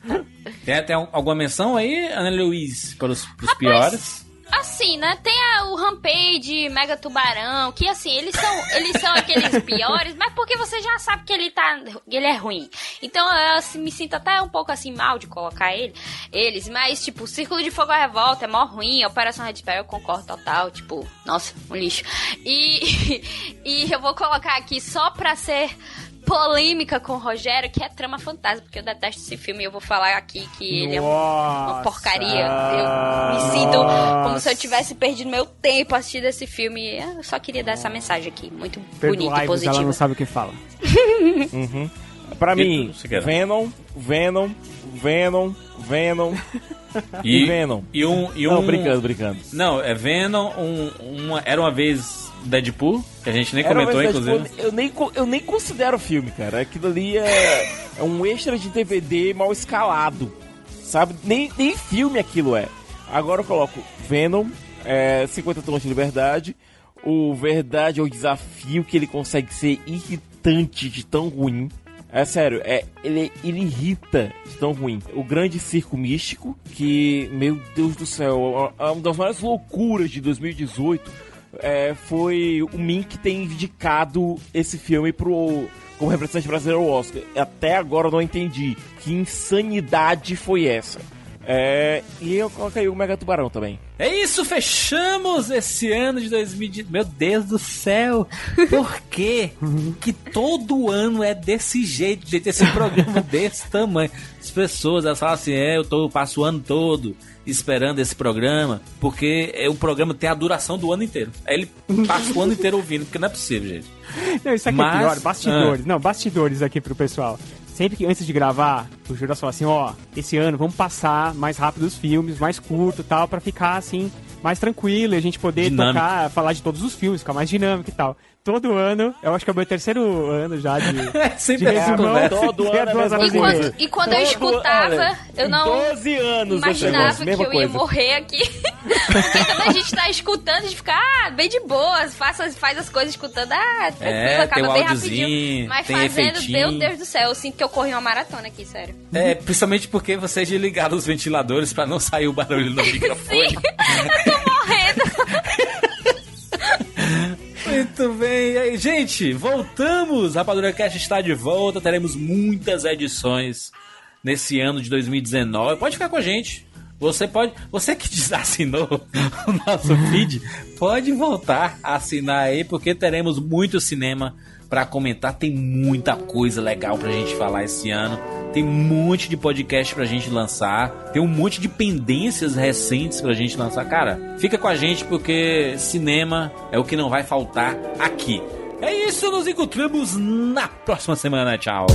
Tem, tem alguma menção aí, Ana Luiz, para os, pros piores? Assim, né? Tem a- o Rampage, Mega Tubarão, que assim, eles são, eles são aqueles piores, mas porque você já sabe que ele tá. ele é ruim. Então eu assim, me sinto até um pouco assim mal de colocar ele, eles, mas tipo, Círculo de Fogo à Revolta é mó ruim, Operação Red Sparrow eu concordo total, tipo, nossa, um lixo. E, e eu vou colocar aqui só pra ser polêmica com o Rogério, que é Trama Fantasma, porque eu detesto esse filme e eu vou falar aqui que ele é um- uma Nossa. porcaria. Eu me sinto como se eu tivesse perdido meu tempo assistindo esse filme. Eu só queria dar essa mensagem aqui, muito bonita e Perdoai-vos, ela positiva. não sabe o que fala. Uhum. Pra mim, Venom, Venom, Venom, Venom e, E- Venom. E um. E Não, um... brincando, brincando. Não, é Venom, um, uma, era uma vez Deadpool, que a gente nem Era comentou, inclusive. tipo, eu, nem, eu nem considero filme, cara. Aquilo ali é, é um extra de DVD mal escalado. Sabe? Nem, nem filme aquilo é. Agora eu coloco Venom, é, 50 Tons de Liberdade. O Verdade é o desafio que ele consegue ser irritante de tão ruim. É sério, é, ele, ele irrita de tão ruim. O Grande Circo Místico, que, meu Deus do céu, é uma das maiores loucuras de 2018 é, foi o Mink ter indicado esse filme pro, como representante brasileiro ao Oscar. Até agora eu não entendi que insanidade foi essa. É, e eu coloquei o Mega Tubarão também. É isso, fechamos esse ano de 2018. Meu Deus do céu! Por quê? que todo ano é desse jeito, gente? Esse programa desse tamanho. As pessoas elas falam assim: é, eu tô, passo o ano todo esperando esse programa, porque é, o programa tem a duração do ano inteiro. Aí ele passa o ano inteiro ouvindo, porque não é possível, gente. Não, isso aqui Mas- é pior, bastidores. Ah. Não, bastidores aqui pro pessoal. Sempre que antes de gravar, o Juras fala assim, ó, esse ano vamos passar mais rápido os filmes, mais curto e tal, pra ficar assim, mais tranquilo e a gente poder Dinâmico. tocar, falar de todos os filmes, ficar mais dinâmico e tal. Todo ano, eu acho que é o meu terceiro ano já de, Sempre de resumão. conversa. Todo ano é duas horas e coisa. E quando eu Todo- escutava, olha, eu não 12 anos imaginava que eu ia coisa. morrer aqui. Porque quando a gente tá escutando, a gente fica, ah, bem de boas, faz, as- faz as coisas escutando, ah, tranquilo, É, acaba tem o bem rapidinho. Mas tem fazendo, efeitinho. meu Deus do céu, eu sinto que eu corri uma maratona aqui, sério. É, principalmente porque vocês desligaram os ventiladores pra não sair o barulho no microfone. Muito bem, e aí, gente, voltamos. Rapadura Cast está de volta. Teremos muitas edições nesse ano de 2019. Pode ficar com a gente. Você pode, você que desassinou o nosso feed, pode voltar a assinar aí, porque teremos muito cinema para comentar. Tem muita coisa legal pra gente falar esse ano. Tem um monte de podcast pra gente lançar. Tem um monte de pendências recentes pra gente lançar. Cara, fica com a gente porque cinema é o que não vai faltar aqui. É isso, nos encontramos na próxima semana. Tchau.